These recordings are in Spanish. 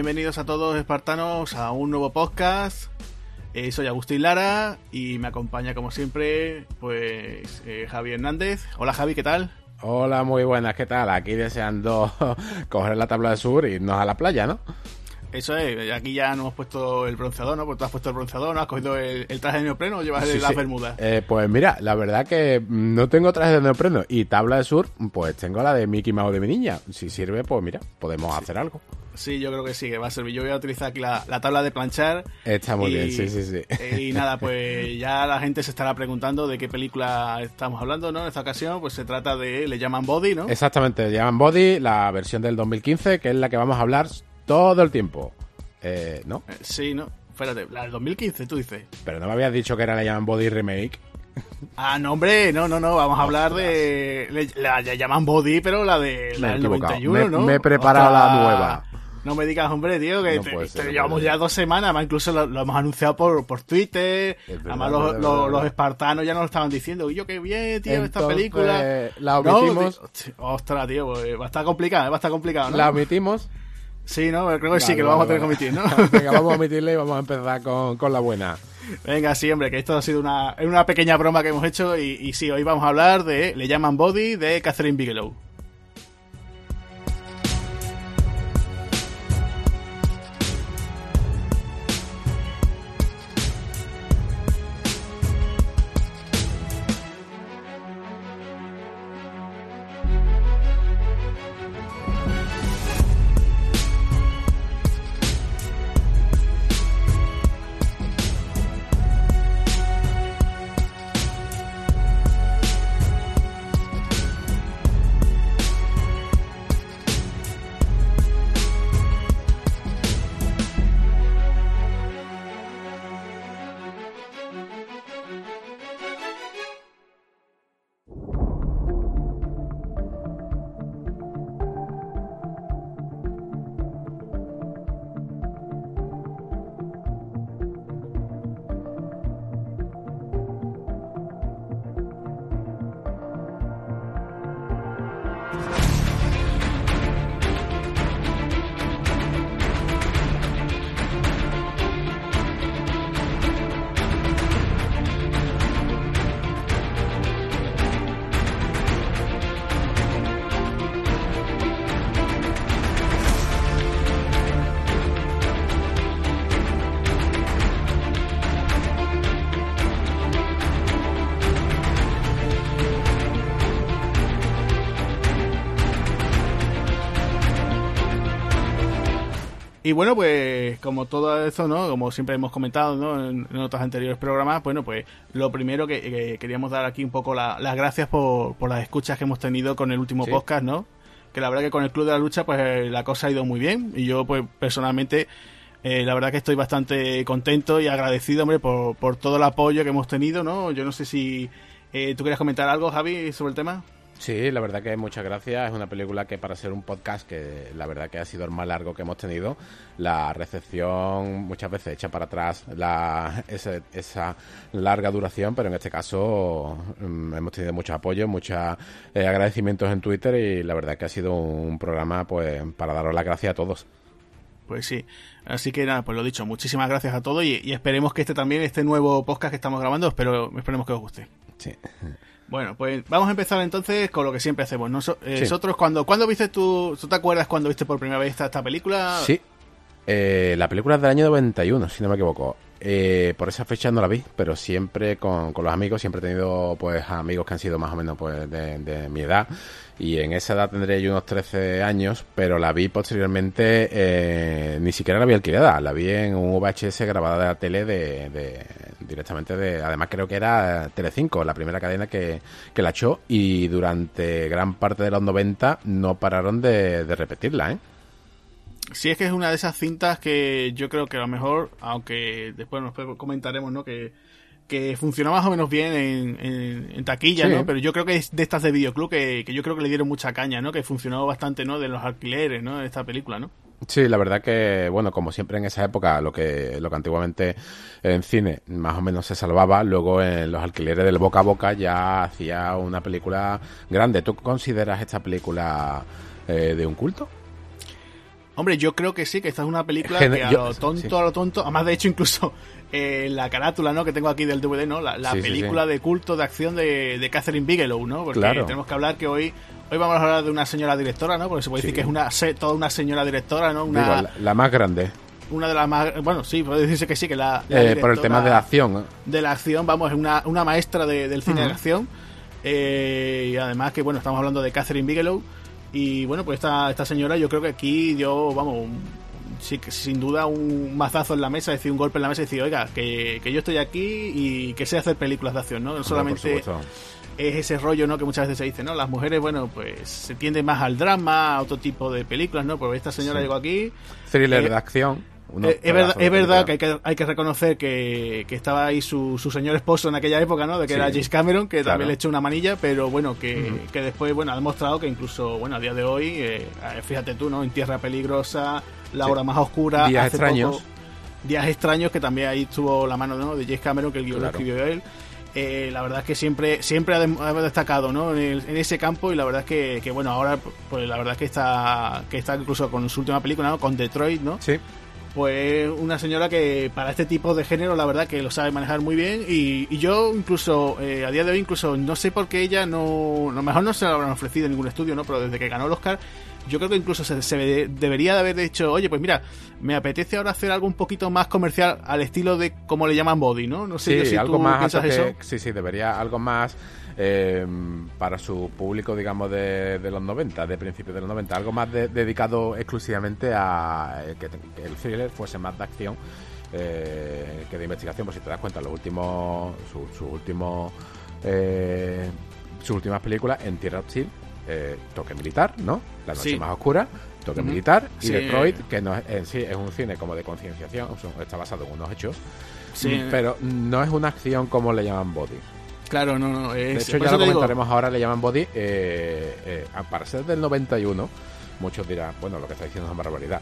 Bienvenidos a todos espartanos a un nuevo podcast. Eh, soy Agustín Lara y me acompaña como siempre pues eh, Javi Hernández. Hola Javi, ¿qué tal? Hola, muy buenas, ¿qué tal? Aquí deseando coger la tabla de sur y irnos a la playa, ¿no? Eso es, aquí ya nos hemos puesto el bronceador, ¿no? Pues tú has puesto el bronceador, ¿no? ¿Has cogido el, traje de neopreno o llevas las bermudas? Eh, pues mira, la verdad que no tengo traje de neopreno y tabla de sur, pues tengo la de Mickey Mouse de mi niña. Si sirve, pues mira, podemos hacer algo. Sí, yo creo que sí, que va a servir. Yo voy a utilizar aquí la, tabla de planchar. Está muy bien, sí, sí, sí. Y nada, pues ya la gente se estará preguntando de qué película estamos hablando, ¿no? En esta ocasión, pues se trata de Le llaman Body, ¿no? Exactamente, Le llaman Body, la versión del 2015, que es la que vamos a hablar todo el tiempo. Eh, ¿No? Eh, sí, ¿no? Espérate, la del 2015, tú dices. Pero no me habías dicho que era la llaman Body Remake. Ah, no, hombre, no, no, no, vamos a hablar de. La, llaman Body, pero la, de, la del 91, ¿no? Me he preparado la nueva. No me digas, hombre, tío, que llevamos ya dos semanas, incluso lo, hemos anunciado por, por Twitter. además, los, espartanos ya nos lo estaban diciendo. Y yo, qué bien, tío, esta película. La omitimos. ostras, tío, pues, va a estar complicado, va a estar complicado, ¿no? La omitimos. Sí, ¿no? Creo que sí, que lo vamos a tener que omitir, ¿no? Venga, vamos a omitirle y vamos a empezar con, con, la buena. Venga, sí, hombre, que esto ha sido una, una pequeña broma que hemos hecho y, y sí, hoy vamos a hablar de Le llaman Body de Catherine Bigelow. Y bueno, pues como todo eso, ¿no? Como siempre hemos comentado, ¿no? En, otros anteriores programas, bueno, pues lo primero que, queríamos dar aquí un poco las gracias por, las escuchas que hemos tenido con el último podcast, ¿no? Que la verdad que con el Club de la Lucha, pues la cosa ha ido muy bien. Y yo, pues personalmente, eh, la verdad que estoy bastante contento y agradecido, hombre, por, por todo el apoyo que hemos tenido, ¿no? Yo no sé si eh, tú quieres comentar algo, Javi, sobre el tema. Sí, la verdad que muchas gracias. Es una película que para ser un podcast que la verdad que ha sido el más largo que hemos tenido, la recepción muchas veces echa para atrás la, esa, larga duración, pero en este caso mm, hemos tenido mucho apoyo, muchos eh, agradecimientos en Twitter y la verdad que ha sido un programa pues para daros las gracias a todos. Pues sí, así que nada, pues lo dicho, muchísimas gracias a todos y, esperemos que este también, este nuevo podcast que estamos grabando, espero, esperemos que os guste. Sí. Bueno, pues vamos a empezar entonces con lo que siempre hacemos. Eh, nosotros, cuando, ¿cuándo viste tú, tú te acuerdas cuando viste por primera vez esta, esta película? Sí, eh, la película es del año 91, si no me equivoco. Eh, por esa fecha no la vi, pero siempre con, los amigos, siempre he tenido pues amigos que han sido más o menos pues de, mi edad y en esa edad tendré yo unos 13 años, pero la vi posteriormente, eh, ni siquiera la vi alquilada, la vi en un VHS grabada de la tele de, directamente de, además creo que era Telecinco, la primera cadena que, que la echó y durante gran parte de los 90 no pararon de, de repetirla, ¿eh? Sí, es que es una de esas cintas que yo creo que a lo mejor, aunque después nos comentaremos, ¿no? Que, que funciona más o menos bien en, en, taquilla, ¿no? Pero yo creo que es de estas de videoclub que, que yo creo que le dieron mucha caña, ¿no? Que funcionó bastante, ¿no? De los alquileres, ¿no? De esta película, ¿no? Sí, la verdad que, bueno, como siempre en esa época, lo que, lo que antiguamente en cine más o menos se salvaba, luego en los alquileres del boca a boca ya hacía una película grande. ¿Tú consideras esta película eh, de un culto? Hombre, yo creo que sí, que esta es una película que a lo tonto, a lo tonto, además de hecho incluso eh, la carátula, ¿no? Que tengo aquí del DVD, ¿no? La, película de culto de acción de, de Catherine Bigelow, ¿no? Porque tenemos que hablar que hoy hoy vamos a hablar de una señora directora, ¿no? Porque se puede decir que es una toda una señora directora, ¿no? Una, la, más grande. Una de las más... Bueno, sí, puede decirse que sí, que la... Eh, por el tema de la acción. De la acción, vamos, es una, una maestra del cine de acción. Eh, y además que, bueno, estamos hablando de Catherine Bigelow. Y bueno, pues esta, esta señora yo creo que aquí dio, vamos, sí, sin duda un mazazo en la mesa, decir, un golpe en la mesa y decir, oiga, que, que yo estoy aquí y que sé hacer películas de acción, ¿no? No solamente es ese rollo, ¿no? Que muchas veces se dice, ¿no? Las mujeres, bueno, pues se tienden más al drama, a otro tipo de películas, ¿no? Pero esta señora llegó aquí. Thriller de acción. Eh, es verdad, es verdad que hay, que hay que reconocer que, que estaba ahí su, su, señor esposo en aquella época, ¿no? De que era James Cameron, que también le echó una manilla, pero bueno, que, que, después, bueno, ha demostrado que incluso, bueno, a día de hoy, eh, fíjate tú, ¿no? En Tierra Peligrosa, La Hora Más Oscura. Días extraños. días extraños, que también ahí tuvo la mano, ¿no? De James Cameron, que el guion lo escribió él. Eh, la verdad es que siempre siempre ha, destacado ¿no? en, ese campo y la verdad es que, que, bueno ahora pues la verdad es que está que está incluso con su última película ¿no? con Detroit no sí pues una señora que para este tipo de género la verdad que lo sabe manejar muy bien. Y, yo incluso eh, a día de hoy incluso no sé por qué ella no a lo mejor no se lo habrán ofrecido en ningún estudio no pero desde que ganó el Oscar yo creo que incluso se, debería de haber dicho oye pues mira me apetece ahora hacer algo un poquito más comercial al estilo de como le llaman body no no sé si algo más eso. sí sí debería algo más eh, para su público, digamos, de, los 90, de principios de los 90. Algo más dedicado exclusivamente a eh, que, el thriller fuese más de acción eh, que de investigación. Pues si te das cuenta, los últimos, sus últimos, sus últimas películas en Tierra Hostil, toque militar, ¿no? La noche más oscura, toque militar y Detroit, que no en sí es un cine como de concienciación, está basado en unos hechos, pero no es una acción como le llaman body. Claro, no, no. Es, de hecho, ya lo comentaremos ahora, le llaman Body. Eh, eh, para ser del 91, muchos dirán, bueno, lo que está diciendo es una barbaridad.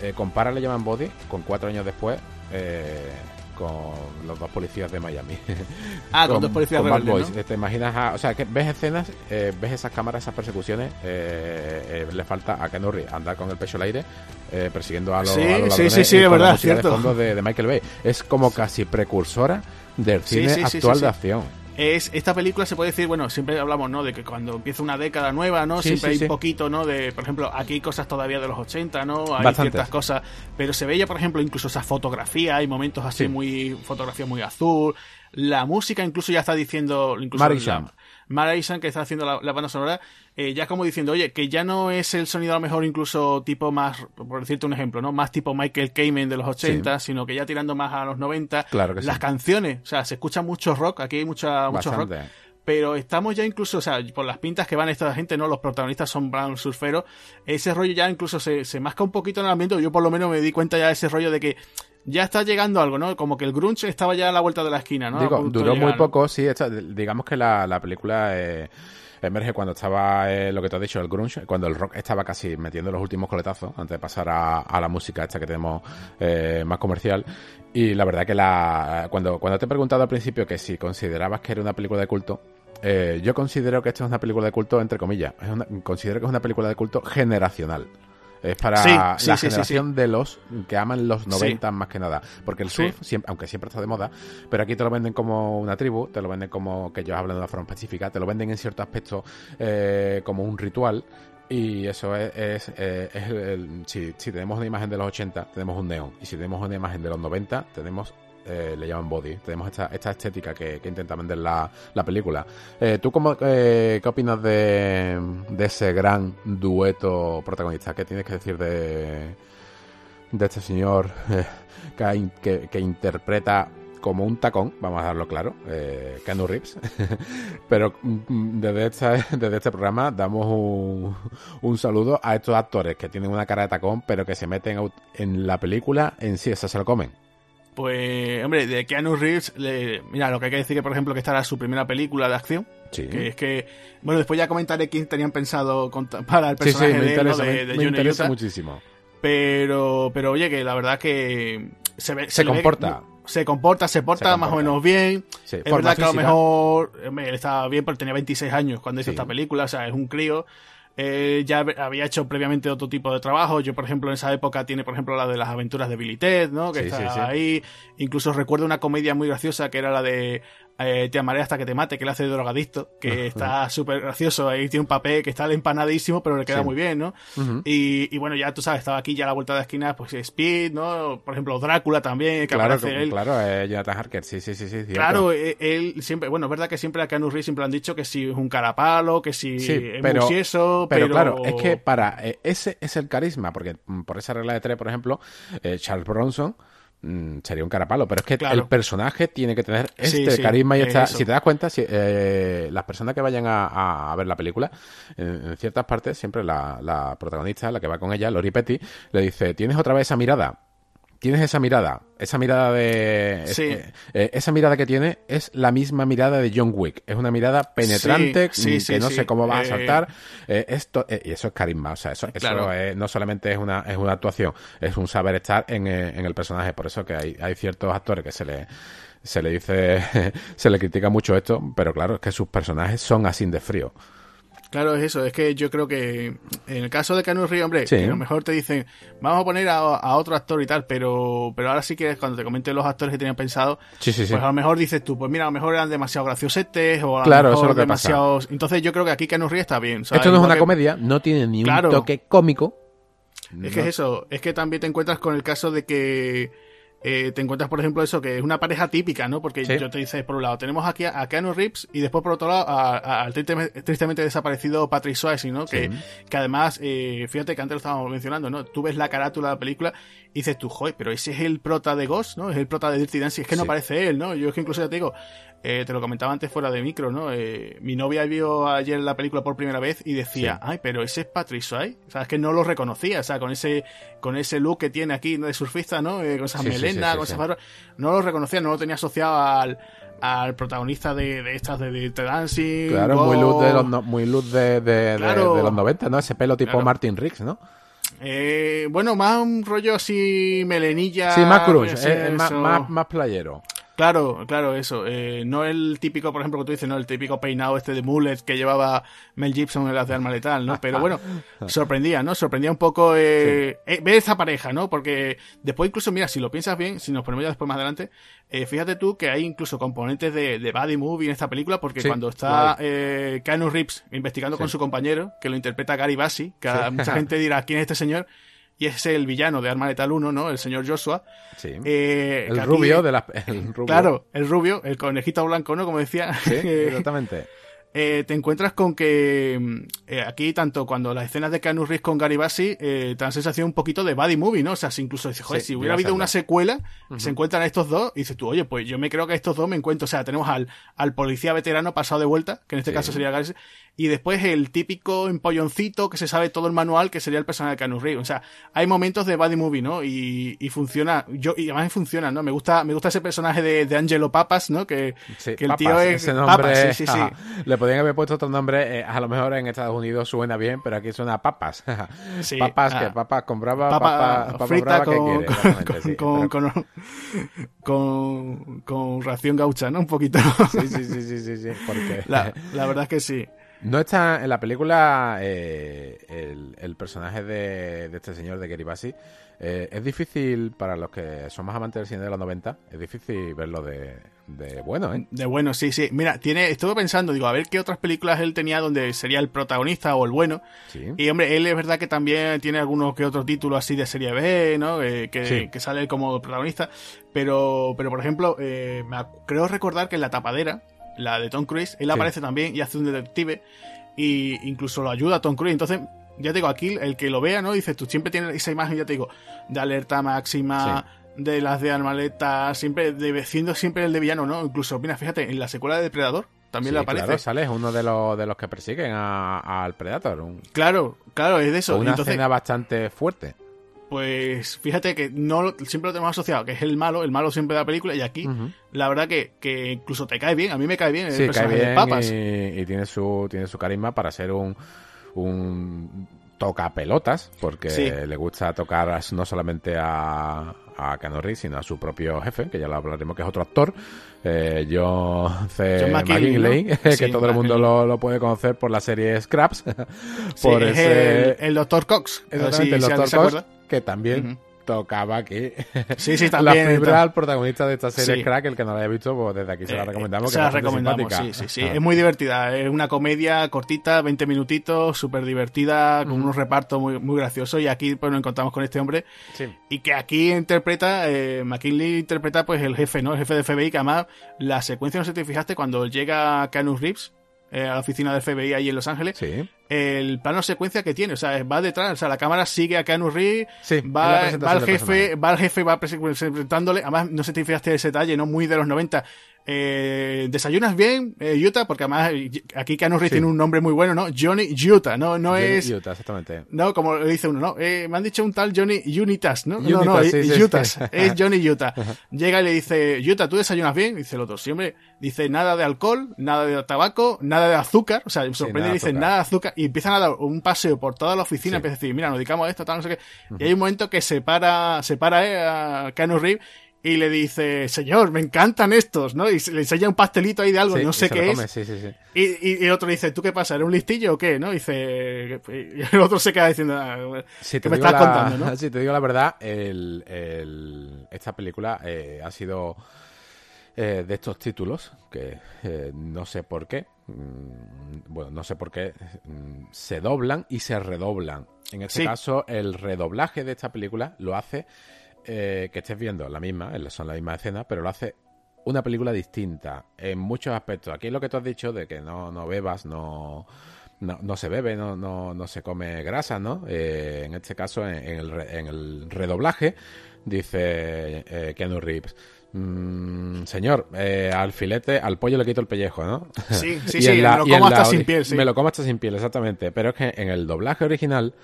Eh, compara le llaman Body con cuatro años después eh, con los dos policías de Miami. Ah, con, dos policías de Miami. ¿Te imaginas? o sea, que ves escenas, ves esas cámaras, esas persecuciones, le falta a Ken andar con el pecho al aire persiguiendo a los, sí, sí, sí, sí, de verdad, cierto. De fondo de, Michael Bay. Es como casi precursora del cine actual de acción es esta película se puede decir, bueno, siempre hablamos, ¿no? De que cuando empieza una década nueva, ¿no? siempre hay un poquito, ¿no? De, por ejemplo, aquí hay cosas todavía de los 80, ¿no? Hay ciertas cosas, pero se veía, por ejemplo, incluso esa fotografía, hay momentos así muy, fotografía muy azul, la música incluso ya está diciendo, incluso Maraysan, que está haciendo la, banda sonora, eh, ya como diciendo, oye, que ya no es el sonido a lo mejor incluso tipo más, por decirte un ejemplo, ¿no? Más tipo Michael Kamen de los 80, sino que ya tirando más a los 90. Claro que Las canciones, o sea, se escucha mucho rock, aquí hay mucha, mucho rock pero estamos ya incluso, o sea, por las pintas que van esta gente, ¿no? Los protagonistas son Brown Surfero, ese rollo ya incluso se, se masca un poquito en el ambiente, yo por lo menos me di cuenta ya de ese rollo de que ya está llegando algo, ¿no? Como que el grunge estaba ya a la vuelta de la esquina, ¿no? Digo, duró muy poco, sí. digamos que la, la película eh, emerge cuando estaba eh, lo que te has dicho, el grunge, cuando el rock estaba casi metiendo los últimos coletazos antes de pasar a, la música esta que tenemos eh, más comercial. Y la verdad que la cuando, cuando te he preguntado al principio que si considerabas que era una película de culto, yo considero que esto es una película de culto, entre comillas. considero que es una película de culto generacional. Es para la generación de los que aman los 90 más que nada. Porque el surf, siempre, aunque siempre está de moda, pero aquí te lo venden como una tribu, te lo venden como que ellos hablan de una forma específica, te lo venden en cierto aspecto eh, como un ritual. Y eso es, es, eh, si, si tenemos una imagen de los 80, tenemos un neón. Y si tenemos una imagen de los 90, tenemos eh, le llaman body. Tenemos esta, esta estética que, intenta vender la, la película. Eh, ¿Tú cómo, eh, qué opinas de, de ese gran dueto protagonista? ¿Qué tienes que decir de, de este señor que, que, interpreta como un tacón, vamos a darlo claro, eh, Reeves. Pero mm, desde, esta, desde este programa damos un, un, saludo a estos actores que tienen una cara de tacón, pero que se meten en la película en sí, eso se lo comen. Pues, hombre, de Keanu Reeves, mira, lo que hay que decir que, por ejemplo, que esta era su primera película de acción. Sí. Que es que, bueno, después ya comentaré quién tenían pensado para el personaje sí, sí, me interesa, de, de, me, interesa muchísimo. Pero, pero oye, que la verdad que se ve, se, comporta. se comporta, se porta más o menos bien. es verdad que a lo mejor él estaba bien porque tenía 26 años cuando hizo esta película, o sea, es un crío eh, ya había hecho previamente otro tipo de trabajo. Yo, por ejemplo, en esa época tiene, por ejemplo, la de las aventuras de Billy Ted, ¿no? Que está ahí. Incluso recuerdo una comedia muy graciosa que era la de eh, Te amaré hasta que te mate, que le hace de drogadicto, que está súper gracioso. Ahí tiene un papel que está empanadísimo, pero le queda muy bien, ¿no? y, y, bueno, ya tú sabes, estaba aquí ya a la vuelta de la esquina, pues Speed, ¿no? Por ejemplo, Drácula también, que claro, aparece él. Claro, eh, Jonathan Harker, sí, sí, sí. sí claro, eh, él siempre, bueno, es verdad que siempre a Keanu Reeves siempre han dicho que si es un carapalo, que si es pero, pero, pero, claro, es que para eh, ese es el carisma, porque mm, por esa regla de tres, por ejemplo, eh, Charles Bronson mm, sería un carapalo, pero es que el personaje tiene que tener este carisma y esta. Si te das cuenta, si, eh, las personas que vayan a, ver la película, en, ciertas partes, siempre la, la, protagonista, la que va con ella, Lori Petty, le dice: ¿Tienes otra vez esa mirada? Tienes esa mirada, esa mirada de... Eh, esa mirada que tiene es la misma mirada de John Wick. Es una mirada penetrante mm, que no sé cómo va a eh, saltar. Eh, esto, y eso es carisma. O sea, eso, no solamente es una, es una actuación, es un saber estar en, en el personaje. Por eso que hay, hay ciertos actores que se le se le dice, se le critica mucho esto, pero claro, es que sus personajes son así de frío. Claro, es eso. Es que yo creo que en el caso de Canu Río, hombre, a lo mejor te dicen, vamos a poner a, otro actor y tal, pero pero ahora sí que cuando te comenten los actores que tenían pensado, pues a lo mejor dices tú, pues mira, a lo mejor eran demasiado graciosetes o a lo mejor demasiados... Entonces yo creo que aquí Canu Río está bien. Esto no es una comedia, no tiene ni un toque cómico. Es que es eso, es que también te encuentras con el caso de que eh, te encuentras, por ejemplo, eso, que es una pareja típica, ¿no? Porque yo te dice, por un lado, tenemos aquí a, Keanu Reeves y después, por otro lado, al tristemente, desaparecido Patrick Swayze, ¿no? Que, que además, eh, fíjate que antes lo estábamos mencionando, ¿no? Tú ves la carátula de la película y dices tú, joder, pero ese es el prota de Ghost, ¿no? Es el prota de Dirty Dancing, es que no parece él, ¿no? Yo es que incluso ya te digo, eh, te lo comentaba antes fuera de micro, ¿no? Eh, mi novia vio ayer la película por primera vez y decía, ay, pero ese es Patrick Swayze. O sea, es que no lo reconocía, o sea, con ese, con ese look que tiene aquí de surfista, ¿no? Eh, con esa melena, con esa no lo reconocía, no lo tenía asociado al, al protagonista de, de estas de Dirty Dancing. Claro, muy luz de los, muy luz de, de, los 90, ¿no? Ese pelo tipo Martin Riggs, ¿no? Eh, bueno, más un rollo así melenilla. Sí, más cruz, más, más, más, playero. Claro, claro, eso. Eh, no el típico, por ejemplo, que tú dices, no el típico peinado este de mullet que llevaba Mel Gibson en la de Arma Letal, ¿no? Pero bueno, sorprendía, ¿no? Sorprendía un poco eh, eh, ver esa pareja, ¿no? Porque después incluso, mira, si lo piensas bien, si nos ponemos ya después más adelante, eh, fíjate tú que hay incluso componentes de, de body movie en esta película, porque cuando está eh, Keanu Reeves investigando con su compañero, que lo interpreta Gary Bassi, que mucha gente dirá, ¿quién es este señor? Y es el villano de Arma Letal 1, ¿no? El señor Joshua. Sí. Eh, el rubio de la... El rubio. Claro, el rubio, el conejito blanco, ¿no? Como decía. Sí, exactamente. Eh, te encuentras con que mm, eh, aquí, tanto cuando las escenas de Keanu Reeves con Gary Bassi, eh, te dan sensación un poquito de body movie, ¿no? O sea, si incluso dices, joder, si hubiera habido una secuela, se encuentran estos dos, y dices tú, oye, pues yo me creo que estos dos me encuentro, o sea, tenemos al, al policía veterano pasado de vuelta, que en este caso sería Gary, y después el típico empolloncito que se sabe todo el manual, que sería el personaje de Keanu Reeves. O sea, hay momentos de body movie, ¿no? Y, y funciona, yo, y además funciona, ¿no? Me gusta, me gusta ese personaje de, de Angelo Papas, ¿no? Que, que el tío es ese nombre, sí, sí, sí. Le podrían haber puesto otro nombre, eh, a lo mejor en Estados Unidos suena bien, pero aquí suena papas. papas, que ah. papas compraba, papas papa, frita con, con, con, con, con, ración gaucha, ¿no? Un poquito. sí, sí, sí, sí, sí, sí, porque... la, la verdad es que sí. No está en la película eh, el, personaje de, este señor de Gary Bassi. Eh, es difícil para los que somos amantes del cine de los 90, es difícil verlo de, bueno, ¿eh? De bueno, sí, sí. Mira, tiene, estuve pensando, digo, a ver qué otras películas él tenía donde sería el protagonista o el bueno. Y hombre, él es verdad que también tiene algunos que otros títulos así de serie B, ¿no? Eh, que, que, sale como protagonista. Pero, pero por ejemplo, me creo recordar que en la tapadera la de Tom Cruise, él aparece también y hace un detective y incluso lo ayuda a Tom Cruise. Entonces, ya te digo, aquí el que lo vea, ¿no? Dices, tú siempre tienes esa imagen, ya te digo, de alerta máxima, de las de Armaleta, siempre, de, siendo siempre el de villano, ¿no? Incluso, mira, fíjate, en la secuela de Depredador también le aparece. Claro, sale, es uno de los, de los que persiguen al Predator. Claro, claro, es de eso. Una escena bastante fuerte. Pues fíjate que no siempre lo tenemos asociado, que es el malo, el malo siempre de la película, y aquí la verdad que, que, incluso te cae bien, a mí me cae bien el cae bien de Papas. Y, tiene su, tiene su carisma para ser un, un toca pelotas, porque le gusta tocar no solamente a, a Keanu sino a su propio jefe, que ya lo hablaremos, que es otro actor, eh, John C. McKinley, que todo el mundo lo, puede conocer por la serie Scraps. por ese... el, Dr. Cox. el Dr. Cox, que también tocaba aquí sí, sí, también, la fibra al protagonista de esta serie Crack, el que no la haya visto, pues desde aquí se la eh, recomendamos. se la recomendamos, sí, sí, sí. Ah. Es muy divertida, es una comedia cortita, 20 minutitos, súper divertida, con unos repartos muy, muy graciosos y aquí pues nos encontramos con este hombre y que aquí interpreta, eh, McKinley interpreta pues el jefe, ¿no? El jefe de FBI, que además la secuencia, no sé si te fijaste, cuando llega Canus Reeves, eh, a la oficina del FBI ahí en Los Ángeles, sí el plano secuencia que tiene, o sea, va detrás, o sea, la cámara sigue a Keanu Reeves, va, va al jefe, va al jefe, va presentándole, además, no sé si te fijaste ese detalle, ¿no? Muy de los 90, eh, desayunas bien, eh, Utah, porque además aquí Keanu Reeves tiene un nombre muy bueno, ¿no? Johnny Utah, no, no es. Utah, exactamente. No, como dice uno, ¿no? Eh, me han dicho un tal Johnny Unitas, ¿no? no, no, Utah, es Johnny Utah. Llega y le dice, Utah, ¿tú desayunas bien? Dice el otro, siempre, dice nada de alcohol, nada de tabaco, nada de azúcar, o sea, sorprende, dice nada de azúcar, y empiezan a dar un paseo por toda la oficina, empieza a decir, mira, nos dedicamos a esto, tal, no sé qué. Y hay un momento que se para, se para eh, a Keanu Reeves y le dice, señor, me encantan estos, ¿no? Y le enseña un pastelito ahí de algo, no sé qué es. y, y, el otro dice, ¿tú qué pasa? ¿Eres un listillo o qué? ¿No? dice, y el otro se queda diciendo, ah, ¿qué me estás contando, no? Si te digo la verdad, el, esta película eh, ha sido eh, de estos títulos, que eh, no sé por qué, mm, bueno, no sé por qué, mm, se doblan y se redoblan. En este caso, el redoblaje de esta película lo hace eh, que estés viendo la misma, son la misma escena, pero lo hace una película distinta en muchos aspectos. Aquí es lo que tú has dicho de que no, no bebas, no, no, se bebe, no, no, no se come grasa, ¿no? Eh, en este caso, en, el, en, el, redoblaje, dice eh, Keanu Reeves. Mm, señor, eh, al filete, al pollo le quito el pellejo, ¿no? Sí, sí, sí, me lo como hasta sin piel, Me lo como hasta sin piel, exactamente. Pero es que en el doblaje original,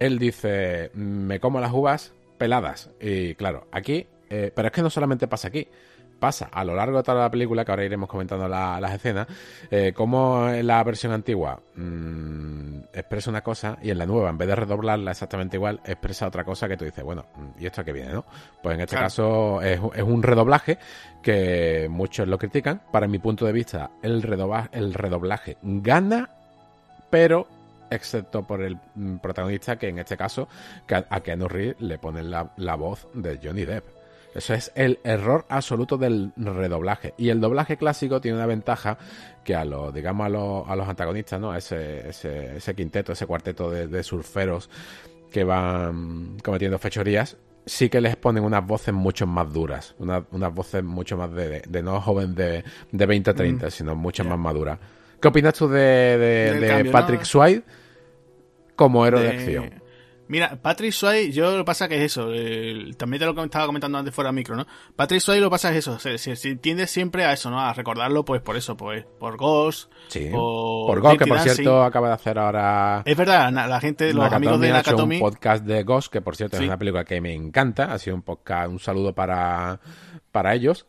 él dice, me como las uvas, peladas. Y claro, aquí, eh, pero es que no solamente pasa aquí, pasa a lo largo de toda la película, que ahora iremos comentando las escenas, eh, como en la versión antigua mm, expresa una cosa y en la nueva, en vez de redoblarla exactamente igual, expresa otra cosa que tú dices, bueno, mm, ¿y esto a qué viene, no? Pues en este caso es, un redoblaje que muchos lo critican. Para mi punto de vista, el, el redoblaje gana, pero excepto por el mm, protagonista, que en este caso a Keanu Reeves le ponen la, voz de Johnny Depp. Eso es el error absoluto del redoblaje. Y el doblaje clásico tiene una ventaja que a los, digamos, a los, antagonistas, ¿no? Ese, ese, quinteto, ese cuarteto de, surferos que van cometiendo fechorías, sí que les ponen unas voces mucho más duras. unas voces mucho más de, no joven de, de 20 30, mm. sino mucho más maduras. ¿Qué opinas tú de, Patrick Swayze? Como héroe de, acción. Mira, Patrick Swayze, yo lo que pasa que es eso, también te lo estaba comentando antes fuera del micro, ¿no? Patrick Swayze lo que pasa es eso, se, se, tiende siempre a eso, ¿no? A recordarlo, pues por eso, pues por Ghost, sí. por, Ghost, que por cierto acaba de hacer ahora... Es verdad, la gente, los amigos de Nakatomi... un podcast de Ghost, que por cierto es una película que me encanta, ha sido un podcast, un saludo para, para ellos,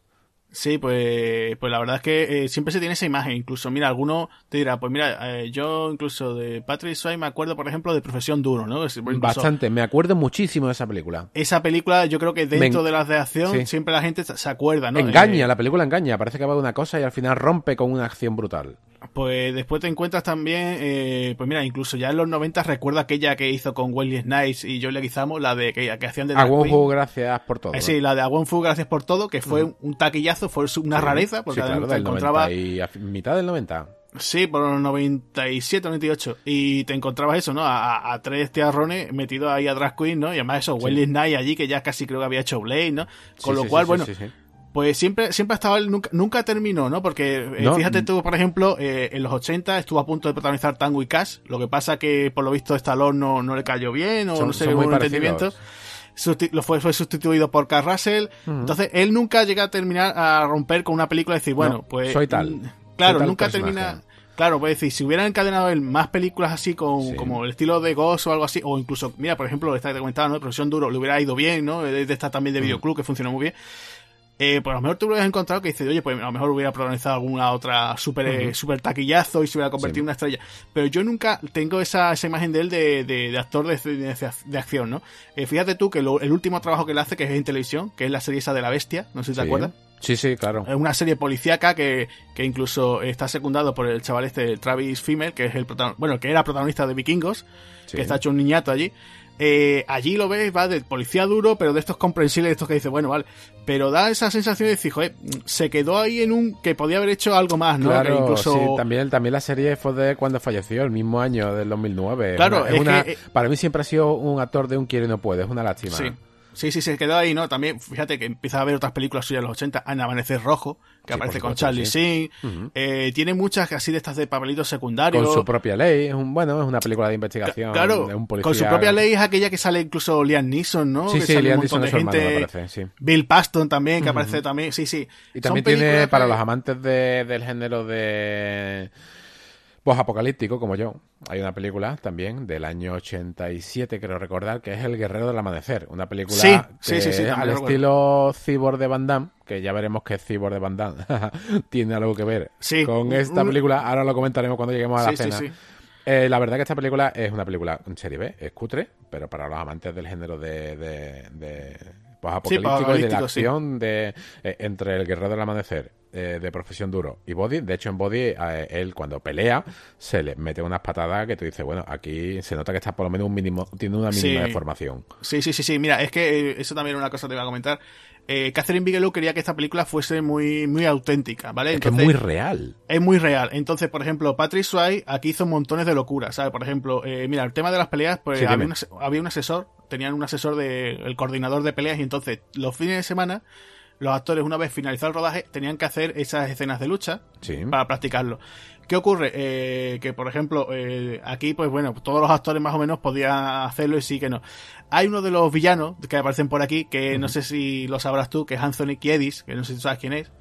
Sí, pues, pues la verdad es que eh, siempre se tiene esa imagen. Incluso, mira, alguno te dirá, pues mira, eh, yo incluso de Patrick Swayze me acuerdo, por ejemplo, de Profesión Duro, ¿no? Bastante, me acuerdo muchísimo de esa película. Esa película, yo creo que dentro de las de acción, siempre la gente se acuerda, ¿no? Engaña, eh, la película engaña, parece que va de una cosa y al final rompe con una acción brutal. Pues después te encuentras también, eh, pues mira, incluso ya en los 90 recuerdo aquella que hizo con Wesley Snipes y Joe Leguizamo, la de que, hacían de Fu, gracias por todo. Eh, sí, la de Fu, gracias por todo, que fue un taquillazo, fue una rareza, porque sí, claro, te encontraba... y a mitad del 90. Sí, por los 97, 98. Y te encontrabas eso, ¿no? A, tres tiarrones metidos ahí a Drag Queen, ¿no? Y además eso, Wesley Snipes allí, que ya casi creo que había hecho Blade, ¿no? Con lo cual, bueno pues siempre, siempre ha estado, nunca, nunca terminó, ¿no? Porque eh, fíjate tú, por ejemplo, eh, en los 80 estuvo a punto de protagonizar Tango y Cash, lo que pasa que por lo visto Stallone no, no le cayó bien o no sé, hubo un entendimiento. lo fue, fue sustituido por Carl Russell. Entonces, él nunca llega a terminar a romper con una película y decir, bueno, pues. Soy tal. Claro, nunca termina. Claro, puede decir, si hubieran encadenado él más películas así, con, como el estilo de Ghost o algo así, o incluso, mira, por ejemplo, esta que te comentaba, ¿no? Profesión Duro, le hubiera ido bien, ¿no? De, esta también de videoclub, que funcionó muy bien eh, pues a lo mejor tú lo has encontrado que dices, oye, pues a lo mejor hubiera protagonizado alguna otra super, super taquillazo y se hubiera convertido en una estrella. Pero yo nunca tengo esa, esa imagen de él de, de, actor de, de, acción, ¿no? Eh, fíjate tú que el último trabajo que él hace, que es en televisión, que es la serie esa de la bestia, no sé si te acuerdas. Sí, sí, claro. Es una serie policíaca que, que incluso está secundado por el chaval este, Travis Fimmel, que es el bueno, que era protagonista de Vikingos, que está hecho un niñato allí. Eh, allí lo ves, va de policía duro, pero de estos comprensibles, de estos que dice, bueno, vale. Pero da esa sensación de decir, joder, se quedó ahí en un que podía haber hecho algo más, ¿no? Claro, incluso... sí, también, también la serie fue de cuando falleció, el mismo año del 2009. Claro, es, una, eh, para mí siempre ha sido un actor de un quiere y no puede, es una lástima. Sí. Sí, sí, se quedó ahí, ¿no? También, fíjate que empieza a ver otras películas suyas de los 80, En Amanecer Rojo, que aparece con Charlie sí. eh, tiene muchas así de estas de papelitos secundarios. Con su propia ley, es un, bueno, es una película de investigación. Claro, de un policía... con su propia ley es aquella que sale incluso Liam Neeson, ¿no? Sí, que sí, Liam Neeson de gente. Bill Paston también, que aparece también, sí, sí. Y también tiene, para los amantes de, del género de pues apocalíptico como yo. Hay una película también del año 87, creo recordar, que es El Guerrero del Amanecer. Una película sí, sí, sí, al estilo Cyborg de Van Damme, que ya veremos que Cyborg de Van Damme tiene algo que ver con esta película. Ahora lo comentaremos cuando lleguemos a la cena. Eh, la verdad que esta película es una película en serie B, es cutre, pero para los amantes del género de, de, pues, apocalíptico y de la acción de, eh, entre el guerrero del amanecer eh, de profesión duro y Body. De hecho, en Body, eh, él cuando pelea, se le mete unas patadas que tú dices, bueno, aquí se nota que está por lo menos un mínimo, tiene una mínima de formación. Sí, sí, sí, sí. Mira, es que eh, eso también es una cosa que te iba a comentar. Catherine Bigelow quería que esta película fuese muy, muy auténtica, ¿vale? es que es muy real. Es muy real. Entonces, por ejemplo, Patrick Swayze aquí hizo montones de locuras, ¿sabes? Por ejemplo, mira, el tema de las peleas, pues había, un, había, un, asesor, tenían un asesor de, el coordinador de peleas y entonces los fines de semana los actores, una vez finalizado el rodaje, tenían que hacer esas escenas de lucha para practicarlo. ¿Qué ocurre? Eh, que, por ejemplo, eh, aquí, pues bueno, todos los actores más o menos podían hacerlo y sí que no. Hay uno de los villanos que aparecen por aquí, que no sé si lo sabrás tú, que es Anthony Kiedis, que no sé si sabes quién es.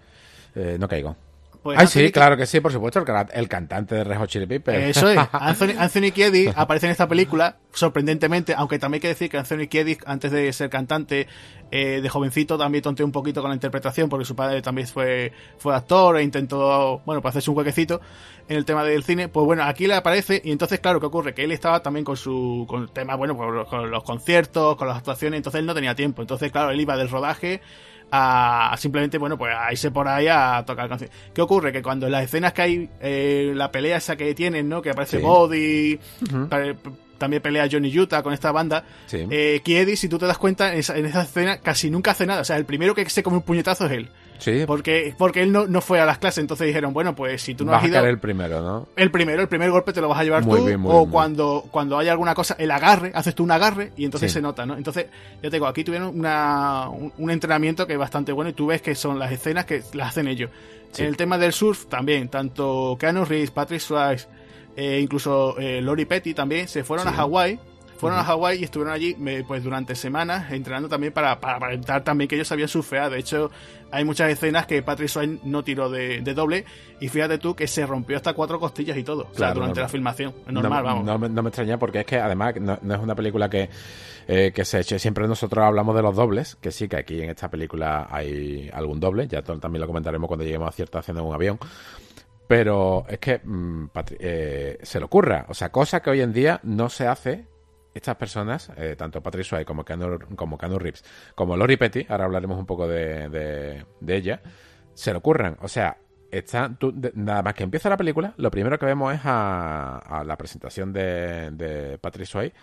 Eh, no caigo. Pues sí, claro que sí, por supuesto, el, cantante de Red Hot Chili Peppers. Eso es. Anthony, Anthony Kiedis aparece en esta película, sorprendentemente, aunque también hay que decir que Anthony Kiedis, antes de ser cantante, eh, de jovencito, también tonteó un poquito con la interpretación, porque su padre también fue, fue actor e intentó, bueno, pues hacerse un huequecito en el tema del cine. Pues bueno, aquí le aparece, y entonces, claro, ¿qué ocurre? Que él estaba también con su con el tema, bueno, con los conciertos, con las actuaciones, entonces él no tenía tiempo. Entonces, claro, él iba del rodaje a, simplemente, bueno, pues a irse por ahí a tocar canciones. ¿Qué ocurre? Que cuando en las escenas que hay, eh, la pelea esa que tienen, ¿no? Que aparece Body, también pelea Johnny Utah con esta banda, sí. eh, Kiedi, si tú te das cuenta, en esa, en esa escena casi nunca hace nada. O sea, el primero que se come un puñetazo es él. Sí. Porque, porque él no, no fue a las clases, entonces dijeron, bueno, pues si tú no vas has ido. A el primero, ¿no? El primero, el primer golpe te lo vas a llevar tú. o cuando, cuando hay alguna cosa, el agarre, haces tú un agarre y entonces se nota, ¿no? Entonces, ya te digo, aquí tuvieron una, un, entrenamiento que es bastante bueno y tú ves que son las escenas que las hacen ellos. En el tema del surf también, tanto Keanu Reeves, Patrick Swayze, eh, incluso eh, Lori Petty también se fueron a Hawái fueron a Hawái y estuvieron allí pues durante semanas entrenando también para, para aparentar también que ellos sabían surfear. De hecho, hay muchas escenas que Patrick Swayze no tiró de, doble y fíjate tú que se rompió hasta cuatro costillas y todo. durante la filmación. Es normal, no, vamos. No, me extraña porque es que además no, es una película que, eh, que se eche. Siempre nosotros hablamos de los dobles, que sí que aquí en esta película hay algún doble. Ya también lo comentaremos cuando lleguemos a cierta escena en un avión. Pero es que mm, eh, se le ocurra. O sea, cosa que hoy en día no se hace estas personas, eh, tanto Patrick Swayze como Keanu, como Reeves, como Lori Petty, ahora hablaremos un poco de, de, ella, se le ocurran. O sea, está, nada más que empieza la película, lo primero que vemos es a, la presentación de, de Patrick Swayze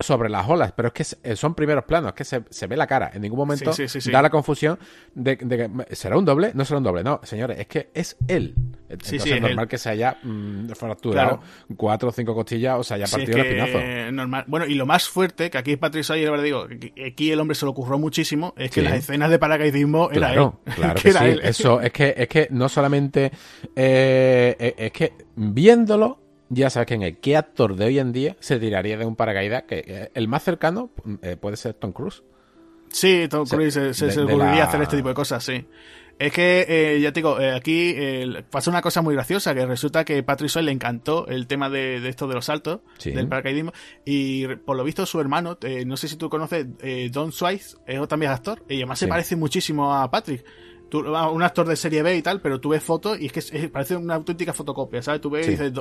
sobre las olas, pero es que eh, son primeros planos, es que se, ve la cara. En ningún momento da la confusión de, que será un doble, no será un doble. No, señores, es que es él. Entonces es normal que se haya mm, fracturado cuatro o cinco costillas o se haya partido el espinazo. Normal. Bueno, y lo más fuerte, que aquí Patrick Swayze, verdad digo, aquí el hombre se lo ocurrió muchísimo, es que las escenas de paracaidismo era él. Claro, que, sí. Eso es que, es que no solamente eh, eh, es que viéndolo ya sabes quién es. ¿Qué actor de hoy en día se tiraría de un paracaídas? Que eh, el más cercano eh, puede ser Tom Cruise. Sí, Tom Cruise se, se, a hacer este tipo de cosas, sí. Es que, eh, ya te digo, aquí pasa una cosa muy graciosa, que resulta que Patrick Swayze le encantó el tema de, esto de los saltos, del paracaidismo, y por lo visto su hermano, no sé si tú conoces, Don Swayze, es también actor, y además se parece muchísimo a Patrick. Un actor de serie B y tal, pero tú ves fotos y es que parece una auténtica fotocopia, ¿sabes? Tú ves y dices,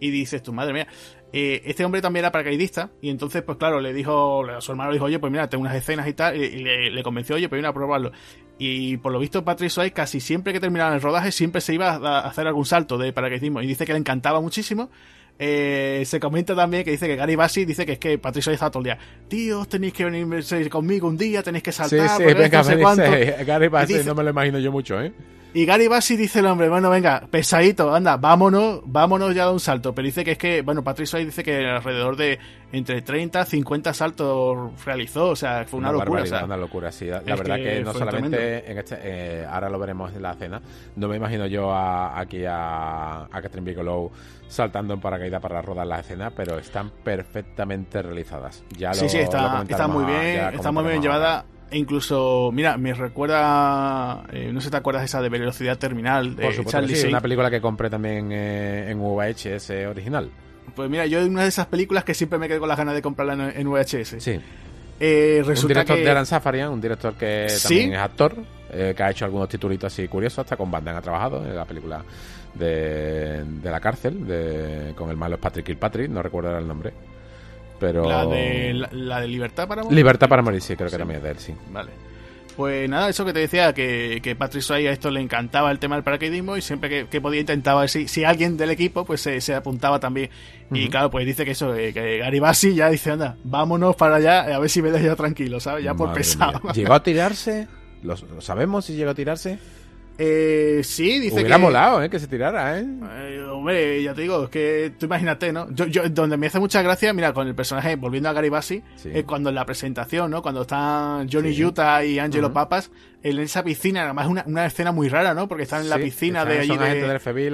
y dices, tu madre mía. Eh, este hombre también era paracaidista y entonces, pues claro, le dijo, a su hermano le dijo, oye, pues mira, tengo unas escenas y tal, y, le, convenció, oye, pues viene a probarlo. Y por lo visto, Patrick Swayze casi siempre que terminaba el rodaje, siempre se iba a hacer algún salto de paracaidismo y dice que le encantaba muchísimo eh, se comenta también que dice que Gary Bassi dice que es que Patricio está todo el día. Tíos, tenéis que venir conmigo un día, tenéis que saltar. Sí, sí, venga, no Gary Bassi no me lo imagino yo mucho, ¿eh? Y Gary Bassi dice el hombre, bueno, venga, pesadito, anda, vámonos, vámonos ya de un salto. Pero dice que es que, bueno, Patricio ahí dice que alrededor de entre 30, 50 saltos realizó, o sea, fue una, locura. Una locura, sí. La, verdad que, no solamente en este, eh, ahora lo veremos en la cena, no me imagino yo aquí a, a Catherine Bigelow saltando en paracaídas para rodar la escena, pero están perfectamente realizadas. Ya sí, sí, está, está muy bien, está muy bien llevada. E incluso, mira, me recuerda, eh, no sé si te acuerdas esa de Velocidad Terminal de Por Charlie sí, una película que compré también eh, en VHS original. Pues mira, yo es una de esas películas que siempre me quedo con las ganas de comprarla en, VHS. Sí. Eh, resulta un director que... de Alan Safarian, un director que también es actor, que ha hecho algunos titulitos así curiosos, hasta con Van ha trabajado en la película de, la cárcel, de, con el malo Patrick Kilpatrick, no recuerdo el nombre. Pero... La de, la, de Libertad para Morir. Libertad para Morir, sí, creo que también es de él, sí. Vale. Pues nada, eso que te decía, que, que Patrick Swayze a esto le encantaba el tema del paracaidismo y siempre que, podía intentaba, si, si alguien del equipo pues se, apuntaba también. Y claro, pues dice que eso, eh, que Gary Bassi ya dice, anda, vámonos para allá, a ver si me dejo tranquilo, ¿sabes? Ya por pesado. ¿Llegó a tirarse? ¿Lo, sabemos si llegó a tirarse? Eh, sí, dice Hubiera molado, ¿eh? Que se tirara, ¿eh? ¿eh? Hombre, ya te digo, es que tú imagínate, ¿no? Yo, yo, donde me hace mucha gracia, mira, con el personaje, volviendo a Gary Bassi, es cuando en la presentación, ¿no? Cuando están Johnny Utah y Angelo Papas en esa piscina, además es una, una, escena muy rara, ¿no? Porque están en la piscina de allí. De... del FBI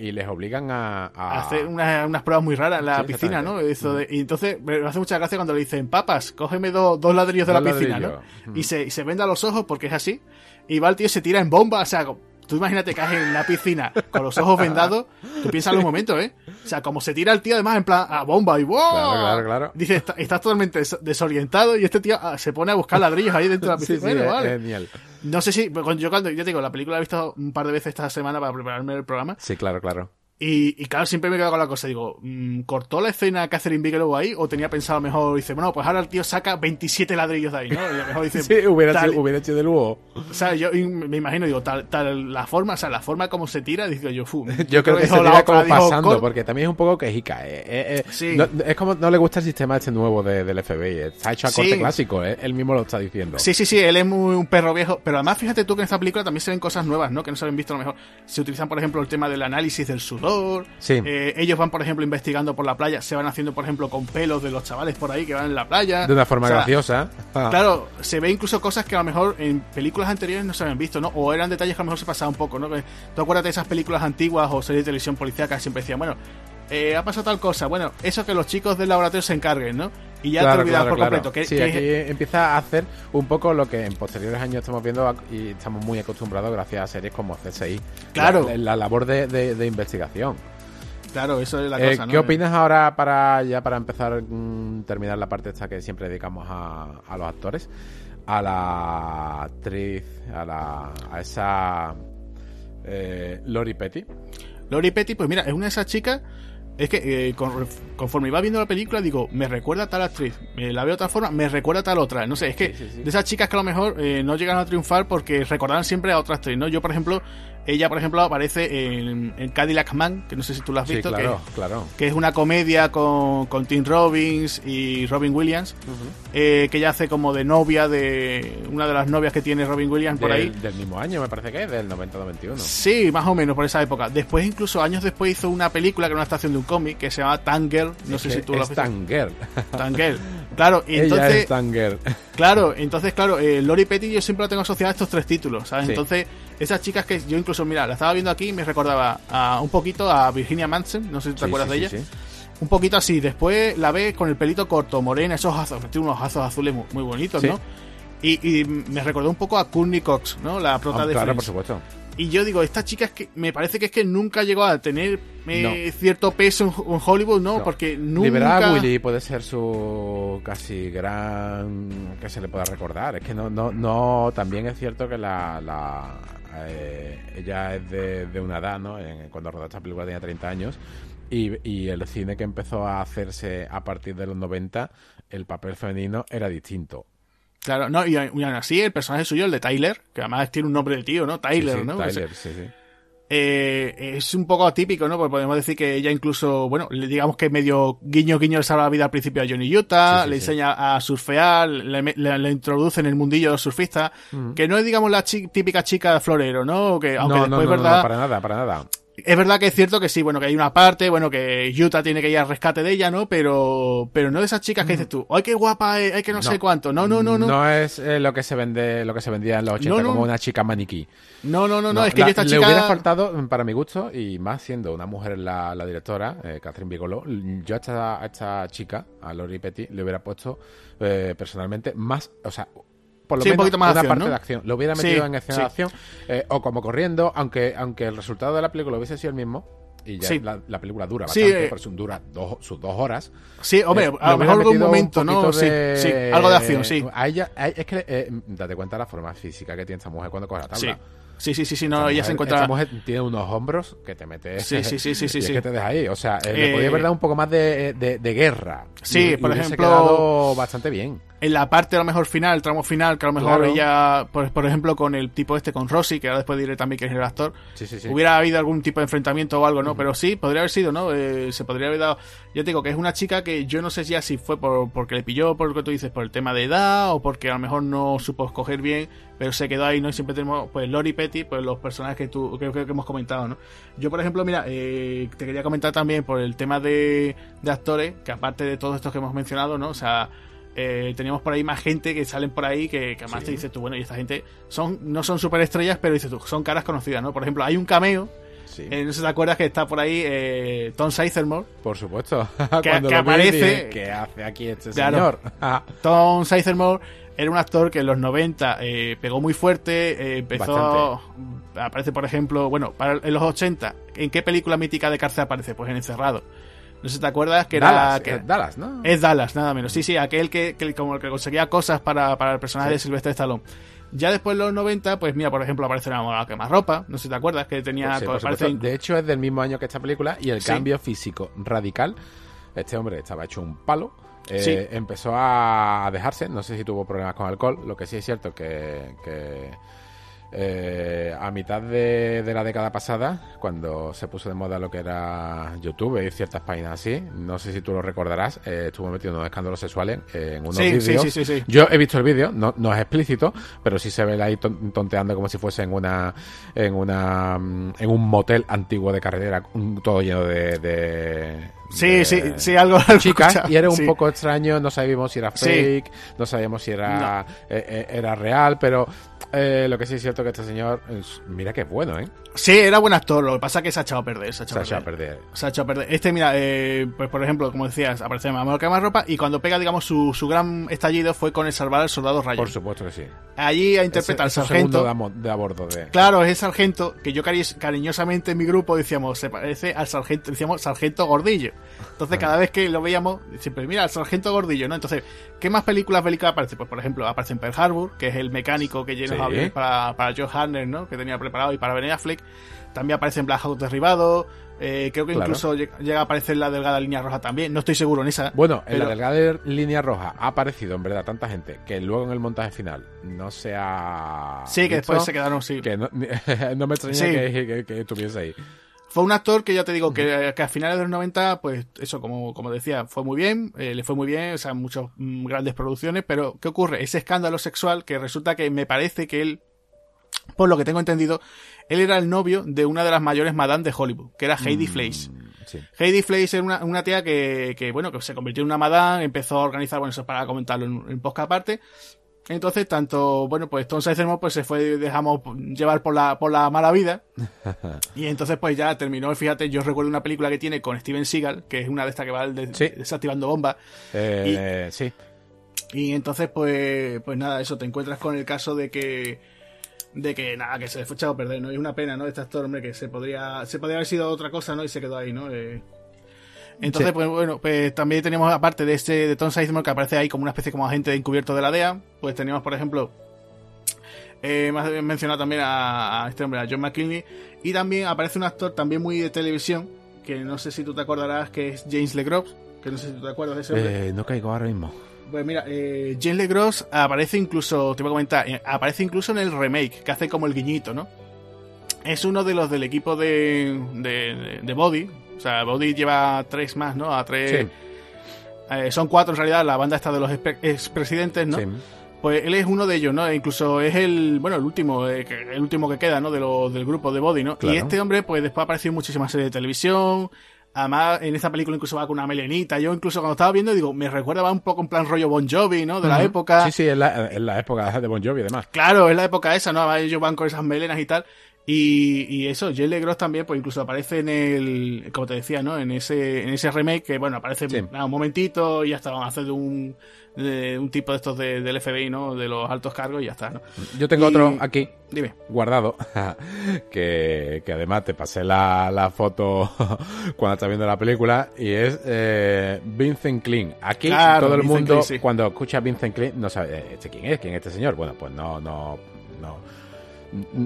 y, les obligan a, hacer unas, unas, pruebas muy raras en la piscina, ¿no? Eso de, y entonces me hace mucha gracia cuando le dicen, Papas, cógeme dos ladrillos de la piscina, ¿no? Y se, y se venda los ojos porque es así y va el tío se tira en bomba, o sea, tú imagínate que en la piscina con los ojos vendados, tú piensas un momento, ¿eh? O sea, como se tira el tío además en plan a bomba y ¡wow! Claro, claro, claro. Dice, estás totalmente desorientado y este tío ah, se pone a buscar ladrillos ahí dentro de la piscina. bueno, vale. Genial. No sé si, yo cuando, yo digo, la película la he visto un par de veces esta semana para prepararme el programa. Sí, claro, claro. Y, claro, siempre me quedo con la cosa. Digo, mm, ¿cortó la escena Catherine Bigelow ahí? ¿O tenía pensado mejor? Dice, bueno, pues ahora el tío saca 27 ladrillos de ahí, ¿no? Y mejor dice, sí, hubiera, hecho, hubiera hecho de luego. O sea, yo me imagino, digo, tal, tal, la forma, o sea, la forma como se tira, digo yo, fu. Yo creo que, se tira como pasando, porque también es un poco quejica. Eh, eh, eh sí. es como no le gusta el sistema este nuevo de, del FBI. Está hecho a corte clásico, eh, él mismo lo está diciendo. Sí, sí, sí, él es muy, un perro viejo. Pero además, fíjate tú que en esta película también se ven cosas nuevas, ¿no? Que no se habían visto a lo mejor. Se utilizan, por ejemplo, el tema del análisis del sudor. Sí. Eh, ellos van, por ejemplo, investigando por la playa, se van haciendo, por ejemplo, con pelos de los chavales por ahí que van en la playa. De una forma graciosa. Ah. Claro, se ve incluso cosas que a lo mejor en películas anteriores no se habían visto, ¿no? O eran detalles que a lo mejor se pasaba un poco, ¿no? Tú acuérdate de esas películas antiguas o series de televisión policíaca siempre decían, bueno, eh, ha pasado tal cosa, bueno, eso que los chicos del laboratorio se encarguen, ¿no? Y ya te olvidas por completo. Que, sí, aquí empieza a hacer un poco lo que en posteriores años estamos viendo y estamos muy acostumbrados gracias a series como CSI. Claro. La, labor de investigación. Claro, eso es la eh, cosa. ¿Qué opinas ahora para ya para empezar mm, terminar la parte esta que siempre dedicamos a, a los actores? A la actriz, a, la, a esa eh, Lori Petty. Lori Petty, pues mira, es una de esas chicas es que eh, conforme iba viendo la película, digo, me recuerda a tal actriz, me la veo de otra forma, me recuerda a tal otra. No sé, es que de esas chicas que a lo mejor eh, no llegan a triunfar porque recordaban siempre a otra actriz, ¿no? Yo, por ejemplo, ella, por ejemplo, aparece en, Cadillac Man, que no sé si tú la has visto. claro, que, claro. Que es una comedia con, con Tim Robbins y Robin Williams, eh, que ella hace como de novia de una de las novias que tiene Robin Williams por ahí. Del mismo año, me parece que es, del 90-91. Sí, más o menos por esa época. Después, incluso años después, hizo una película que era una estación de un cómic que se llama Tanger. No sé si tú lo has visto. Tanger. Tanger. Claro, y entonces. es Tanger. Claro, entonces, claro, eh, Lori Petty yo siempre la tengo asociada a estos tres títulos, ¿sabes? Entonces esas chicas que yo incluso, mira, la estaba viendo aquí y me recordaba a, un poquito a Virginia Manson, no sé si te acuerdas de ella. Un poquito así, después la ves con el pelito corto, morena, esos ojos, tiene unos ojos azules muy, bonitos, ¿no? Y, me recordó un poco a Courtney Cox, ¿no? La prota ah, de Claro, por supuesto. Y yo digo, esta chica es que me parece que es que nunca llegó a tener eh, cierto peso en, Hollywood, ¿no? Porque nunca... Liberar a Willy puede ser su casi gran... que se le pueda recordar. Es que no, no, no... También es cierto que la... la eh, ella es de, una edad, ¿no? cuando rodó esta película tenía 30 años. Y, y, el cine que empezó a hacerse a partir de los 90, el papel femenino era distinto. Claro, no, y, aún así el personaje suyo, el de Tyler, que además tiene un nombre de tío, ¿no? Tyler, ¿no? Tyler, sí, sí. Eh, es un poco atípico, ¿no? Porque podemos decir que ella incluso, bueno, digamos que medio guiño guiño le salva la vida al principio a Johnny Utah, le enseña a surfear, le, introduce en el mundillo surfista, mm. que no es, digamos, la típica chica florero, ¿no? Que, aunque no, después, no, ¿verdad? No, para nada, para nada. Es verdad que es cierto que sí, bueno, que hay una parte, bueno, que Utah tiene que ir al rescate de ella, ¿no? Pero, pero no de esas chicas que dices tú, ¡ay, qué guapa! Hay que no, sé cuánto. No, no, no, no. No es eh, lo que se vende, lo que se vendía en los 80 como una chica maniquí. No, no, no, no, es que yo esta chica... Le hubiera faltado, para mi gusto, y más siendo una mujer la, la directora, eh, Catherine Bigelow, yo a esta, a esta chica, a Lori Petty, le hubiera puesto eh, personalmente más, o sea, por lo menos un poquito más una parte de acción. Lo hubiera metido en escena de acción eh, o como corriendo, aunque, aunque el resultado de la película hubiese sido el mismo. Y ya la, película dura bastante, eh, por dura sus dos horas. Sí, hombre, eh, a lo mejor algún momento, ¿no? Sí, sí, algo de acción, sí. A ella, es que, date cuenta de la forma física que tiene esta mujer cuando coge la tabla. Sí, sí, sí, sí, no, ella se encuentra. Esta mujer tiene unos hombros que te metes. Sí, sí, sí, sí, sí. y es que te deja ahí. O sea, le podía haber dado un poco más de, de, guerra. Sí, por ejemplo. quedado bastante bien en la parte a lo mejor final, el tramo final, que a lo mejor ella, por, por, ejemplo, con el tipo este, con Rossi, que ahora después diré también que es el actor, hubiera habido algún tipo de enfrentamiento o algo, ¿no? Pero sí, podría haber sido, ¿no? Eh, se podría haber dado. Yo te digo que es una chica que yo no sé ya si fue por, porque le pilló, por lo que tú dices, por el tema de edad, o porque a lo mejor no supo escoger bien, pero se quedó ahí, ¿no? Y siempre tenemos, pues, Lori Petty, pues los personajes que tú, que, que, hemos comentado, ¿no? Yo, por ejemplo, mira, eh, te quería comentar también por el tema de, de actores, que aparte de todos estos que hemos mencionado, ¿no? O sea, eh, teníamos por ahí más gente que salen por ahí que, además te dices tú, bueno, y esta gente son no son superestrellas, pero dices tú, son caras conocidas, ¿no? Por ejemplo, hay un cameo. Eh, no sé si te acuerdas que está por ahí eh, Tom Sizemore. Por supuesto. que, aparece. ¿Qué hace aquí este señor? Tom Sizemore era un actor que en los 90 eh, pegó muy fuerte, empezó... Aparece, por ejemplo, bueno, para, en los 80, ¿en qué película mítica de cárcel aparece? Pues en Encerrado. No sé si te acuerdas que era. Que, es Dallas, ¿no? Es Dallas, nada menos. Sí, sí, aquel que, como el que conseguía cosas para, para el personaje de Sylvester Stallone. Ya después de los 90, pues mira, por ejemplo, aparece la ropa No sé si te acuerdas que tenía. De hecho, es del mismo año que esta película y el cambio físico radical. Este hombre estaba hecho un palo. Eh, empezó a dejarse. No sé si tuvo problemas con alcohol. Lo que sí es cierto que, que eh, a mitad de, la década pasada, cuando se puso de moda lo que era YouTube y ciertas páginas así, no sé si tú lo recordarás, eh, estuvo metido en unos escándalos sexuales en unos vídeos. Yo he visto el vídeo, no, no, es explícito, pero sí se ve ahí tonteando como si fuese en una en una en un motel antiguo de carretera, todo lleno de, Sí, sí, sí, algo. Chicas, y era un poco extraño, no sabíamos si era fake, no sabíamos si era, eh, era real, pero eh, lo que sí es cierto que este señor, mira que es bueno, ¿eh? Sí, era buen actor, lo que pasa es que se ha echado a perder. Se ha echado, a, perder. Se ha echado a perder. Este, mira, eh, pues por ejemplo, como decías, aparece en Mamá más ropa y cuando pega, digamos, su, su gran estallido fue con el salvar al soldado Ryan. Por supuesto que sí. Allí interpreta al sargento. De, de, a bordo de... Claro, es el sargento que yo cariñosamente en mi grupo decíamos, se parece al sargento, decíamos sargento gordillo. Entonces, ah. cada vez que lo veíamos, siempre, mira, el sargento gordillo, ¿no? Entonces, ¿qué más películas bélicas aparece? Pues, por ejemplo, aparece en Pearl Harbor, que es el mecánico que llena sí. para, para Joe Harner, ¿no? Que tenía preparado y para Ben Affleck. También aparece en Black Hawk Derribado. Eh, creo que incluso llega a aparecer la delgada línea roja también. No estoy seguro en esa. Bueno, en la delgada línea roja ha aparecido en verdad tanta gente que luego en el montaje final no se ha. Sí, que después se quedaron, sí. Que no, me extraña que, estuviese ahí. Fue un actor que ya te digo que, a finales de los 90, pues eso, como, como decía, fue muy bien, eh, le fue muy bien, o sea, muchas mm, grandes producciones, pero ¿qué ocurre? Ese escándalo sexual que resulta que me parece que él, por lo que tengo entendido, él era el novio de una de las mayores madame de Hollywood, que era Heidi mm, Fleiss. Heidi Fleiss era una, una tía que, que, bueno, que se convirtió en una madame, empezó a organizar, bueno, eso para comentarlo en, en podcast aparte. Entonces, tanto, bueno, pues Tom Sizemore pues se fue, dejamos llevar por la, por la mala vida. y entonces, pues ya terminó, fíjate, yo recuerdo una película que tiene con Steven Seagal, que es una de estas que va desactivando bombas. Eh, sí. Y entonces, pues, pues nada, eso, te encuentras con el caso de que de que nada, que se le fue echado a perder, ¿no? Es una pena, ¿no? Este actor, hombre, que se podría, se podría haber sido otra cosa, ¿no? Y se quedó ahí, ¿no? Eh, entonces, pues bueno, pues también tenemos, aparte de este, de Tom Sizemore, que aparece ahí como una especie como agente encubierto de la DEA, pues teníamos, por ejemplo, eh, mencionado también a, este hombre, a John McKinney, y también aparece un actor también muy de televisión, que no sé si tú te acordarás, que es James LeGros, que no sé si tú te acuerdas de ese hombre. Eh, no caigo ahora mismo. Pues mira, eh, James LeGros aparece incluso, te voy a comentar, eh, aparece incluso en el remake, que hace como el guiñito, ¿no? Es uno de los del equipo de, de, Body. O sea, Body lleva tres más, ¿no? A tres. Eh, son cuatro en realidad, la banda está de los expresidentes, ¿no? Sí. Pues él es uno de ellos, ¿no? Incluso es el, bueno, el último, eh, el último que queda, ¿no? De del grupo de Body, ¿no? Y este hombre, pues después apareció en muchísimas series de televisión, Además, en esta película incluso va con una melenita. Yo incluso cuando estaba viendo, digo, me recuerda va un poco en plan rollo Bon Jovi, ¿no? De la época. Sí, sí, es la, es la época de Bon Jovi, además. Claro, es la época esa, ¿no? Ellos van con esas melenas y tal. Y, y eso, Jay Gross también, pues incluso aparece en el, como te decía, ¿no? En ese, en ese remake que, bueno, aparece un momentito y ya está, van a hacer un, de un tipo de estos de, del FBI, ¿no? De los altos cargos y ya está, ¿no? Yo tengo otro aquí, dime, guardado, que, que además te pasé la, la foto cuando estás viendo la película y es eh, Vincent Klein. Aquí todo el mundo, cuando escucha Vincent Klein, no sabe, eh, ¿este quién es? ¿Quién es este señor? Bueno, pues no, no, no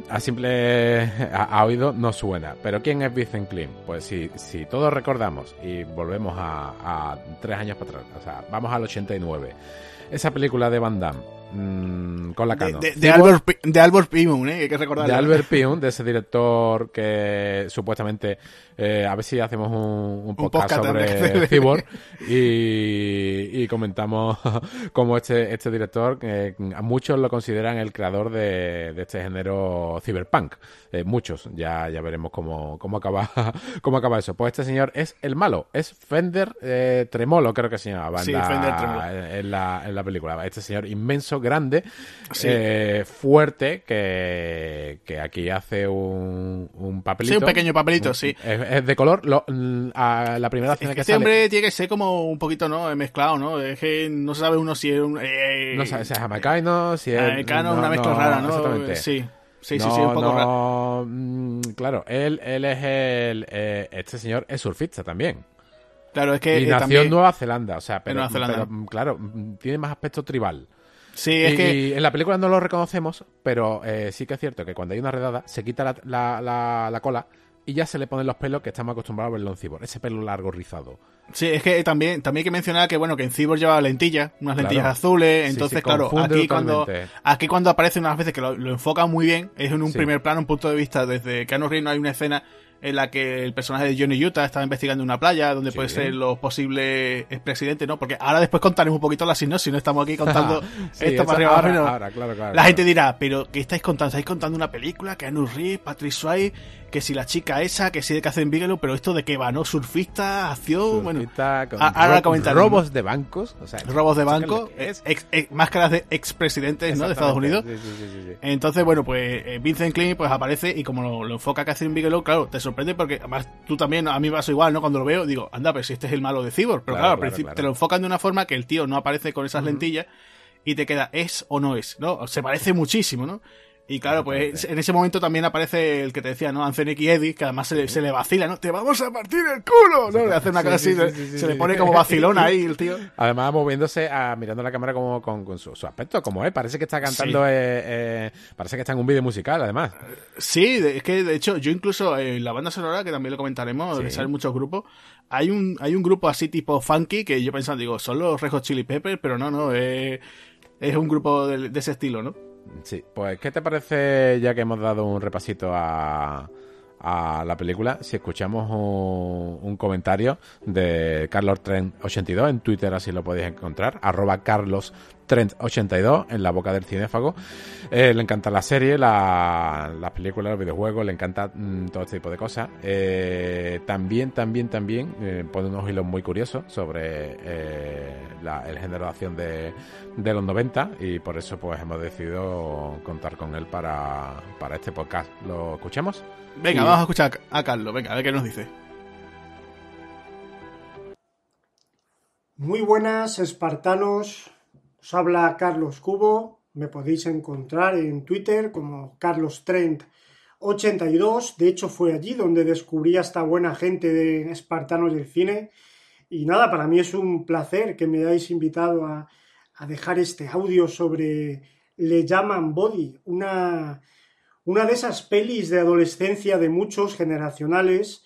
a simple a, oído no suena. Pero ¿quién es Vincent Klim? Pues si, si todos recordamos y volvemos a, tres años para atrás, o sea, vamos al 89. Esa película de Van Damme, mm, con la cano. De, Albert, de Albert Pimun, ¿eh? hay que recordar. De Albert Pimun, de ese director que supuestamente eh, a ver si hacemos un, podcast, sobre Cyborg y, comentamos cómo este, este director, que a muchos lo consideran el creador de, este género cyberpunk. Eh, muchos, ya, ya veremos cómo, cómo, acaba, cómo acaba eso. Pues este señor es el malo, es Fender eh, Tremolo, creo que se llama banda en, la, en la película. Este señor inmenso, grande, fuerte, que, que aquí hace un, un papelito. Sí, un pequeño papelito, sí es de color. Lo, a la primera escena que este hombre tiene que ser como un poquito, ¿no? Mezclado, ¿no? Es que no sabe uno si es un. Eh, no sabe si es jamaicano, si es. Jamaicano, una mezcla rara, ¿no? Exactamente. Sí. Sí, sí, sí, un poco raro. Mm, claro, él, él es el. Eh, este señor es surfista también. Claro, es que. Y nació en Nueva Zelanda, o sea, pero, Nueva Zelanda. pero claro, tiene más aspecto tribal. Sí, es que. Y en la película no lo reconocemos, pero eh, sí que es cierto que cuando hay una redada, se quita la, la, la, la cola y ya se le ponen los pelos que estamos acostumbrados a verlo en Cyborg, ese pelo largo rizado. Sí, es que también, también hay que mencionar que bueno, que en Cyborg lleva lentillas, unas lentillas azules, entonces claro, aquí cuando, aquí cuando aparece unas veces que lo, lo enfoca muy bien, es en un primer plano, un punto de vista desde Keanu Reeves no hay una escena en la que el personaje de Johnny Utah estaba investigando una playa donde puede ser los posibles expresidentes, ¿no? Porque ahora después contaremos un poquito la sinopsis, no estamos aquí contando esto para arriba ahora, claro, claro, La gente dirá, pero ¿qué estáis contando? ¿Estáis contando una película? que Reeves, Patrick Swayze, que si la chica esa, que si de que hacen Bigelow, pero esto de qué va, ¿no? Surfista, acción, Surfista, bueno. ahora comentar. Robos de bancos, o sea, robos de banco, es? máscaras de expresidentes, ¿no? De Estados Unidos. Entonces, bueno, pues eh, Vincent Klein pues aparece y como lo, enfoca Catherine Bigelow, claro, te sorprende porque además tú también, a mí me pasa igual, ¿no? Cuando lo veo, digo, anda, pero si este es el malo de Cyborg. Pero claro, al principio te lo enfocan de una forma que el tío no aparece con esas lentillas y te queda, ¿es o no es? ¿No? Se parece muchísimo, ¿no? Y claro, pues en ese momento también aparece el que te decía, ¿no? Anthony y Eddie, que además se, le vacila, ¿no? ¡Te vamos a partir el culo! ¿no? Le hace una así, se le pone como vacilón ahí el tío. Además, moviéndose, a, mirando la cámara como con, su, aspecto, como es. Parece que está cantando, eh, eh, parece que está en un vídeo musical, además. Sí, es que de hecho, yo incluso en la banda sonora, que también lo comentaremos, salen muchos grupos, hay un, hay un grupo así tipo funky que yo pensando, digo, son los Rejos Chili Peppers, pero no, no, es, es un grupo de ese estilo, ¿no? Sí, pues ¿qué te parece ya que hemos dado un repasito a, la película si escuchamos un, comentario de Carlos Trent 82 en Twitter así lo podéis encontrar arroba Carlos Trent 82 en la boca del cinéfago eh, le encanta la serie las películas los videojuegos le encanta mm, todo este tipo de cosas eh, también también también eh, pone unos hilos muy curiosos sobre el género de acción de, de, los 90 y por eso pues hemos decidido contar con él para, para este podcast ¿lo escuchemos? Venga, vamos a escuchar a Carlos, venga, a ver qué nos dice. Muy buenas, espartanos. Os habla Carlos Cubo Me podéis encontrar en Twitter como Carlos Trent 82. De hecho, fue allí donde descubrí a esta buena gente de Espartanos del Cine. Y nada, para mí es un placer que me hayáis invitado a, dejar este audio sobre Le llaman Body, una, una de esas pelis de adolescencia de muchos generacionales.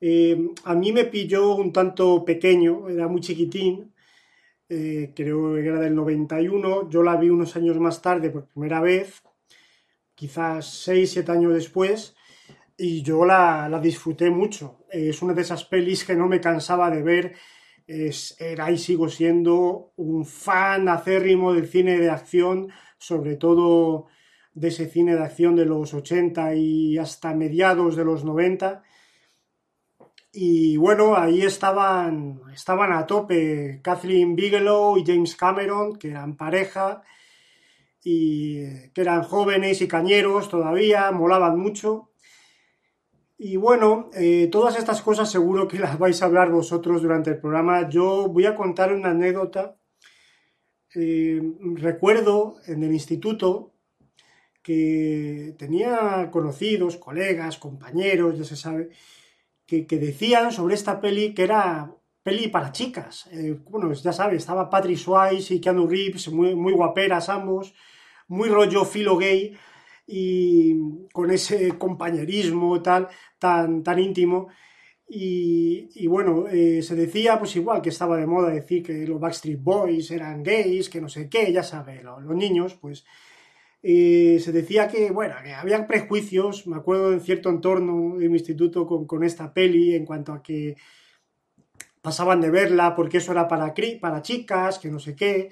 Eh, a mí me pilló un tanto pequeño, era muy chiquitín, eh, creo que era del 91, yo la vi unos años más tarde por primera vez, quizás 6, 7 años después, y yo la, disfruté mucho. Es una de esas pelis que no me cansaba de ver, es, era y sigo siendo un fan acérrimo del cine de acción, sobre todo de ese cine de acción de los 80 y hasta mediados de los 90 y bueno, ahí estaban, estaban a tope Kathleen Bigelow y James Cameron, que eran pareja y que eran jóvenes y cañeros todavía, molaban mucho. Y bueno, eh, todas estas cosas seguro que las vais a hablar vosotros durante el programa. Yo voy a contar una anécdota. Eh, recuerdo en el instituto que tenía conocidos, colegas, compañeros, ya se sabe, que, decían sobre esta peli que era peli para chicas. Eh, bueno, ya sabes, estaba Patrick Swayze y Keanu Reeves, muy, muy guaperas ambos, muy rollo filo gay y con ese compañerismo tal, tan, tan íntimo. Y, bueno, eh, se decía pues igual que estaba de moda decir que los Backstreet Boys eran gays, que no sé qué, ya sabes, los niños, pues se decía que, bueno, que había prejuicios, me acuerdo en cierto entorno de mi instituto con, esta peli, en cuanto a que pasaban de verla porque eso era para, para chicas, que no sé qué.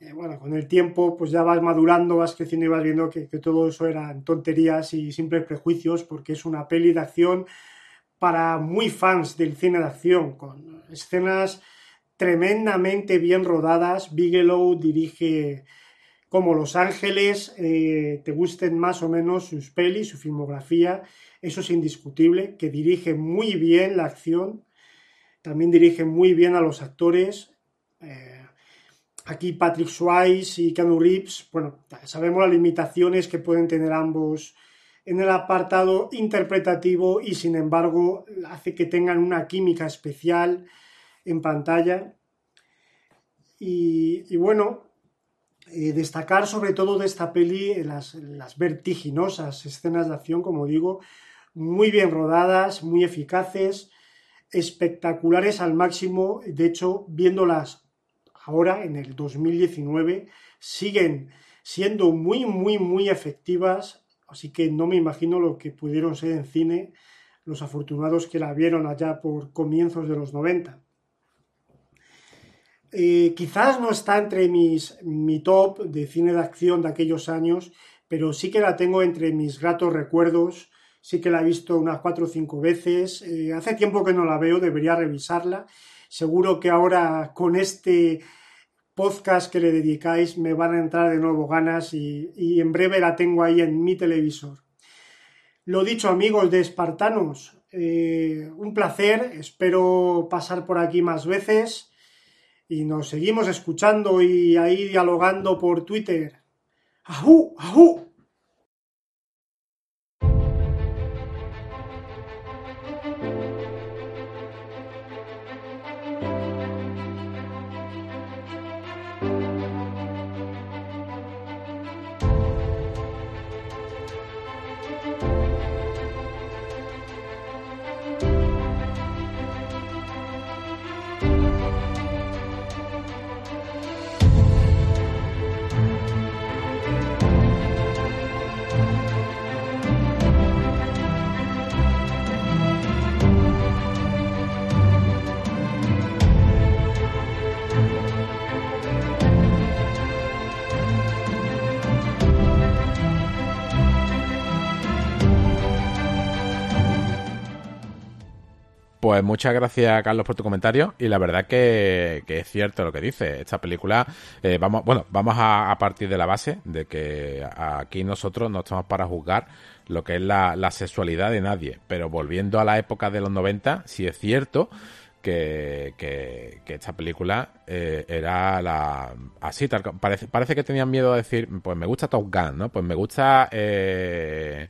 Eh, bueno, con el tiempo pues ya vas madurando, vas creciendo y vas viendo que, que, todo eso eran tonterías y simples prejuicios porque es una peli de acción para muy fans del cine de acción, con escenas tremendamente bien rodadas. Bigelow dirige como Los Ángeles, eh, te gusten más o menos sus pelis, su filmografía, eso es indiscutible, que dirige muy bien la acción, también dirige muy bien a los actores. Eh, aquí Patrick Swayze y Keanu Reeves, bueno, sabemos las limitaciones que pueden tener ambos en el apartado interpretativo y sin embargo hace que tengan una química especial en pantalla. Y, y bueno, destacar sobre todo de esta peli las, las, vertiginosas escenas de acción, como digo, muy bien rodadas, muy eficaces, espectaculares al máximo. De hecho, viéndolas ahora, en el 2019, siguen siendo muy, muy, muy efectivas. Así que no me imagino lo que pudieron ser en cine los afortunados que la vieron allá por comienzos de los 90. Eh, quizás no está entre mis, mi top de cine de acción de aquellos años, pero sí que la tengo entre mis gratos recuerdos. Sí que la he visto unas cuatro o cinco veces. Eh, hace tiempo que no la veo, debería revisarla. Seguro que ahora con este podcast que le dedicáis me van a entrar de nuevo ganas y, en breve la tengo ahí en mi televisor. Lo dicho amigos de Espartanos, eh, un placer, espero pasar por aquí más veces y nos seguimos escuchando y ahí dialogando por Twitter. ¡Ajú! Pues muchas gracias, Carlos, por tu comentario. Y la verdad que, es cierto lo que dice. Esta película, eh, vamos, bueno, vamos a, partir de la base de que aquí nosotros no estamos para juzgar lo que es la, sexualidad de nadie. Pero volviendo a la época de los 90, sí es cierto que, que, esta película eh, era la así tal parece parece que tenían miedo a decir pues me gusta Top Gun no pues me gusta eh,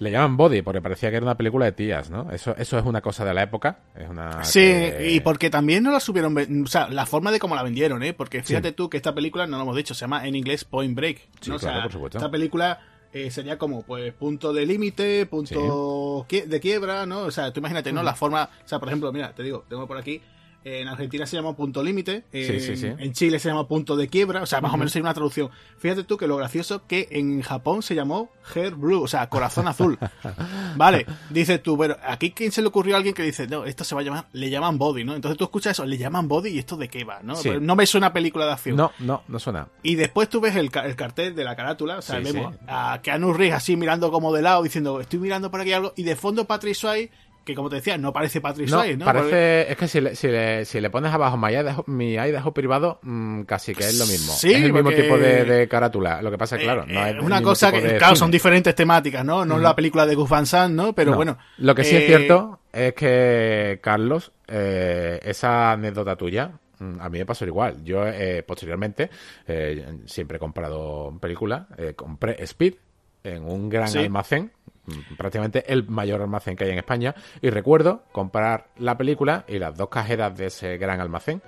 le llaman Body porque parecía que era una película de tías, ¿no? Eso, eso es una cosa de la época. Es una sí, y porque también no la subieron, o sea, la forma de cómo la vendieron, ¿eh? Porque fíjate tú que esta película, no lo hemos dicho, se llama en inglés Point Break. ¿no? claro, por supuesto. Esta película eh, sería como, pues, punto de límite, punto de quiebra, ¿no? O sea, tú imagínate, ¿no? La forma, o sea, por ejemplo, mira, te digo, tengo por aquí en Argentina se llama punto límite, en, Chile se llama punto de quiebra, o sea, más o menos hay una traducción. Fíjate tú que lo gracioso que en Japón se llamó Hair Blue, o sea, corazón azul. vale, dices tú, pero aquí quién se le ocurrió a alguien que dice, no, esto se va a llamar, le llaman body, ¿no? Entonces tú escuchas eso, le llaman body y esto de qué va, ¿no? No me suena película de acción. No, no, no suena. Y después tú ves el, cartel de la carátula, o sea, vemos a Keanu Reeves así mirando como de lado, diciendo, estoy mirando por aquí algo, y de fondo Patrick Swayze que como te decía, no parece Patrick no, ¿no? Parece, es que si le, si le, si le pones abajo mi hay de privado, mmm, casi que es lo mismo. Sí, es el mismo tipo de, carátula. Lo que pasa es, claro, no es eh, una cosa que, claro, son diferentes temáticas, ¿no? No es la película de Gus Van Sant, ¿no? Pero bueno. Lo que sí es eh, cierto es que, Carlos, eh, esa anécdota tuya, mm, a mí me pasó igual. Yo, posteriormente, siempre he comprado películas. compré Speed en un gran almacén prácticamente el mayor almacén que hay en España. Y recuerdo comprar la película y las dos cajeras de ese gran almacén.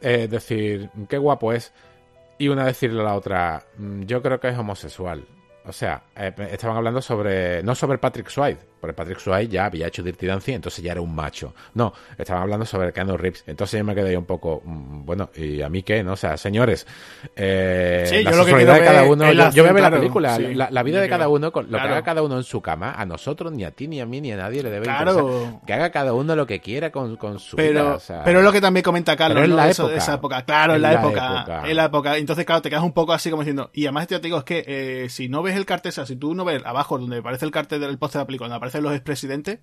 Es decir, qué guapo es. Y una decirle a la otra, mm, yo creo que es homosexual. O sea, eh, estaban hablando sobre. No sobre Patrick Swayze, porque Patrick Swayze ya había hecho Dirty Dancing, entonces ya era un macho. No, estaban hablando sobre Keanu Reeves. Entonces yo me quedé un poco. Mm, bueno, ¿y a mí qué? ¿No? O sea, señores. Eh, la sexualidad de cada uno. Yo, voy a ver la película. la, vida de cada uno, lo que haga cada uno en su cama, a nosotros, ni a ti, ni a mí, ni a nadie le debe claro. Que haga cada uno lo que quiera con, con su pero, vida. pero es lo que también comenta Carlos. en la época. esa época. Claro, en, la, época, En la época. Entonces, claro, te quedas un poco así como diciendo. Y además, te digo, es que eh, si no ves el cartel, o sea, si tú uno ve abajo donde aparece el cartel del póster de la película, donde aparecen los expresidentes,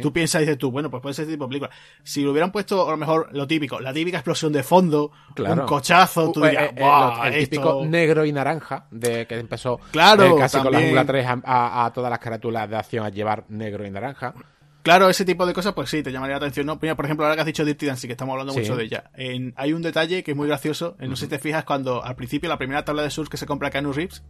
tú piensas y dices tú, bueno, pues puede ser ese tipo de película. Si lo hubieran puesto, a lo mejor, lo típico, la típica explosión de fondo, un cochazo, tú dirías, eh, eh, el típico negro y naranja, de que empezó claro, eh, casi con la jungla 3 a, todas las carátulas de acción a llevar negro y naranja. Claro, ese tipo de cosas, pues sí, te llamaría la atención. No, por ejemplo, ahora que has dicho Dirty Dancing, que estamos hablando mucho de ella. hay un detalle que es muy gracioso. No sé si te fijas cuando al principio la primera tabla de surf que se compra Keanu Reeves,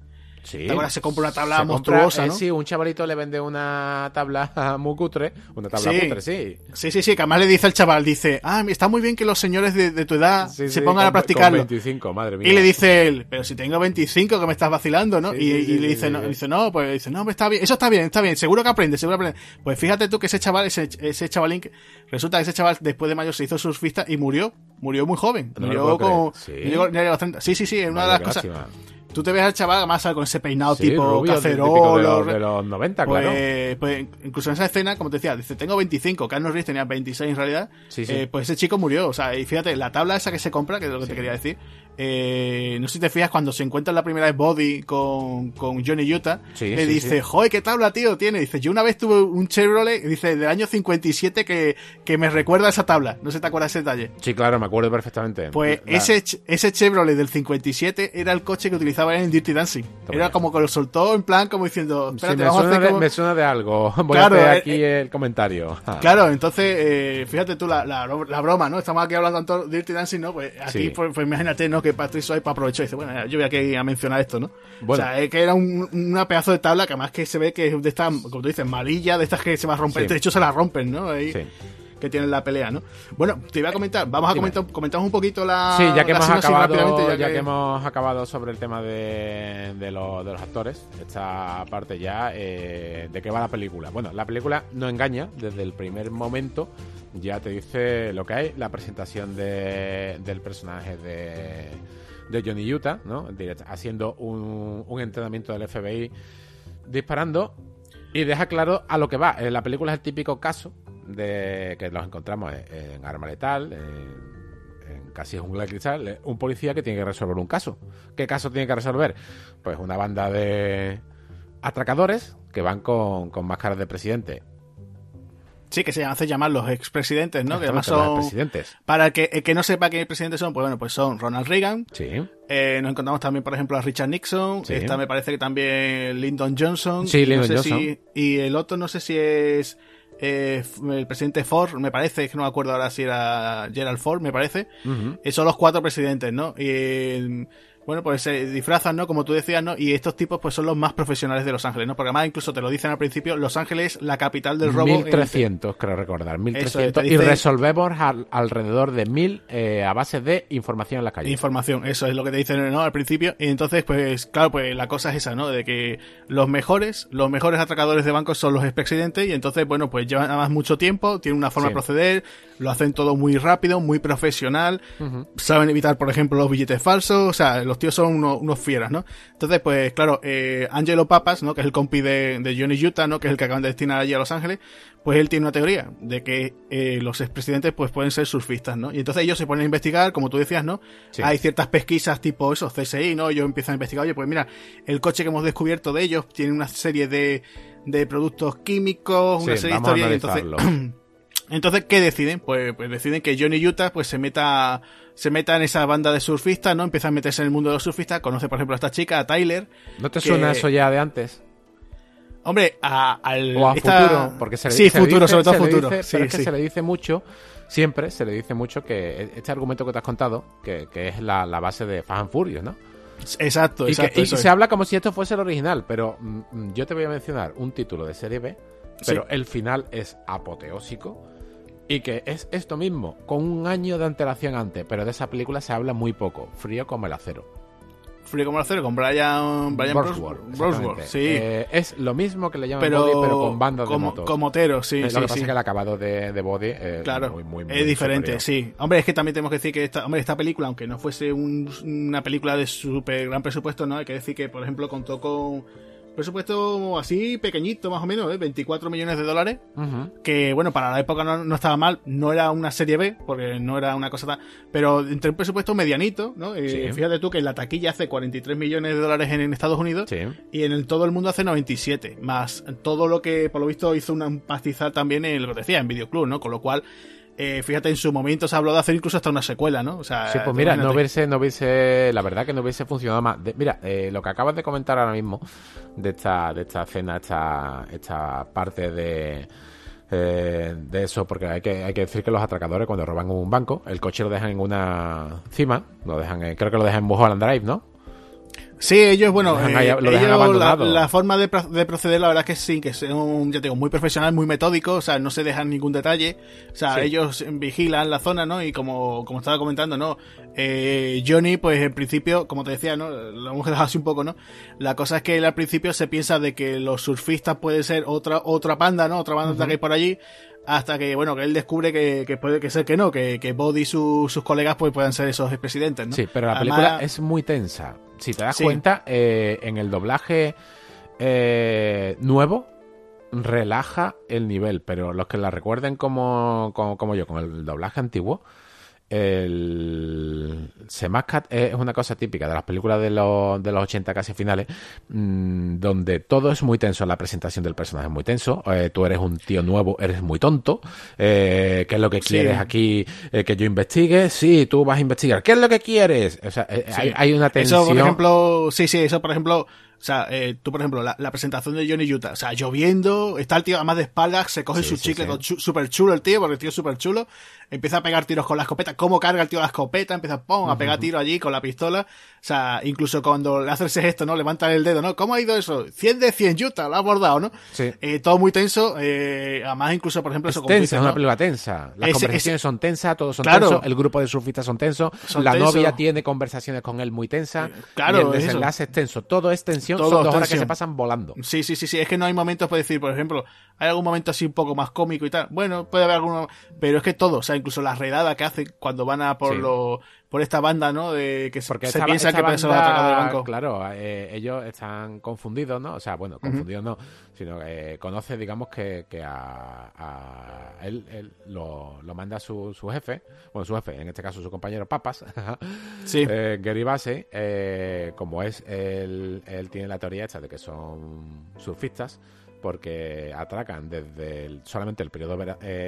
Sí. Ahora se compra una tabla monstruosa, eh, ¿no? sí, un chavalito le vende una tabla muy cutre, una tabla sí. cutre, sí. Sí, sí, sí, que además le dice al chaval, dice, ah, está muy bien que los señores de, tu edad se pongan a practicarlo. Con 25, madre mía. Y le dice él, pero si tengo 25 que me estás vacilando, ¿no? y, le dice, no, dice, no, pues dice, no, está bien, eso está bien, está bien, seguro que aprende, seguro que aprende. Pues fíjate tú que ese chaval, ese, ese chavalín, resulta que ese chaval después de mayo se hizo surfista y murió, murió muy joven, murió como, sí, sí, sí, es una de las cosas. Tú te ves al chaval más con ese peinado tipo cacerolo. De, los, 90, pues, claro. Pues incluso en esa escena, como te decía, dice, tengo 25, Carlos Reeves tenía 26 en realidad. Sí, sí. Eh, pues ese chico murió. O sea, y fíjate, la tabla esa que se compra, que es lo que te quería decir, eh, no sé si te fijas, cuando se encuentra la primera vez Body con, con Johnny Utah, le dice, joder, ¿qué tabla, tío, tiene? Dice, yo una vez tuve un Chevrolet, dice, del año 57 que, que me recuerda a esa tabla. No sé si te acuerdas ese detalle. Sí, claro, me acuerdo perfectamente. Pues ese, ese Chevrolet del era el coche que utilizaba en Dirty Dancing. Era como que lo soltó en plan como diciendo, espérate, me, vamos suena a hacer de, me suena de algo. Voy a hacer eh, aquí eh, el comentario. Claro, entonces, eh, fíjate tú la, la, broma, ¿no? Estamos aquí hablando tanto de Dirty Dancing, ¿no? Pues aquí, pues, pues, imagínate, ¿no? Que Patrick Swayze aprovechó y dice, bueno, yo voy aquí a mencionar esto, ¿no? O sea, es que era un, una pedazo de tabla que además que se ve que es de estas, como tú dices, malilla, de estas que se va a romper. De hecho, se la rompen, ¿no? Ahí. Sí que tienen la pelea, ¿no? Bueno, te iba a comentar, vamos a comentar, comentamos un poquito la. Sí, ya que hemos acabado, ya, que... hemos acabado sobre el tema de, de, los, de los actores, esta parte ya, eh, ¿de qué va la película? Bueno, la película no engaña desde el primer momento, ya te dice lo que hay, la presentación de, del personaje de, de Johnny Utah, ¿no? Haciendo un, un entrenamiento del FBI disparando y deja claro a lo que va. La película es el típico caso de que los encontramos en, Arma Letal, en, Casi Jungla de Cristal, un policía que tiene que resolver un caso. ¿Qué caso tiene que resolver? Pues una banda de atracadores que van con, con máscaras de presidente Sí, que se hace llamar los expresidentes, ¿no? Que además son. Presidentes. Para que el que no sepa qué presidentes son, pues bueno, pues son Ronald Reagan. Sí. Eh, nos encontramos también, por ejemplo, a Richard Nixon. Sí. Esta me parece que también Lyndon Johnson. Sí, Lyndon Johnson. y el otro no sé si es eh, el presidente Ford, me parece, que no me acuerdo ahora si era Gerald Ford, me parece, son los cuatro presidentes, ¿no? Y bueno, pues se disfrazan, ¿no? Como tú decías, ¿no? Y estos tipos, pues son los más profesionales de Los Ángeles, ¿no? Porque además incluso te lo dicen al principio, Los Ángeles, la capital del robo. 1300, creo recordar, 1300. Y resolvemos alrededor de 1000 eh, a base de información en la calle. Información, eso es lo que te dicen, ¿no? Al principio. Y entonces, pues, claro, pues la cosa es esa, ¿no? De que los mejores, los mejores atracadores de bancos son los expresidentes y entonces, bueno, pues llevan además mucho tiempo, tienen una forma de proceder, lo hacen todo muy rápido, muy profesional, saben evitar, por ejemplo, los billetes falsos, o sea, los tíos son unos, fieras, ¿no? Entonces, pues claro, eh, Angelo Papas, ¿no? Que es el compi de, Johnny Utah, ¿no? Que es el que acaban de destinar allí a Los Ángeles, pues él tiene una teoría de que eh, los expresidentes pues pueden ser surfistas, ¿no? Y entonces ellos se ponen a investigar, como tú decías, ¿no? Hay ciertas pesquisas tipo eso, CSI, ¿no? Ellos empiezan a investigar, oye, pues mira, el coche que hemos descubierto de ellos tiene una serie de, de productos químicos, una serie de historias, y entonces... Entonces, ¿qué deciden? Pues, pues, deciden que Johnny Utah pues se meta se meta en esa banda de surfistas, ¿no? Empieza a meterse en el mundo de los surfistas, conoce por ejemplo a esta chica, a Tyler. ¿No te suena eso ya de antes? Hombre, a, al o a futuro, porque se le, sí, futuro, sobre todo futuro. pero es que se le dice mucho, siempre se le dice mucho que este argumento que te has contado, que, es la, base de Fast and Furious, ¿no? Exacto, exacto. Y, se habla como si esto fuese el original, pero mm, mm, yo te voy a mencionar un título de serie B, pero el final es apoteósico y que es esto mismo, con un año de antelación antes, pero de esa película se habla muy poco, Frío como el acero. Frío como el acero, con Brian, Brian sí. Eh, es lo mismo que le llaman pero, Body, pero con bandas de motos. Con moteros, sí. Lo que pasa es que el acabado de, de Body es claro, muy, muy, es diferente, sí. Hombre, es que también tenemos que decir que esta, hombre, esta película, aunque no fuese una película de súper gran presupuesto, ¿no? Hay que decir que, por ejemplo, contó con presupuesto así pequeñito más o menos, ¿eh? 24 millones de dólares, que bueno, para la época no, estaba mal, no era una serie B, porque no era una cosa tan... Pero entre un presupuesto medianito, ¿no? Eh, fíjate tú que la taquilla hace 43 millones de dólares en, Estados Unidos y en el, todo el mundo hace 97, más todo lo que por lo visto hizo un pastizal también en lo que decía, en Videoclub, ¿no? Con lo cual eh, fíjate, en su momento se habló de hacer incluso hasta una secuela, ¿no? O sea, sí, pues mira, no hubiese, no hubiese, la verdad que no hubiese funcionado más. mira, eh, lo que acabas de comentar ahora mismo de esta, de esta escena, esta, esta parte de, eh, de eso, porque hay que, hay que decir que los atracadores cuando roban un banco, el coche lo dejan en una cima, lo dejan, creo que lo dejan en Mulholland Drive, ¿no? Sí, ellos, bueno, eh, la, forma de, proceder, la verdad es que sí, que es un, ya tengo, muy profesional, muy metódico, o sea, no se dejan ningún detalle, o sea, ellos vigilan la zona, ¿no? Y como, como estaba comentando, ¿no? Eh, Johnny, pues en principio, como te decía, ¿no? Lo hemos dejado así un poco, ¿no? La cosa es que él al principio se piensa de que los surfistas puede ser otra, otra panda, ¿no? Otra banda que hay por allí, hasta que, bueno, que él descubre que, puede que ser que no, que, que Body y sus colegas pues puedan ser esos presidentes, ¿no? Sí, pero la película es muy tensa. Si te das cuenta, eh, en el doblaje eh, nuevo relaja el nivel, pero los que la recuerden como, como, como yo, con el doblaje antiguo, el Semascat es una cosa típica de las películas de los, de los 80 casi finales, mm, donde todo es muy tenso. La presentación del personaje es muy tenso. Eh, tú eres un tío nuevo, eres muy tonto. Eh, ¿Qué es lo que quieres aquí eh, que yo investigue? Sí, tú vas a investigar. ¿Qué es lo que quieres? O sea, hay, hay, una tensión. Eso, por ejemplo, sí, sí, eso, por ejemplo, o sea, eh, tú, por ejemplo, la, presentación de Johnny Utah, o sea, lloviendo, está el tío además de espaldas, se coge su chicle, súper chulo el tío, porque el tío es súper chulo, empieza a pegar tiros con la escopeta, cómo carga el tío la escopeta, empieza pum, a pegar tiros allí con la pistola, o sea, incluso cuando le hace ese gesto, ¿no? Levanta el dedo, ¿no? ¿Cómo ha ido eso? 100 de 100 Utah, lo ha abordado, ¿no? Sí. Eh, todo muy tenso, eh, además incluso, por ejemplo, es eso tensa, es una película tensa. Las conversaciones son tensas, todos son tensos, el grupo de surfistas son tensos, la novia tiene conversaciones con él muy tensas, claro, y el desenlace es tenso, todo es tensión, son dos horas que se pasan volando. Sí, sí, sí, sí. Es que no hay momentos para decir, por ejemplo, hay algún momento así un poco más cómico y tal. Bueno, puede haber alguno, pero es que todo, o sea, incluso la redada que hacen cuando van a por lo, por esta banda, ¿no? De que Porque se piensa que banda, del banco. Claro, eh, ellos están confundidos, ¿no? O sea, bueno, confundidos no, sino que eh, conoce, digamos, que, que a, a él, él lo, lo, manda su, su jefe, bueno, su jefe, en este caso su compañero Papas, sí. eh, Gary Base, eh, como es, él, él tiene la teoría esta de que son surfistas, porque atracan desde solamente el periodo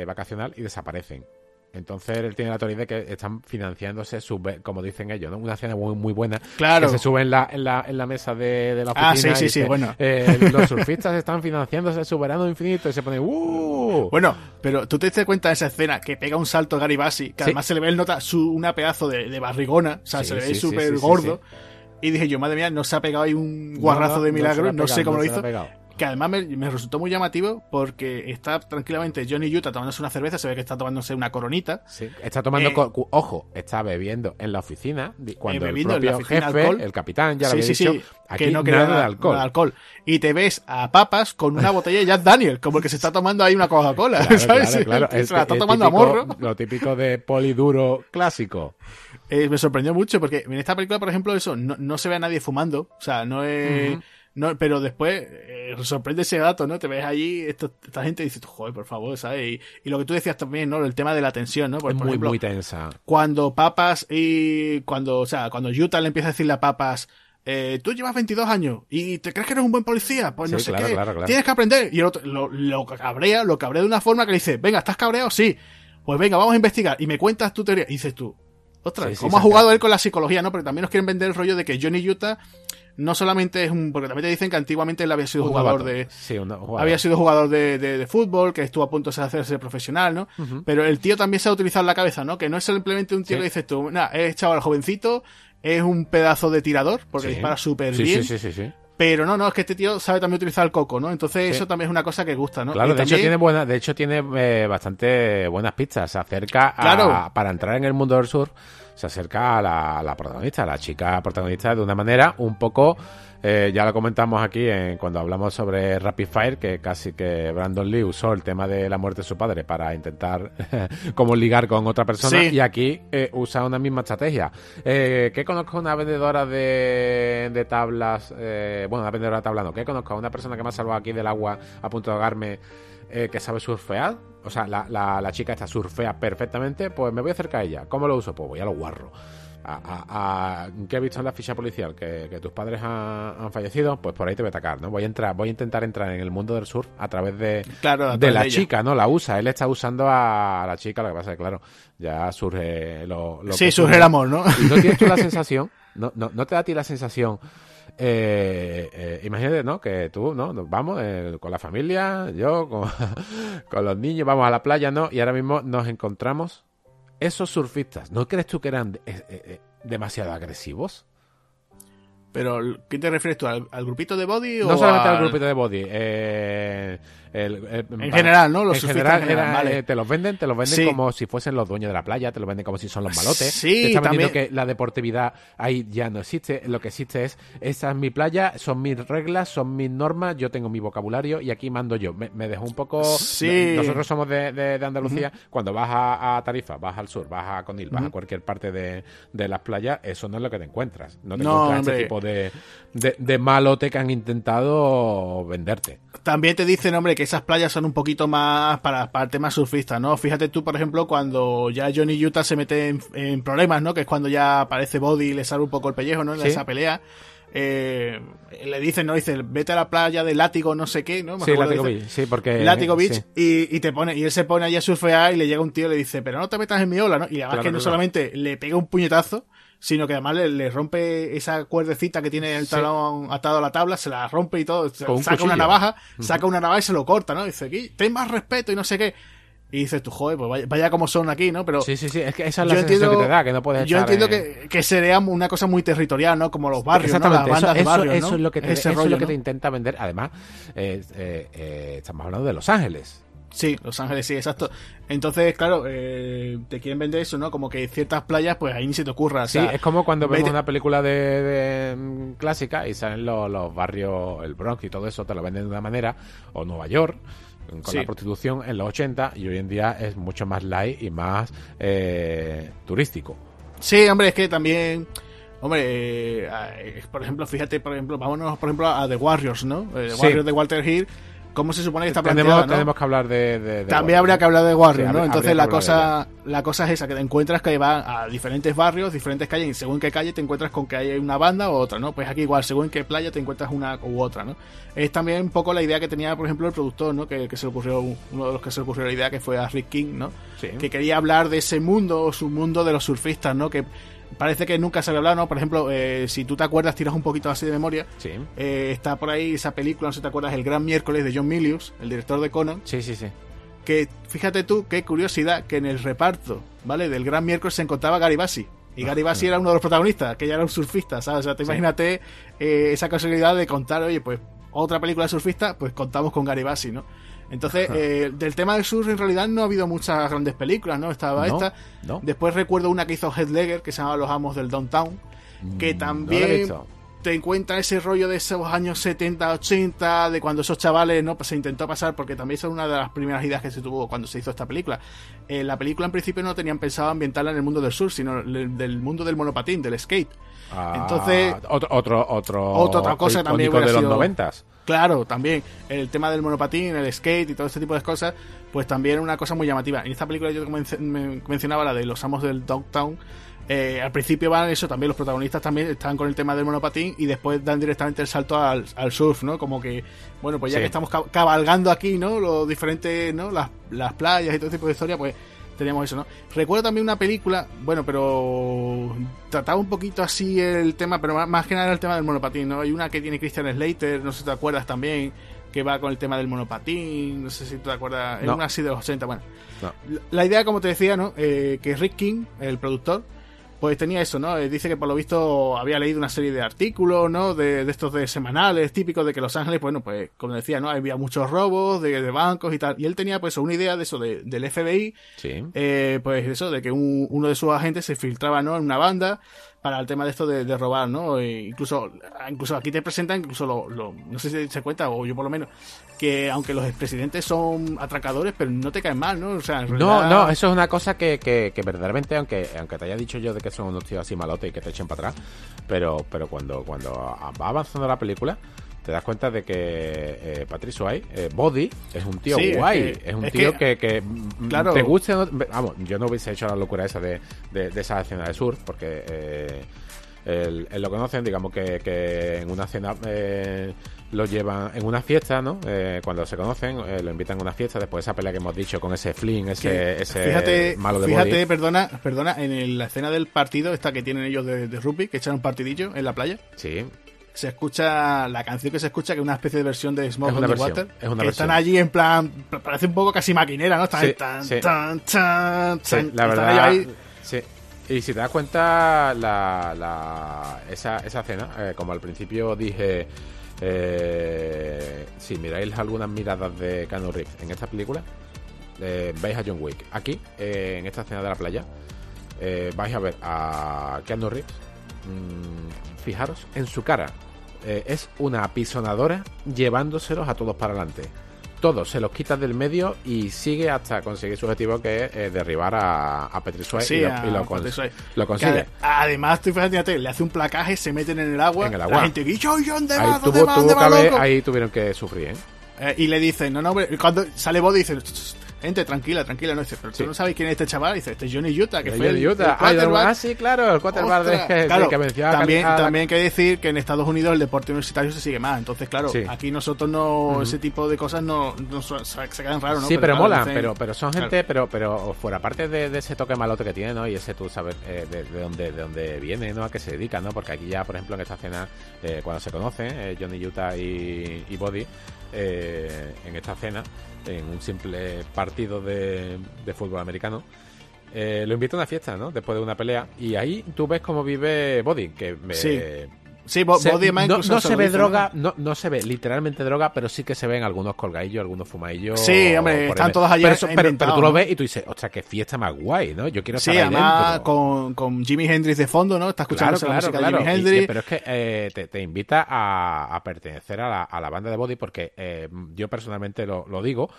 vacacional y desaparecen Entonces él tiene la teoría de que están financiándose, como dicen ellos, ¿no? Una cena muy, muy buena. Claro. Que se sube en la, en la, en la mesa de, de la Ah, oficina. sí, sí, y sí, dice, bueno. eh, los surfistas están financiándose su verano infinito y se pone ¡Uh! Bueno, pero tú te diste cuenta de esa escena que pega un salto Gary Bassi, que Sí. además se le ve el nota su, una pedazo de, de barrigona, o sea, Sí, se le ve sí, sí, súper sí, sí, gordo. Y dije yo, madre mía, no se ha pegado ahí un guarrazo No, no, de no milagro, la ha no, sé cómo no lo hizo. Que además me, me resultó muy llamativo porque está tranquilamente Johnny Utah tomándose una cerveza, se ve que está tomándose una coronita. Sí, está tomando, Eh, co- ojo, está bebiendo en la oficina di- cuando el en la propio oficina jefe, alcohol. el capitán, ya sí, lo había sí, dicho, sí, aquí que no nada de alcohol. nada de alcohol. Y te ves a papas con una botella de Jack Daniel, como el que se está tomando ahí una Coca-Cola, Claro, ¿sabes? claro, claro. Se Es la está el tomando típico- a morro. Lo típico de poliduro clásico. Eh, me sorprendió mucho porque en esta película, por ejemplo, eso, no, no se ve a nadie fumando. O sea, no es. No, pero después eh, sorprende ese dato, ¿no? Te ves allí, esto- esta gente dice, joder, por favor, ¿sabes? Y, y lo que tú decías también, ¿no? El tema de la tensión, ¿no? Por, es por muy, ejemplo, muy tensa. cuando Papas y. Cuando, o sea, cuando Utah le empieza a decirle a Papas. Eh, tú llevas 22 años y te crees que eres un buen policía, pues no sé claro, qué, claro, claro. tienes que aprender. Y el otro lo, lo cabrea, lo cabrea de una forma que le dice, venga, ¿estás cabreado? Sí. Pues venga, vamos a investigar. Y me cuentas tu teoría. Y dices tú, ostras, Sí, sí, ¿cómo ha jugado él con la psicología, no? Pero también nos quieren vender el rollo de que Johnny Utah no solamente es un. Porque también te dicen que antiguamente él había sido Un jugador novato. de. Sí, un jugador. Había sido jugador de, de- de fútbol, que estuvo a punto de hacerse profesional, ¿no? Pero el tío también se ha utilizado la cabeza, ¿no? Que no es simplemente un tío Sí. que dices tú, nada, es chaval jovencito, es un pedazo de tirador, porque Sí. dispara súper bien. sí, sí, sí, sí. Pero no, no, es que este tío sabe también utilizar el coco, ¿no? Entonces Sí. eso también es una cosa que gusta, ¿no? Claro, Y de hecho tiene buena, de hecho tiene eh, bastante buenas pistas. Se acerca a, para entrar en el mundo del sur, se acerca a la, a la protagonista, a la chica protagonista de una manera un poco, eh, ya lo comentamos aquí en, cuando hablamos sobre Rapid Fire, que casi que Brandon Lee usó el tema de la muerte de su padre para intentar como ligar con otra persona Sí. y aquí eh, usa una misma estrategia. Eh, ¿Qué conozco una vendedora de, de tablas? eh, bueno, una vendedora de tablas no. ¿Qué conozco? Una persona que me ha salvado aquí del agua a punto de ahogarme eh, que sabe surfear. O sea, la, la, la chica esta surfea perfectamente. Pues me voy a acercar a ella. ¿Cómo lo uso? Pues voy a lo guarro. A, a- a- ¿Qué he visto en la ficha policial? Que, que tus padres han, han fallecido. Pues por ahí te voy a atacar, ¿no? Voy a entrar, voy a intentar entrar en el mundo del surf a través de, Claro, de la ella. chica, ¿no? La usa. Él está usando a la chica. Lo que pasa es que, claro, ya surge lo, lo Sí, que surge el amor, ¿no? y no tienes tú la sensación, no, no, no te da a ti la sensación, eh, eh, imagínate, ¿no? Que tú, ¿no? Nos vamos eh, con la familia, yo, con, con los niños, vamos a la playa, ¿no? Y ahora mismo nos encontramos esos surfistas. ¿No crees tú que eran eh, demasiado agresivos? Pero, ¿qué te refieres tú? ¿Al, al grupito de body o No solamente al al- grupito de body, eh, el- el- En general, ¿no? Los en general, en general, era, vale. eh, te los venden, te los venden Sí. como si fuesen los dueños de la playa, te los venden como si son los malotes. Sí, te están vendiendo también- que la deportividad ahí ya no existe. Lo que existe es, esta es mi playa, son mis reglas, son mis normas, yo tengo mi vocabulario y aquí mando yo. Me, me dejó un poco... Sí. Nosotros somos de, de- de Andalucía. Cuando vas a, a Tarifa, vas al sur, vas a Conil, vas a cualquier parte de, de las playas, eso no es lo que te encuentras. No te No, encuentras este hombre. tipo de, de, de malote que han intentado venderte. También te dicen, hombre, que esas playas son un poquito más para, para el tema surfista, ¿no? Fíjate tú, por ejemplo, cuando ya Johnny Utah se mete en, en problemas, ¿no? Que es cuando ya aparece Body y le sale un poco el pellejo, ¿no? En Sí. esa pelea. Eh, le dicen, ¿no? Dice, vete a la playa de látigo, no sé qué, ¿no? Me Sí, Látigo. Beach, sí, porque... Látigo Beach sí. y, y te pone y él se pone allí a surfear y le llega un tío y le dice pero no te metas en mi ola ¿no? y además Claro, que no claro. solamente le pega un puñetazo sino que además le, le rompe esa cuerdecita que tiene el Sí. talón atado a la tabla se la rompe y todo un saca una navaja saca una navaja y se lo corta ¿no? dice aquí ten más respeto y no sé qué y dices tú joder pues vaya, vaya como son aquí ¿no? pero Sí, sí, sí, es que esa es la sensación entiendo- que te da, que no puedes yo entiendo en- que, que sería una cosa muy territorial ¿no? como los barrios ¿no? las Exactamente, bandas eso, de eso- barrios ¿no? eso es lo que te, eso es lo que ¿no? te intenta vender. Además, eh, eh, eh, estamos hablando de Los Ángeles. Sí, Los Ángeles, sí, exacto. Entonces, claro, eh, te quieren vender eso, ¿no? Como que ciertas playas, pues ahí ni se te ocurra. o Sí, es como cuando vemos vete- una película de, de, mm, clásica y salen los, los barrios, el Bronx y todo eso, te lo venden de una manera, o Nueva York, con Sí. la prostitución en los 80 y hoy en día es mucho más light y más eh, turístico. Sí, hombre, es que también. Hombre, eh, por ejemplo, fíjate, por ejemplo, vámonos, por ejemplo, a The Warriors, ¿no? Eh, The Sí. Warriors de Walter Hill. Cómo se supone que está tenemos, planteada, ¿no? Tenemos que hablar de... de- de También Warrior, habría que hablar de Warrior, Sí, ¿no? Entonces la cosa, la cosa es esa, que te encuentras que va a diferentes barrios, diferentes calles, y según qué calle te encuentras con que hay una banda o otra, ¿no? Pues aquí igual, según qué playa te encuentras una u otra, ¿no? Es también un poco la idea que tenía, por ejemplo, el productor, ¿no? Que, que se le ocurrió, uno de los que se le ocurrió la idea, que fue a Rick King, ¿no? Sí. Que quería hablar de ese mundo, o su mundo de los surfistas, ¿no? Que parece que nunca se había hablado, ¿no? Por ejemplo, eh, si tú te acuerdas, tiras un poquito así de memoria, Sí, eh, está por ahí esa película, no sé si te acuerdas, El Gran Miércoles de John Milius, el director de Conan, sí, sí, sí. que fíjate tú, qué curiosidad, que en el reparto, ¿vale? Del Gran Miércoles se encontraba Gary Bassi. Y Gary Bassi era uno de los protagonistas, que ya era un surfista, ¿sabes? O sea, te Sí. imagínate eh, esa casualidad de contar, oye, pues otra película de surfista, pues contamos con Gary Bassi, ¿no? Entonces, eh, del tema del surf en realidad no ha habido muchas grandes películas, ¿no? Estaba No, esta. no. Después recuerdo una que hizo Heath Ledger, que se llama Los Amos del Downtown, que Mm, también no he visto. te encuentra ese rollo de esos años 70, 80, de cuando esos chavales no pues, se intentó pasar, porque también esa es una de las primeras ideas que se tuvo cuando se hizo esta película. Eh, la película en principio no tenían pensado ambientarla en el mundo del surf, sino le- del mundo del monopatín, del skate. Ah, Entonces- Otro, otro, otro, Otra- otra cosa también de los sido- noventas. Claro, también el tema del monopatín, el skate y todo este tipo de cosas, pues también una cosa muy llamativa. En esta película yo mencionaba la de los amos del Dogtown, eh, al principio van eso, también los protagonistas también están con el tema del monopatín y después dan directamente el salto al, al surf, ¿no? Como que, bueno, pues ya Sí. que estamos cab- cabalgando aquí, ¿no? Los diferentes, ¿no? Las, las playas y todo tipo de historia, pues teníamos eso, ¿no? Recuerdo también una película, bueno, pero trataba un poquito así el tema, pero más, que nada el tema del monopatín, ¿no? Hay una que tiene Christian Slater, no sé si te acuerdas también, que va con el tema del monopatín, no sé si te acuerdas, es No. una así de los 80, bueno. No. La- La idea, como te decía, ¿no? Eh, que Rick King, el productor, pues tenía eso, ¿no? Eh, dice que por lo visto había leído una serie de artículos, ¿no? De, de estos de semanales típicos de que Los Ángeles, bueno, pues como decía, ¿no? Había muchos robos de, de bancos y tal. Y él tenía pues una idea de eso, de, del FBI, Sí. eh, pues eso, de que un- uno de sus agentes se filtraba, ¿no? En una banda para el tema de esto de, de robar, ¿no? E incluso, incluso aquí te presentan, incluso lo, lo- no sé si se cuenta, o yo por lo menos, que aunque los expresidentes son atracadores, pero no te caen mal, ¿no? O sea, en No, no, eso es una cosa que, que, que verdaderamente, aunque, aunque te haya dicho yo de que son unos tíos así malotes y que te echen para atrás, pero, pero cuando, cuando va avanzando la película, te das cuenta de que eh, Patrick Swayze, eh, Body, es un tío Sí, es guay, que- es, un es tío que- que, que, mm, claro. te guste no- vamos, yo no hubiese hecho la locura esa de, de, de esa escena de surf, porque eh, lo conocen, digamos que, que en una cena eh, lo llevan en una fiesta, ¿no? Eh, cuando se conocen, eh, lo invitan a una fiesta después de esa pelea que hemos dicho con ese Flynn, ese, que, ese fíjate, malo de fíjate, Body. perdona, perdona, en el- la escena del partido, esta que tienen ellos de, de rugby, que echan un partidillo en la playa, Sí, se escucha la canción que se escucha que es una especie de versión de Smoke Es on una the versión, Water es una que están allí en plan parece un poco casi maquinera no están Sí, tan, sí. tan, tan, sí, tan, la verdad. ahí. Sí. Y si te das cuenta, la, la, esa, esa escena, eh, como al principio dije, eh, si miráis algunas miradas de Keanu Reeves en esta película, eh, veis a John Wick. Aquí, eh, en esta escena de la playa, vais a ver a Keanu Reeves. Mm, fijaros en su cara. Eh, es una apisonadora llevándoselos a todos para adelante. Todos se los quita del medio y sigue hasta conseguir su objetivo que es eh, derribar a, a Sí, y lo, a y lo Patrick cons- Swayze. lo consigue. Además tú fíjate le hace un placaje se meten en el agua En el la agua. gente yo dónde Ahí, tuvieron que sufrir, ¿eh? Eh, y le dicen no no hombre, cuando sale Body dice gente tranquila tranquila no dice pero Sí. tú no sabes quién es este chaval dice este es Johnny Utah que fue el, Johnny Utah. el Ah, ah, sí, claro, el quarterback de- claro, que venció a también, a también hay que decir que en Estados Unidos el deporte universitario se sigue más. Entonces, claro, Sí. aquí nosotros no, ese tipo de cosas no, no se se quedan raros, ¿no? Sí, pero, dicen- pero, pero son Claro. gente, pero, pero fuera parte de, de ese toque malote que tiene, ¿no? Y ese tú saber eh, de, de dónde, de dónde viene, ¿no? A qué se dedica, ¿no? Porque aquí ya, por ejemplo, en esta escena, eh, cuando se conocen, eh, Johnny Utah y, y Body, eh, en esta escena, en un simple partido de, de fútbol americano, eh, lo invita a una fiesta, ¿no? Después de una pelea, y ahí tú ves cómo vive Body, que me, Sí. Sí, se- Body no, se ve droga, no, no se ve literalmente droga, pero sí que se ven algunos colgadillos, algunos fumadillos. Sí, hombre, están todos allí pero, pero- pero tú lo ves y tú dices, ostras, qué fiesta más guay, ¿no? Yo quiero Sí, estar ahí además dentro. con, con Jimi Hendrix de fondo, ¿no? Está escuchando Claro, la claro, música claro. de Jimi Y- Hendrix. y- pero es que eh, te, te invita a, a pertenecer a la, a la banda de Body porque eh, yo personalmente lo, lo digo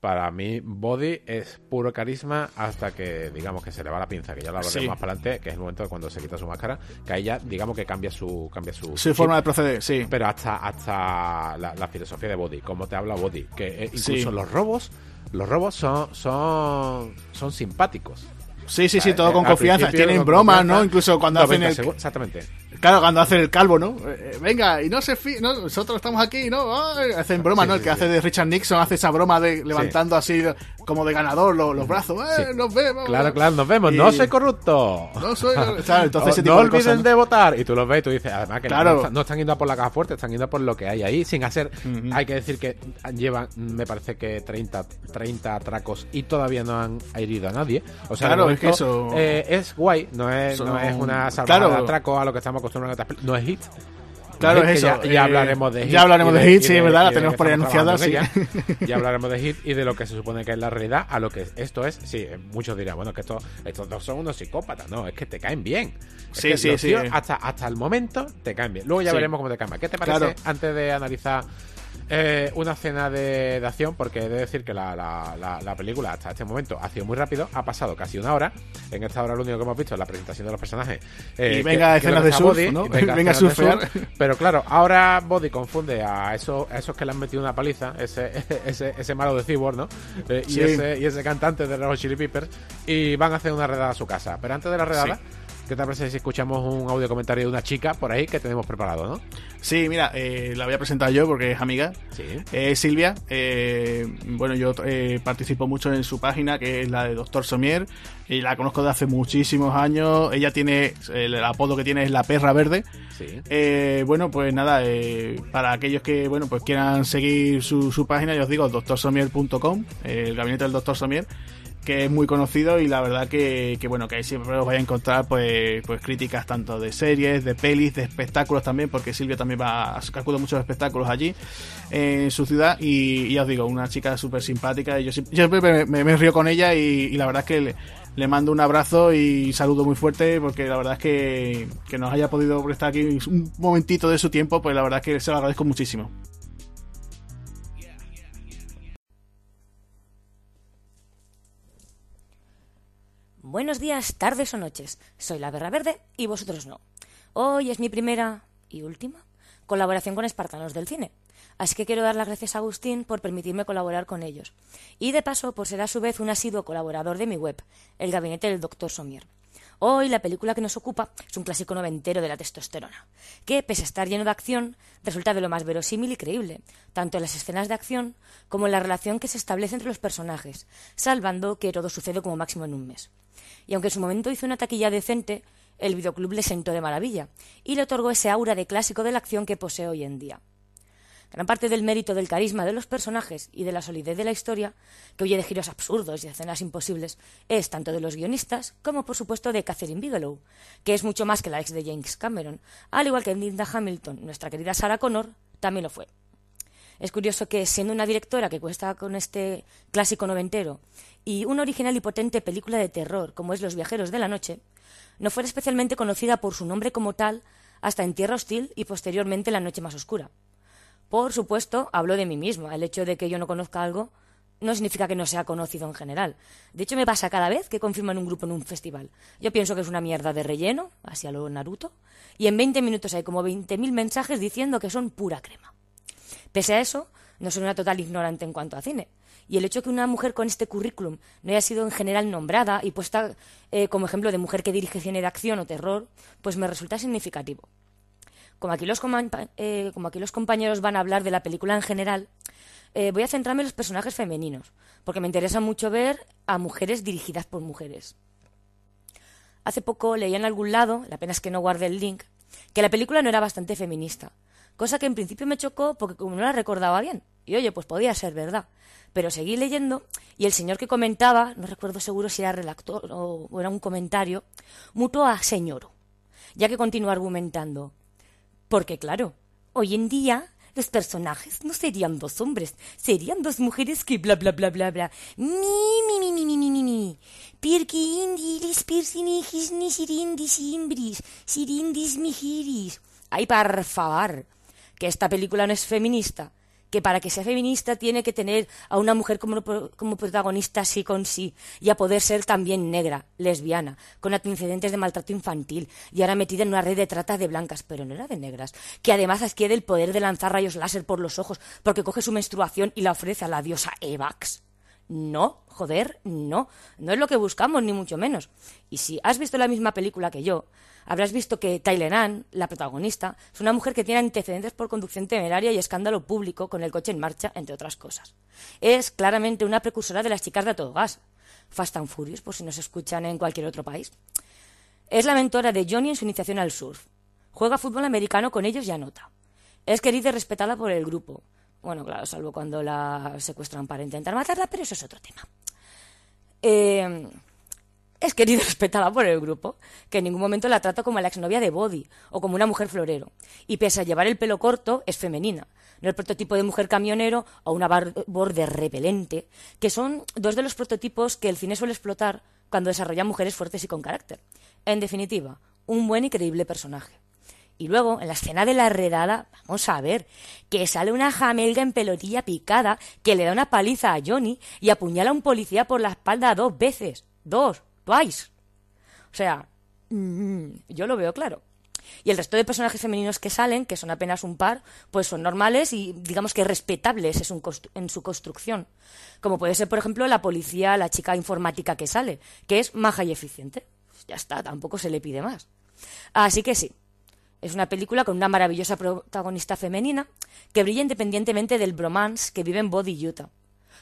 para mí, Body es puro carisma hasta que, digamos, que se le va la pinza, que ya lo hablaremos más para adelante, que es el momento de cuando se quita su máscara, que ahí ya, digamos, que cambia su... Cambia su, su forma de proceder, sí. Pero hasta, hasta la, filosofía de Body, cómo te habla Body, que eh, incluso los robos, los robos son, son, son simpáticos. Sí, sí, sí, todo con confianza. Tienen bromas, ¿no? Incluso cuando hacen el... Exactamente. Claro, cuando hacen el calvo, ¿no? Eh, eh, venga, y no se fi no, nosotros estamos aquí, ¿no? hacen broma, ¿no? el que hace de Richard Nixon hace esa broma de levantando así como de ganador los, brazos. ¡Eh, nos vemos! Claro, claro, nos vemos. No soy corrupto. No soy... entonces no olviden de, votar. Y tú los ves y tú dices, además que no, están yendo a por la caja fuerte, están yendo por lo que hay ahí, sin hacer... Hay que decir que llevan, me parece que 30, 30 atracos y todavía no han herido a nadie. O sea, claro, es que eso... Eh, es guay, no es, no es una salvada de atraco a lo que estamos acostumbrados a no es hit. Claro, es eso. Ya, hablaremos de Hit. Ya hablaremos de, Hit, sí, es verdad, la tenemos por ahí anunciada. Sí. Ya, hablaremos de Hit y de lo que se supone que es la realidad a lo que esto es. Sí, muchos dirán, bueno, que estos, estos dos son unos psicópatas. No, es que te caen bien. sí, sí, sí. Hasta, hasta el momento te caen bien. Luego ya veremos cómo te caen ¿Qué te parece antes de analizar eh, una escena de, acción, porque he de decir que la, la, película hasta este momento ha sido muy rápido, ha pasado casi una hora. En esta hora lo único que hemos visto es la presentación de los personajes. Eh, y venga escenas de surf, Venga, a surfear. pero claro, ahora Body confunde a esos, esos que le han metido una paliza, ese, ese, ese malo de Cyborg, ¿no? Eh, y, ese, y ese cantante de los Chili Peppers, y van a hacer una redada a su casa. Pero antes de la redada... ¿Qué te parece si escuchamos un audio comentario de una chica por ahí que tenemos preparado, no? Sí, mira, eh, la voy a presentar yo porque es amiga. Sí. Eh, Silvia. Eh, bueno, yo participo mucho en su página, que es la de Doctor Somier. Y la conozco de hace muchísimos años. Ella tiene, el apodo que tiene es la perra verde. Sí. bueno, pues nada, para aquellos que, bueno, pues quieran seguir su, su página, yo os digo, doctorsomier.com, el gabinete del Doctor Somier que es muy conocido y la verdad que, bueno, que ahí siempre os vais a encontrar pues, pues críticas tanto de series, de pelis, de espectáculos también, porque Silvia también va, acude muchos espectáculos allí en su ciudad y, ya os digo, una chica súper simpática y yo, siempre me, río con ella y, la verdad es que le, mando un abrazo y saludo muy fuerte porque la verdad es que, que nos haya podido prestar aquí un momentito de su tiempo, pues la verdad es que se lo agradezco muchísimo. Buenos días, tardes o noches. Soy la Berra Verde y vosotros no. Hoy es mi primera y última colaboración con Espartanos del Cine. Así que quiero dar las gracias a Agustín por permitirme colaborar con ellos. Y de paso por ser a su vez un asiduo colaborador de mi web, el gabinete del Dr. Somier. Hoy la película que nos ocupa es un clásico noventero de la testosterona, que, pese a estar lleno de acción, resulta de lo más verosímil y creíble, tanto en las escenas de acción como en la relación que se establece entre los personajes, salvando que todo sucede como máximo en un mes y aunque en su momento hizo una taquilla decente, el videoclub le sentó de maravilla y le otorgó ese aura de clásico de la acción que posee hoy en día. Gran parte del mérito del carisma de los personajes y de la solidez de la historia, que huye de giros absurdos y escenas imposibles, es tanto de los guionistas como, por supuesto, de Catherine Bigelow, que es mucho más que la ex de James Cameron, al igual que Linda Hamilton, nuestra querida Sarah Connor, también lo fue. Es curioso que, siendo una directora que cuesta con este clásico noventero y una original y potente película de terror como es Los viajeros de la noche, no fuera especialmente conocida por su nombre como tal hasta en Tierra Hostil y posteriormente La Noche Más Oscura. Por supuesto, hablo de mí misma. El hecho de que yo no conozca algo no significa que no sea conocido en general. De hecho, me pasa cada vez que confirman un grupo en un festival. Yo pienso que es una mierda de relleno, así a lo Naruto, y en 20 minutos hay como 20.000 mensajes diciendo que son pura crema. Pese a eso, no soy una total ignorante en cuanto a cine. Y el hecho de que una mujer con este currículum no haya sido en general nombrada y puesta eh, como ejemplo de mujer que dirige cine de acción o terror, pues me resulta significativo. Como aquí los, eh, como aquí los compañeros van a hablar de la película en general, eh, voy a centrarme en los personajes femeninos, porque me interesa mucho ver a mujeres dirigidas por mujeres. Hace poco leí en algún lado, la pena es que no guarde el link, que la película no era bastante feminista, cosa que en principio me chocó porque como no la recordaba bien. Y oye, pues podía ser verdad. Pero seguí leyendo y el señor que comentaba, no recuerdo seguro si era redactor o, era un comentario, mutó a señor, ya que continuó argumentando. Porque claro, hoy en día los personajes no serían dos hombres, serían dos mujeres que bla bla bla bla bla. Mi mi mi mi mi mi mi mi. Pirki indilis pirsinigis ni sirindis imbris, sirindis mijiris. Ay, por favor que esta película no es feminista, que para que sea feminista tiene que tener a una mujer como, como protagonista sí con sí y a poder ser también negra, lesbiana, con antecedentes de maltrato infantil y ahora metida en una red de trata de blancas, pero no era de negras, que además adquiere el poder de lanzar rayos láser por los ojos porque coge su menstruación y la ofrece a la diosa Evax. No, joder, no, no es lo que buscamos, ni mucho menos. Y si has visto la misma película que yo, habrás visto que Tyler Ann, la protagonista, es una mujer que tiene antecedentes por conducción temeraria y escándalo público con el coche en marcha, entre otras cosas. Es claramente una precursora de las chicas de todo gas. Fast and Furious, por si nos escuchan en cualquier otro país. Es la mentora de Johnny en su iniciación al surf. Juega fútbol americano con ellos y anota. Es querida y respetada por el grupo. Bueno, claro, salvo cuando la secuestran para intentar matarla, pero eso es otro tema. Eh, es querida y respetada por el grupo, que en ningún momento la trata como la exnovia de Body o como una mujer florero. Y pese a llevar el pelo corto, es femenina. No el prototipo de mujer camionero o una borde repelente, que son dos de los prototipos que el cine suele explotar cuando desarrolla mujeres fuertes y con carácter. En definitiva, un buen y creíble personaje. Y luego, en la escena de la redada, vamos a ver, que sale una jamelga en pelotilla picada que le da una paliza a Johnny y apuñala a un policía por la espalda dos veces. Dos. O sea, mm, yo lo veo claro. Y el resto de personajes femeninos que salen, que son apenas un par, pues son normales y digamos que respetables en su construcción. Como puede ser, por ejemplo, la policía, la chica informática que sale, que es maja y eficiente. Ya está, tampoco se le pide más. Así que sí, es una película con una maravillosa protagonista femenina que brilla independientemente del bromance que vive en Body Utah.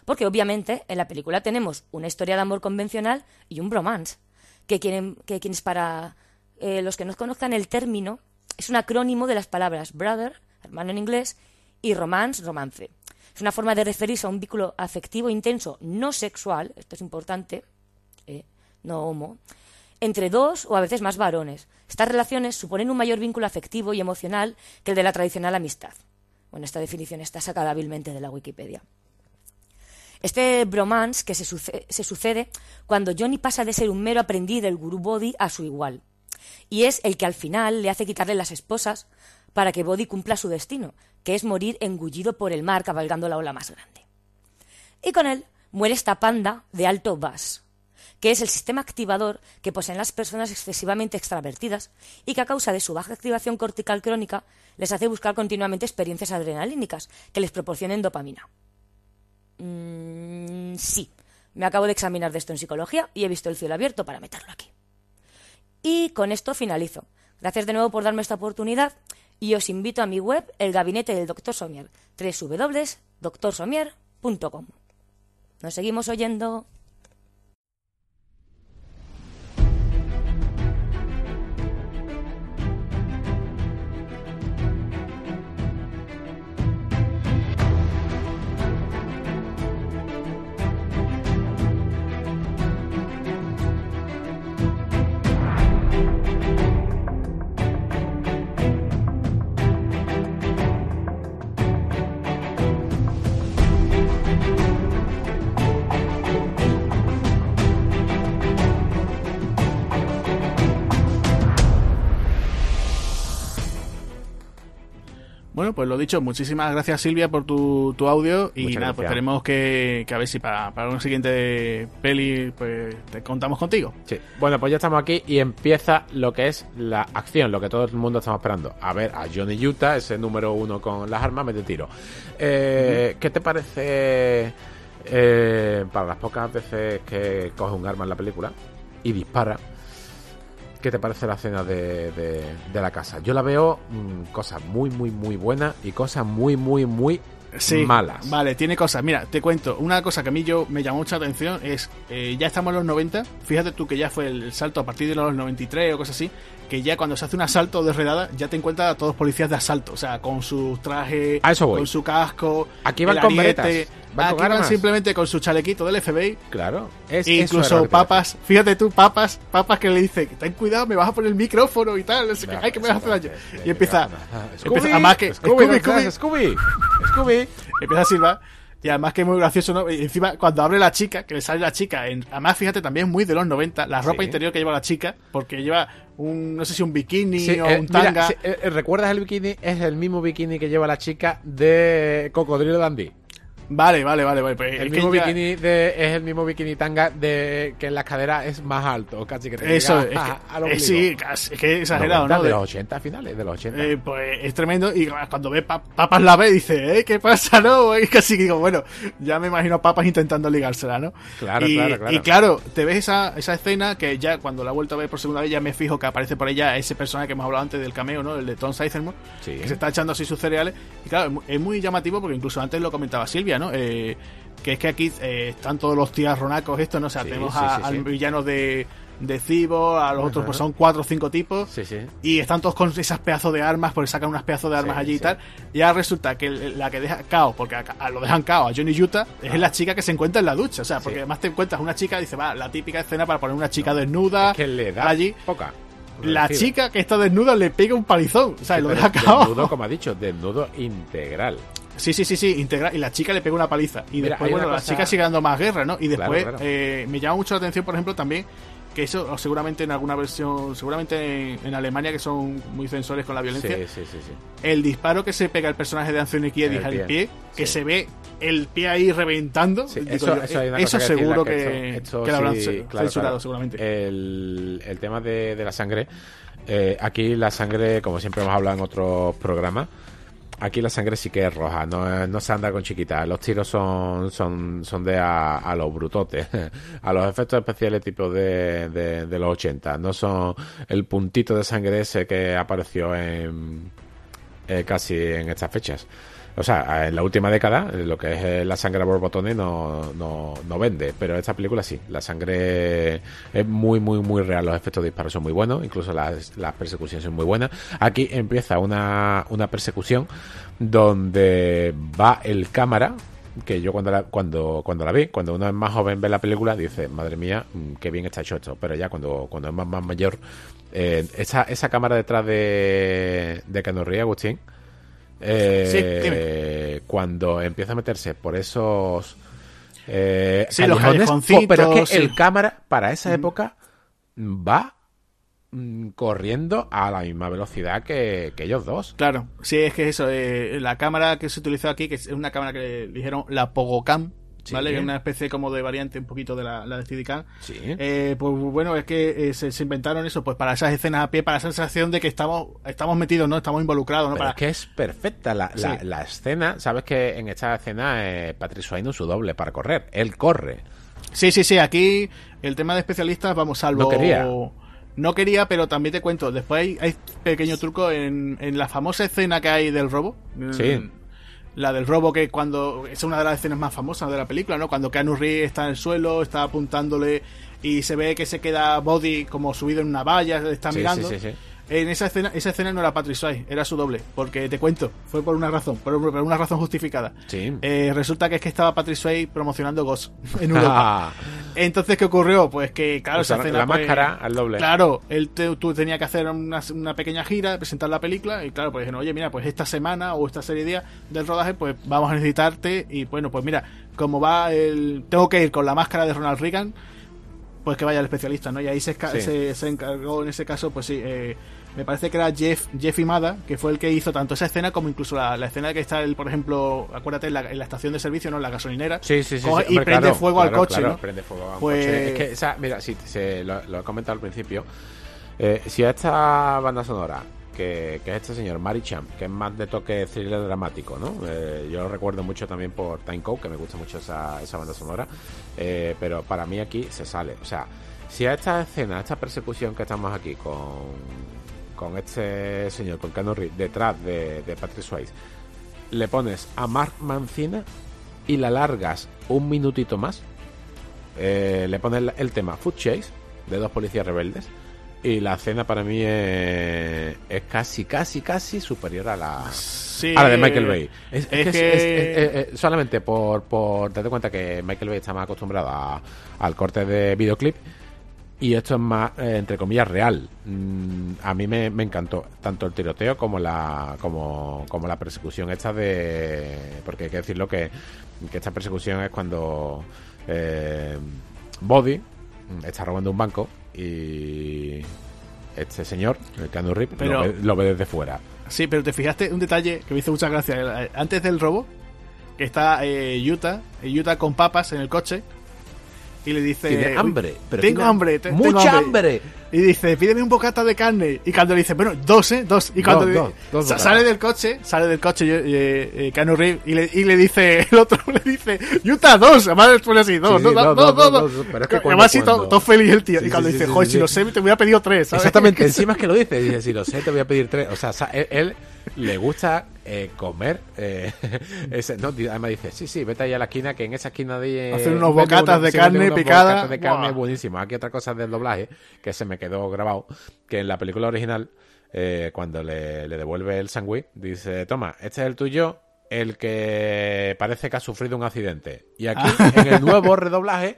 Porque obviamente en la película tenemos una historia de amor convencional y un bromance, que, que quienes para eh, los que no conozcan el término es un acrónimo de las palabras brother, hermano en inglés, y romance, romance. Es una forma de referirse a un vínculo afectivo intenso, no sexual, esto es importante, eh, no homo, entre dos o a veces más varones. Estas relaciones suponen un mayor vínculo afectivo y emocional que el de la tradicional amistad. Bueno, esta definición está sacada hábilmente de la Wikipedia. Este bromance que se, sucede cuando Johnny pasa de ser un mero aprendiz del gurú Body a su igual. Y es el que al final le hace quitarle las esposas para que Body cumpla su destino, que es morir engullido por el mar cabalgando la ola más grande. Y con él muere esta panda de alto bas, que es el sistema activador que poseen las personas excesivamente extravertidas y que a causa de su baja activación cortical crónica les hace buscar continuamente experiencias adrenalínicas que les proporcionen dopamina. Mm, sí, me acabo de examinar de esto en psicología y he visto el cielo abierto para meterlo aquí. Y con esto finalizo. Gracias de nuevo por darme esta oportunidad y os invito a mi web, el gabinete del Dr. Somier, www.drsomier.com. Nos seguimos oyendo. Bueno, pues lo dicho, muchísimas gracias Silvia por tu, tu audio y nada, pues esperemos que, que, a ver si para, para una siguiente peli pues te contamos contigo. Sí, bueno, pues ya estamos aquí y empieza lo que es la acción, lo que todo el mundo estamos esperando. A ver, a Johnny Utah, ese número uno con las armas, mete tiro. Eh, ¿Qué te parece eh, para las pocas veces que coge un arma en la película y dispara? ¿Qué te parece la escena de, de, la casa? Yo la veo mm, cosas muy, muy, muy buenas y cosas muy, muy, muy malas. Vale, tiene cosas. Mira, te cuento. Una cosa que a mí yo me llamó mucha atención es, eh, ya estamos en los 90, fíjate tú que ya fue el salto a partir de los 93 o cosas así, que ya cuando se hace un asalto de redada, ya te encuentras a todos policías de asalto, o sea, con sus trajes, con su casco, aquí van con Aquí van simplemente con su chalequito del FBI. Claro. Es, incluso papas, fíjate tú, papas, papas que le dicen, ten cuidado, me vas a poner el micrófono y tal, ay, que me vas a hacer daño. Y empieza, empieza, a más que, Scooby, Scooby, Scooby, Scooby, empieza a silbar Y además que es muy gracioso, ¿no? Y encima, cuando abre la chica, que le sale la chica, en, además fíjate, también es muy de los 90, la ropa Sí. interior que lleva la chica, porque lleva un, no sé si un bikini Sí, o eh, un mira, tanga. sí, eh, ¿Recuerdas el bikini? Es el mismo bikini que lleva la chica de Cocodrilo Dandy. Vale, vale, vale, vale. Pues El mismo ya- bikini de, es el mismo bikini tanga de que en las caderas es más alto, casi que te Eso, llega es a- que- eh, sí, casi- es que es exagerado, 90, ¿no? De De- los 80 finales, de los 80. Eh, pues es tremendo y cuando ve pa- papas la ve dice, ¿eh? ¿Qué pasa, no? Y casi digo, bueno, ya me imagino papas intentando ligársela, ¿no? Claro, y, claro, claro. Y claro, te ves esa, esa escena que ya cuando la he vuelto a ver por segunda vez ya me fijo que aparece por ella ese personaje que hemos hablado antes del cameo, ¿no? El de Tom Sizemore, Sí. que se está echando así sus cereales. Y claro, es muy llamativo porque incluso antes lo comentaba Silvia, ¿no? Eh, que es que aquí eh, están todos los tías ronacos estos, ¿no? O sea, Sí, tenemos sí, a- sí, al villano de, de Cibo, a los otros pues son cuatro o cinco tipos. Sí, sí. Y están todos con esas pedazos de armas, porque sacan unas pedazos de armas Sí, allí y tal. Y ahora resulta que la que deja cao, porque a- a- lo dejan cao a Johnny Utah, es la chica que se encuentra en la ducha. O sea, porque además te encuentras una chica, dice, va, la típica escena para poner una chica desnuda Es que le da allí. poca. La chica que está desnuda le pega un palizón. O sea, lo deja cao. Desnudo, como ha dicho, desnudo integral. Sí, sí, sí, sí, integral. Y la chica le pega una paliza. Y Mira, después, bueno, la cosa- chica sigue dando más guerra, ¿no? Y después Claro, claro. eh, me llama mucho la atención, por ejemplo, también que eso seguramente en alguna versión, seguramente en, en Alemania que son muy censores con la violencia, sí, sí, sí. el disparo que se pega el personaje de Anthony Kiedis al pie, que se ve el pie ahí reventando. Sí, digo eso, yo, eso cosa que seguro que, esto- esto que lo habrán claro, censurado, seguramente. El, el tema de, de la sangre. eh, aquí la sangre, como siempre hemos hablado en otros programas, aquí la sangre sí que es roja, no, se anda con chiquitas. Los tiros son, son, son de a, a los brutotes, a los efectos especiales tipo de, de, de los 80. No son el puntito de sangre ese que apareció en eh, casi en estas fechas. O sea, en la última década, lo que es eh, la sangre a borbotones no, no, no vende, pero esta película sí. La sangre es muy, muy, muy real. Los efectos de disparo son muy buenos, incluso las, las persecuciones son muy buenas. Aquí empieza una, una persecución donde va el cámara. Que yo cuando la, cuando, cuando la vi, cuando uno es más joven ve la película, dice, madre mía, mm, qué bien está hecho esto. Pero ya cuando, cuando es más, más mayor, eh, esa, esa cámara detrás de, de Keanu Reeves, Agustín, eh, cuando empieza a meterse por esos eh, Sí, callejones, oh, pero es que sí. el cámara para esa época va mm, corriendo a la misma velocidad que, que ellos dos. Claro, sí, es que eso, eh, la cámara que se utilizó aquí, que es una cámara que le dijeron la Pogocam, Sí. ¿vale? Que es una especie como de variante un poquito de la, la de Steadicam. Sí. Eh, pues bueno, es que eh, se, se inventaron eso, pues para esas escenas a pie, para esa sensación de que estamos, estamos metidos, ¿no? Estamos involucrados, ¿no? Pero Para... es que es perfecta la, la- Sí. la escena. Sabes que en esta escena eh, Patrick Swayze es su doble para correr. Él corre. Sí, sí, sí, aquí el tema de especialistas, vamos, salvo... No quería. No quería, pero también te cuento, después hay, hay pequeño truco en, en la famosa escena que hay del robo. Sí. La del robo que cuando... Es una de las escenas más famosas de la película, ¿no? Cuando Keanu Reeves está en el suelo, está apuntándole y se ve que se queda Body como subido en una valla, está Sí, mirando. sí, sí, sí. En esa escena, esa escena no era Patrick Swayze, era su doble, porque te cuento, fue por una razón, por, por una razón justificada. Sí. Eh, resulta que es que estaba Patrick Swayze promocionando Ghost en Europa. Entonces, ¿qué ocurrió? Pues que, claro, esa Usaron escena, la pues, máscara al doble. Claro, él te- tú tenía que hacer una, una pequeña gira, presentar la película, y claro, pues dijeron, oye, mira, pues esta semana o esta serie de días del rodaje, pues vamos a necesitarte, y bueno, pues mira, como va el. Tengo que ir con la máscara de Ronald Reagan, pues que vaya el especialista, ¿no? Y ahí se, Sí. se, se encargó en ese caso, pues sí, eh, me parece que era Jeff, Jeff Imada, que fue el que hizo tanto esa escena como incluso la, la escena que está, el, por ejemplo, acuérdate, en la, en la estación de servicio, ¿no? En la gasolinera. Sí, sí, sí. Coge sí, y prende claro, fuego al claro, coche, claro, ¿no? prende fuego al Pues- coche. Es que, esa, mira, sí, se, lo, lo he comentado al principio. Eh, si a esta banda sonora, que, que es este señor, Mari Champ, que es más de toque thriller dramático, ¿no? Eh, yo lo recuerdo mucho también por Time Code, que me gusta mucho esa, esa banda sonora. Eh, pero para mí aquí se sale. O sea, si a esta escena, a esta persecución que estamos aquí con, con este señor, con Keanu Reeves, detrás de, de Patrick Swayze, le pones a Mark Mancina y la largas un minutito más, eh, le pones el, tema Food Chase de dos policías rebeldes y la escena para mí es, es casi, casi, casi superior a la, Sí, a la de Michael Bay. Es, es que es solamente por, por darte cuenta que Michael Bay está más acostumbrado a- al corte de videoclip Y esto es más, eh, entre comillas, real. Mm, a mí me, encantó tanto el tiroteo como la como, como la persecución esta de... Porque hay que decirlo que, que esta persecución es cuando eh, Body está robando un banco y este señor, el Keanu Reeves, lo, ve, desde fuera. Sí, pero te fijaste un detalle que me hizo mucha gracia. Antes del robo, que está eh, Utah, Utah con papas en el coche y le dice... Tiene hambre. Pero tengo hambre. mucha hambre. Y dice, pídeme un bocata de carne. Y cuando le dice, bueno, dos, ¿eh? Dos. Y cuando sale del coche, sale del coche eh, eh, y le, y le dice, el otro le dice, Utah, dos. Además después así, dos, dos, dos, dos, dos, Pero es que además así todo, feliz el tío. y cuando dice, joder, si lo sé, te voy a pedir tres. Exactamente, encima es que lo dice. Dice, si lo sé, te voy a pedir tres. O sea, él le gusta eh, comer. Eh, ese, no, además dice, sí, sí, vete ahí a la esquina, que en esa esquina de... Hacer unos bocatas de carne picada. de carne buenísimo. Aquí otra cosa del doblaje, que se me quedó grabado, que en la película original, eh, cuando le, le devuelve el sándwich, dice, toma, este es el tuyo, el que parece que ha sufrido un accidente. Y aquí, en el nuevo redoblaje,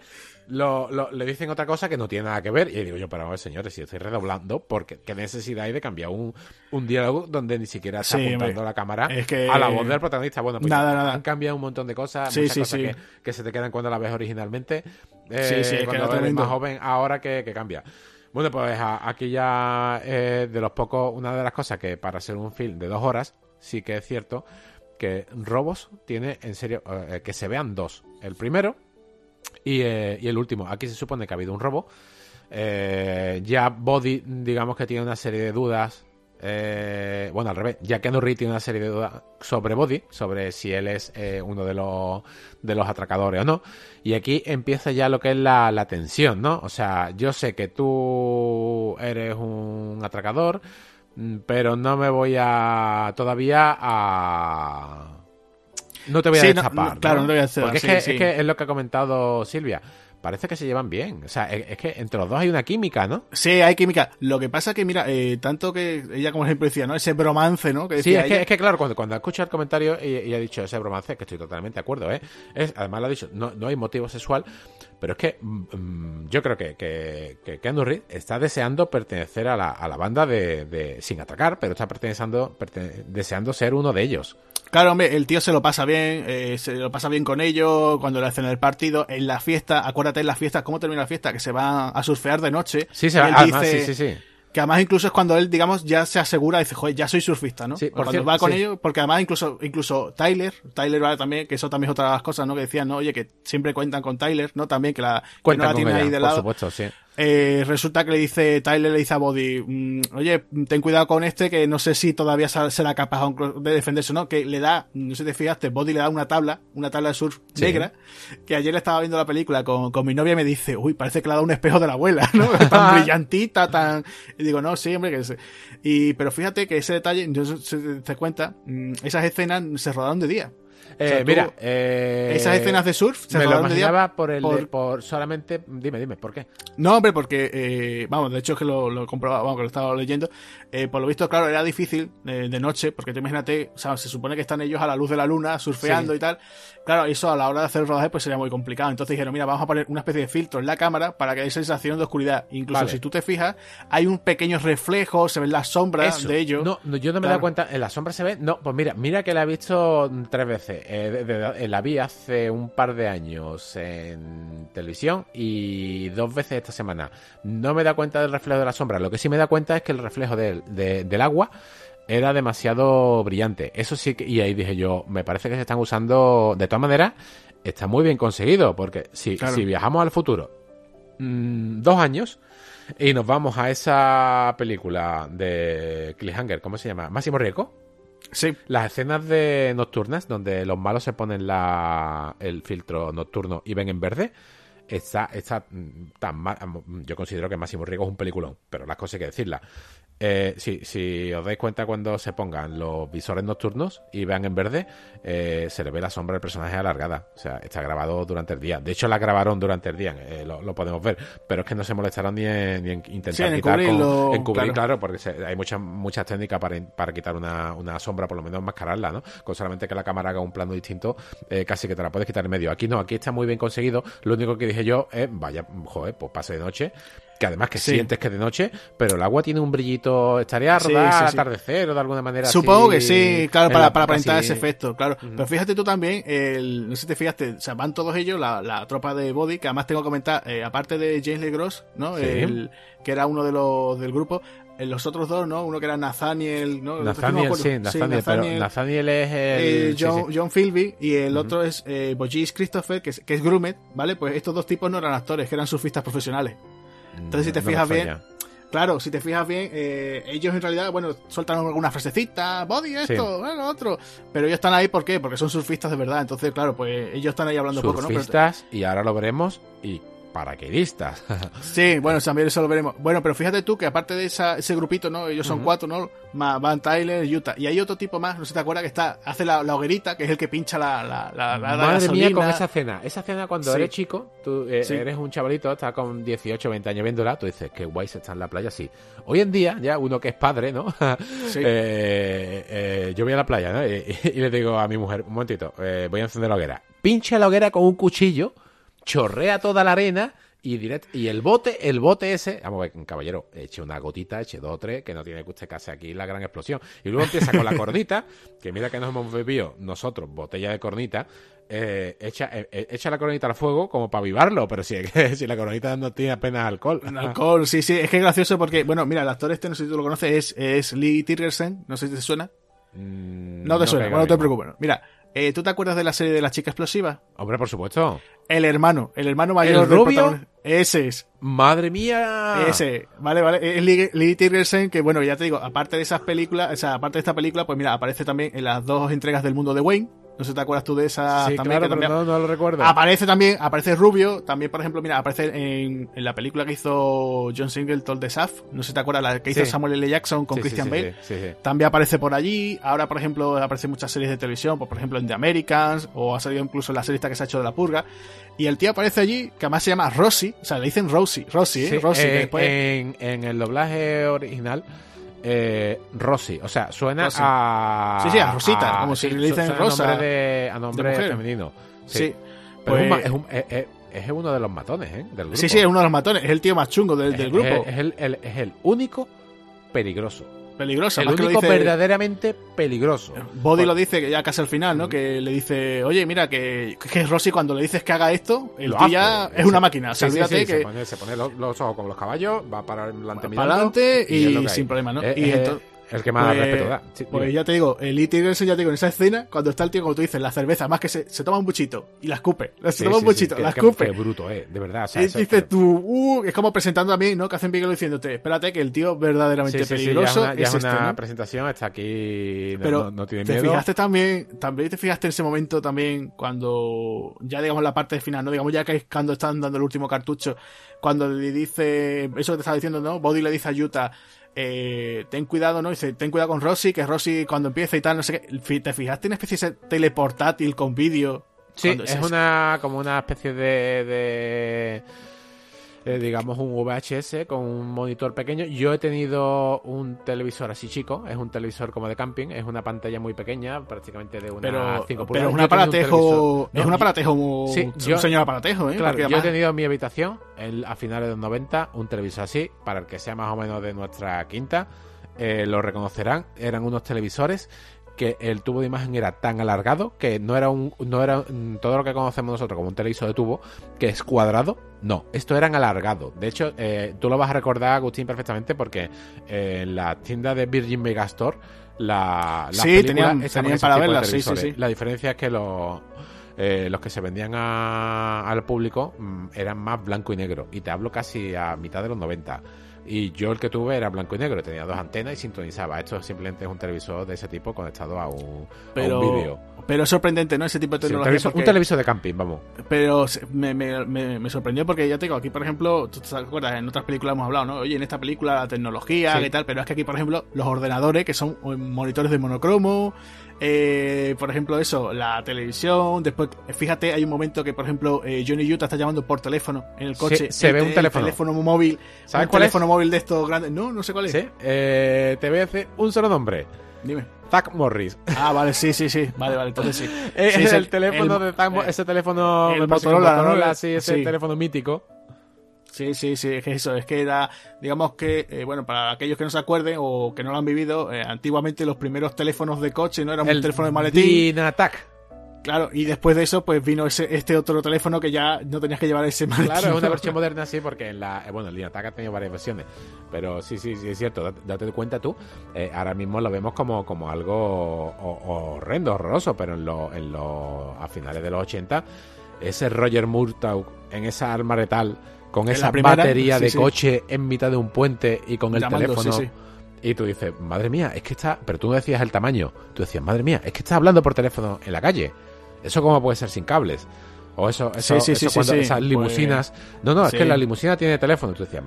lo, le dicen otra cosa que no tiene nada que ver. Y digo yo, pero ver, señores, si estoy redoblando, porque qué necesidad hay de cambiar un, un diálogo donde ni siquiera está apuntando la cámara a la voz del protagonista? Bueno, pues han cambiado un montón de cosas, muchas cosas que, se te quedan cuando la ves originalmente. Eh, cuando eres más joven, ahora que, cambia. Bueno, pues aquí ya eh, de los pocos, una de las cosas que para ser un film de dos horas, sí que es cierto que Robos tiene en serio eh, que se vean dos. El primero, eh, y, el último, aquí se supone que ha habido un robo. Eh, ya Body, digamos que tiene una serie de dudas. Eh, bueno, al revés, ya que tiene una serie de dudas sobre Body, sobre si él es uno de los, de los atracadores o no. Y aquí empieza ya lo que es la, la tensión, ¿no? O sea, yo sé que tú eres un atracador, mm, pero no me voy a todavía a no te voy a destapar. claro, no te voy a hacer. Porque es, que, es que es lo que ha comentado Silvia parece que se llevan bien. O sea, es, que entre los dos hay una química, ¿no? Sí, hay química. Lo que pasa que, mira, eh, tanto que ella, como ejemplo, decía, ¿no? Ese bromance, ¿no? sí, es, que, es que, claro, cuando, cuando escucha el comentario y, ha dicho ese bromance, que estoy totalmente de acuerdo, ¿eh? Es, además lo ha dicho, no, no hay motivo sexual, pero es que mm, mm, yo creo que, que, que Keanu Reeves está deseando pertenecer a la, a la banda de, de, sin atacar, pero está perteneciendo, deseando ser uno de ellos. Claro, hombre, el tío se lo pasa bien, eh, se lo pasa bien con ellos, cuando le hacen el partido, en la fiesta, acuérdate en la fiesta, ¿cómo termina la fiesta? Que se va a surfear de noche. Sí, se va, sí, sí, sí. Que además incluso es cuando él, digamos, ya se asegura, dice, joder, ya soy surfista, ¿no? Sí, cuando va con ellos, porque además incluso, incluso Tyler, Tyler vale también, que eso también es otra de las cosas, ¿no? Que decían, ¿no? Oye, que siempre cuentan con Tyler, ¿no? También que la, que no la tiene ahí de lado. Por supuesto, sí. Eh, resulta que le dice, Tyler le dice a Body, mm, oye, ten cuidado con este, que no sé si todavía será capaz de defenderse o no, que le da, no sé si te fijaste, Body le da una tabla, una tabla de surf negra, que ayer le estaba viendo la película con, con mi novia y me dice, uy, parece que le ha dado un espejo de la abuela, ¿no? tan brillantita, tan... Y digo, no, sí, hombre, que se... Y, pero fíjate que ese detalle, yo se te cuenta, mm, esas escenas se rodaron de día. Eh, mira, eh, esas escenas de surf se me lo imaginaba por el por... solamente dime dime por qué no hombre porque eh, vamos de hecho es que lo, lo comprobaba vamos que lo estaba leyendo. Eh, por lo visto claro era difícil de noche porque te imagínate o sea se supone que están ellos a la luz de la luna surfeando y tal claro eso a la hora de hacer el rodaje pues sería muy complicado. Entonces dijeron mira vamos a poner una especie de filtro en la cámara para que haya sensación de oscuridad incluso si tú te fijas hay un pequeño reflejo se ven las sombras de ellos. No, yo no me he dado cuenta en la sombra se ve no pues mira mira que la he visto tres veces. Eh, la vi hace un par de años en televisión y dos veces esta semana. No me da cuenta del reflejo de la sombra. Lo que sí me da cuenta es que el reflejo del agua era demasiado brillante. Eso sí que, y ahí dije yo, me parece que se están usando, de todas maneras, está muy bien conseguido, porque si, si viajamos al futuro, mm, dos años, y nos vamos a esa película de Cliffhanger, ¿cómo se llama? Máximo Riesgo. Sí. Las escenas de nocturnas, donde los malos se ponen la, el filtro nocturno y ven en verde, está, está tan mal. Yo considero que Máximo Riego es un peliculón, pero las cosas hay que decirlas. Eh, si, si os dais cuenta cuando se pongan los visores nocturnos y vean en verde, eh, se le ve la sombra del personaje alargada. O sea, está grabado durante el día. De hecho, la grabaron durante el día, eh, lo, podemos ver. Pero es que no se molestaron ni en, intentar quitar. en cubrir, claro. porque hay muchas muchas técnicas para, para quitar una, una, sombra, por lo menos mascararla, ¿no? Con solamente que la cámara haga un plano distinto, casi que te la puedes quitar en medio. Aquí no, aquí está muy bien conseguido. Lo único que dije yo es, vaya, joder, pues pase de noche que además que Sí. sientes que es de noche, pero el agua tiene un brillito, estaría Sí, sí, atardecer o de alguna manera Supongo así, que sí, claro, para, para aparentar ese efecto, claro. Pero fíjate tú también, el, no sé si te fijaste, o sea, van todos ellos, la, la tropa de Body, que además tengo que comentar, eh, aparte de James LeGros, ¿no? El, que era uno de los del grupo, eh, los otros dos, ¿no? Uno que era Nathaniel, ¿no? Nathaniel, sí, Nathaniel, pero Nathaniel es el... eh, John, sí. John Philby y el otro es eh, Bogis Christopher, que es, que es Grumet, ¿vale? Pues estos dos tipos no eran actores, que eran surfistas profesionales. Entonces, si te No fijas bien. Claro, si te fijas bien, eh, ellos en realidad, bueno, sueltan alguna frasecita, body esto, eh, lo otro. Pero ellos están ahí, ¿por qué? Porque son surfistas de verdad. Entonces, claro, pues ellos están ahí hablando poco, ¿no? Surfistas, y ahora lo veremos, y paracaidistas. sí, bueno, también eso lo veremos. Bueno, pero fíjate tú que aparte de esa, ese grupito, ¿no? Ellos son cuatro, ¿no? Más Van Tyler, Utah. Y hay otro tipo más, no sé si te acuerdas, que está, hace la, la hoguerita, que es el que pincha la, la, la, la Madre mía, con esa cena. Esa cena cuando Sí. eres chico, tú eh, Sí. eres un chavalito, estás con 18, 20 años viéndola, tú dices, qué guay se está en la playa, sí. Hoy en día, ya uno que es padre, ¿no? Sí. Eh, eh, yo voy a la playa, ¿no? Y, y le digo a mi mujer, un momentito, eh, voy a encender la hoguera. Pincha la hoguera con un cuchillo, chorrea toda la arena y direct, y el bote, el bote ese, vamos a ver, caballero, eche una gotita, eche dos o tres, que no tiene que usted casi aquí la gran explosión. Y luego empieza con la cornita, que mira que nos hemos bebido nosotros, botella de cornita, eh, echa, eh, eh, echa la cornita al fuego como para avivarlo, pero si, si la cornita no tiene apenas alcohol. Alcohol, sí, sí, es que es gracioso porque, bueno, mira, el actor este, no sé si tú lo conoces, es, es Lee Tirgersen, no sé si te suena. Mm, No te suena, bueno, no te preocupes. Mira, eh, ¿tú te acuerdas de la serie de la chica explosiva? Hombre, por supuesto. El hermano, el hermano mayor ¿El rubio? Ese es, Madre mía. ese, vale, vale. Es Lee, Lee Tirgersen, que bueno, ya te digo, aparte de esas películas, o sea, aparte de esta película, pues mira, aparece también en las dos entregas del mundo de Wayne. No sé si te acuerdas tú de esa Sí, también. claro, que pero también- no, no lo recuerdo. Aparece también, aparece Rubio, también por ejemplo, mira, aparece en, en la película que hizo John Singleton de Saf, no sé te acuerdas, la que hizo Sí. Samuel L. Jackson con Sí, Christian Bale. También aparece por allí. Ahora, por ejemplo, aparece en muchas series de televisión, pues, por ejemplo en The Americans, o ha salido incluso en la serie esta que se ha hecho de la purga. Y el tío aparece allí, que además se llama Rossi, o sea, le dicen Rosie, Rossi, ¿eh? Que en, después- en- en el doblaje original, eh, Rosy, o sea, suena Rosy. a. Sí, sí, a Rosita, como si le dicen Rosa, A nombre, de, a nombre de femenino. Sí. Sí. Pero es un Pues- es, un- es- uno de los matones, ¿eh? Del grupo. Sí, sí, es uno de los matones, es el tío más chungo del, grupo. El, el- es el único peligroso. Peligroso, el único dice- verdaderamente peligroso. Body lo dice que ya casi al final, ¿no? Que le dice, oye, mira, que, que Rossi cuando le dices que haga esto, el tío ya es una máquina. O sea, sí, sí, sí, que se pone, se pone los, los ojos como los caballos, va para adelante para adelante y, hay. sin problema, ¿no? Es- y es entonces, el que más pues, respeto da. Sí, pues ya te digo, el E. Tiggerson, ya te digo, en esa escena, cuando está el tío, como tú dices, la cerveza, más que se, se toma un buchito y la escupe. Se Sí, toma sí, un buchito, la que- escupe. bruto, eh, de verdad. o sea, y dices tú, uh, es como presentando también, ¿no? Que hacen Bigelow diciéndote, espérate, que el tío verdaderamente peligroso ya es una, ya es es este, una ¿no? presentación, está aquí, no- Pero no, no tiene te miedo. fijaste también, también te fijaste en ese momento también cuando ya digamos la parte final, no digamos ya que es cuando están dando el último cartucho, cuando le dice eso que te estaba diciendo, ¿no? Body le dice a Yuta, eh, ten cuidado, ¿no? Dice, ten cuidado con Rossi, que Rossi cuando empieza y tal, no sé qué. ¿Te fijaste una especie de teleportátil con vídeo? Sí, Cuando es ese- una como una especie de, de eh, digamos un VHS con un monitor pequeño. Yo he tenido un televisor así chico, es un televisor como de camping, es una pantalla muy pequeña, prácticamente de una Pero, 5 pero pulgadas. es un aparatejo, televisor- es un aparatejo muy, Sí, un yo- señor aparatejo, ¿eh? Claro, yo he tenido en mi habitación, el- a finales de los 90, un televisor así, para el que sea más o menos de nuestra quinta, eh, lo reconocerán, eran unos televisores que el tubo de imagen era tan alargado que no era un no era mm, todo lo que conocemos nosotros como un televisor de tubo que es cuadrado no esto eran alargado de hecho eh, tú lo vas a recordar Agustín perfectamente porque eh, en la tienda de Virgin Megastore la, Sí, tenían- tenían para verlas, sí, sí, sí. la diferencia es que los eh, los que se vendían a- al público mm, eran más blanco y negro. Y te hablo casi a mitad de los 90. Y yo el que tuve era blanco y negro, tenía dos antenas y sintonizaba. Esto simplemente es un televisor de ese tipo conectado a un, pero, un vídeo. pero es sorprendente, ¿no? Ese tipo de Sí, un, tecnología. un televisor de camping, vamos. Pero me, me, me, me sorprendió porque ya te digo, aquí por ejemplo, tú te acuerdas, en otras películas hemos hablado, ¿no? Oye, en esta película la tecnología Sí. y tal, pero es que aquí por ejemplo los ordenadores que son eh, monitores de monocromo, eh, por ejemplo eso, la televisión, después, fíjate, hay un momento que por ejemplo eh, Johnny Utah está llamando por teléfono en el coche. se ve un teléfono. El teléfono móvil. ¿Sabes un cuál es? teléfono móvil de estos grandes. No, no sé cuál es. ¿Sí? Eh, te voy a decir un solo nombre. Dime. Zack Morris. Ah, vale, sí, sí, sí. Vale, vale, entonces sí. Es Sí, el, teléfono el- de Zack eh, ese teléfono el sí, ese Sí. teléfono mítico. Sí, sí, sí, es que eso, es que era, digamos que, eh, bueno, para aquellos que no se acuerden o que no lo han vivido, eh, antiguamente los primeros teléfonos de coche no eran un teléfono de maletín. Dynatac. Claro, y después de eso, pues vino ese, este otro teléfono que ya no tenías que llevar ese maletín. Claro, es una versión moderna, sí, porque en la, eh, bueno, el Dynatac ha tenido varias versiones, pero sí, sí, sí, es cierto, date, date cuenta tú, eh, ahora mismo lo vemos como, como algo ho- horrendo, horroroso, pero en lo, en lo, a finales de los 80, ese Roger Murtaugh en esa arma letal, con En esa primera, batería sí, de sí. coche en mitad de un puente y con el Llamando, teléfono. sí. Y tú dices, madre mía, es que está. Pero tú no decías el tamaño. Tú decías, madre mía, es que está hablando por teléfono en la calle. ¿Eso cómo puede ser sin cables? O eso, eso, Sí, sí, eso sí, cuando esas limusinas. No, no, es que la limusina tiene teléfono. Tú decías,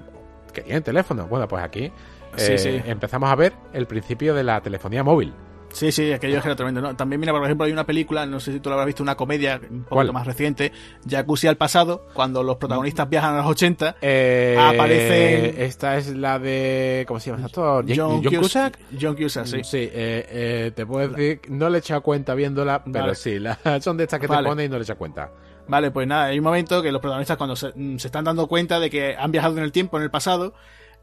que tiene teléfono. Bueno, pues aquí eh, empezamos a ver el principio de la telefonía móvil. Sí, sí, aquello es que era tremendo, ¿no? También, mira, por ejemplo, hay una película, no sé si tú la habrás visto, una comedia un ¿Cuál? más reciente, Jacuzzi al pasado, cuando los protagonistas viajan a los 80, Eh, Aparecen- Esta es la de. ¿Cómo se llama ese actor? John, John Cusack. John Cusack, sí. Sí, eh, eh, te puedo decir, no le he echado cuenta viéndola, pero Vale. sí, la- son de estas que Vale. te pone y no le echas cuenta. Vale, pues nada, hay un momento que los protagonistas cuando se, mm, se están dando cuenta de que han viajado en el tiempo, en el pasado,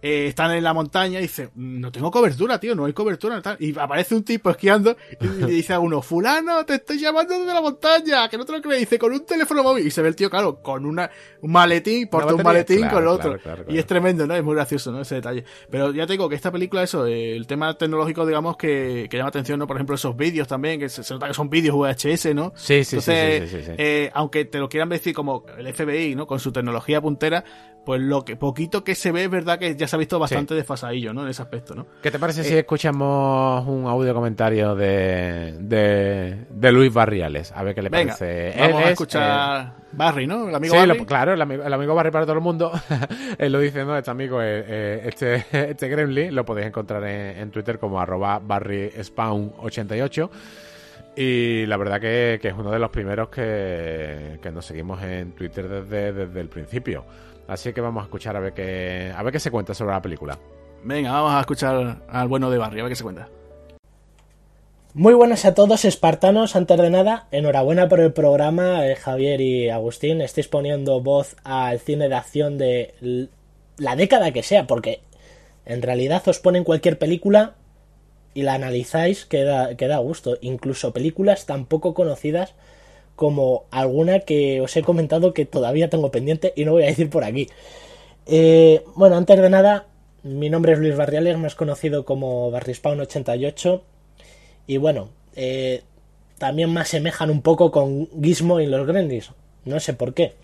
eh, están en la montaña y dicen, "Mm, no tengo cobertura, tío, no hay cobertura. tal". Y aparece un tipo esquiando y le dice a uno, fulano, te estoy llamando desde la montaña, que no te lo crees, dice, con un teléfono móvil. Y se ve el tío, claro, con una, un maletín, porta un maletín claro, con el otro. claro, claro, Y es tremendo, ¿no? Es muy gracioso, ¿no? Ese detalle. Pero ya te digo que esta película, eso, eh, el tema tecnológico, digamos, que, que llama atención, ¿no? Por ejemplo, esos vídeos también, que se, se nota que son vídeos VHS, ¿no? Sí, sí, sí, Entonces, sí, sí, sí, sí. eh, aunque te lo quieran decir como el FBI, ¿no? Con su tecnología puntera, pues lo que poquito que se ve es verdad que ya se ha visto bastante desfasadillo, ¿no? En ese aspecto, ¿no? ¿Qué te parece si Eh, escuchamos un audio comentario de, de, de Luis Barriales? A ver qué le Venga, parece. vamos Él a es, escuchar Barry, ¿no? El eh, amigo sí, Barry. lo- claro, el amigo, el amigo Barry para todo el mundo. Él lo dice, ¿no? Este amigo, eh, eh, este, este Gremlin, lo podéis encontrar en, en Twitter como arroba barryspawn88. Y la verdad que, que es uno de los primeros que, que nos seguimos en Twitter desde, desde el principio. Así que vamos a escuchar a ver qué, a ver qué se cuenta sobre la película. Venga, vamos a escuchar al bueno de Barry, a ver qué se cuenta. Muy buenas a todos, espartanos. Antes de nada, enhorabuena por el programa, eh, Javier y Agustín. Estáis poniendo voz al cine de acción de la década que sea, porque en realidad os ponen cualquier película y la analizáis que da, que da gusto. Incluso películas tan poco conocidas como alguna que os he comentado que todavía tengo pendiente y no voy a decir por aquí. Eh, bueno, antes de nada, mi nombre es Luis Barriales, más conocido como Barrispawn88. Y bueno, eh, también me asemejan un poco con Gizmo y los Gremlins. No sé por qué.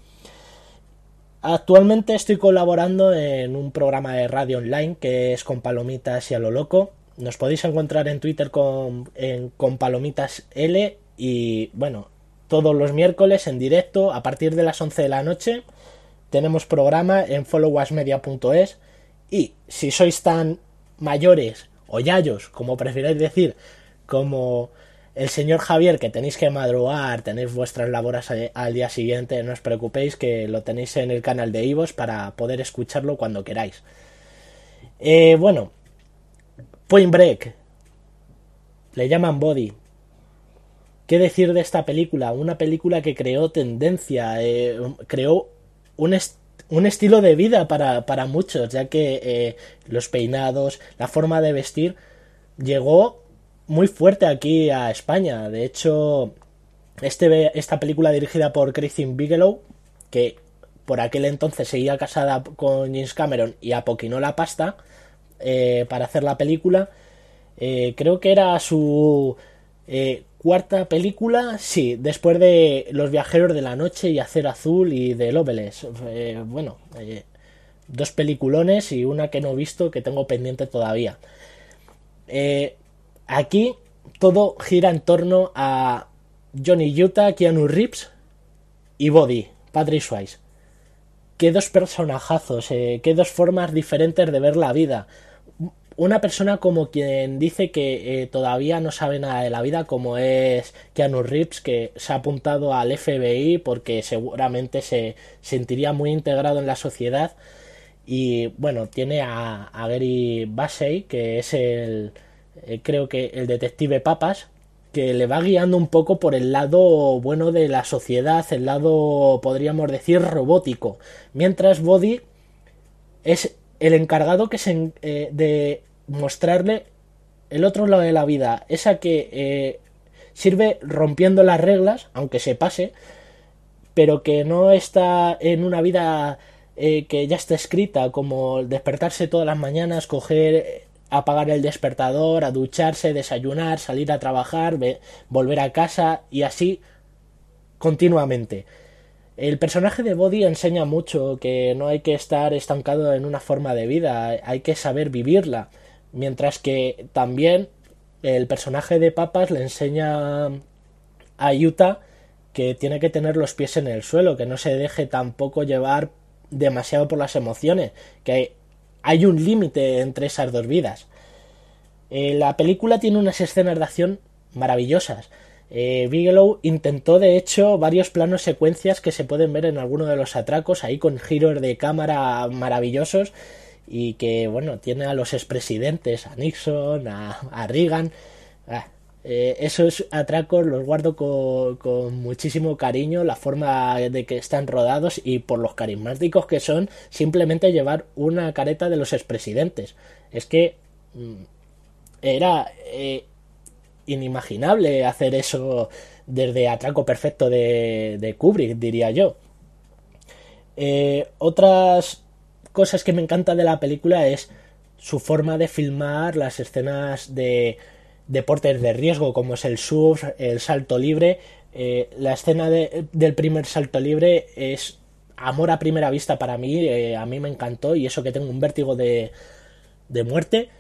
Actualmente estoy colaborando en un programa de radio online que es con Palomitas y a lo loco. Nos podéis encontrar en Twitter con, en- con Palomitas L y bueno, todos los miércoles en directo a partir de las 11 de la noche tenemos programa en followasmedia.es y si sois tan mayores o yayos, como prefiráis decir, como el señor Javier, que tenéis que madrugar, tenéis vuestras labores al día siguiente, no os preocupéis que lo tenéis en el canal de Ivos para poder escucharlo cuando queráis. Eh, bueno, Point Break. Le llaman Body. ¿Qué decir de esta película? Una película que creó tendencia, eh, creó un, un estilo de vida para, para muchos, ya que eh, los peinados, la forma de vestir, llegó muy fuerte aquí a España. De hecho, este, esta película dirigida por Christine Bigelow, que por aquel entonces seguía casada con James Cameron y apoquinó la pasta eh, para hacer la película, creo que era su cuarta película, sí, después de Los Viajeros de la Noche y Acero Azul y de Loveless. Eh, bueno, eh, dos peliculones y una que no he visto que tengo pendiente todavía. Eh, aquí todo gira en torno a Johnny Utah, Keanu Reeves y Body, Patrick Swayze. Qué dos personajazos, eh, qué dos formas diferentes de ver la vida. Una persona como quien dice que eh, todavía no sabe nada de la vida, como es Keanu Reeves, que se ha apuntado al FBI porque seguramente se sentiría muy integrado en la sociedad. Y bueno, tiene a, a Gary Basey, que es el, eh, creo que el detective Papas, que le va guiando un poco por el lado bueno de la sociedad, el lado, podríamos decir, robótico. Mientras Body es el encargado que se, eh, de mostrarle el otro lado de la vida, esa que eh, sirve rompiendo las reglas, aunque se pase, pero que no está en una vida eh, que ya está escrita, como despertarse todas las mañanas, coger, apagar el despertador, a ducharse, desayunar, salir a trabajar, volver a casa y así continuamente. El personaje de Body enseña mucho que no hay que estar estancado en una forma de vida, hay que saber vivirla. Mientras que también el personaje de Papas le enseña a Yuta que tiene que tener los pies en el suelo, que no se deje tampoco llevar demasiado por las emociones, que hay un límite entre esas dos vidas. Eh, la película tiene unas escenas de acción maravillosas. Eh, Bigelow intentó de hecho varios planos secuencias que se pueden ver en alguno de los atracos, ahí con giros de cámara maravillosos y que bueno, tiene a los expresidentes, a Nixon, a, Reagan. Ah, eh, esos atracos los guardo con, muchísimo cariño, la forma de que están rodados y por los carismáticos que son, simplemente llevar una careta de los expresidentes. Es que mm, era eh, inimaginable hacer eso desde Atraco Perfecto de, Kubrick, diría yo. Eh, otras cosas que me encanta de la película es su forma de filmar las escenas de deportes de riesgo como es el surf, el salto libre. Eh, la escena del primer salto libre es amor a primera vista para mí, eh, a mí me encantó y eso que tengo un vértigo de, muerte.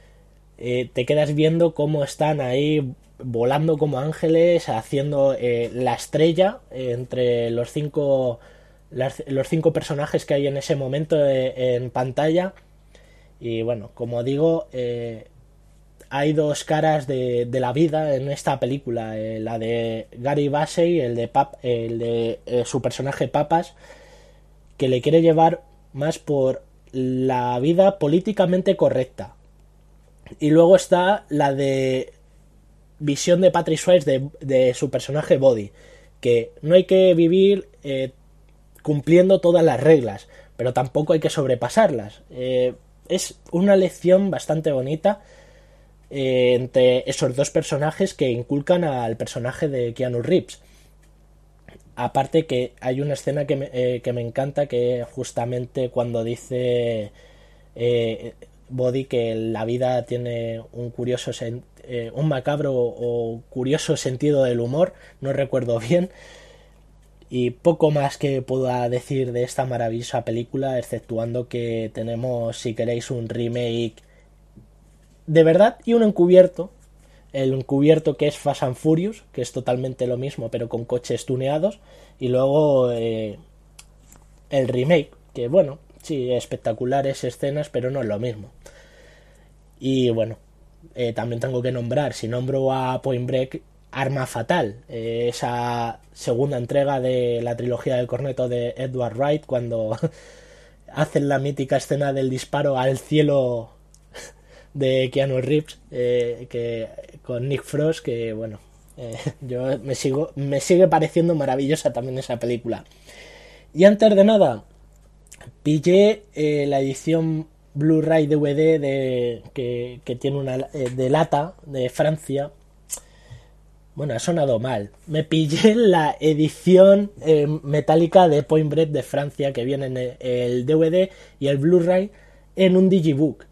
Te quedas viendo cómo están ahí volando como ángeles, haciendo la estrella entre los cinco los cinco personajes que hay en ese momento eh, en pantalla. Y bueno, como digo, eh, hay dos caras de, la vida en esta película. Eh, la de Gary Bassey, el de, Pap, el de su personaje Papas, que le quiere llevar más por la vida políticamente correcta. Y luego está la de visión de Patrick Swayze de, su personaje Body, que no hay que vivir cumpliendo todas las reglas, pero tampoco hay que sobrepasarlas. Eh, es una lección bastante bonita eh, entre esos dos personajes que inculcan al personaje de Keanu Reeves. Aparte que hay una escena que me, eh, que me encanta que justamente cuando dice Body que la vida tiene un curioso un macabro o curioso sentido del humor, no recuerdo bien, y poco más que pueda decir de esta maravillosa película, exceptuando que tenemos, si queréis, un remake de verdad y un encubierto. El encubierto que es Fast and Furious, que es totalmente lo mismo, pero con coches tuneados. Y luego eh, el remake, que bueno, sí, espectaculares escenas, pero no es lo mismo. Y bueno, eh, también tengo que nombrar, si nombro a Point Break, Arma Fatal, eh, esa segunda entrega de la trilogía del corneto de Edward Wright, cuando hacen la mítica escena del disparo al cielo de Keanu Reeves, eh, que, con Nick Frost, que bueno, yo me, sigo, me sigue pareciendo maravillosa también esa película. Y antes de nada, pillé la edición Blu-ray DVD de, que, tiene una de lata de Francia bueno, ha sonado mal. Me pillé la edición eh, metálica de Point Break de Francia que viene en el, DVD y el Blu-ray en un digibook.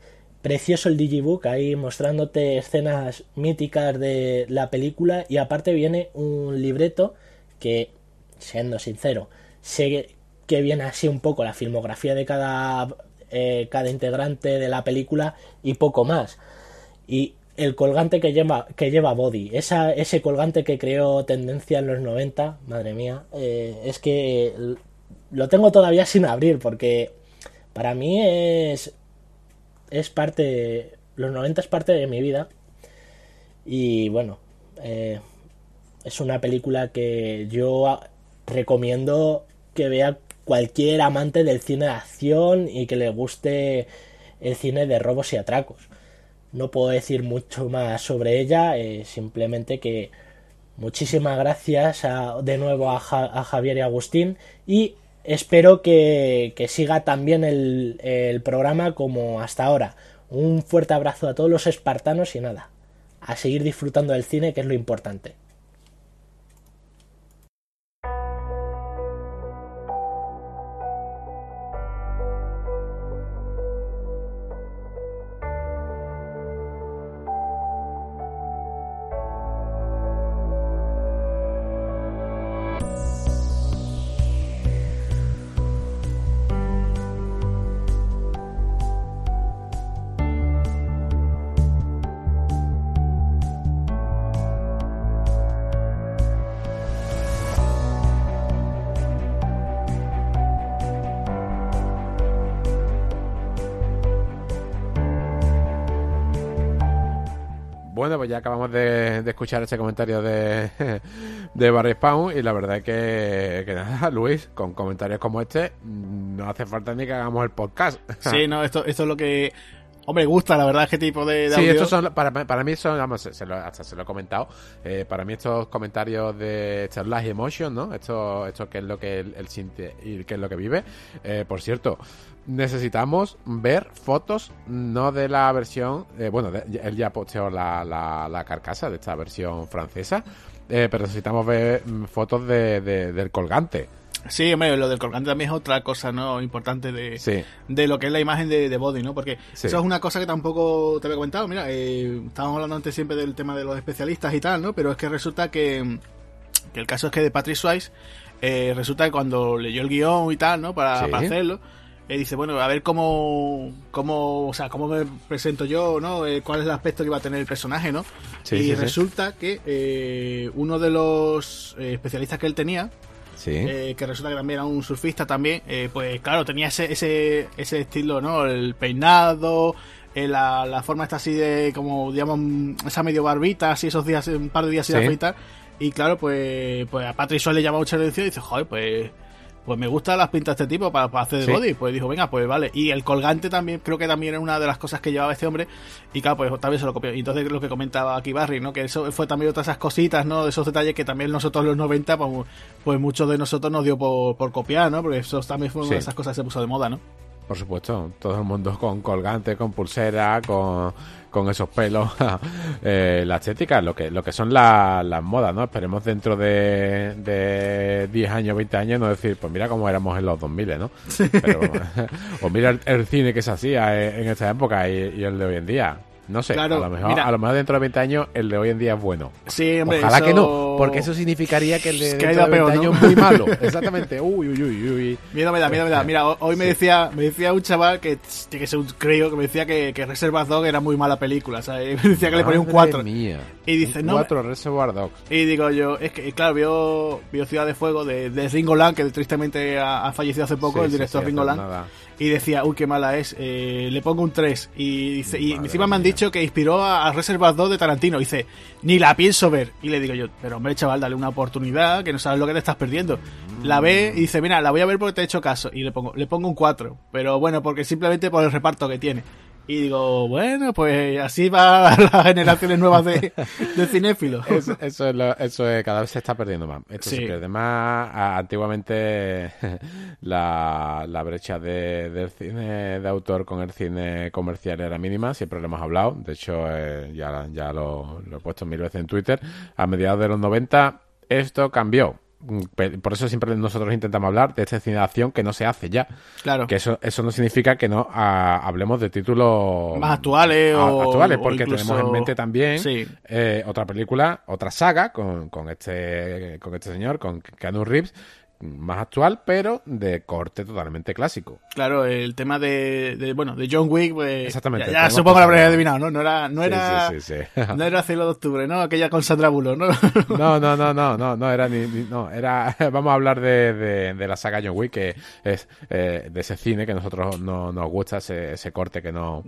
Precioso el digibook ahí mostrándote escenas míticas de la película y aparte viene un libreto que, siendo sincero, sé que viene así un poco la filmografía de cada, eh, cada integrante de la película y poco más. Y el colgante que lleva, que lleva Body, esa, ese colgante que creó tendencia en los 90, madre mía, eh, es que lo tengo todavía sin abrir porque para mí es, es parte, los 90 es parte de mi vida y bueno, eh, es una película que yo recomiendo que vea cualquier amante del cine de acción y que le guste el cine de robos y atracos no puedo decir mucho más sobre ella, eh, simplemente que muchísimas gracias de nuevo a, Javier y Agustín y espero que, siga también el, el programa como hasta ahora. Un fuerte abrazo a todos los espartanos y nada, a seguir disfrutando del cine, que es lo importante. Ya acabamos de, escuchar ese comentario de, de Barry Spawn y la verdad es que, que, nada, Luis, con comentarios como este, no hace falta ni que hagamos el podcast. Sí, no, esto, esto es lo que... Hombre, gusta, la verdad, este tipo de, Sí, estos son, para, para mí son, vamos, se lo, hasta se lo he comentado, eh, para mí estos comentarios de Live Emotion, ¿no? Esto, esto que es lo que él, siente y que es lo que vive. Eh, por cierto, necesitamos ver fotos, no de la versión, eh, bueno, él ya posteó la, la, carcasa de esta versión francesa, eh, pero necesitamos ver mm, fotos de, del colgante. Sí, hombre, lo del colgante también es otra cosa, ¿no? Importante de, de lo que es la imagen de, Body, ¿no? Porque eso es una cosa que tampoco te había comentado. Mira, eh, estábamos hablando antes siempre del tema de los especialistas y tal, ¿no? Pero es que resulta que, que el caso es que de Patrick Swayze, resulta que cuando leyó el guion y tal, ¿no? Para, para hacerlo, eh, dice, bueno, a ver cómo, cómo, o sea, cómo me presento yo, ¿no? Eh, cuál es el aspecto que va a tener el personaje, ¿no? y resulta que eh, uno de los especialistas que él tenía, que resulta que también era un surfista también, pues claro, tenía ese, ese, ese estilo, ¿no? El peinado, la, la, forma está así de, como, digamos, esa medio barbita, así esos días, un par de días sin afeitar. Y claro, pues, pues a Patrick Suárez le llama mucha atención y dice, joder, pues pues me gustan las pintas de este tipo para, hacer de body. Pues dijo, venga, pues vale. Y el colgante también, creo que también era una de las cosas que llevaba este hombre. Y claro, pues también se lo copió. Y entonces lo que comentaba aquí Barry, ¿no? Que eso fue también otras esas cositas, ¿no? De esos detalles que también nosotros los 90, pues, pues muchos de nosotros nos dio por, copiar, ¿no? Porque eso también fue una de esas cosas que se puso de moda, ¿no? Por supuesto, todo el mundo con colgante, con pulsera, con con esos pelos eh, la estética, lo que, lo que son las modas, ¿no? Esperemos dentro de, de 10 años, 20 años, no decir, pues mira cómo éramos en los 2000, ¿no? o mira el, cine que se hacía en esta época y el de hoy en día. No sé, a, lo mejor, a lo mejor dentro de 20 años el de hoy en día es bueno. Sí, hombre, Ojalá que no, porque eso significaría que el de dentro de 20 años es muy malo. Exactamente. Uy, uy, uy, uy. Miedo me da, miedo me da. Mira, hoy me decía, me decía un chaval que tiene que ser un creo que me decía que, que Reservoir Dog era muy mala película, ¿sabes? Me decía que le ponía un 4. Mía. Y dice, no. 4 Reservoir Dogs. Y digo yo, es que, claro, vio, vio Ciudad de Fuego de, de Ringo que tristemente ha, fallecido hace poco, el director Ringo Lang y decía, uy, qué mala es, eh, le pongo un 3. Y, dice, y encima me han dicho que inspiró a, Reservoir 2 de Tarantino. dice, ni la pienso ver. Y le digo yo, pero hombre, chaval, dale una oportunidad, que no sabes lo que te estás perdiendo. La ve y dice, mira, la voy a ver porque te he hecho caso. Y le pongo, le pongo un 4. Pero bueno, porque simplemente por el reparto que tiene. Y digo, bueno, pues así va las generaciones nuevas de, de cinéfilos. Eso, eso, es eso es, cada vez se está perdiendo más. Esto sí. Además, antiguamente la, la brecha de, del cine de autor con el cine comercial era mínima, siempre lo hemos hablado. De hecho, eh, ya, ya lo, lo he puesto mil veces en Twitter. A mediados de los 90 esto cambió por eso siempre nosotros intentamos hablar de esta cine de acción que no se hace ya. Claro. Que eso, eso no significa que no ah, hablemos de títulos más actuales o actuales, porque tenemos en mente también eh, otra película, otra saga con, con este con este señor, con Keanu Reeves, más actual, pero de corte totalmente clásico. Claro, el tema de, bueno, de John Wick, pues Exactamente, ya, supongo que lo habréis adivinado, ¿no? No era, no era, no era Cielo de Octubre, ¿no? Aquella con Sandra Bullock, ¿no? no, no, no, no, no, no era ni, no, era, vamos a hablar de, de, la saga John Wick, que es eh, de ese cine que a nosotros no, nos gusta, ese, ese corte que no,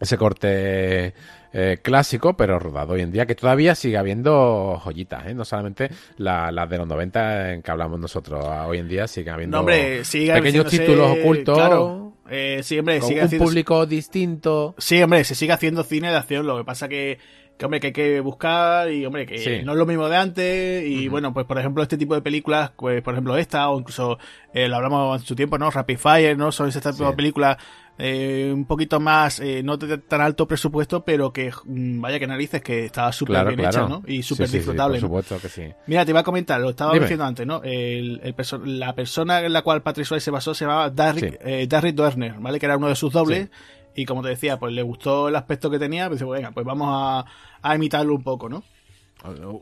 ese corte eh, clásico, pero rodado hoy en día, que todavía sigue habiendo joyitas, ¿eh? no solamente las de los 90 en que hablamos nosotros, hoy en día sigue habiendo pequeños títulos ocultos. Claro. Eh, sí, hombre, con un público distinto. Sí, hombre, se sigue haciendo cine de acción. Lo que pasa que que hombre que hay que buscar y hombre que Sí. no es lo mismo de antes y bueno pues por ejemplo este tipo de películas pues por ejemplo esta o incluso eh, lo hablamos en su tiempo no Rapid Fire no son ese tipo Sí. de películas eh, un poquito más eh, no de tan alto presupuesto pero que mm, vaya que narices que estaba súper Claro, bien claro. hecha no y súper Sí, sí, sí, disfrutable por supuesto que sí. Mira, te iba a comentar, lo estaba Dime. diciendo antes, ¿no? El, el perso- la persona en la cual Patrick Swayze se basó se llamaba Darryl, Sí. eh, Doerner, ¿vale? Que era uno de sus dobles. Y como te decía, pues le gustó el aspecto que tenía, pues venga, pues vamos a, a imitarlo un poco, ¿no?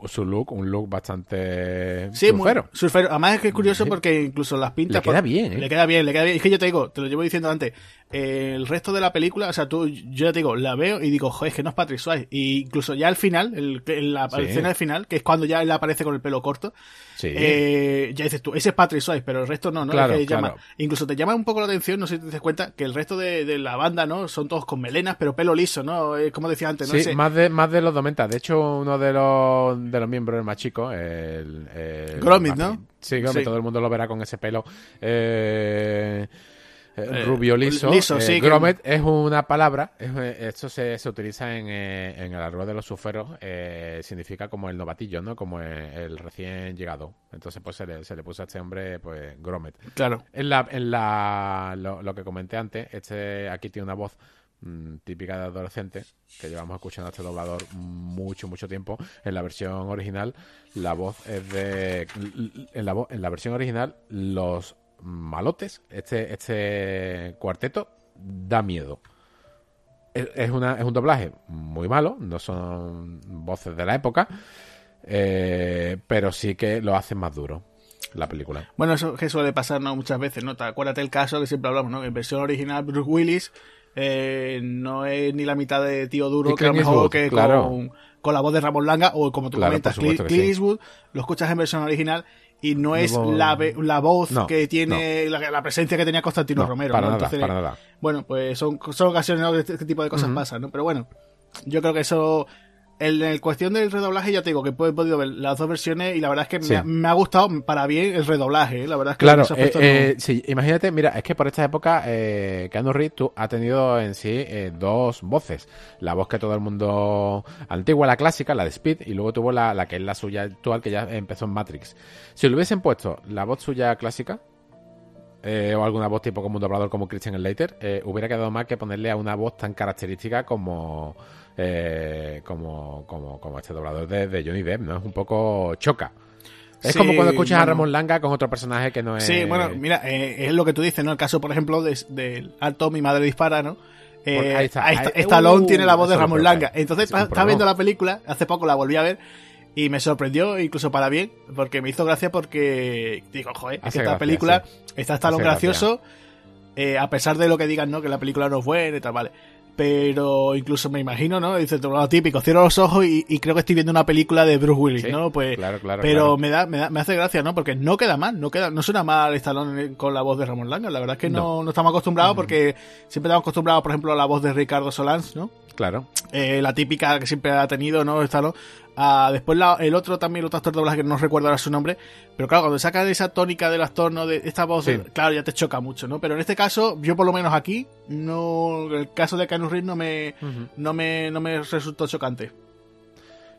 Su look, un look bastante Sí, muy- surfero. surfero. Además es que es curioso porque incluso las pintas... Le queda por- bien, ¿eh? Le queda bien, le queda bien. Es que yo te digo, te lo llevo diciendo antes, eh, el resto de la película, o sea, tú, yo ya te digo, la veo y digo, joder, es que no es Patrick Swayze. Y incluso ya al final, el, en la Sí. escena del final, que es cuando ya él aparece con el pelo corto, Sí. eh, ya dices tú, ese es Patrick Swayze, pero el resto no, ¿no? Claro, Es que llama- claro. incluso te llama un poco la atención, no sé si te das cuenta, que el resto de, de la banda, ¿no? Son todos con melenas, pero pelo liso, ¿no? Eh, como decía antes, ¿no? Sí, Ese- más de, más de los Domenta. De hecho, uno de los, de los miembros, el más chico, el... el Gromit, ¿no? Sí, Gromit, todo el mundo lo verá con ese pelo. Eh, eh, Eh, rubio liso. liso, Eh, sí, que- Gromit es una palabra, es, eh, esto se, se utiliza en, en el argot de los suferos, eh, significa como el novatillo, ¿no? Como el, el recién llegado. Entonces, pues se le, se le puso a este hombre, pues, Gromit. Claro. En la, en la lo, lo que comenté antes, este aquí tiene una voz mm, típica de adolescente, que llevamos escuchando a este doblador mucho, mucho tiempo. En la versión original, la voz es de. En la, en la versión original, los malotes, este, este cuarteto, da miedo. Es, es una, es un doblaje muy malo, no son voces de la época, eh, pero sí que lo hacen más duro la película. Bueno, eso que suele pasar, ¿no? Muchas veces, ¿no? Te acuérdate el caso que siempre hablamos, ¿no? En versión original, Bruce Willis eh, no es ni la mitad de tío duro que a lo Clint mejor Eastwood, que claro. con, con la voz de Ramón Langa o como tú Claro, comentas, Clint, Clint sí. Eastwood, lo escuchas en versión original y no es No, la, la voz no, que tiene, la, la presencia que tenía Constantino No, Romero, para ¿no? nada, Entonces, para nada. Bueno, pues son, son ocasiones que este, este tipo de cosas Ujú. pasan, ¿no? Pero bueno, yo creo que eso... En el cuestión del redoblaje ya te digo que he podido ver las dos versiones y la verdad es que Sí. me, ha, me ha gustado para bien el redoblaje, ¿eh? la verdad es que Claro, aspecto eh, no- eh, sí, imagínate, mira, es que por esta época eh, Keanu Reeves tú, ha tenido en sí eh, dos voces. La voz que todo el mundo antigua, la clásica, la de Speed, y luego tuvo la, la que es la suya actual, que ya empezó en Matrix. Si le hubiesen puesto la voz suya clásica, eh, o alguna voz tipo como un doblador como Christian Slater, eh, hubiera quedado más que ponerle a una voz tan característica como eh, como, como, como este doblador de, de Johnny Depp, ¿no? Es un poco choca. Es Sí, como cuando escuchas a. Ramón Langa con otro personaje que no es. Sí, bueno, mira, eh, es lo que tú dices, ¿no? El caso, por ejemplo, del de, Alto Mi Madre Dispara, ¿no? Eh, ahí está. ahí Ahí- Stallone uh, tiene la voz de Ramón. Langa. Entonces, Es estaba viendo la película, hace poco la volví a ver, y me sorprendió, incluso para bien, porque me hizo gracia porque, digo, joder, es que esta gracia, película sí. está Stallone gracioso, eh, a pesar de lo que digan, ¿no? Que la película no es buena y tal, vale. Pero incluso me imagino, ¿no? Dice lo típico, cierro los ojos y, y creo que estoy viendo una película de Bruce Willis, Sí, ¿no? Pues, claro, claro, pero claro. me da, me da, me hace gracia, ¿no? Porque no queda mal, no queda, no suena mal Stallone con la voz de Ramón Langa. La verdad es que no, no, estamos acostumbrados porque siempre estamos acostumbrados, por ejemplo, a la voz de Ricardo Solans, ¿no? Claro. Eh, la típica que siempre ha tenido, ¿no? Stallone. Ah, después la- el otro también, el otro actor de doblaje que no recuerdo ahora su nombre, pero claro, cuando sacas esa tónica del actor, ¿no? De esta voz, Sí. claro, ya te choca mucho, ¿no? Pero en este caso, yo por lo menos aquí, no, el caso de Keanu Reeves no me, no me, no me resultó chocante.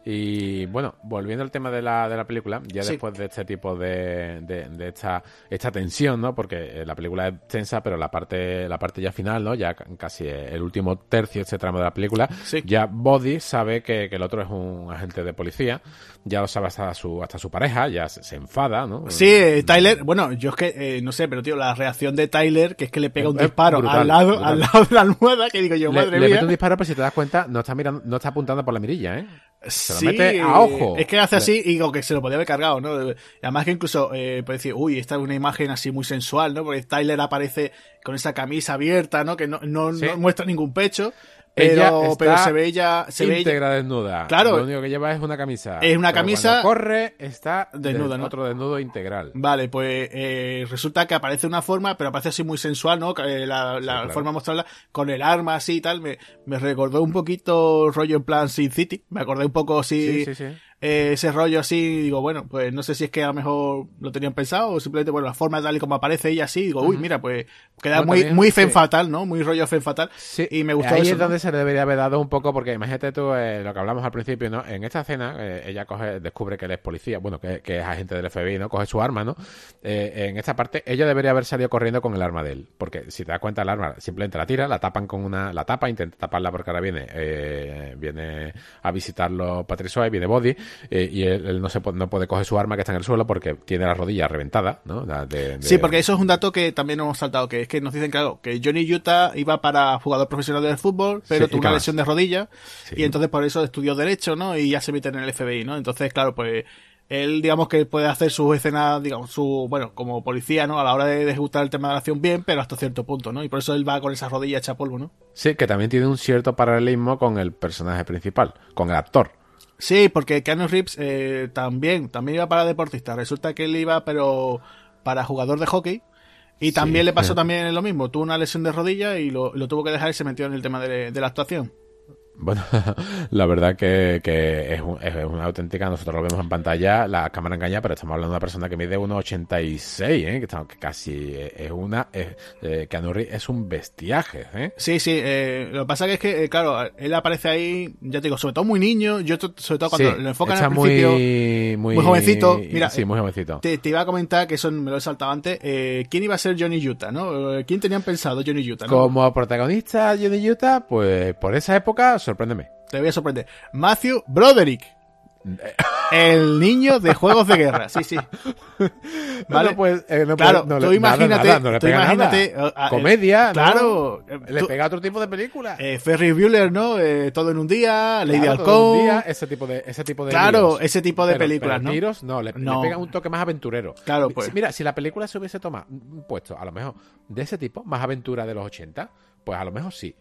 Y bueno, volviendo al tema de la, de la película, ya Sí. después de este tipo de, de, de esta, esta tensión, ¿no? Porque eh, la película es tensa, pero la parte, la parte ya final, ¿no? Ya ca- casi el último tercio este tramo de la película, Sí. ya Body sabe que, que el otro es un agente de policía, ya lo sabe hasta su, hasta su pareja, ya se, se enfada, ¿no? Sí, eh, Tyler, bueno, yo es que eh, no sé, pero tío, la reacción de Tyler, que es que le pega un Es disparo brutal, al lado, brutal. al lado de la almohada, que digo yo, Le, madre le mía. mete un disparo, pero si te das cuenta, no está mirando, no está apuntando por la mirilla, ¿eh? Se lo Sí, mete a ojo. Es que hace así y digo que se lo podía haber cargado, ¿no? Además que incluso eh, puede decir, uy, esta es una imagen así muy sensual, ¿no? Porque Tyler aparece con esa camisa abierta, ¿no? Que no, no, Sí. no muestra ningún pecho, pero, pero se ve ella, se ve ella- íntegra desnuda. Claro. Lo único que lleva es una camisa. Es una Pero camisa corre, está desnuda, des- ¿no? Otro desnudo integral. Vale, pues eh, resulta que aparece una forma, pero aparece así muy sensual, ¿no? Eh, La, la claro. forma de mostrarla con el arma así y tal, me, me recordó un poquito rollo en plan Sin City. Me acordé un poco así. Sí, sí, sí. Eh, ese rollo así, digo, bueno, pues no sé si es que a lo mejor lo tenían pensado o simplemente, bueno, la forma tal y como aparece ella así, digo, uy, mira, pues queda muy, muy fen fatal, ¿no? Muy rollo fen fatal. Sí, y me gustó ahí eso, es ¿no? donde se le debería haber dado un poco, porque imagínate tú eh, lo que hablamos al principio, ¿no? En esta escena, eh, ella coge, descubre que él es policía, bueno, que, que es agente del FBI, ¿no? Coge su arma, ¿no? Eh, en esta parte, ella debería haber salido corriendo con el arma de él, porque si te das cuenta, el arma simplemente la tira, la tapan con una, la tapa, intenta taparla porque ahora viene, eh, viene a visitarlo Patrick Swayze, viene Body, eh, y él, él no se no puede coger su arma que está en el suelo porque tiene la rodilla reventada, ¿no? La de- de- Sí, porque eso es un dato que también hemos saltado, que es que nos dicen claro, que Johnny Utah iba para jugador profesional del fútbol, pero Sí, tuvo ¿y qué una lesión de rodilla Sí. y entonces por eso estudió derecho, ¿no? Y ya se mete en el FBI, ¿no? Entonces, claro, pues él digamos que puede hacer sus escenas, digamos, su, bueno, como policía, ¿no? A la hora de ejecutar el tema de la acción bien, pero hasta cierto punto, ¿no? Y por eso él va con esa rodilla hecha polvo, ¿no? Sí, que también tiene un cierto paralelismo con el personaje principal, con el actor. Sí, porque Keanu Reeves eh, también, también iba para deportista. Resulta que él iba, pero para jugador de hockey. Y también le pasó también lo mismo. Tuvo una lesión de rodilla y lo, lo tuvo que dejar y se metió en el tema de, de la actuación. Bueno, la verdad que, que es, un- es una auténtica, nosotros lo vemos en pantalla, la cámara engaña, pero estamos hablando de una persona que mide 1,86, ¿eh? que, que casi es una, es, eh, es un bestiaje, ¿eh? Sí, sí. eh, lo que pasa que es que, eh, claro, él aparece ahí, ya te digo, sobre todo muy niño. Yo, sobre todo cuando Sí, lo enfocan al principio. muy, muy, muy jovencito. Mira, sí, muy jovencito. Te, te iba a comentar, que eso me lo he saltado antes, eh, ¿quién iba a ser Johnny Utah, no? Eh, ¿Quién tenían pensado Johnny Utah, no? Como protagonista Johnny Utah, pues por esa época, sorpréndeme. Te voy a sorprender. Matthew Broderick. El niño de juegos de guerra, sí, sí. Vale, pues, eh, no Claro, puede- no tú imagínate- nada, nada, no le tú imagínate, eh, ah, Comedia, ¿no? claro, eh, Le tú- pega otro tipo de película. Eh, Ferry Bueller, ¿no? Eh, todo en un día, Lady Claro, un día, ese tipo de ese tipo de Claro, líos. ese tipo de Pero- películas, pero ¿no? tiros no le, le pega un toque más aventurero Claro, pues. mira si la película se hubiese tomado puesto a lo mejor de ese tipo más aventura de los 80 pues a lo mejor sí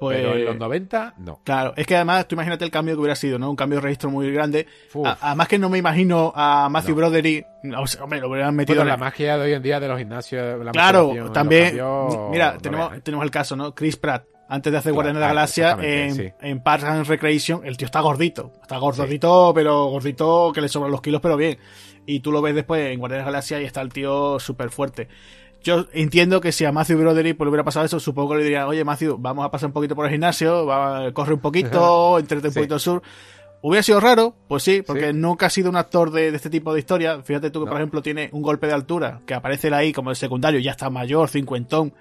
Pues, pero en los 90 no Claro, es que además tú imagínate el cambio que hubiera sido, ¿no? Un cambio de registro muy grande. A- además que no me imagino a Matthew No. Broderick, o sea, hombre, lo hubieran metido Bueno, en la magia de hoy en día de los gimnasios la Claro, también, cambios, mira, no tenemos, ¿eh? tenemos el caso, ¿no? Chris Pratt, antes de hacer Claro, Guardianes de la Galaxia, en, sí. en Parks and Recreation, el tío está gordito. Está gordito, pero gordito que le sobran los kilos, pero bien. Y tú lo ves después en Guardianes de la Galaxia y está el tío súper fuerte. Yo entiendo que si a Matthew Broderick pues, le hubiera pasado eso, supongo que le diría, oye Matthew, vamos a pasar un poquito por el gimnasio, va, corre un poquito, entrete un Sí. poquito al sur. Hubiera sido raro, pues sí, porque Sí. nunca ha sido un actor de, de este tipo de historia. Fíjate tú que, No. por ejemplo, tiene un golpe de altura, que aparece ahí como el secundario, ya está mayor, cincuentón.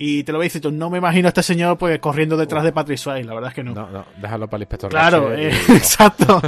Y te lo voy a decir tú, no me imagino a este señor pues corriendo detrás de Patrick Swayze, la verdad es que no. no no déjalo para el inspector Claro, eh, y- exacto.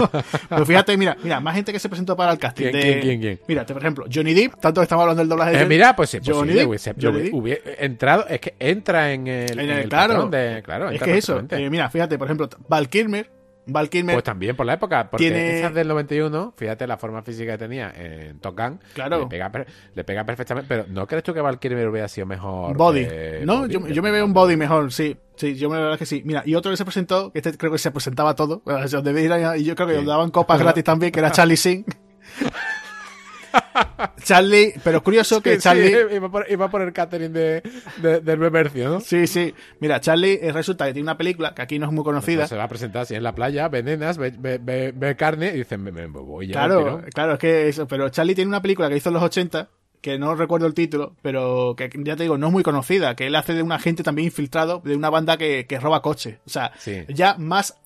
Pero fíjate, mira, mira, más gente que se presentó para el casting. ¿Quién, de- quién, quién, quién? Mira, por ejemplo, Johnny Depp, tanto que estamos hablando del doblaje de Eh, mira, pues sí, pues Johnny Depp, hubiese, Johnny hubiese entrado, es que entra en el, En en el- el claro, de, claro, es que eso, eh, mira, fíjate, por ejemplo, Val Kilmer, Val Kilmer, Pues también por la época, porque Tiene- esa es del 91, fíjate la forma física que tenía en Top Gun, Claro. le, pega, le pega perfectamente, pero ¿no crees tú que Val Kilmer hubiera sido mejor? Body. no, Body? yo, yo me veo un body mejor, sí. Sí, yo me la verdad que sí. Mira, y otro que se presentó, que este creo que se presentaba todo, y yo creo que Sí. daban copas gratis también, que era Charlie Singh. Charlie, pero es curioso que Sí, Charlie... sí, iba, por, iba por el catering de, de- del ¿no? Sí, sí. Mira, Charlie eh, resulta que tiene una película que aquí no es muy conocida. Se va a presentar así en la playa, ve nenas, ve, ve- ve- ve carne y dicen, me, me voy ya. Claro, claro, es que eso. Pero Charlie tiene una película que hizo en los 80, que no recuerdo el título, pero que ya te digo, no es muy conocida, que él hace de un agente también infiltrado de una banda que, que roba coches. O sea, Sí. ya más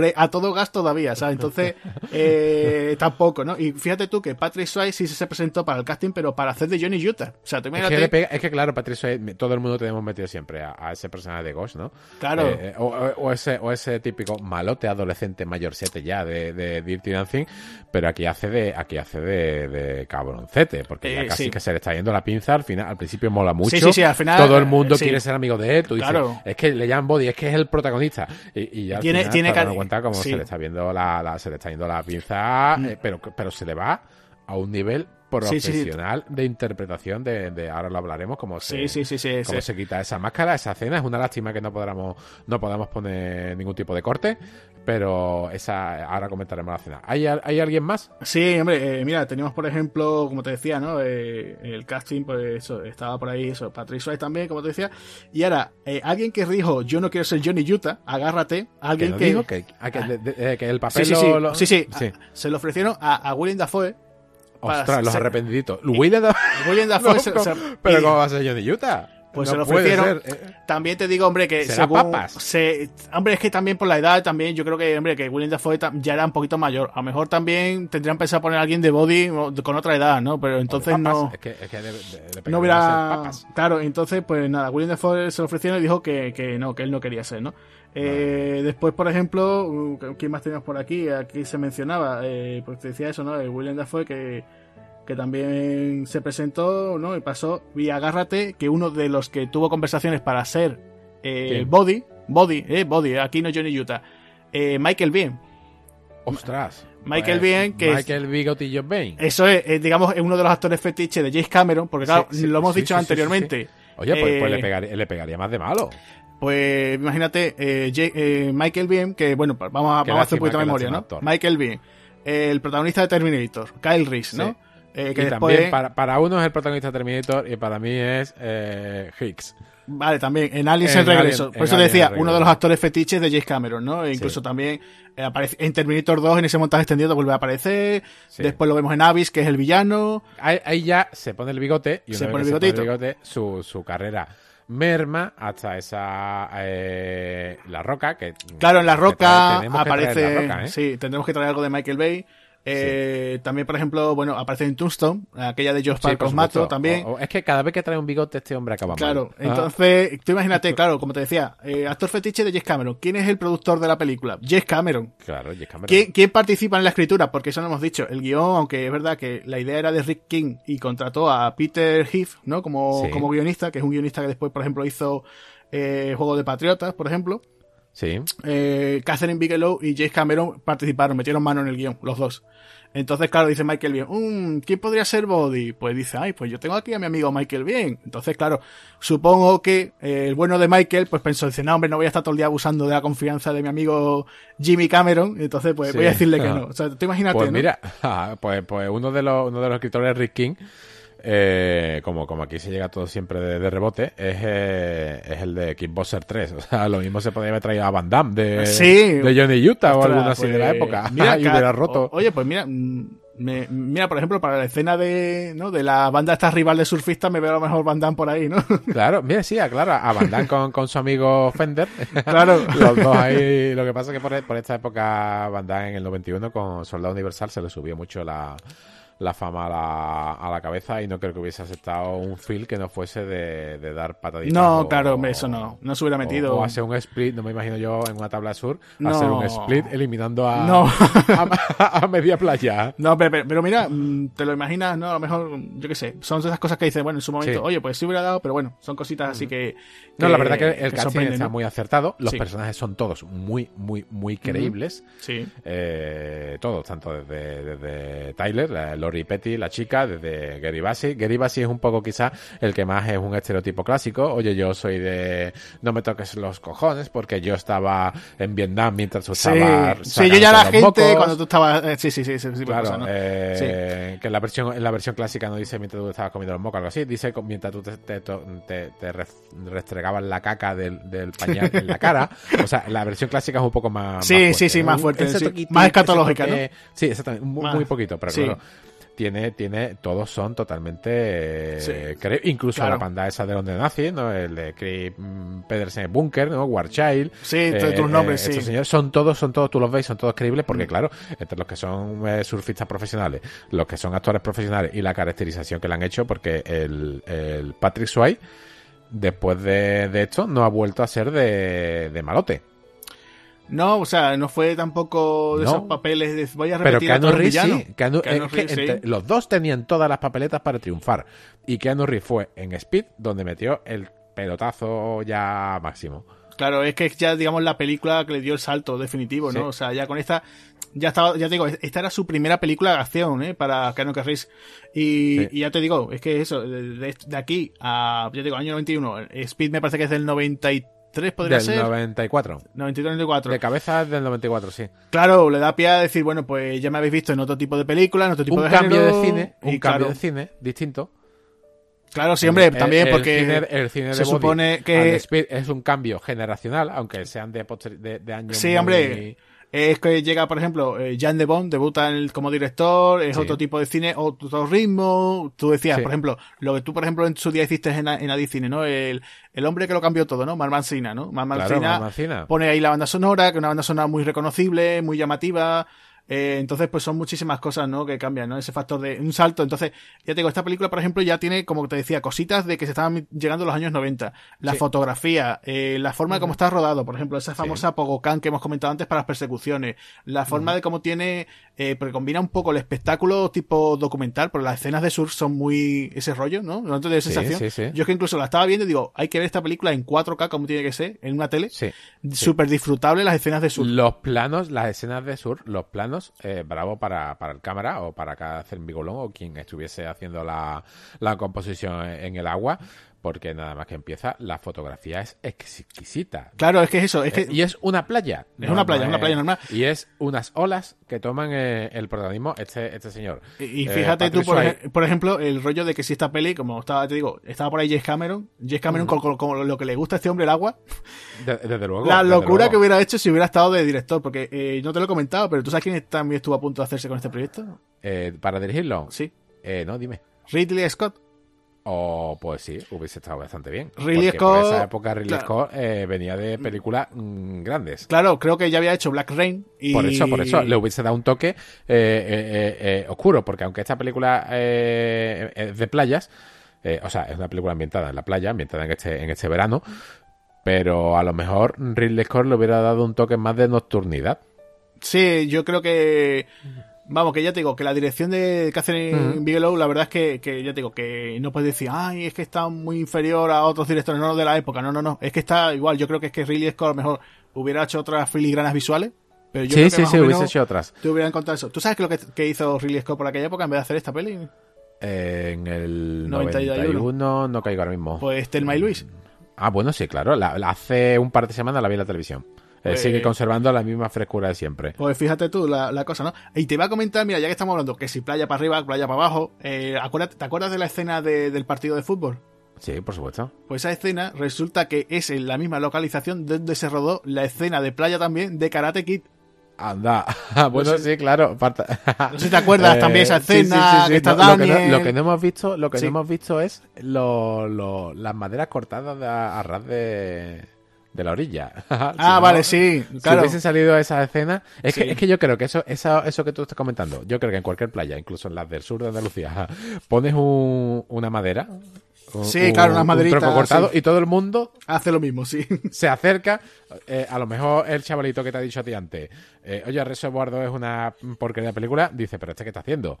pre- a todo gas todavía, ¿sabes? Entonces, eh, tampoco, ¿no? Y fíjate tú que Patrick Swayze sí se presentó para el casting, pero para hacer de Johnny Utah. O sea, tú Es que, le pega- es que, claro, Patricio, eh, todo el mundo tenemos metido siempre a, a ese personaje de Ghost, ¿no? Claro. Eh, eh, o, ese, o ese típico malote adolescente mayorcete ya de, de Dirty Dancing, pero aquí hace de aquí hace de, de cabroncete, porque ya Eh, casi sí. que se le está yendo la pinza al final, al principio mola mucho. Sí, sí, sí, al final, Todo el mundo quiere ser amigo de él, tú dices, Claro. es que le llaman Body, es que es el protagonista. Y, y ya Tiene- final tiene cuenta como sí. Mm. se le está viendo la, la- se le está yendo la pinza, eh, pero, pero se le va a un nivel profesional de interpretación de, de, ahora lo hablaremos como se, sí, cómo se quita esa máscara esa escena es una lástima que no podamos no podamos poner ningún tipo de corte pero esa ahora comentaremos la escena ¿hay, ¿hay alguien más? sí hombre eh, mira teníamos por ejemplo como te decía no eh, el casting pues eso estaba por ahí eso Patrick Swayze también como te decía y ahora eh, alguien que dijo yo no quiero ser Johnny Utah agárrate alguien que, dijo que, ah, que, que, el papel sí sí, lo, sí, sí, sí. se lo ofrecieron a, a William Dafoe Ostras, los arrepentiditos. William Dafoe. William Dafoe no, se, se, pero ¿cómo va a ser Johnny Utah? Pues no se lo ofrecieron. Eh. También te digo, hombre, que ¿Será según, papas? Se, hombre, es que también por la edad, también yo creo que, hombre, que William Dafoe ya era un poquito mayor. A lo mejor también tendrían pensado poner a alguien de body con otra edad, ¿no? Pero entonces no. Es que, es que de, de, de no hubiera. Claro, entonces, pues nada, William Dafoe se lo ofrecieron y dijo que, que no, que él no quería ser, ¿no? Eh, después, por ejemplo, ¿quién más teníamos por aquí? Aquí se mencionaba, eh, pues te decía eso, ¿no? William Dafoe que que también se presentó, ¿no? Y pasó, y agárrate, que uno de los que tuvo conversaciones para ser eh, Body, Body, eh, Body, aquí no Johnny Utah, eh, Michael Bien. Ostras. Michael pues, Bien, que Michael Bigotillo Bain. Eso es, eh, digamos, es uno de los actores fetiche de James Cameron, porque claro, sí, sí, lo hemos dicho anteriormente. Oye, pues, pues le, pegaría, le, pegaría, más de malo. Pues imagínate, eh, Michael Bien, que bueno, pues vamos a, vamos a hacer un poquito de memoria, ¿no? Actor. Michael Bien, el protagonista de Terminator, Kyle Reese, ¿no? Eh, que y después... también para, para, uno es el protagonista de Terminator y para mí es eh, Hicks. Vale, también en Aliens el regreso. Alien, Por eso decía, uno de los actores fetiches de James Cameron, ¿no? E incluso sí. también eh, aparece en Terminator 2, en ese montaje extendido, vuelve a aparecer. Sí. Después lo vemos en Abyss, que es el villano. Ahí, ahí ya se pone el bigote y una se vez pone el, se pone el bigote, su, su carrera merma hasta esa eh, la roca que claro en la roca aparece la roca, ¿eh? sí tendremos que traer algo de Michael Bay eh, sí. También, por ejemplo, bueno, aparece en Tombstone, aquella de Josh sí, Mato también. O, o es que cada vez que trae un bigote este hombre acaba claro, mal. Claro, entonces, ah. tú imagínate, claro, como te decía, eh, actor fetiche de Jess Cameron. ¿Quién es el productor de la película? Jess Cameron. Claro, Jess Cameron. ¿Quién, ¿Quién, participa en la escritura? Porque eso no hemos dicho. El guion, aunque es verdad que la idea era de Rick King y contrató a Peter Heath, ¿no? Como, sí. como guionista, que es un guionista que después, por ejemplo, hizo eh, Juego de Patriotas, por ejemplo. Sí. Eh, Catherine Bigelow y James Cameron participaron, metieron mano en el guion, los dos. Entonces, claro, dice Michael Bien, mmm, ¿quién podría ser Body? Pues dice, ay, pues yo tengo aquí a mi amigo Michael Bien. Entonces, claro, supongo que eh, el bueno de Michael, pues pensó, dice, no, hombre, no voy a estar todo el día abusando de la confianza de mi amigo Jimmy Cameron. Entonces, pues sí. voy a decirle que no. O sea, tú imagínate, Pues ¿no? mira, pues, pues uno de los, uno de los escritores, Rick King, eh, como, como aquí se llega todo siempre de, de rebote, es, eh, es el de Kickboxer 3. O sea, lo mismo se podría haber traído a Van Damme de, sí. de Johnny Utah Ostras, o alguna así pues, de la época. Mira, y hubiera roto. O, oye, pues mira, me, mira, por ejemplo, para la escena de, ¿no? de la banda esta rival de surfistas, me veo a lo mejor Van Damme por ahí, ¿no? Claro, mira, sí, claro, a Van Damme con, con su amigo Fender. Claro. Los dos ahí. Lo que pasa es que por, por esta época, Van Damme en el 91 con Soldado Universal se le subió mucho la la fama a la, a la, cabeza y no creo que hubiese aceptado un feel que no fuese de, de dar pataditas. No, o, claro, eso no, no se hubiera metido. O, o, hacer un split, no me imagino yo en una tabla sur, no. hacer un split eliminando a, no. a, a, media playa. No, pero, pero, pero, mira, mm, te lo imaginas, ¿no? A lo mejor, yo qué sé, son esas cosas que dices, bueno, en su momento, sí. oye, pues sí hubiera dado, pero bueno, son cositas así que. que no, la verdad que el que casting está ¿no? muy acertado, los sí. personajes son todos muy, muy, muy creíbles. Sí. Eh, todos, tanto desde, desde Tyler, la Lori Petty, la chica desde Gary Bassi. Gary Bassi es un poco quizá el que más es un estereotipo clásico. Oye, yo soy de no me toques los cojones porque yo estaba en Vietnam mientras tú sí. estabas. Sí, yo ya la gente mocos. cuando tú estabas. Eh, sí, sí, sí, sí, sí claro, cosa, ¿no? eh, sí. Que en la versión en la versión clásica no dice mientras tú estabas comiendo los mocos, algo así. Dice mientras tú te, te, te, te restregabas la caca del, del pañal en la cara. O sea, la versión clásica es un poco más. Sí, más fuerte, sí, sí, más fuerte. Sí. Más escatológica, ¿no? Sí, exactamente. Muy, muy poquito, pero claro tiene, tiene, todos son totalmente sí, creo, incluso claro. la panda esa de donde nace, ¿no? El de Chris Pedersen Bunker, ¿no? Warchild. Sí, eh, tus nombres, eh, sí. Señores, son todos, son todos, tú los ves, son todos creíbles, porque mm. claro, entre los que son eh, surfistas profesionales, los que son actores profesionales y la caracterización que le han hecho, porque el, el Patrick Swayze, después de, de, esto, no ha vuelto a ser de, de malote. No, o sea, no fue tampoco de no. esos papeles de voy a repetir Pero Keanu a Reeves villano. sí. Keanu, Keanu es que Reeves, entre, sí. los dos tenían todas las papeletas para triunfar. Y Keanu Reeves fue en Speed donde metió el pelotazo ya máximo. Claro, es que ya, digamos, la película que le dio el salto definitivo, ¿no? Sí. O sea, ya con esta ya estaba, ya te digo, esta era su primera película de acción, ¿eh? Para Keanu Reeves. Y, Sí. y ya te digo, es que eso, de, de- de aquí a, ya te digo, año 91, Speed me parece que es del 93, podría Del ser. 94. 93, 94. De cabeza del 94, sí. Claro, le da pie a decir, bueno, pues ya me habéis visto en otro tipo de película, en otro tipo un de cambio género, de cine, un cambio de cine distinto. Claro, sí, hombre, El- también el porque cine, el cine de se Body supone que es un cambio generacional, aunque sean de, de, de años Sí, muy- hombre. Es que llega, por ejemplo, eh, Jan de Bond debuta en el- como director, es Sí. otro tipo de cine, otro ritmo. Tú decías, Sí. por ejemplo, lo que tú, por ejemplo, en su día hiciste en, en Adicine, ¿no? El, el hombre que lo cambió todo, ¿no? Mar Mancina, ¿no? Mar Claro, Mar pone ahí la banda sonora, que es una banda sonora muy reconocible, muy llamativa. Eh, entonces, pues son muchísimas cosas, ¿no? Que cambian, ¿no? Ese factor de un salto. Entonces, ya te digo, esta película, por ejemplo, ya tiene, como te decía, cositas de que se estaban llegando los años 90. La Sí. fotografía, eh, la forma de cómo está rodado, por ejemplo, esa famosa Pogocan que hemos comentado antes para las persecuciones, la forma de cómo tiene, eh, porque combina un poco el espectáculo tipo documental, porque las escenas de surf son muy ese rollo, ¿no? ¿No te da Sí, sensación? sí, sí. Yo es que incluso la estaba viendo y digo, hay que ver esta película en 4K como tiene que ser, en una tele. Sí. Súper disfrutable las escenas de surf. Los planos, las escenas de sur, los planos, eh, bravo para, para el cámara o para cada cermigolón o quien estuviese haciendo la, la composición en el agua, porque nada más que empieza, la fotografía es exquisita. Claro, es que es eso, es que Eh, y es una playa. Es una playa, una playa normal. Y es unas olas que toman eh, el protagonismo este, este señor. Y y Eh, fíjate tú, por, Swayze. ej- por ejemplo, el rollo de que si esta peli, como estaba, te digo, estaba por ahí James Cameron, James Cameron con, con- con lo que le gusta a este hombre el agua, De- desde luego. la locura luego. que hubiera hecho si hubiera estado de director, porque eh, no te lo he comentado, pero ¿tú sabes quién también estuvo a punto de hacerse con este proyecto? Eh, para dirigirlo. Sí, Eh, no, dime. Ridley Scott. O pues sí, hubiese estado bastante bien. Ridley Porque por Scott- esa época Ridley claro. Scott eh, venía de películas mm, grandes. Claro, creo que ya había hecho Black Rain y... Por eso, por eso, le hubiese dado un toque eh, eh, oscuro, porque aunque esta película es de playas, o sea, es una película ambientada en la playa, ambientada en este, en este verano, pero a lo mejor Ridley Scott le hubiera dado un toque más de nocturnidad. Sí, yo creo que... Vamos, que ya te digo, que la dirección de Catherine Ujú. Bigelow, la verdad es que, que ya te digo, que no puedes decir, ay, es que está muy inferior a otros directores, no de la época, no, no, no, es que está igual, yo creo que es que Ridley Scott a lo mejor hubiera hecho otras filigranas visuales, pero yo sí, creo que sí, más sí, o hubiese hecho otras. te hubiera encontrado eso. ¿Tú sabes qué es lo que, que hizo Ridley Scott por aquella época en vez de hacer esta peli? Eh, en el 91. 91 no caigo ahora mismo. Pues Thelma y Luis. Ah, bueno, sí, claro. La, la hace un par de semanas la vi en la televisión. Eh, Pues- sigue conservando la misma frescura de siempre. Pues fíjate tú la, la cosa, ¿no? Y te iba a comentar, mira, ya que estamos hablando, que si playa para arriba, playa para abajo, eh, acuérdate- ¿te acuerdas de la escena de- del partido de fútbol? Sí, por supuesto. Pues esa escena resulta que es en la misma localización donde se rodó la escena de playa también de Karate Kid. Anda. bueno, sí, claro. No sé si te acuerdas también esa Eh, sí, sí, escena sí, sí. que está No, lo, que no, Daniel. lo que no hemos visto, lo que no hemos visto es lo, lo- las maderas cortadas de- a, ras de, de la orilla. Ah, vale, sí, Si claro. hubiesen salido esa escena, es, Sí. que, es que yo creo que eso, eso, eso que tú estás comentando, yo creo que en cualquier playa, incluso en las del sur de Andalucía, pones un- una madera, un, Sí, claro, unas un maderitas, tronco cortado sí. y todo el mundo Hace lo mismo, sí. se acerca, eh, a lo mejor el chavalito que te ha dicho a ti antes, eh, oye, Reservoir 2 es una porquería de película, dice, pero este qué está haciendo.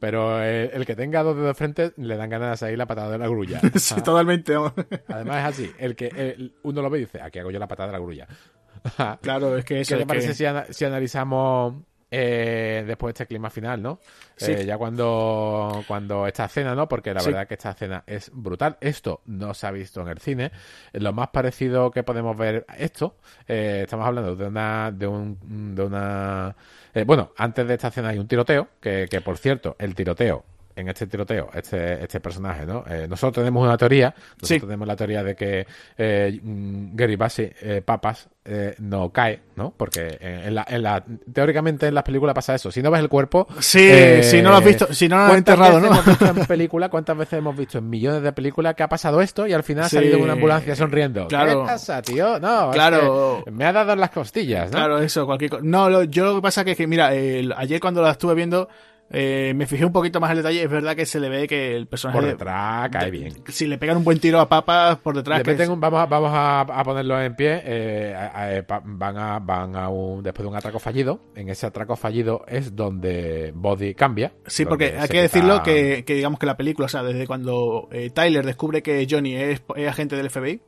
Pero eh, el que tenga dos dedos de frente le dan ganas de salir la patada de la grulla. sí, totalmente. Además es así, el que el- uno lo ve y dice, aquí hago yo la patada de la grulla. Claro, es que eso ¿Qué te es parece que- si, ana- si analizamos eh, después este clima final, ¿no? Sí. Eh, ya cuando, cuando esta escena, ¿no? Porque la Sí. verdad que esta escena es brutal. Esto no se ha visto en el cine. Lo más parecido que podemos ver a esto, eh, estamos hablando de una, de un, de una, eh, bueno, antes de esta escena hay un tiroteo, que, que por cierto, el tiroteo en este tiroteo, este, este personaje, ¿no? Eh, nosotros tenemos una teoría, nosotros Sí. tenemos la teoría de que eh, mm, Gary Bassi, eh, Papas, eh, no cae, ¿no? Porque en, la, en la- teóricamente en las películas pasa eso. Si no ves el cuerpo... Sí, eh, si no lo has visto, si no lo has ¿cuántas enterrado, ¿no? hemos visto en película, ¿Cuántas veces hemos visto en millones de películas que ha pasado esto y al final ha salido una ambulancia sonriendo? Claro. ¿Qué pasa, tío? No, es Claro. que me ha dado en las costillas, ¿no? Claro, eso, cualquier cosa. No, lo, yo lo que pasa que es que, mira, el- ayer cuando la estuve viendo, eh, me fijé un poquito más en el detalle. Es verdad que se le ve que el personaje. Por detrás cae bien. Si le pegan un buen tiro a papas por detrás. Le que meten es- un- vamos a, vamos a, a ponerlo en pie. eh, a- eh, pa- van a, van a un, después de un atraco fallido. En ese atraco fallido es donde Body cambia. Sí, porque hay que decirlo que, que digamos que la película, o sea, desde cuando eh, Tyler descubre que Johnny es, es agente del FBI,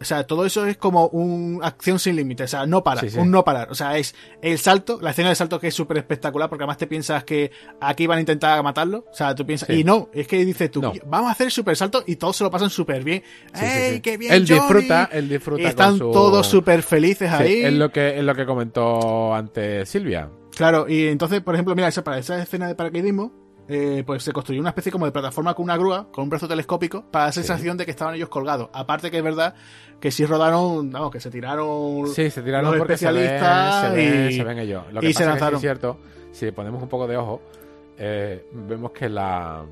O sea, todo eso es como una acción sin límite, o sea, no parar, Sí, sí. un no parar. O sea, es el salto, la escena del salto que es súper espectacular, porque además te piensas que aquí van a intentar matarlo. O sea, tú piensas, Sí. y no, es que dices tú, No. vamos a hacer el super salto y todos se lo pasan súper bien. ¡Ey, sí. qué bien! Él Johnny! disfruta, él disfruta Están su- todos súper felices ahí. es lo que es lo que comentó antes Silvia. Claro, y entonces, por ejemplo, mira, esa, para esa escena de paracaidismo, eh, pues se construyó una especie como de plataforma con una grúa, con un brazo telescópico, para la Sí. sensación de que estaban ellos colgados. Aparte que es verdad que sí rodaron, vamos, que se tiraron Sí, se tiraron los porque se ven, especialistas se ven, y, se ven ellos. Lo que y pasa se es que lanzaron. es cierto, si ponemos un poco de ojo, eh, vemos que la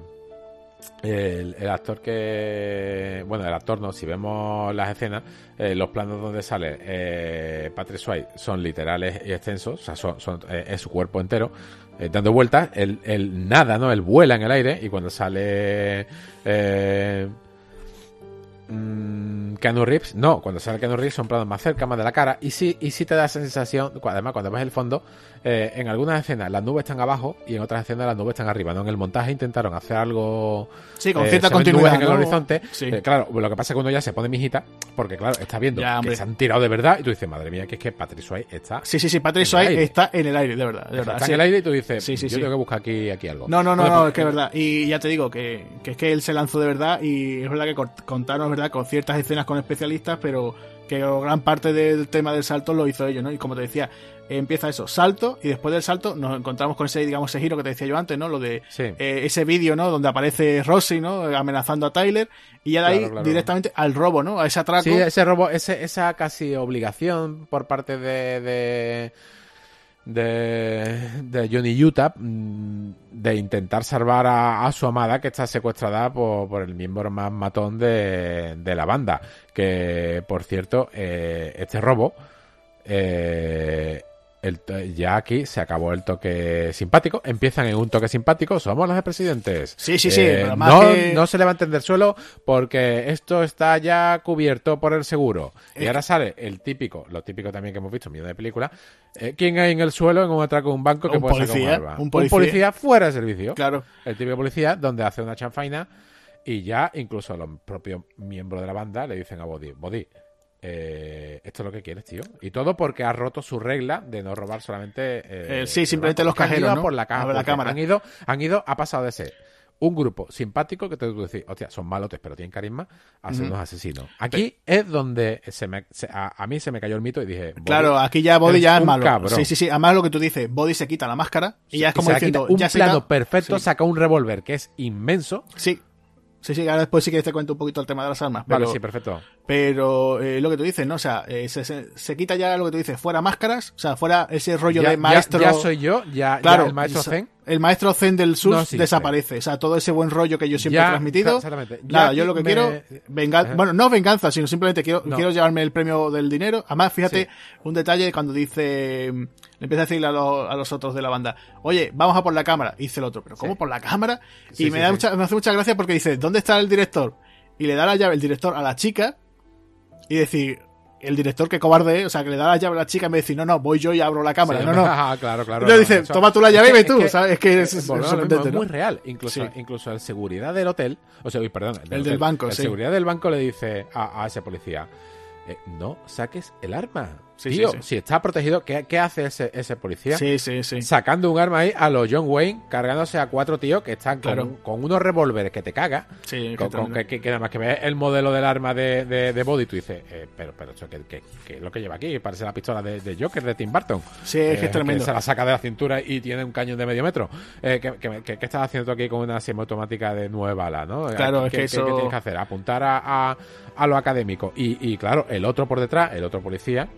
el, el actor que bueno el actor no si vemos las escenas eh, los planos donde sale eh, Patrick Swayze son literales y extensos o sea son, son, eh, es su cuerpo entero dando vueltas él nada no él vuela en el aire y cuando sale eh, mm, Keanu Reeves, no, cuando sale Keanu Reeves son planos más cerca, más de la cara, y sí, y sí te da esa sensación, además cuando ves el fondo, eh, en algunas escenas las nubes están abajo y en otras escenas las nubes están arriba, ¿no? En el montaje intentaron hacer algo... Sí, con eh, cierta continuidad. en el ¿no? horizonte, Sí. eh, claro, lo que pasa es que uno ya se pone mijita, porque claro, está viendo Ya, que se han tirado de verdad, y tú dices, madre mía, que es que Patrick Swayze está, Sí, sí, sí, Patrick Swayze está en el aire, de verdad. De verdad está sí. en el aire y tú dices, Sí, sí, yo tengo que buscar aquí, aquí algo. No, no, no, no, es que es verdad. Y ya te digo que, que es que él se lanzó de verdad y es verdad que contaron, es verdad, con ciertas escenas con especialistas, pero que gran parte del tema del salto lo hizo ellos, ¿no? Y como te decía, empieza eso, salto, y después del salto nos encontramos con ese, digamos, ese giro que te decía yo antes, ¿no? Lo de Sí. eh, ese vídeo, ¿no? Donde aparece Rossi, ¿no? Amenazando a Tyler, y ya de ahí Claro, claro. directamente al robo, ¿no? A ese atraco. Sí, ese robo, ese, esa casi obligación por parte de de, de, de Johnny Utah mm, de intentar salvar a, su amada que está secuestrada por, por el miembro más matón de, de la banda. Que, por cierto, eh, este robo, eh, el ya aquí se acabó el toque simpático. Empiezan en un toque simpático. Somos los presidentes. Sí, sí, sí, Eh, pero no, que- no se levanten del suelo porque esto está ya cubierto por el seguro. Y Eh. ahora sale el típico, lo típico también que hemos visto en millones de películas. eh, ¿Quién hay en el suelo en un atraco de un banco que Un puede sacar policía, arma? un policía. fuera de servicio. Claro. El típico policía donde hace una chanfaina y ya incluso los propios miembros de la banda le dicen a Body, Body, eh, esto es lo que quieres, tío. Y todo porque ha roto su regla de no robar solamente. eh, Eh, sí, simplemente los Que han cajeros, ido ¿no? por la caja la cámara. Han ido, han ido, ha pasado de ser un grupo simpático que te tú decir, hostia, son malotes, pero tienen carisma, a ser unos asesinos. Aquí es donde se me, se- a, a mí se me cayó el mito y dije, Claro, aquí ya Body ya es malo. cabrón. Sí, sí, sí. Además lo que tú dices, Body se quita la máscara y ya es como diciendo, un ya plano perfecto, Sí. saca un revólver que es inmenso. Sí. Sí, sí, ahora después sí que te cuento un poquito el tema de las armas. Pero, Vale, sí, perfecto. pero eh, lo que tú dices, ¿no? O sea, eh, se, se- se quita ya lo que tú dices, fuera máscaras, o sea, fuera ese rollo Ya, de ya- maestro. ya, soy yo, ya, claro, ya el maestro Zen. El maestro Zen del sur No desaparece. O sea, todo ese buen rollo que yo siempre Ya, he transmitido. Nada, yo lo que me- quiero, venga, Ajá. bueno, no venganza, sino simplemente quiero, No. quiero llevarme el premio del dinero. Además, fíjate, Sí. un detalle cuando dice, le empieza a decirle a, los- a los otros de la banda, oye, vamos a por la cámara. Y dice el otro, pero ¿cómo por la cámara? Y me da mucha, me hace mucha gracia porque dice, ¿dónde está el director? Y le da la llave el director a la chica y decir, el director que cobarde o sea, que le da la llave a la chica y me dice, no, no, voy yo y abro la cámara. Sí, no, no. ah, claro, claro. Entonces no, dice, eso- toma tú la llave y ve tú, es que- ¿sabes? Es muy real. Incluso, Sí. incluso el seguridad del hotel, o sea, perdón, El del banco, el sí. seguridad del banco le dice a, a ese policía, eh, no saques el arma. Sí, Tío, sí, sí. si está protegido, ¿qué, qué hace ese, ese policía? Sí, sí, sí. Sacando un arma ahí a los John Wayne, cargándose a cuatro tíos que están con, Claro. con unos revólveres que te caga. Sí, Con, que con- que, que- que nada más que ves el modelo del arma de, de, de Body, tú dices, eh, pero, pero ¿qué, es lo que lleva aquí? Parece la pistola de, de Joker de Tim Burton. Sí, es que es Eh, tremendo. se la saca de la cintura y tiene un cañón de medio metro. Eh, ¿qué, estás haciendo tú aquí con una semiautomática de nueve balas? ¿no? Claro, ¿Qué- es que eso- qué tienes que hacer? Apuntar a, a, a lo académico. Y, y claro, el otro por detrás, el otro policía,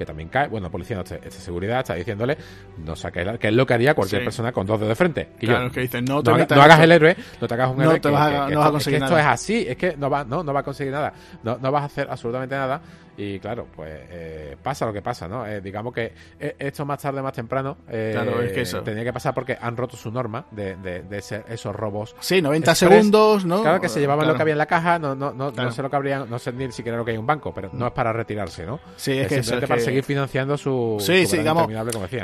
que también cae, bueno, policía no, este seguridad está diciéndole, no saques, la- que es lo que haría cualquier Sí. persona con dos dedos de frente. Yo, Claro, es que dicen, no te no, haga- no hagas el héroe, no te hagas un No héroe. te que- vas a- que- no vas a esto- conseguir es que esto es así, es que no va, no, no va a conseguir nada. No, no vas a hacer absolutamente nada. Y claro, pues eh, pasa lo que pasa, ¿no? Eh, digamos que eh, esto más tarde, más temprano, eh, Claro, es que eso. tenía que pasar porque han roto su norma de, de, de ese- esos robos. Sí, 90 Express. segundos, ¿no? Claro que se llevaban Claro. lo que había en la caja, no, no, no, Claro. no sé lo que habrían, no sé ni siquiera lo que hay en un banco, pero no es para retirarse, ¿no? Sí, es que eso es para que- seguir financiando su, Sí, su sí, digamos.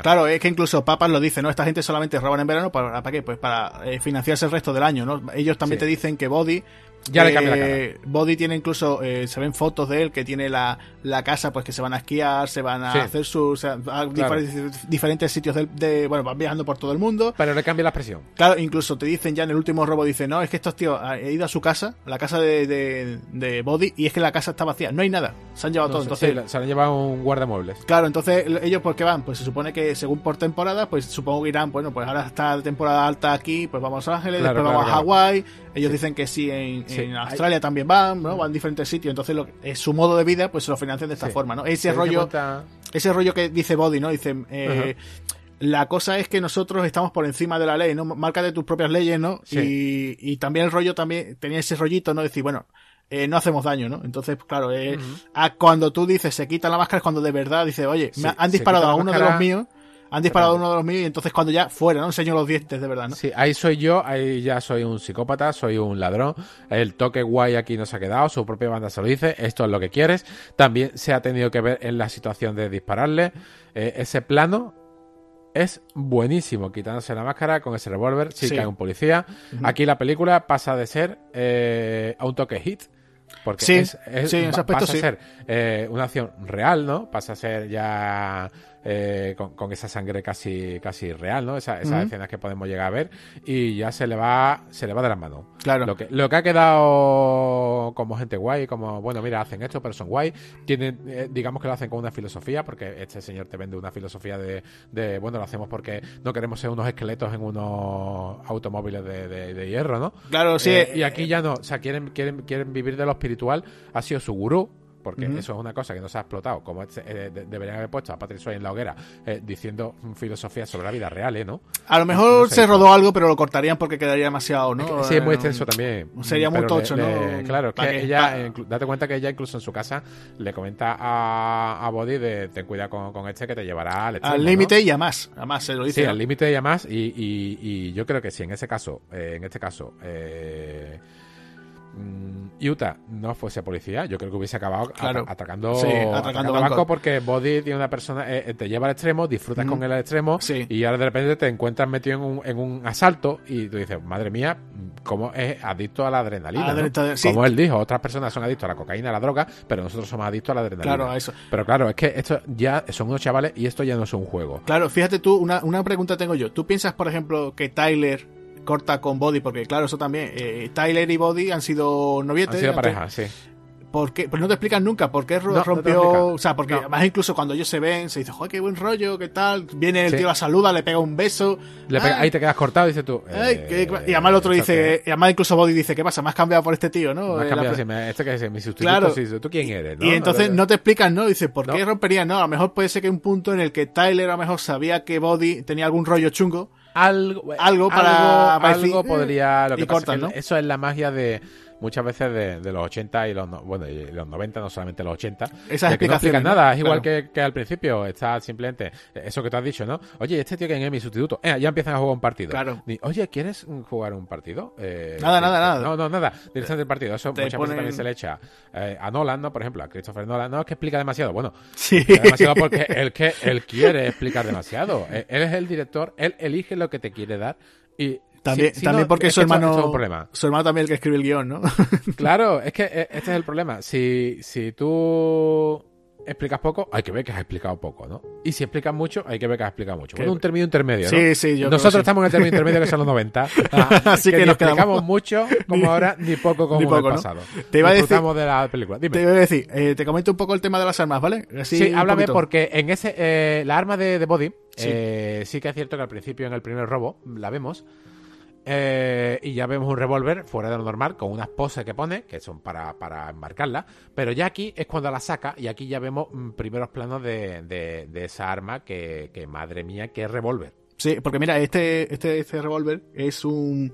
Claro, es que incluso Papas lo dice, ¿no? Esta gente solamente roban en verano, ¿para, para qué? Pues para eh, financiarse el resto del año, ¿no? Ellos también Sí. te dicen que Body Ya le cambia la cara. Eh, Body tiene incluso, eh, se ven fotos de él que tiene la, la casa, pues que se van a esquiar, se van a Sí. hacer sus a diferentes, diferentes sitios de, de- bueno, van viajando por todo el mundo. Pero le cambia la expresión. Claro, incluso te dicen ya en el último robo, dicen, no, es que estos tíos han ido a su casa, la casa de, de, de Body, y es que la casa está vacía, no hay nada, se han llevado No todo. Entonces, sí, se lo lleva un guardamuebles. Claro, entonces ellos por qué van, pues se supone que según por temporada, pues supongo que irán, bueno, pues ahora está temporada alta aquí, pues vamos a Los Ángeles, Claro, después claro, vamos a. Hawái, ellos dicen que sí en, Sí, en Australia también van, ¿no? Van a diferentes sitios, entonces lo, es su modo de vida, pues se lo financian de esta Sí. forma, ¿no? Se Ese rollo, cuenta- ese rollo que dice Body, ¿no? Dice, eh, la cosa es que nosotros estamos por encima de la ley, ¿no? Marca de tus propias leyes, ¿no? Sí. Y, y también el rollo también, tenía ese rollito, ¿no? Decir, bueno, eh, no hacemos daño, ¿no? Entonces, claro, eh, a cuando tú dices se quita la máscara es cuando de verdad dices, oye, Sí, me han disparado a uno de los míos, han disparado uno de los míos y entonces cuando ya fuera, ¿no? Enseño los dientes de verdad, ¿no? Sí, ahí soy yo, ahí ya soy un psicópata, soy un ladrón. El toque guay aquí no se ha quedado, su propia banda se lo dice, esto es lo que quieres. También se ha tenido que ver en la situación de dispararle. Eh, ese plano es buenísimo, quitándose la máscara con ese revólver, sí, Sí. cae un policía. Aquí la película pasa de ser eh, a un toque hit. Porque Sí, es, es- sí, en ese pa- aspecto pasa a ser eh, una acción real, ¿no? Pasa a ser ya eh, con, con esa sangre casi casi real, ¿no? Esa- esas escenas que podemos llegar a ver y ya se le va se le va de las manos. Claro. Lo que, lo que ha quedado como gente guay, como, bueno, mira, hacen esto, pero son guay. Tienen, eh, digamos que lo hacen con una filosofía, porque este señor te vende una filosofía de, de, bueno, lo hacemos porque no queremos ser unos esqueletos en unos automóviles de, de- de hierro, ¿no? Claro, sí. Eh, y aquí ya no, o sea, quieren, quieren, quieren vivir de lo espiritual, ha sido su gurú. Porque eso es una cosa que no se ha explotado. Como este, eh, de- deberían haber puesto a Patrick Swayze en la hoguera eh, diciendo mm, filosofía sobre la vida real, ¿eh? ¿no? A lo mejor no sé. se rodó algo, pero lo cortarían porque quedaría demasiado, ¿no? Es que sí, es muy Eh, extenso también. Sería muy le- tocho, le- ¿no? Claro, es Pa' que ella, eh, date cuenta que ella incluso en su casa le comenta a, a Body de ten cuidado con, con este que te llevará al extremo, Al ¿no? límite y a más. A más se lo dice. Sí, al límite y además, y, y, y yo creo que si en ese caso, eh, en este caso, eh, Utah no fuese policía, yo creo que hubiese acabado Claro. ata- atracando, Sí, atracando atracando banco. banco porque Body tiene una persona, eh, te lleva al extremo, disfrutas con él al extremo Sí. y ahora de repente te encuentras metido en un, en un asalto y tú dices, madre mía, cómo es adicto a la adrenalina. Como él dijo, otras personas son adictos a la cocaína, a la droga, pero nosotros somos adictos a la adrenalina. Claro, a eso. Pero claro, es que esto ya son unos chavales y esto ya no es un juego. Claro, fíjate tú, una, una pregunta tengo yo. ¿Tú piensas, por ejemplo, que Tyler corta con Body? Porque claro, eso también. eh, Tyler y Body han sido novietes. Han sido antes- pareja, sí. ¿Por qué? Pues no te explican nunca por qué No, rompió. o sea, porque No. además incluso cuando ellos se ven, se dice, joder, qué buen rollo, qué tal. Viene el Sí. tío, la saluda, le pega un beso. Le pega- ahí te quedas cortado, dices tú. ay, eh, y además el otro ¿esto dice, y además incluso Body dice, ¿qué pasa? ¿Me has cambiado por este tío, no? Me has cambiado, la- sí, me- este que es mi sustituto, Claro. sí, ¿tú quién eres? Y entonces no te explican, ¿no? Dice, ¿por qué rompería? No, a lo mejor puede ser que hay un punto en el que Tyler a lo mejor sabía que Body tenía algún rollo chungo. Algo, Algo para- algo, algo podría. Lo y que pasa cortas, es que ¿no? eso es la magia de muchas veces de, de los 80 y los no- bueno y los 90, no solamente los 80. Esas de que no explican nada, es igual Claro. que, que al principio, está simplemente eso que tú has dicho, ¿no? Oye, este tío que es mi sustituto, eh, ya empiezan a jugar un partido. Claro. Oye, ¿quieres jugar un partido? Eh, Nada, nada, nada. No, no, nada. Dirección del partido. Eso muchas ponen- veces también se le echa eh, a Nolan, ¿no? Por ejemplo, a Christopher Nolan. No, es que explica demasiado. Bueno, Sí. explica demasiado porque él, que, él quiere explicar demasiado. Él, él es el director, él elige lo que te quiere dar y... También, también no, porque es su que hermano. es problema. Su hermano también el que escribe el guion, ¿no? Claro, es que eh, este es el problema. Si, si tú explicas poco, hay que ver que has explicado poco, ¿no? Y si explicas mucho, hay que ver que has explicado mucho. Que- Bueno, un término intermedio, ¿no? Sí, sí, yo creo Nosotros que sí. estamos en el término intermedio que son los 90. Así que ni nos quedamos- explicamos mucho como ahora, ni poco como Ni poco, en el ¿no? pasado. Te iba a decir- de la película. Dime. Te iba a decir, eh, te comento un poco el tema de las armas, ¿vale? Así Sí, háblame poquito. porque en ese eh, la arma de, de Body Sí. eh, sí que es cierto que al principio en el primer robo la vemos eh, y ya vemos un revólver fuera de lo normal con unas poses que pone que son para, para embarcarla pero ya aquí es cuando la saca y aquí ya vemos mm, primeros planos de, de- esa arma que, que madre mía qué revólver. Sí, porque mira, este, este, este revólver es un,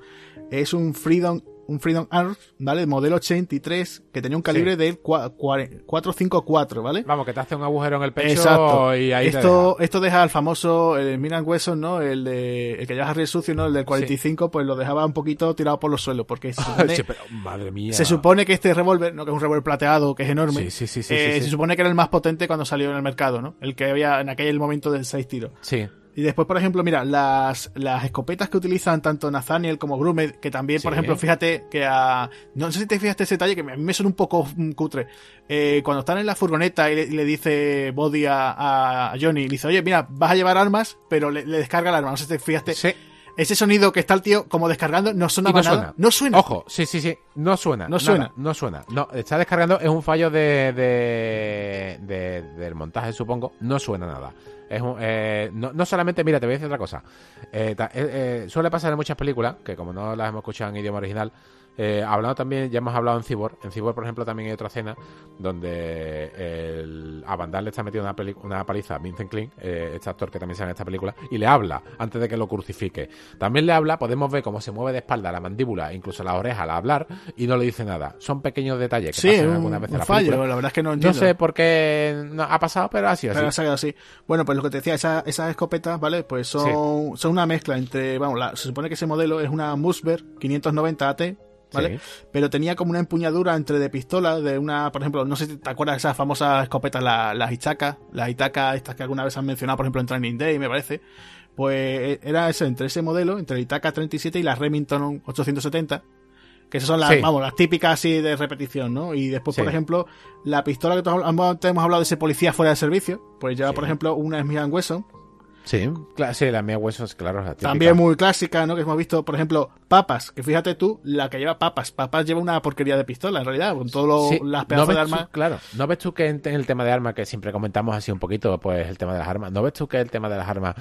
es un Freedom, un Freedom Arms, ¿vale? Modelo 83, que tenía un calibre del cua- cuare- 454, ¿vale? vamos que te hace un agujero en el pecho Exacto. y ahí te esto, deja. esto deja al famoso el Miran Wesson, ¿no? El de el que lleva Harry el sucio, ¿no? El del 45, pues lo dejaba un poquito tirado por los suelos, porque se supone, Sí, pero, madre mía se supone que este revólver, ¿no? Que es un revólver plateado, que es enorme. Sí, sí, sí, sí, eh, sí, sí. Se supone que era el más potente cuando salió en el mercado, ¿no? El que había en aquel momento de seis tiros. sí Y después, por ejemplo, mira, las, las escopetas que utilizan tanto Nathaniel como Grumed, que también, por ejemplo, fíjate que a... No sé si te fijaste ese detalle, que a mí me suena un poco mm, cutre. Eh, cuando están en la furgoneta y le, dice Body a, a Johnny, le dice, oye, mira, vas a llevar armas, pero le, le descarga el arma. No sé si te fijaste. Sí. Ese sonido que está el tío como descargando no suena no nada. suena. No suena. Ojo, sí, sí, sí. No suena. No nada, suena. no suena. No, está descargando. Es un fallo de, de, de- del montaje, supongo. No suena nada. Es un- eh, no, no solamente, mira, te voy a decir otra cosa. Eh, eh, eh, suele pasar en muchas películas, que como no las hemos escuchado en idioma original, eh, hablando también, ya hemos hablado en Cyborg. En Cyborg, por ejemplo, también hay otra escena donde el, a Van le está metiendo una, una paliza a Vincent Klein, eh, este actor que también sale en esta película, y le habla antes de que lo crucifique. También le habla, podemos ver cómo se mueve de espalda la mandíbula, incluso la oreja al hablar, y no le dice nada. Son pequeños detalles que Sí, pasan un, algunas veces en un la fallo. La verdad es que no No entiendo. sé por qué no ha pasado, pero ha sido así. Ha. Bueno, pues lo que te decía, esa- esas escopetas, ¿vale? Pues son, son una mezcla entre, vamos, la- se supone que ese modelo es una Musber 590 AT, ¿vale? Sí. Pero tenía como una empuñadura entre de pistola, de una, por ejemplo, no sé si te acuerdas de esas famosas escopetas, la- las Ichaka, las Itaka, estas que alguna vez han mencionado, por ejemplo, en Training Day, me parece. Pues eh, era eso, entre ese modelo, entre la Itaka 37 y la Remington 870. Que esas son las, Sí. vamos, las típicas así de repetición, ¿no? Y después, por ejemplo, la pistola que todos hemos, hablado de ese policía fuera de servicio, pues lleva, por ejemplo, una Smith Wesson, Sí, sí, la mía huesos, claro, la también muy clásica, ¿no? Que hemos visto, por ejemplo, Papas, que fíjate tú, la que lleva Papas. Papas lleva una porquería de pistola, en realidad, con todas Sí, las ¿no pedazos de tú- armas. claro, ¿no ves tú que en, en el tema de armas, que siempre comentamos así un poquito, pues el tema de las armas, ¿no ves tú que el tema de las armas,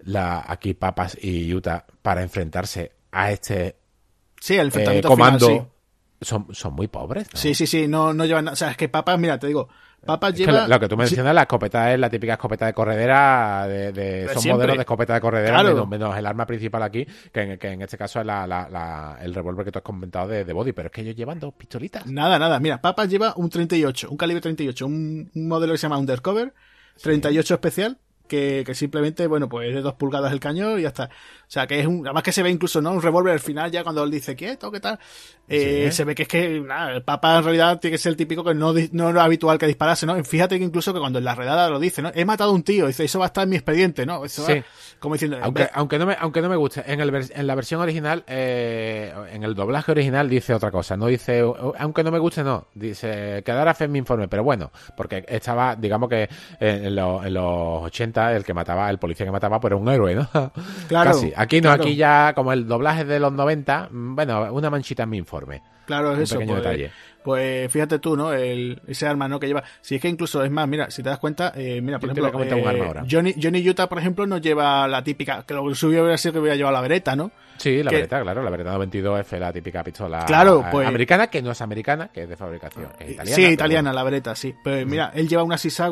la, aquí Papas y Utah, para enfrentarse a este Sí, el eh, comando, final, son, son muy pobres? ¿no? sí. sí, sí, sí, no, no llevan nada. O sea, es que Papas, mira, te digo, Papas Es que lleva... lo, lo que tú mencionas, la escopeta es la típica escopeta de corredera, de, de- son siempre. modelos de escopeta de corredera, Claro. menos, menos el arma principal aquí, que en, que en este caso es la, la- la- el revólver que tú has comentado de, de Body, pero es que ellos llevan dos pistolitas. Nada, nada. Mira, Papas lleva un 38, un calibre 38, un, un modelo que se llama Undercover, 38 especial, que, que simplemente, bueno, pues es de dos pulgadas el cañón y ya está. O sea, que es un, además que se ve incluso, ¿no? Un revólver al final ya cuando él dice quieto, ¿qué tal? Eh, Sí. Se ve que es que, nada, el Papa en realidad tiene que ser el típico que no, no es habitual que disparase, ¿no? Fíjate que incluso que cuando en la redada lo dice, ¿no? He matado a un tío, dice, eso va a estar en mi expediente, ¿no? Eso Sí. va- como diciendo, Aunque, aunque, no me, aunque no me guste, en, el, en la versión original, eh, en el doblaje original dice otra cosa, no dice, aunque no me guste, no, dice, quedar a fe en mi informe, pero bueno, porque estaba, digamos que en, lo- en los 80 el que mataba, el policía que mataba, pues era un héroe, ¿no? Claro, Casi. Aquí no, claro. aquí ya, como el doblaje de los 90, mm, bueno, una manchita en mi informe. Claro, es Un eso. pequeño pues, detalle. pues fíjate tú, ¿no? El, ese arma, ¿no? Que lleva. Si es que incluso, es más, mira, si te das cuenta, eh, mira, por Yo ejemplo, un eh, arma ahora. Johnny, Johnny Utah, por ejemplo, no lleva la típica, que lo suyo hubiera sido que hubiera llevado la vereta, ¿no? Sí, la Que- Beretta, claro, la Beretta 92F, la típica pistola Claro, eh, pues- americana, que no es americana, que es de fabricación, es italiana. sí, italiana, bueno. la vereta, sí. Pero mira, él lleva una Sea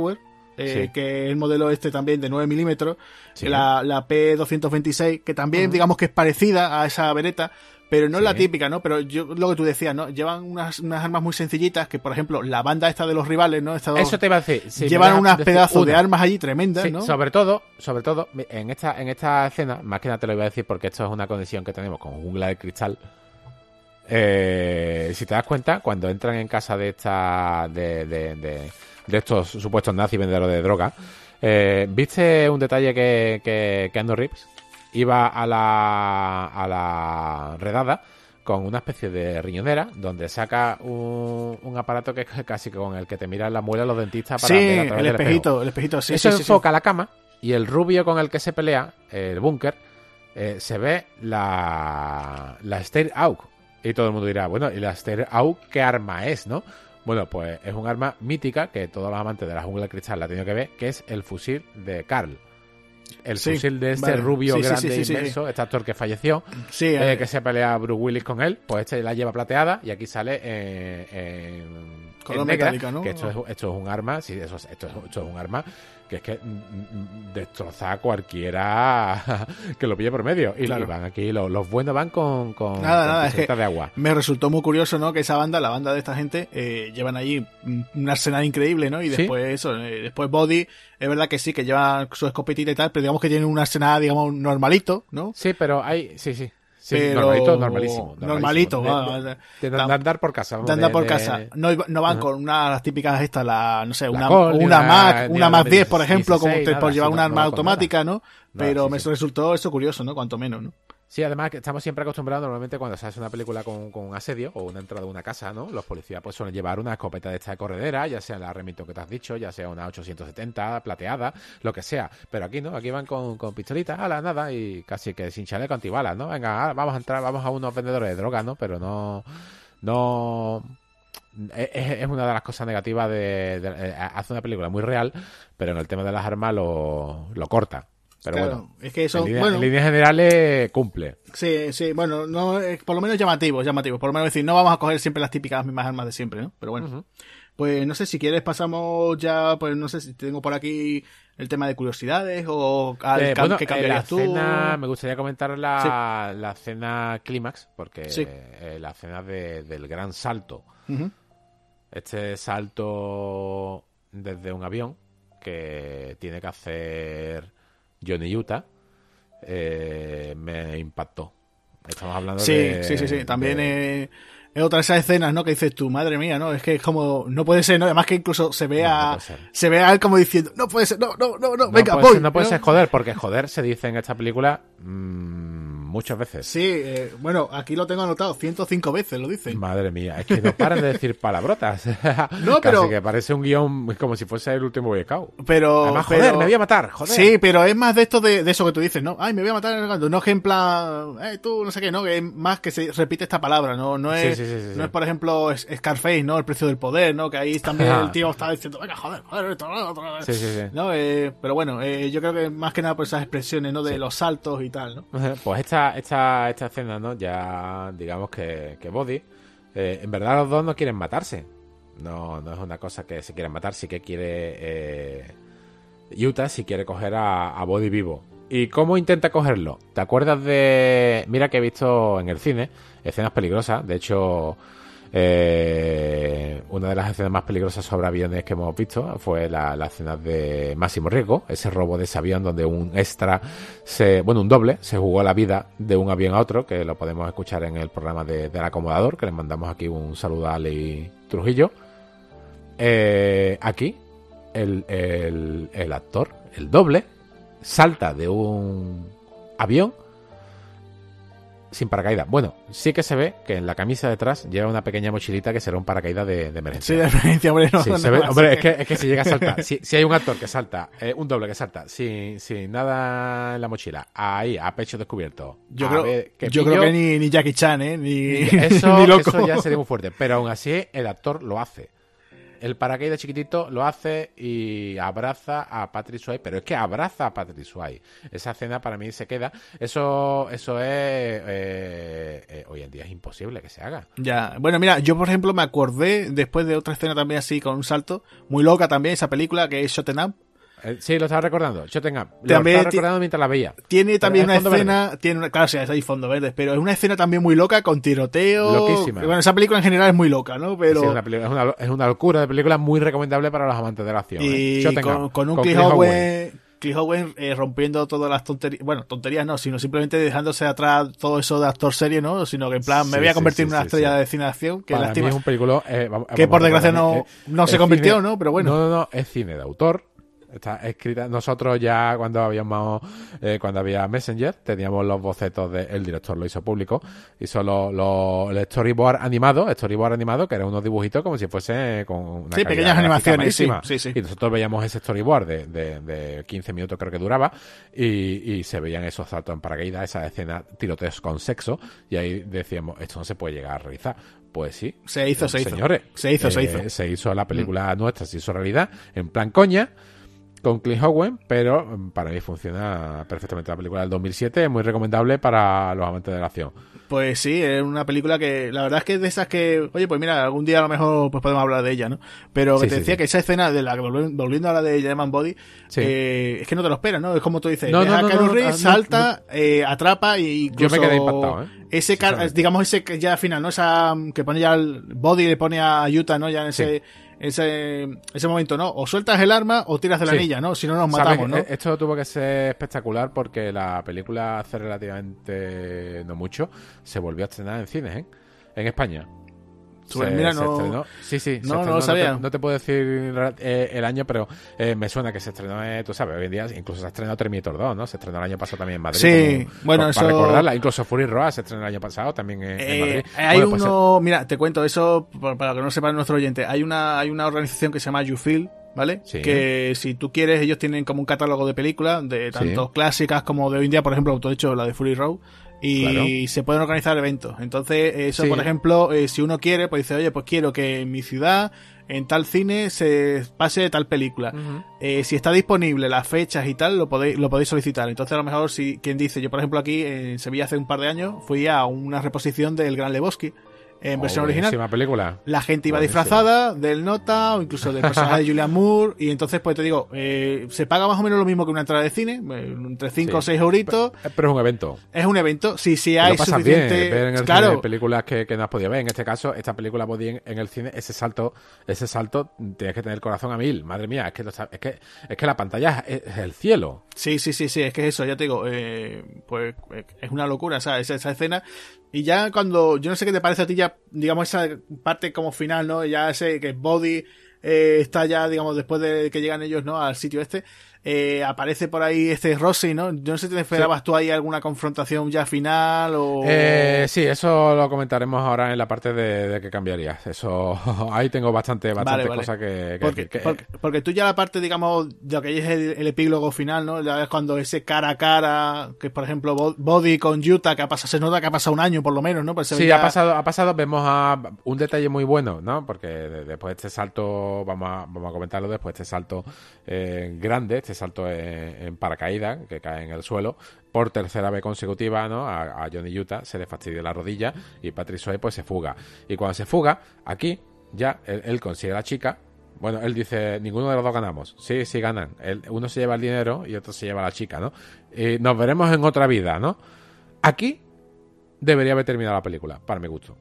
eh, Sí. que es el modelo este también de 9 milímetros, Sí. la, la P226, que también, digamos que es parecida a esa vereta, pero no es la Sí. típica, ¿no? Pero yo, lo que tú decías, ¿no? Llevan unas, unas armas muy sencillitas, que por ejemplo, la banda esta de los rivales, ¿no? Esta Eso te iba a decir. llevan unas pedazos de armas allí tremendas, Sí, ¿no? sobre todo, sobre todo, en esta, en esta escena, más que nada te lo iba a decir porque esto es una conexión que tenemos con Jungla de Cristal. Eh, si te das cuenta, cuando entran en casa de esta, de, de, de, de estos supuestos nazis vendedores de droga, eh, ¿viste un detalle que, que, que Ando Reeves iba a la, a la redada con una especie de riñonera donde saca un, un aparato que es casi con el que te miran la muela los dentistas para sí, ver a través el del espejito, el espejito, sí, Eso sí, enfoca la cama y el rubio con el que se pelea, el búnker, eh, se ve la, la Stair Auk. Y todo el mundo dirá, bueno, ¿y la Stair Auk qué arma es, no? Bueno, pues es un arma mítica que todos los amantes de la jungla de cristal la han tenido que ver, que es el fusil de Carl. El Sí, fusil de este vale. rubio Sí, grande sí, inmenso, este actor que falleció, Sí, eh, eh, que se pelea Bruce Willis con él, pues este la lleva plateada y aquí sale eh, Color en negra, ¿no? que esto es, esto es un arma, sí, eso es- esto, es, esto es un arma que es que mm, mm, destroza a cualquiera que lo pille por medio. Y, Claro. y van aquí, los, los buenos van con, con, Nada, con nada, es que- de agua. me resultó muy curioso, ¿no? Que esa banda, la banda de esta gente, eh, llevan allí un arsenal increíble, ¿no? Y Sí. después eso, eh, después Body, es verdad que sí, que llevan su escopetita y tal, pero digamos que tienen un arsenal, digamos, normalito, ¿no? Sí, pero hay, sí, sí. Pero normalito, normalísimo. Normalito, de, de, andar por casa. de andar por casa. No, no van con una las típicas estas, la, no sé, una, una Mac, una Mac 10, por ejemplo, como por llevar una arma automática, ¿no? Pero me resultó eso curioso, ¿no? Cuanto menos, ¿no? Sí, además que estamos siempre acostumbrados normalmente cuando se hace una película con, con asedio o una entrada de una casa, ¿no? Los policías pues suelen llevar una escopeta de esta de corredera, ya sea la remito que te has dicho, ya sea una 870 plateada, lo que sea. Pero aquí no, aquí van con, con pistolitas, ala, nada, y casi que sin chaleco antibalas, ¿no? Venga, vamos a entrar, vamos a unos vendedores de droga, ¿no? Pero no, no, es, una de las cosas negativas de, eh, hace una película muy real, pero en el tema de las armas lo, lo corta. Pero bueno, es que eso, en, bueno, líneas generales cumple. Sí, sí, bueno, no, por lo menos llamativo, llamativo. Por lo menos decir, no vamos a coger siempre las típicas mismas armas de siempre, ¿no? Pero bueno. Pues no sé, si quieres pasamos ya, pues no sé si tengo por aquí el tema de curiosidades o al eh, bueno, que cambiarías tú. me gustaría comentar la, la cena clímax, porque eh, la cena del gran salto. Este salto desde un avión que tiene que hacer Johnny Utah, eh, me impactó. Estamos hablando sí, de. Sí, sí, sí. También es otra de esas escenas, ¿no? Que dices tú, madre mía, ¿no? Es que es como, no puede ser, ¿no? Además que incluso se ve a, se ve a él como diciendo, no puede ser, no, no, no, no, venga, voy. no puede ser joder, porque joder se dice en esta película, mmm, muchas veces. Sí, eh, bueno, aquí lo tengo anotado, 105 veces lo dicen. Madre mía, es que no paran de decir palabrotas. no, pero... Casi que parece un guion como si fuese el último Boy Pero... Además, joder, me voy a matar, joder. Sí, pero es más de esto de, eso que tú dices, ¿no? Ay, me voy a matar No es en plan, eh, tú, no sé qué, ¿no? Que es más que se repite esta palabra, ¿no? No es, no es por ejemplo, Scarface, ¿no? El precio del poder, ¿no? Que ahí también el tío está diciendo, venga, joder, joder, esto, otra vez. Sí, sí, sí. ¿No? Eh, pero bueno, eh, yo creo que más que nada por esas expresiones, ¿no? De los saltos y tal, ¿no? Pues esta, esta, esta escena, ¿no? Ya digamos que, que Body, eh, en verdad los dos no quieren matarse. No, no es una cosa que se quieran matar, sí que quiere eh, si quiere coger a Body vivo. ¿Y cómo intenta cogerlo? ¿Te acuerdas de... Mira que he visto en el cine escenas peligrosas, de hecho eh, una de las escenas más peligrosas sobre aviones que hemos visto fue la, escena de Máximo Riesgo, ese robo de ese avión donde un extra, se, bueno, un doble, se jugó la vida de un avión a otro, que lo podemos escuchar en el programa de, del acomodador, que les mandamos aquí un saludo a Ali Trujillo. Eh, aquí, el, el actor, el doble, salta de un avión sin paracaídas. Bueno, sí que se ve que en la camisa detrás lleva una pequeña mochilita que será un paracaídas de, emergencia. Sí, de emergencia, hombre, no, ve, hombre, es que, es que si llega a saltar, si, si hay un actor que salta, eh, un doble que salta, sin, sin nada en la mochila, ahí, a pecho descubierto. Yo, creo, que, yo creo que ni, ni Jackie Chan, ¿eh? Ni, eso, ni loco. eso ya sería muy fuerte. Pero aún así, el actor lo hace el paracaídas chiquitito lo hace y abraza a Patrick Swayze, pero es que abraza a Patrick Swayze. Esa escena para mí se queda. Eso, eso es eh, eh, hoy en día es imposible que se haga. Ya, bueno, mira, yo por ejemplo me acordé después de otra escena también así con un salto, muy loca también esa película que es Shoten Up eh, sí, lo estaba recordando. Yo tenga. Lo estaba recordando mientras la veía. Tiene también una escena. Tiene una, claro, sí, hay fondo verde, pero es una escena también muy loca con tiroteo. Loquísima. Bueno, esa película en general es muy loca, ¿no? Pero... Sí, es, una, es, una, locura de película muy recomendable para los amantes de la acción. Y ¿eh? con, con, un Cliff. Owen eh, rompiendo todas las tonterías, bueno, tonterías no, sino simplemente dejándose atrás todo eso de actor serie, ¿no? Sino que en plan, me voy a convertir en una estrella de cine de acción, que Para lástima. es un película, eh, que por desgracia no, no se convirtió, ¿no? Pero bueno. No, no, no, es cine de autor, Está escrita. Nosotros ya cuando habíamos, eh, cuando había Messenger, teníamos los bocetos de, el director lo hizo público, hizo los, el storyboard animado, storyboard animado, que eran unos dibujitos como si fuese con una Sí, pequeñas animaciones, sí, Y nosotros veíamos ese storyboard de, de, de 15 minutos creo que duraba, y, y se veían esos saltos en paracaídas, esa escena tiroteos con sexo, y ahí decíamos, esto no se puede llegar a realizar. Pues sí. Se hizo, se hizo. Señores. Se hizo, se hizo. Eh, se hizo la película mm. nuestra, se hizo realidad, en plan coña con Clint Owen, pero mm, para mí funciona perfectamente la película del 2007, es muy recomendable para los amantes de la acción. Pues sí, es una película que la verdad es que es de esas que, oye, pues mira, algún día a lo mejor pues podemos hablar de ella, ¿no? Pero que te decía que esa escena de la volviendo a la de German Body, eh, es que no te lo esperas, ¿no? Es como tú dices, no, no, no, salta, eh, atrapa y Yo me quedé impactado, ¿eh? Ese, digamos, ese que ya al final, ¿no? Esa que pone ya el Body le pone a Utah, ¿no? Ya en ese ese, ese momento, ¿no? O sueltas el arma o tiras de la anilla, ¿no? Si no nos matamos, ¿no? Esto tuvo que ser espectacular porque la película hace relativamente no mucho se volvió a estrenar en cines, ¿eh? En España. Se, mira, no, Sí, sí, no, no lo sabía. No te, puedo decir eh, el año, pero eh, me suena que se estrenó, eh, tú sabes, hoy en día incluso se ha estrenado Terminator 2, ¿no? Se estrenó el año pasado también en Madrid. Sí, bueno, eso... Para recordarla, incluso Fury Road se estrenó el año pasado también en, Madrid. Hay pues uno, mira, te cuento eso para que no sepa nuestro oyente. Hay una, hay una organización que se llama YouFeel, ¿vale? Que si tú quieres, ellos tienen como un catálogo de películas, de tanto clásicas como de hoy en día, por ejemplo, de hecho, la de Fury Road, y se pueden organizar eventos. Entonces, eso, por ejemplo, eh, si uno quiere, pues dice, oye, pues quiero que en mi ciudad, en tal cine, se pase tal película. Eh, si está disponible las fechas y tal, lo podéis, lo podéis solicitar. Entonces, a lo mejor, si quien dice, yo por ejemplo aquí en Sevilla hace un par de años, fui a una reposición del Gran Lebowski en versión original. película. La gente iba disfrazada del Nota o incluso del personaje de Julian Moore. Y entonces, pues te digo, eh, se paga más o menos lo mismo que una entrada de cine, eh, entre 5 o 6 euritos. Pero, es un evento. Es un evento, sí, sí hay suficiente... ver en el cine películas que, no has podido ver. En este caso, esta película podía en, el cine, ese salto, ese salto, tienes que tener el corazón a mil. Madre mía, es que, es que, es que la pantalla es, el cielo. Sí, sí, sí, sí, es que eso, ya te digo, eh, pues es una locura, ¿sabes? Esa, esa escena y ya cuando, yo no sé qué te parece a ti ya, digamos, esa parte como final, ¿no? Ya ese que Body eh, está ya, digamos, después de que llegan ellos, ¿no? Al sitio este, eh, aparece por ahí este Rossi, ¿no? Yo no sé si te esperabas tú ahí alguna confrontación ya final o... Eh, sí, eso lo comentaremos ahora en la parte de, que cambiarías. Eso, ahí tengo bastante, bastante cosas que, porque, porque, tú ya la parte, digamos, de lo que es el, epílogo final, ¿no? Ya ves cuando ese cara a cara, que por ejemplo Body con Utah, que ha pasado, se nota que ha pasado un año por lo menos, ¿no? Pues sí, ha pasado, ha pasado, vemos a un detalle muy bueno, ¿no? Porque después de este salto, vamos a, vamos a comentarlo después de este salto eh, grande, este salto en, paracaídas, que cae en el suelo, por tercera vez consecutiva, ¿no? A, Johnny Utah se le fastidia la rodilla y Patrick Swayze pues se fuga. Y cuando se fuga, aquí ya él, consigue a la chica, bueno, él dice, ninguno de los dos ganamos. Sí, sí ganan. uno se lleva el dinero y otro se lleva a la chica, ¿no? Y nos veremos en otra vida, ¿no? Aquí debería haber terminado la película, para mi gusto.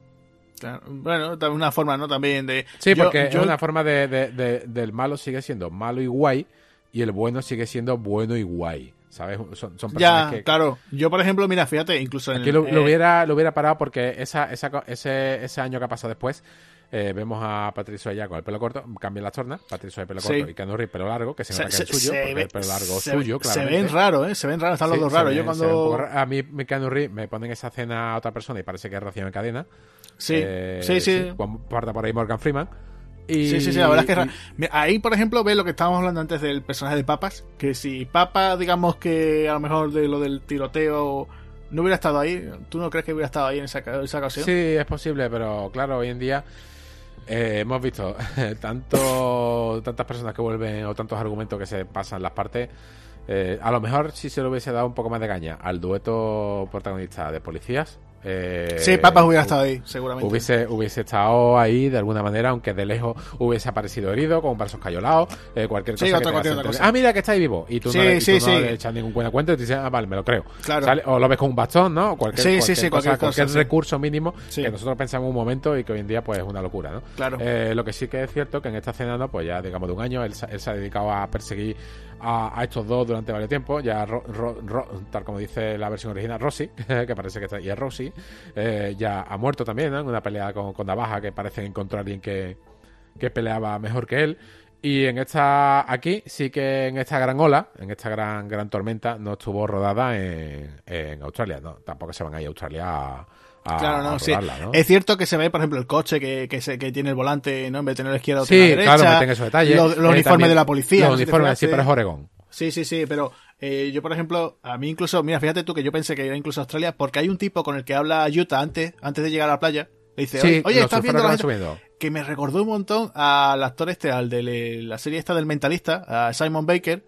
Bueno, una forma, ¿no? También de... Sí, porque es una forma de, de, del malo sigue siendo malo y guay y el bueno sigue siendo bueno y guay. ¿Sabes? Son, son personas ya, claro. Yo, por ejemplo, mira, fíjate, incluso en Aquí lo, lo, hubiera, lo hubiera parado porque esa, esa, ese, ese año que ha pasado después, eh, vemos a Patricio allá con el pelo corto, cambia las tornas, Patricio de pelo corto y Reeves pelo largo, que se nota que es suyo, porque el pelo largo se, suyo, claro. Se ven raros, ¿eh? Se ven raros, están los dos raros. Yo cuando... a mí, Reeves me ponen esa escena a otra persona y parece que es Rocío en cadena. Sí, eh, sí, sí. Parta por ahí Morgan Freeman. Sí, sí, sí, la verdad es que ahí, por ejemplo, ve lo que estábamos hablando antes del personaje de Papas, que si Papa, digamos que a lo mejor de lo del tiroteo no hubiera estado ahí, ¿tú no crees que hubiera estado ahí en esa, esa ocasión? Sí, es posible, pero claro, hoy en día eh, hemos visto tanto tantas personas que vuelven o tantos argumentos que se pasan las partes. Eh, a lo mejor si se le hubiese dado un poco más de caña al dueto protagonista de policías, eh, sí, Papas hubiera estado ahí, seguramente. Hubiese, hubiese estado ahí de alguna manera, aunque de lejos hubiese aparecido herido, con brazos cayolados, eh, cualquier cosa. Ah, mira que está ahí vivo. Y tú no, le, echas ningún buena cuenta y te dices, ah, vale, me lo creo. o lo ves con un bastón, ¿no? Cualquier, cualquier, recurso mínimo que nosotros pensamos un momento y que hoy en día pues es una locura, ¿no? Claro. Eh, lo que sí que es cierto que en esta escena, ¿no? pues ya digamos de un año, él, él se ha dedicado a perseguir a, estos dos durante varios tiempos. Ya, tal como dice la versión original, Rossi, que parece que está, y es Rossi, eh, ya ha muerto también en una pelea con, con Navaja, que parece encontrar a alguien que, que peleaba mejor que él. Y en esta, aquí, sí que en esta gran ola, en esta gran gran tormenta, no estuvo rodada en, en Australia. No, tampoco se van a ir a Australia a, claro, no, sí. Es cierto que se ve, por ejemplo, el coche que, que, se, que tiene el volante, ¿no? En vez de tener la izquierda o sí, la derecha. claro, meten esos detalles. Los, los uniformes de la policía. Los uniformes, sí, pero es Oregón. Sí, sí, sí, pero eh, yo, por ejemplo, a mí incluso, mira, fíjate tú que yo pensé que era incluso Australia, porque hay un tipo con el que habla Utah antes, antes de llegar a la playa. Le dice, oye, ¿estás viendo la gente? Que me recordó un montón al actor este, al de la serie esta del mentalista, a Simon Baker,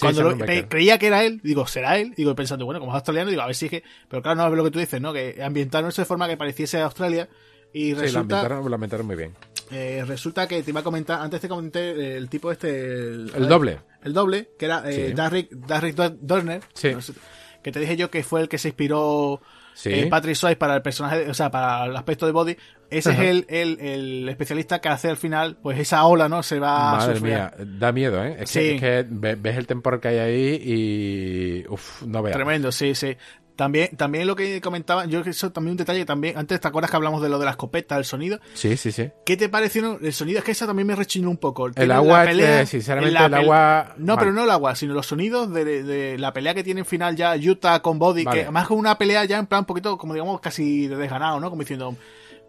cuando creía que era él, digo, ¿será él? Digo, pensando, bueno, como es australiano, digo, a ver si es que. Pero claro, no es lo que tú dices, ¿no? Que ambientaron eso de forma que pareciese Australia. Y resulta. Sí, lo ambientaron, muy bien. Eh, resulta que te iba a comentar, antes te comenté el tipo este. El, doble. El doble, que era eh, Darrick, Dorner. Sí. que te dije yo que fue el que se inspiró eh, Patrick Swayze para el personaje, o sea, para el aspecto de Body, ese es el, el, el, especialista que hace al final, pues esa ola, ¿no? Se va Madre a mía, da miedo, ¿eh? Es, que, es que, ves el temporal que hay ahí y. Uf, no veas. Tremendo, sí, sí. También, también lo que comentaba, yo eso también un detalle también, antes te acuerdas que hablamos de lo de la escopeta, el sonido. Sí, sí, sí. ¿Qué te pareció el sonido? Es que esa también me rechinó un poco. El, agua, pelea, sinceramente, el agua. No, pero no el agua, sino los sonidos de, de, la pelea que tiene en final ya Utah con Body, que además con una pelea ya en plan un poquito, como digamos, casi de desganado, ¿no? Como diciendo,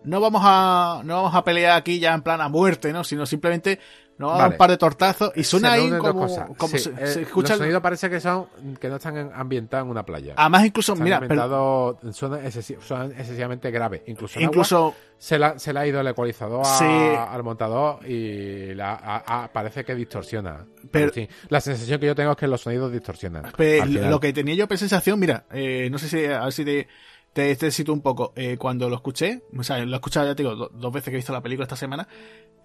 no vamos a, no vamos a pelear aquí ya en plan a muerte, ¿no? Sino simplemente no un par de tortazos y suena ahí como, como se, eh, escucha. Los sonidos parece que son que no están ambientados en una playa. Además, incluso, mira. Pero... Son, excesivamente graves. Incluso, incluso se, la, se le ha ido el ecualizador al montador y la, parece que distorsiona. Pero, la sensación que yo tengo es que los sonidos distorsionan. lo que tenía yo sensación, mira, eh, no sé si a ver si te te, te un poco. Eh, cuando lo escuché, o sea, lo he escuchado ya te digo, dos veces que he visto la película esta semana,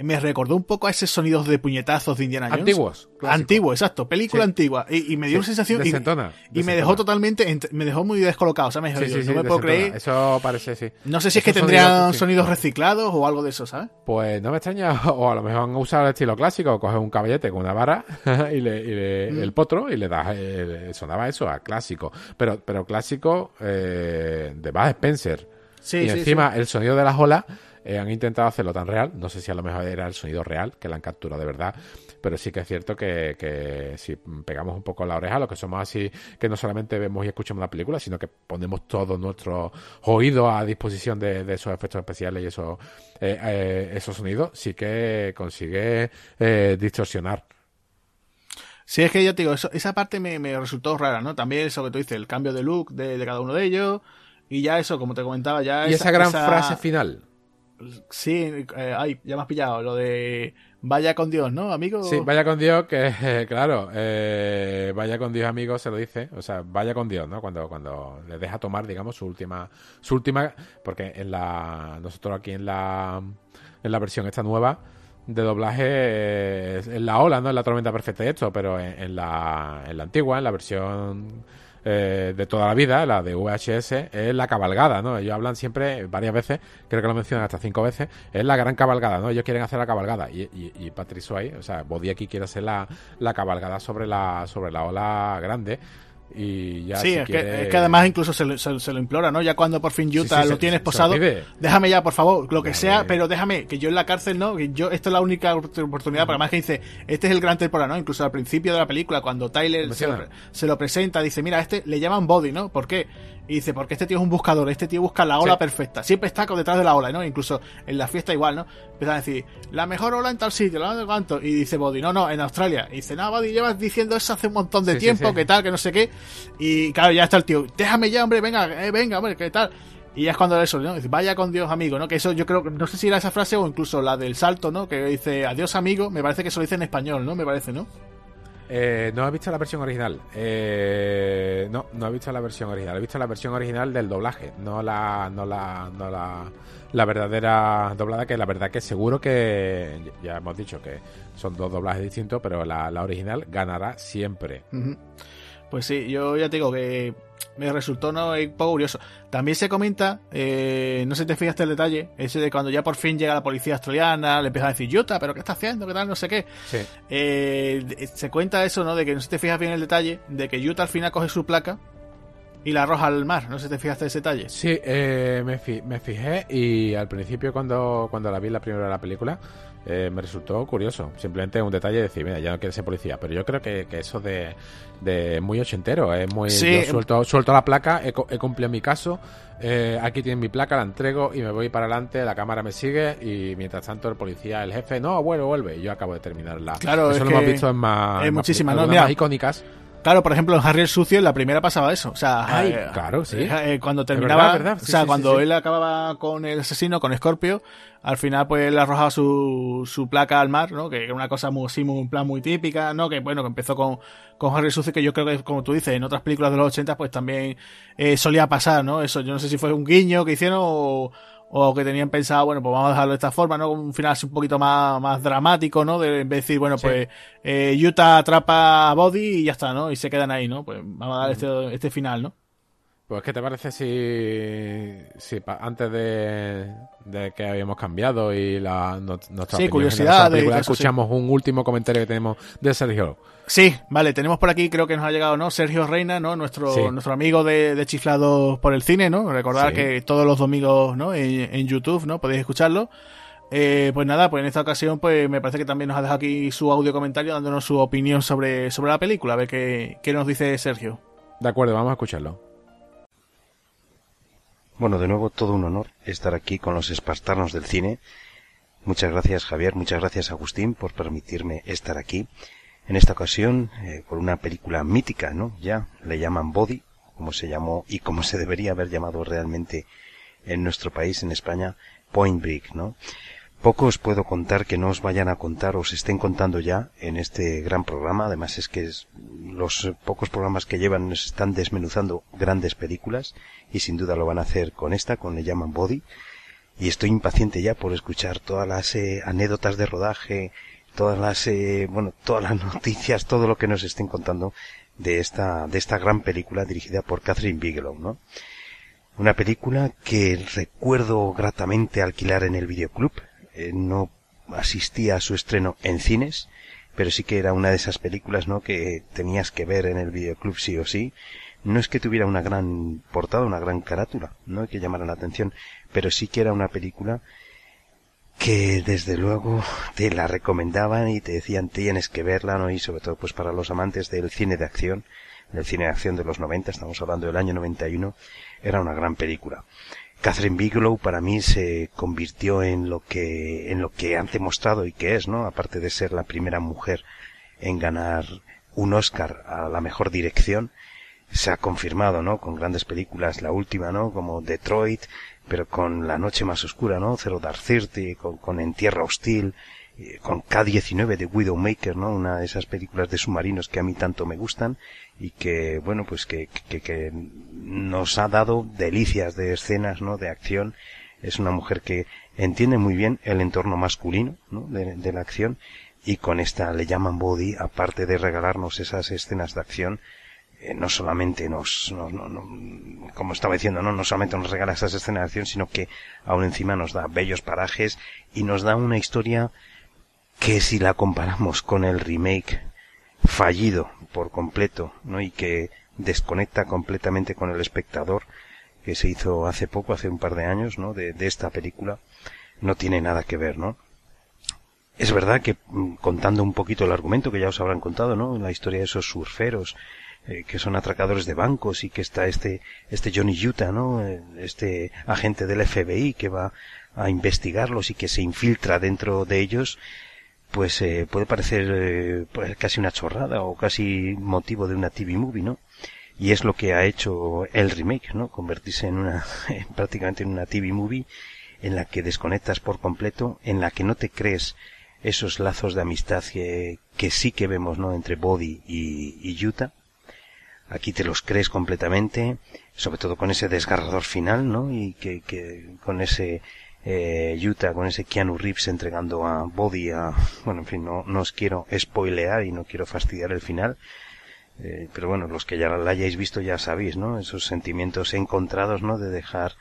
me recordó un poco a esos sonidos de puñetazos de Indiana Jones. Antiguos. Antiguo, exacto. Película antigua. Y, me dio una sensación. y, me dejó totalmente. Me dejó muy descolocado. O sea, me dijo, no me puedo creer. Eso parece, sí. No sé si es que tendrían sonidos, reciclados o algo de eso, ¿sabes? Pues no me extraña. O a lo mejor han usado el estilo clásico. Coges un caballete con una vara y, le, mm. el potro y le das. sonaba eso a clásico. Pero, pero clásico eh, de Bud Spencer. Sí, y encima el sonido de las olas eh, han intentado hacerlo tan real, no sé si a lo mejor era el sonido real, que la han capturado de verdad, pero sí que es cierto que, si pegamos un poco la oreja, lo que somos así, que no solamente vemos y escuchamos la película, sino que ponemos todo nuestro oído a disposición de, esos efectos especiales y esos, eh, eh, esos sonidos, sí que consigue distorsionar Sí, es que ya te digo, esa parte me, resultó rara, ¿no? También eso que tú dices, el cambio de look de, cada uno de ellos. Y ya eso, como te comentaba, ya. Y esa, gran frase final. Sí, eh, ay, ya me has pillado, lo de vaya con Dios, ¿no, amigo? Sí, vaya con Dios, que claro, eh, vaya con Dios, amigo, se lo dice, o sea, vaya con Dios, ¿no? Cuando, cuando le deja tomar, digamos, su última, su última, porque en la, nosotros aquí en la, en la versión esta nueva de doblaje, en la ola, ¿no? En la tormenta perfecta y esto, pero en, la, en la antigua, en la versión eh, de toda la vida, la de VHS, es la cabalgada, ¿no? Ellos hablan siempre, varias veces, creo que lo mencionan hasta cinco veces, es la gran cabalgada, ¿no? Ellos quieren hacer la cabalgada y, y, y Patrick Swayze, o sea, Body aquí quiere hacer la, la cabalgada sobre la, sobre la ola grande y ya sí, es, que, además incluso se lo, se, lo, implora, ¿no? Ya cuando por fin Utah lo tienes posado, déjame ya, por favor, lo que sea, pero déjame, que yo en la cárcel, ¿no? Que yo, esta es la única oportunidad, para más que dice, este es el gran temporada, ¿no? Incluso al principio de la película, cuando Tyler se lo, se lo, presenta, dice, mira, este le llaman Body, ¿no? ¿Por qué? Y dice, porque este tío es un buscador, este tío busca la ola perfecta. Siempre está detrás de la ola, ¿no? Incluso en la fiesta igual, ¿no? Empieza a decir, la mejor ola en tal sitio, la de cuánto. Y dice Body, no, no, en Australia. Y dice, no, Body, llevas diciendo eso hace un montón de tiempo, que tal, que no sé qué. Y claro, ya está el tío, déjame ya, hombre, venga, eh, venga, hombre, qué tal. Y ya es cuando eso, ¿no? Dice, vaya con Dios, amigo, ¿no? Que eso yo creo no sé si era esa frase o incluso la del salto, ¿no? Que dice, adiós, amigo. Me parece que eso lo dice en español, ¿no? Me parece, ¿no? Eh, no he visto la versión original. Eh, no, no he visto la versión original. He visto la versión original del doblaje, no la, no la, no la, la verdadera doblada. Que la verdad que seguro que ya hemos dicho que son dos doblajes distintos, pero la, original ganará siempre. Pues sí, yo ya te digo que me resultó ¿no? un poco curioso. También se comenta, eh, no sé si te fijaste el detalle, ese de cuando ya por fin llega la policía australiana, le empieza a decir, Yuta, pero ¿qué está haciendo? ¿Qué tal? No sé qué. Eh, se cuenta eso, ¿no? De que no sé si te fijas bien el detalle, de que Yuta al final coge su placa y la arroja al mar. No sé si te fijaste ese detalle. Sí, eh, me, me, fijé y al principio cuando, cuando la vi la primera de la película, eh, me resultó curioso. Simplemente un detalle de decir, mira, ya no quiere ser policía. Pero yo creo que, eso de, de, muy ochentero, es muy. yo suelto, suelto la placa, he, cumplido mi caso. Eh, aquí tiene mi placa, la entrego y me voy para adelante. La cámara me sigue y mientras tanto el policía, el jefe, no, vuelve, vuelve. Y yo acabo de terminarla. Claro, eso lo hemos visto en más, muchísimas, más icónicas. Claro, por ejemplo, en Harry el Sucio, en la primera pasaba eso. O sea, eh, claro, sí. Eh, cuando terminaba. o sea, cuando él acababa con el asesino, con Scorpio, al final, pues él arrojaba su, su placa al mar, ¿no? Que era una cosa muy, así, muy, un plan muy típica, ¿no? Que bueno, que empezó con, con Harry Sucio, que yo creo que, como tú dices, en otras películas de los 80, pues también eh, solía pasar, ¿no? Eso, yo no sé si fue un guiño que hicieron o o que tenían pensado, bueno, pues vamos a dejarlo de esta forma, ¿no? Un final un poquito más, más dramático, ¿no? De, en vez de decir, bueno, pues eh, Utah atrapa a Body y ya está, ¿no? Y se quedan ahí, ¿no? Pues vamos a dar este, este final, ¿no? Pues, ¿qué te parece si, si antes de, que habíamos cambiado y la, nuestra sí, curiosidad escuchamos un último comentario que tenemos de Sergio? Sí, vale, tenemos por aquí, creo que nos ha llegado, ¿no? Sergio Reina, ¿no? Nuestro, nuestro amigo de, de Chiflados por el Cine, ¿no? Recordar que todos los domingos, ¿no? En, YouTube, ¿no? Podéis escucharlo. Eh, pues nada, pues en esta ocasión, pues me parece que también nos ha dejado aquí su audio comentario dándonos su opinión sobre, sobre la película. A ver qué, qué nos dice Sergio. De acuerdo, vamos a escucharlo. Bueno, de nuevo todo un honor estar aquí con los espartanos del cine. Muchas gracias Javier, muchas gracias Agustín por permitirme estar aquí. En esta ocasión, eh, por una película mítica, ¿no? Ya, le llaman Body, como se llamó y como se debería haber llamado realmente en nuestro país, en España, Point Break, ¿no? Poco os puedo contar que no os vayan a contar o os estén contando ya en este gran programa. Además es que los pocos programas que llevan están desmenuzando grandes películas y sin duda lo van a hacer con esta, con Le llaman Body. Y estoy impaciente ya por escuchar todas las eh, anécdotas de rodaje, todas las, eh, bueno, todas las noticias, todo lo que nos estén contando de esta, de esta gran película dirigida por Catherine Bigelow, ¿no? Una película que recuerdo gratamente alquilar en el videoclub eh, no asistía a su estreno en cines, pero sí que era una de esas películas, ¿no? Que tenías que ver en el videoclub sí o sí. No es que tuviera una gran portada, una gran carátula, no que llamar la atención, pero sí que era una película que desde luego te la recomendaban y te decían tienes que verla, ¿no? Y sobre todo pues para los amantes del cine de acción, del cine de acción de los 90, estamos hablando del año 91, era una gran película. Catherine Bigelow para mí se convirtió en lo que, en lo que han demostrado y que es, ¿no? Aparte de ser la primera mujer en ganar un Oscar a la mejor dirección, se ha confirmado, ¿no? Con grandes películas, la última, ¿no? Como Detroit, pero con La Noche Más Oscura, ¿no? Zero Dark Thirty, con, con En Tierra Hostil, eh, con K-19 de Widowmaker, ¿no? Una de esas películas de submarinos que a mí tanto me gustan y que, bueno, pues que, que, que nos ha dado delicias de escenas, ¿no? De acción. Es una mujer que entiende muy bien el entorno masculino, ¿no? De, la acción y con esta le llaman body, aparte de regalarnos esas escenas de acción, eh, no solamente nos, no, no, como estaba diciendo, no, no solamente nos regala esas escenas de acción, sino que aún encima nos da bellos parajes y nos da una historia que si la comparamos con el remake fallido por completo, ¿no? Y que desconecta completamente con el espectador, que se hizo hace poco, hace un par de años, ¿no? De, de esta película, no tiene nada que ver, ¿no? Es verdad que mm, contando un poquito el argumento que ya os habrán contado, ¿no? La historia de esos surferos eh, que son atracadores de bancos y que está este este Johnny Utah, ¿no? Eh, este agente del FBI que va a investigarlos y que se infiltra dentro de ellos pues eh, puede parecer eh, pues casi una chorrada o casi motivo de una TV movie, ¿no? Y es lo que ha hecho el remake, ¿no? Convertirse en una, prácticamente en una TV movie en la que desconectas por completo, en la que no te crees esos lazos de amistad que, que sí que vemos, ¿no? Entre Body y, y Utah. Aquí te los crees completamente, sobre todo con ese desgarrador final, ¿no? Y que, que con ese eh, Utah con ese Keanu Reeves entregando a Body a, bueno, en fin, no, no os quiero spoilear y no quiero fastidiar el final, eh, pero bueno, los que ya la hayáis visto ya sabéis, ¿no? Esos sentimientos encontrados, ¿no? De dejar,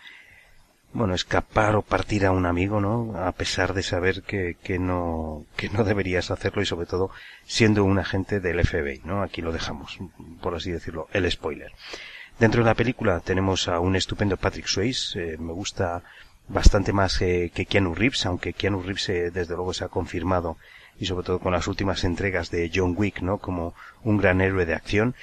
bueno, escapar o partir a un amigo, ¿no? A pesar de saber que, que no, que no deberías hacerlo y sobre todo siendo un agente del FBI, ¿no? Aquí lo dejamos, por así decirlo, el spoiler. Dentro de la película tenemos a un estupendo Patrick Swayze, eh, me gusta bastante más que, Keanu Reeves, aunque Keanu Reeves eh, desde luego se ha confirmado y sobre todo con las últimas entregas de John Wick, ¿no? Como un gran héroe de acción.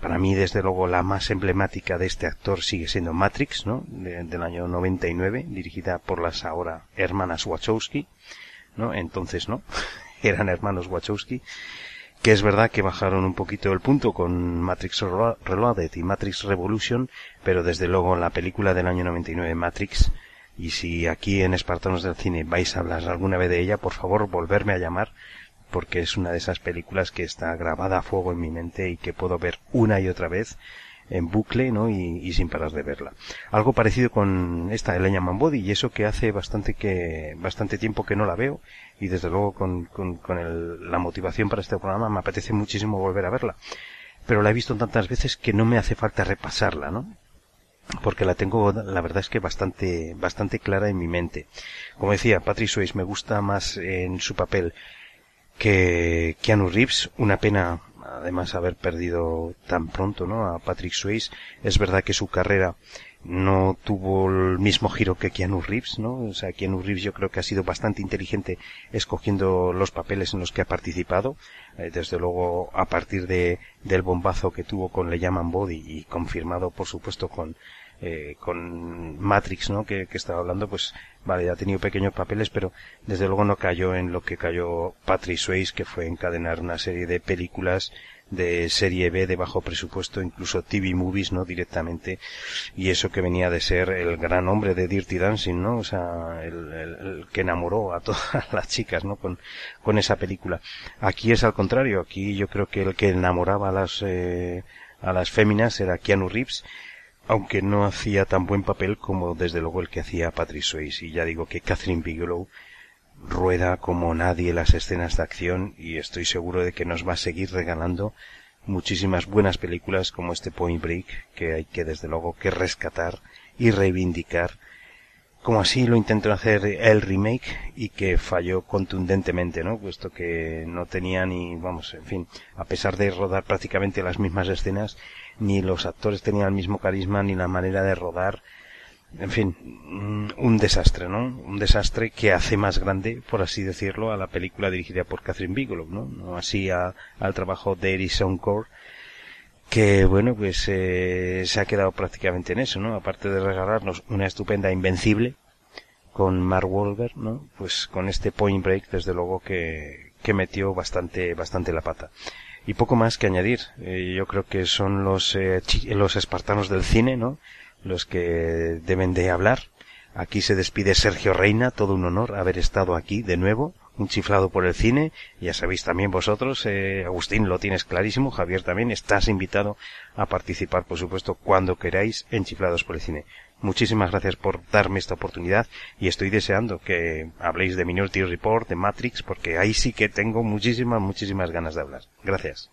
Para mí, desde luego, la más emblemática de este actor sigue siendo Matrix, ¿no? del año 99, dirigida por las ahora hermanas Wachowski, ¿no? Entonces, ¿no? Eran hermanos Wachowski. Que es verdad que bajaron un poquito el punto con Matrix Reloaded y Matrix Revolution, pero desde luego la película del año 99, Matrix, y si aquí en Espartanos del Cine vais a hablar alguna vez de ella, por favor volverme a llamar porque es una de esas películas que está grabada a fuego en mi mente y que puedo ver una y otra vez en bucle, ¿no? Y, sin parar de verla. Algo parecido con esta Elena Mambodi y eso que hace bastante que, bastante tiempo que no la veo y desde luego con, con, con el, la motivación para este programa me apetece muchísimo volver a verla. Pero la he visto tantas veces que no me hace falta repasarla, ¿no? Porque la tengo, la verdad es que bastante, bastante clara en mi mente. Como decía, Patrick Swayze me gusta más en su papel que Keanu Reeves, una pena además haber perdido tan pronto, ¿no? A Patrick Swayze. Es verdad que su carrera no tuvo el mismo giro que Keanu Reeves, ¿no? O sea, Keanu Reeves yo creo que ha sido bastante inteligente escogiendo los papeles en los que ha participado. Eh, desde luego, a partir de, del bombazo que tuvo con Le llaman Body y confirmado, por supuesto, con, eh, con Matrix, ¿no? Que, que, estaba hablando, pues, vale, ha tenido pequeños papeles, pero desde luego no cayó en lo que cayó Patrick Swayze, que fue encadenar una serie de películas de serie B de bajo presupuesto, incluso TV movies, ¿no? Directamente. Y eso que venía de ser el gran hombre de Dirty Dancing, ¿no? O sea, el, el, que enamoró a todas las chicas, ¿no? Con, con esa película. Aquí es al contrario. Aquí yo creo que el que enamoraba a las, eh, a las féminas era Keanu Reeves aunque no hacía tan buen papel como desde luego el que hacía Patrick Swayze. Y ya digo que Catherine Bigelow rueda como nadie las escenas de acción y estoy seguro de que nos va a seguir regalando muchísimas buenas películas como este Point Break que hay que desde luego que rescatar y reivindicar como así lo intentó hacer el remake y que falló contundentemente, ¿no? Puesto que no tenía ni, vamos, en fin, a pesar de rodar prácticamente las mismas escenas, ni los actores tenían el mismo carisma ni la manera de rodar en fin, un desastre, ¿no? Un desastre que hace más grande, por así decirlo, a la película dirigida por Catherine Bigelow, ¿no? No así a, al trabajo de Erison Core, que, bueno, pues eh, se ha quedado prácticamente en eso, ¿no? Aparte de regalarnos una estupenda Invencible con Mark Wahlberg, ¿no? Pues con este Point Break, desde luego que, que metió bastante, bastante la pata. Y poco más que añadir. Eh, yo creo que son los, eh, los espartanos del cine, ¿no? Los que deben de hablar. Aquí se despide Sergio Reina, todo un honor haber estado aquí de nuevo, un chiflado por el cine, ya sabéis también vosotros, eh, Agustín lo tienes clarísimo, Javier también, estás invitado a participar, por supuesto, cuando queráis en Chiflados por el Cine. Muchísimas gracias por darme esta oportunidad y estoy deseando que habléis de Minority Report, de Matrix, porque ahí sí que tengo muchísimas, muchísimas ganas de hablar. Gracias.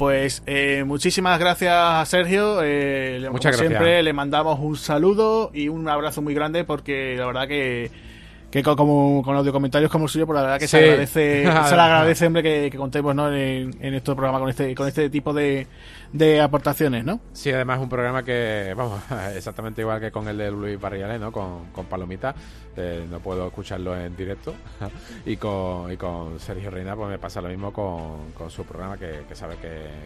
Pues eh, muchísimas gracias a Sergio. Eh, Muchas como siempre le mandamos un saludo y un abrazo muy grande porque la verdad que que como con audio comentarios como el suyo, pues la verdad que Sí. se agradece, se le agradece, hombre, que, que contemos ¿no? en, en este programa con este, con este tipo de, de aportaciones, ¿no? Sí, además es un programa que, vamos, exactamente igual que con el de Luis Barriales, ¿no? Con, con Palomita, eh, no puedo escucharlo en directo. y, con, Sergio Reina, pues me pasa lo mismo con, con su programa, que, sabe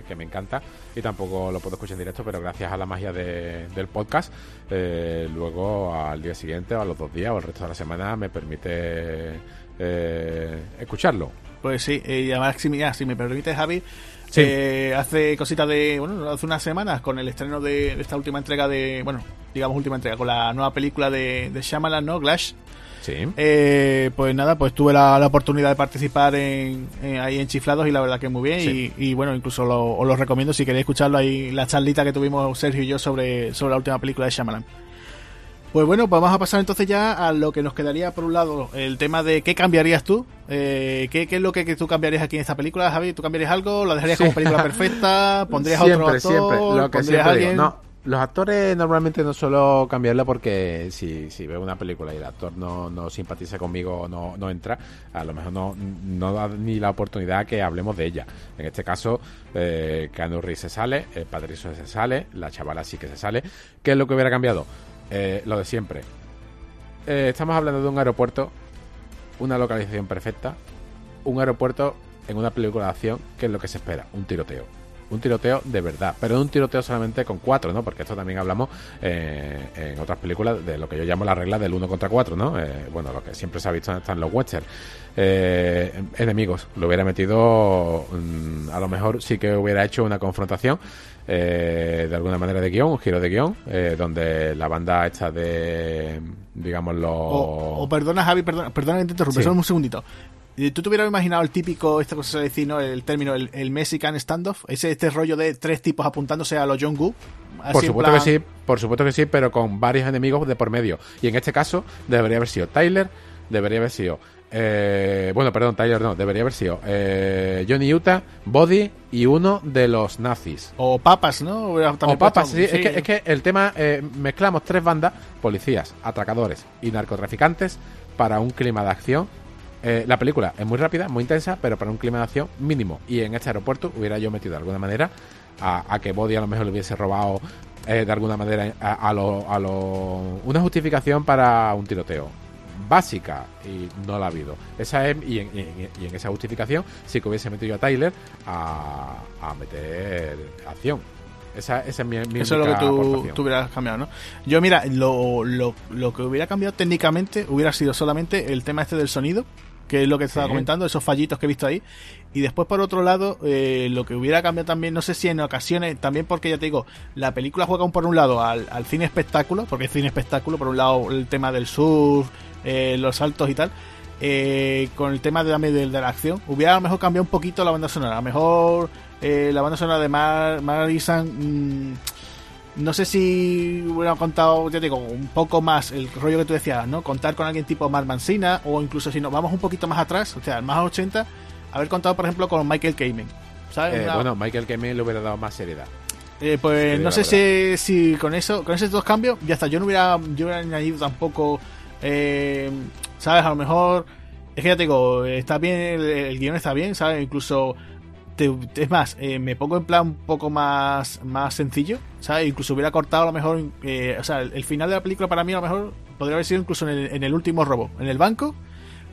que, me encanta. Y tampoco lo puedo escuchar en directo, pero gracias a la magia de- del podcast, eh, luego al día siguiente, o a los dos días, o el resto de la semana, me permite eh, escucharlo. Pues sí, y además, si, ah, si me permite, Javi, Sí. eh, hace cositas de, bueno, hace unas semanas con el estreno de, de esta última entrega de, bueno, digamos última entrega, con la nueva película de, de Shyamalan, ¿no? Glash. Sí. Eh, pues nada, pues tuve la, la oportunidad de participar en, en- ahí en Chiflados y la verdad que muy bien. Sí. Y, y bueno, incluso lo, os lo recomiendo si queréis escucharlo ahí, la charlita que tuvimos Sergio y yo sobre, sobre la última película de Shyamalan. Pues bueno, vamos a pasar entonces ya a lo que nos quedaría por un lado, el tema de qué cambiarías tú, eh, ¿qué, qué es lo que, que tú cambiarías aquí en esta película, Javi, ¿tú cambiarías algo? ¿La dejarías Sí. como película perfecta? ¿Pondrías a siempre, otro actor? siempre. Lo que ¿Pondrías siempre a alguien? digo. No, los actores normalmente no suelo cambiarla porque si, si veo una película y el actor no, no simpatiza conmigo o no, no entra, a lo mejor no, no da ni la oportunidad que hablemos de ella. En este caso, eh, Reeves se sale, el Patricio se sale, la chavala sí que se sale. ¿Qué es lo que hubiera cambiado? Eh, lo de siempre. Eh, estamos hablando de un aeropuerto una localización perfecta, un aeropuerto en una película de acción, que es lo que se espera, un tiroteo. Un tiroteo de verdad, pero no un tiroteo solamente con cuatro, ¿no? Porque esto también hablamos eh, en otras películas de lo que yo llamo la regla del uno contra cuatro, ¿no? Eh, bueno, lo que siempre se ha visto están los westerns. Eh, enemigos, lo hubiera metido, mm, a lo mejor sí que hubiera hecho una confrontación de alguna manera de guion, un giro de guion, donde la banda hecha de, digamos, los... O, perdona, Javi, perdona, perdona que te interrumpa, solo un segundito. ¿Tú te hubieras imaginado el típico, esta cosa se decir, ¿no? El término, el, el Mexican standoff? Ese, este rollo de tres tipos apuntándose a los John Woo. Por supuesto que sí, por supuesto que sí, pero con varios enemigos de por medio. Y en este caso, debería haber sido Tyler, debería haber sido. Eh, bueno, perdón, Tyler no, debería haber sido eh, Johnny Utah, Body y uno de los nazis. O papas, ¿no? O papas, sí, Es, que, es que el tema, eh, mezclamos tres bandas, policías, atracadores y narcotraficantes para un clima de acción eh, la película es muy rápida, muy intensa, pero para un clima de acción mínimo. Y en este aeropuerto hubiera yo metido de alguna manera a, que Body a lo mejor le hubiese robado eh, de alguna manera a, lo, a lo, una justificación para un tiroteo básica y no la ha habido. Esa es, y, en, esa justificación sí que hubiese metido a Tyler a, meter acción. Esa, esa, es mi, Eso es lo que tú, tú, hubieras cambiado, ¿no? Yo, mira, lo, lo, lo que hubiera cambiado técnicamente hubiera sido solamente el tema este del sonido, que es lo que estaba comentando, esos fallitos que he visto ahí. Y después, por otro lado, eh, lo que hubiera cambiado también, no sé si en ocasiones, también porque ya te digo, la película juega por un lado al, cine espectáculo, porque es cine espectáculo, por un lado el tema del surf, eh, los saltos y tal. Eh, con el tema de, de, de, la acción, hubiera a lo mejor cambiado un poquito la banda sonora. A lo mejor la banda sonora de Mar, Marisan. No sé si hubiera contado, ya digo, un poco más el rollo que tú decías, ¿no? Contar con alguien tipo Mark Mancina, o incluso si nos vamos un poquito más atrás, o sea, más 80, haber contado, por ejemplo, con Michael Kamen. ¿sabes? Eh, bueno, Michael Kamen le hubiera dado más seriedad. Eh, pues no sé si, si, con eso, con esos dos cambios, ya está. Yo no hubiera, yo hubiera añadido tampoco, eh, ¿sabes? A lo mejor, es que ya te digo, está bien, el, el guion está bien, ¿sabes? Incluso es más, eh, me pongo en plan un poco más, más sencillo, ¿sabes? Incluso hubiera cortado a lo mejor, eh, o sea, el, final de la película para mí a lo mejor podría haber sido incluso en el, en el último robo, en el banco,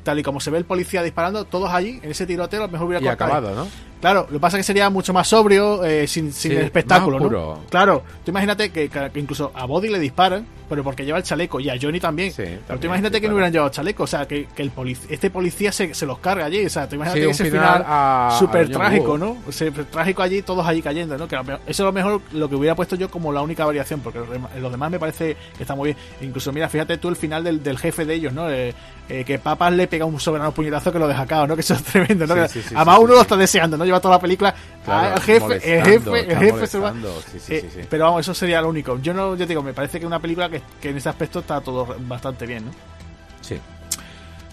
tal y como se ve el policía disparando, todos allí, en ese tiroteo, a lo mejor hubiera y acabado, ¿no? Claro, lo que pasa es que sería mucho más sobrio, eh, sin, sin el espectáculo, ¿no? Claro, tú imagínate que, incluso a Body le disparan, pero porque lleva el chaleco, y a Johnny también. pero tú imagínate que no hubieran llevado chaleco, o sea, que, el este policía se, se, los carga allí, o sea, tú imagínate ese final, súper trágico, ¿no? Súper trágico allí, todos allí cayendo, ¿no? Que eso es lo mejor lo que hubiera puesto yo como la única variación, porque lo demás me parece que está muy bien. Incluso, mira, fíjate tú el final del, del jefe de ellos, ¿no? Eh, eh, que Papas le pega un soberano puñetazo que lo deja cao, ¿no? Que eso es tremendo, ¿no? además uno lo está deseando, ¿no? Lleva toda la película Ah, el jefe, el jefe, el jefe se va. Eh, pero vamos, eso sería lo único. Yo no, yo digo, me parece que es una película que, que en ese aspecto está todo bastante bien, ¿no? Sí.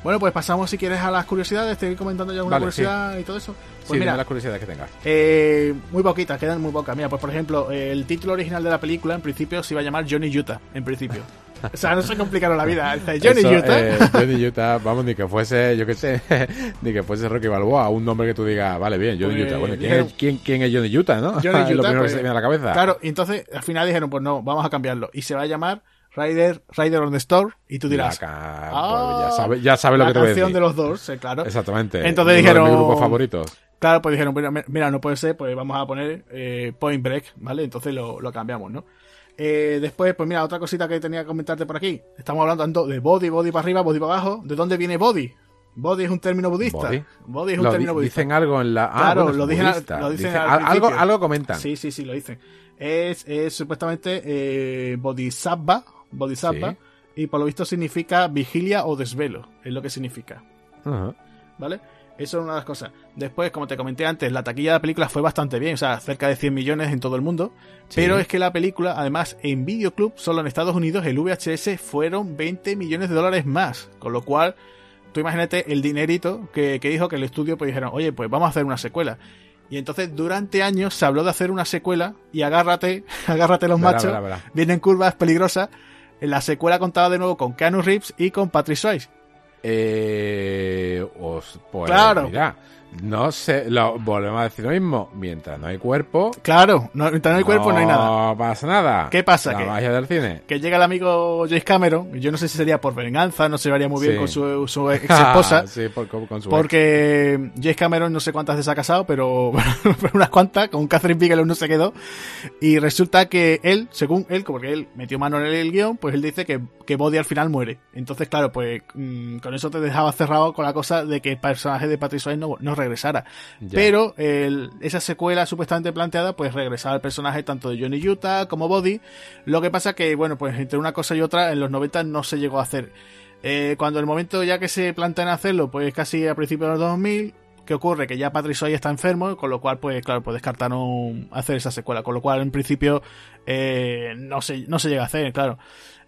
Bueno, pues pasamos si quieres a las curiosidades, te voy comentando ya alguna curiosidad y todo eso. Pues mira, las curiosidades que tengas. Eh, muy poquitas, quedan muy pocas. Mira, pues por ejemplo, el título original de la película en principio se iba a llamar Johnny Utah, en principio. o sea, no se complicaron la vida. Johnny Utah. Eh, Johnny Utah, vamos, ni que fuese, yo qué sé, ni que fuese Rocky Balboa, un nombre que tú digas, vale, bien, Johnny pues, Utah. Bueno, ¿quién, es, quién, ¿quién, es Johnny Utah, no? Johnny Utah. Lo primero que se viene a la cabeza. Claro, y entonces al final dijeron, pues no, vamos a cambiarlo. Y se va a llamar Rider, Rider on the Store, y tú dirás, ah, pues ya sabes lo que te voy a decir. de los dos, claro. Exactamente. Entonces dijeron, de mis grupos favoritos. Claro, pues dijeron, mira, no puede ser, pues vamos a poner eh, Point Break, ¿vale? Entonces lo, lo cambiamos, ¿no? Eh, después, pues mira, otra cosita que tenía que comentarte por aquí. Estamos hablando tanto de body, body para arriba, body para abajo. ¿De dónde viene body? Body es un término budista. Body, es un término budista. Dicen algo en la. Ah, claro, lo, dicen, lo dicen, algo, algo comentan. Sí, sí, sí, lo dicen. Es, es supuestamente eh, bodhisattva, bodhisattva, y por lo visto significa vigilia o desvelo, es lo que significa. ¿Vale? Eso es una de las cosas. Después, como te comenté antes, la taquilla de la película fue bastante bien, o sea, cerca de 100 millones en todo el mundo. Pero es que la película, además, en Videoclub, solo en Estados Unidos, el VHS fueron 20 millones de dólares más. Con lo cual, tú imagínate el dinerito que, dijo que el estudio, pues dijeron, oye, pues vamos a hacer una secuela. Y entonces durante años se habló de hacer una secuela y agárrate, agárrate los machos, vienen curvas peligrosas. La secuela contaba de nuevo con Keanu Reeves y con Patrick Swayze. Eh, os, pues, claro. Mira, No sé, lo, volvemos a decir lo mismo. Mientras no hay cuerpo. Claro, no, mientras no hay cuerpo no hay nada. No pasa nada. ¿Qué pasa? La que, magia del cine. Que llega el amigo James Cameron. Yo no sé si sería por venganza, no se vería muy bien sí. con su, su ex esposa. sí, por, con su porque ex. James Cameron no sé cuántas veces ha casado, pero, pero unas cuantas. Con Catherine Bigelow no se quedó. Y resulta que él, según él, porque él metió mano en el, el guion, pues él dice que, que Body al final muere. Entonces, claro, pues mmm, con eso te dejaba cerrado con la cosa de que el personaje de Patrick Swayze no, no regresara. Ya. Pero el, esa secuela supuestamente planteada, pues regresaba el personaje tanto de Johnny Utah como Body. Lo que pasa que, bueno, pues entre una cosa y otra, en los 90 no se llegó a hacer. Eh, cuando el momento ya que se plantean hacerlo, pues casi a principios de los 2000, ¿qué ocurre? Que ya Patrick Swayze está enfermo, con lo cual, pues claro, pues descartaron hacer esa secuela. Con lo cual, en principio, eh, no, se, no se llega a hacer, claro.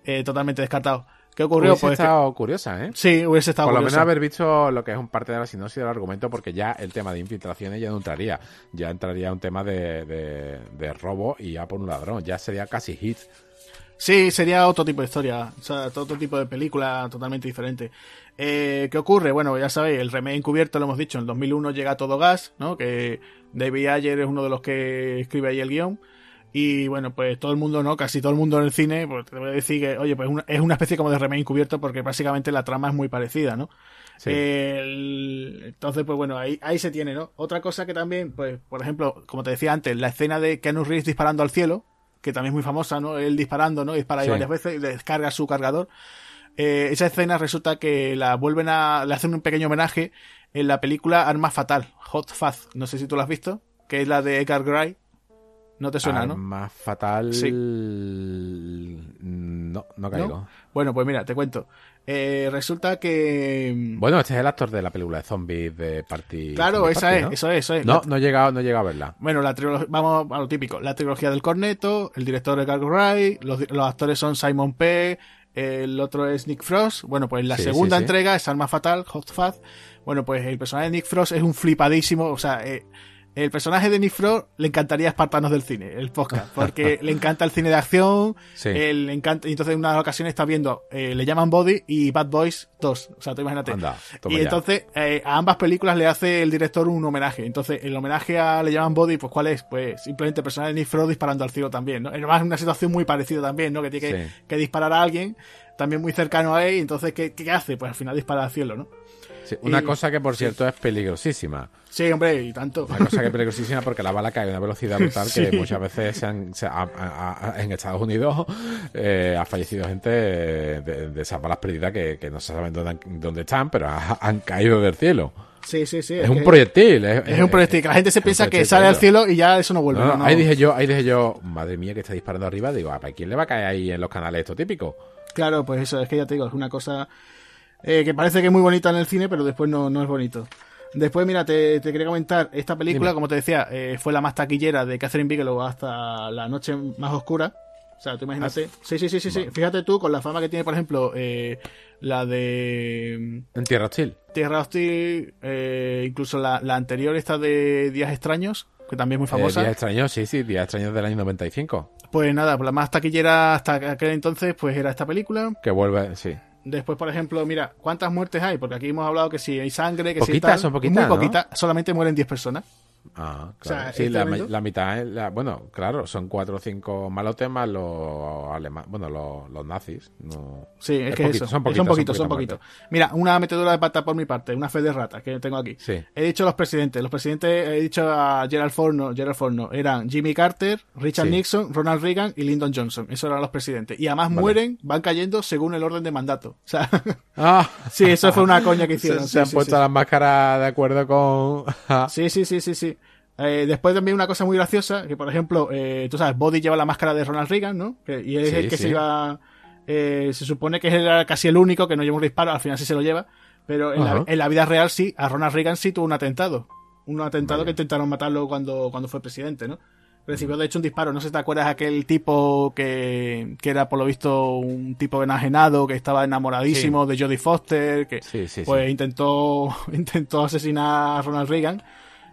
Eh, totalmente descartado. ¿Qué ocurrió? Hubiese pues estado que... curiosa, ¿eh? Sí, hubiese estado Por curiosa. lo menos haber visto lo que es un parte de la sinopsis del argumento, porque ya el tema de infiltraciones ya no entraría. Ya entraría un tema de, de, de robo y ya por un ladrón. Ya sería casi hit. Sí, sería otro tipo de historia, o sea, otro tipo de película totalmente diferente. Eh, ¿Qué ocurre? Bueno, ya sabéis, el remake encubierto lo hemos dicho, en 2001 llega todo gas, ¿no? Que David Ayer es uno de los que escribe ahí el guion. Y bueno, pues todo el mundo, ¿no? Casi todo el mundo en el cine, pues te voy a decir que, oye, pues una, es una especie como de remake encubierto porque básicamente la trama es muy parecida, ¿no? Sí. El, entonces, pues bueno, ahí, ahí se tiene, ¿no? Otra cosa que también, pues, por ejemplo, como te decía antes, la escena de Keanu Reeves disparando al cielo, que también es muy famosa, ¿no? Él disparando, ¿no? Dispara ahí sí. varias veces y descarga su cargador. Eh, esa escena resulta que la vuelven a, le hacen un pequeño homenaje en la película Arma Fatal, Hot Fuzz. No sé si tú la has visto, que es la de Edgar Wright. No te suena, Arma ¿no? Más fatal. Sí. No, no caigo. ¿No? Bueno, pues mira, te cuento. Eh, resulta que. Bueno, este es el actor de la película de zombies de Party. Claro, de esa Party, es, ¿no? eso es, eso es. No, no he llegado, no he llegado a verla. Bueno, la vamos a lo típico. La trilogía del corneto, el director es Edgar Wright, los, los actores son Simon Pegg, el otro es Nick Frost. Bueno, pues la Sí, segunda sí, entrega es Arma Fatal, Hot Fuzz. Bueno, pues el personaje de Nick Frost es un flipadísimo, o sea, eh, el personaje de Nick Frost le encantaría Espartanos del cine, el podcast, porque le encanta el cine de acción, Sí. él le encanta, y entonces en una ocasión está viendo, eh, le llaman Body y Bad Boys 2, o sea, tú imagínate. Anda, y ya. entonces eh, a ambas películas le hace el director un homenaje. Entonces, el homenaje a Le llaman Body, pues ¿cuál es? Pues simplemente el personaje de Nick Frost disparando al cielo también, ¿no? Además, una situación muy parecida también, ¿no? Que tiene que, Sí. que disparar a alguien, también muy cercano a él, entonces, ¿qué, qué hace? Pues al final dispara al cielo, ¿no? Sí, una y- cosa que, por cierto, es peligrosísima. Sí, hombre, y tanto. Una cosa que es peligrosísima porque la bala cae a una velocidad brutal que muchas veces se han- se en Estados Unidos eh, ha fallecido gente de, de esas balas perdidas que, que no se saben dónde, dónde están, pero ha- han caído del cielo. Sí, sí, sí. Es, un proyectil. Es, Es un proyectil, que la gente se piensa que sale al cielo y ya eso no vuelve. No, no, no, no. Ahí dije yo, ahí dije yo, madre mía que está disparando arriba, digo, ¿a quién le va a caer ahí en los canales esto típico? Claro, pues eso, es que ya te digo, es una cosa eh, que parece que es muy bonita en el cine, pero después no, no es bonito. Después, mira, te, te quería comentar, esta película, Dime. como te decía, eh, fue la más taquillera de Catherine Bigelow hasta La Noche Más Oscura. O sea, tú imagínate. Ah, Sí, sí, sí, sí, sí. Fíjate tú, con la fama que tiene, por ejemplo, eh, la de En Tierra Hostil. Tierra Hostil, eh, incluso la, la anterior, esta de Días Extraños, que también es muy Eh, famosa. Días extraños, sí, sí, Días extraños del año 95. Pues nada, la más taquillera hasta aquel entonces, pues era esta película. Que vuelve, sí. Después, por ejemplo, mira, ¿cuántas muertes hay? Porque aquí hemos hablado que si hay sangre, que si Poquitas, tal. son poquitas, Muy ¿no? poquitas, solamente mueren 10 personas. Ah, O sea, claro. sí, ¿es la, mitad la, bueno, claro, son cuatro o cinco malotes más los alemanes, bueno, los, los nazis. No, Sí, es, Es que poquito, eso. son Son poquitos, son poquitos. Mira, una metedura de pata por mi parte, una fe de rata que tengo aquí. Sí. He dicho los presidentes. Los presidentes, he dicho a Gerald Ford, no, Gerald Ford no, eran Jimmy Carter, Richard Sí. Nixon, Ronald Reagan y Lyndon Johnson. Esos eran los presidentes. Y además Vale. mueren, van cayendo según el orden de mandato. O sea, Ah, sí, eso fue una coña que hicieron. se sí, han puesto las máscaras de acuerdo con. Sí, sí, sí, sí, sí. Eh, después también una cosa muy graciosa, que por ejemplo, eh, tú sabes, Body lleva la máscara de Ronald Reagan, ¿no? Que- y es Sí, el que sí. se iba... eh, se supone que era casi el único que no lleva un disparo, al final sí se lo lleva, pero en, la, en la vida real sí, a Ronald Reagan sí tuvo un atentado. Un atentado Vaya. que intentaron matarlo cuando, cuando fue presidente, ¿no? Recibió de hecho un disparo, no sé si te acuerdas aquel tipo que, que era por lo visto un tipo enajenado, que estaba enamoradísimo de Jodie Foster, que Sí, sí, pues intentó intentó asesinar a Ronald Reagan.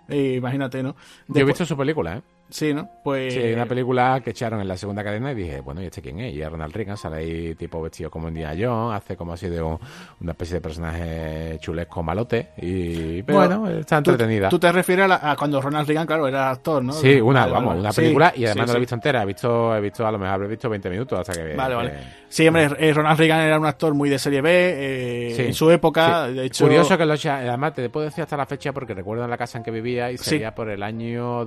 Eh, imagínate, ¿no? Yo he visto su película, ¿eh? Sí, ¿no? Pues... Sí, una película que echaron en la segunda cadena y dije, bueno, ¿y este quién es? Y es Ronald Reagan, sale ahí tipo vestido como Indiana Jones, hace como así de un- una especie de personaje chulesco malote y bueno, está entretenida. Tú, te refieres a, la- a cuando Ronald Reagan, claro, era actor, ¿no? Sí, una, Vale, vamos, vale. una Sí, película y además sí, no la he visto entera, he visto, he visto, a lo mejor habré visto 20 minutos hasta que... Vale, vale. Sí, hombre, eh, Ronald Reagan era un actor muy de serie B eh, en su época, sí. de hecho... Curioso que lo además te puedo decir hasta la fecha porque recuerdo en la casa en que vivía y sería por el año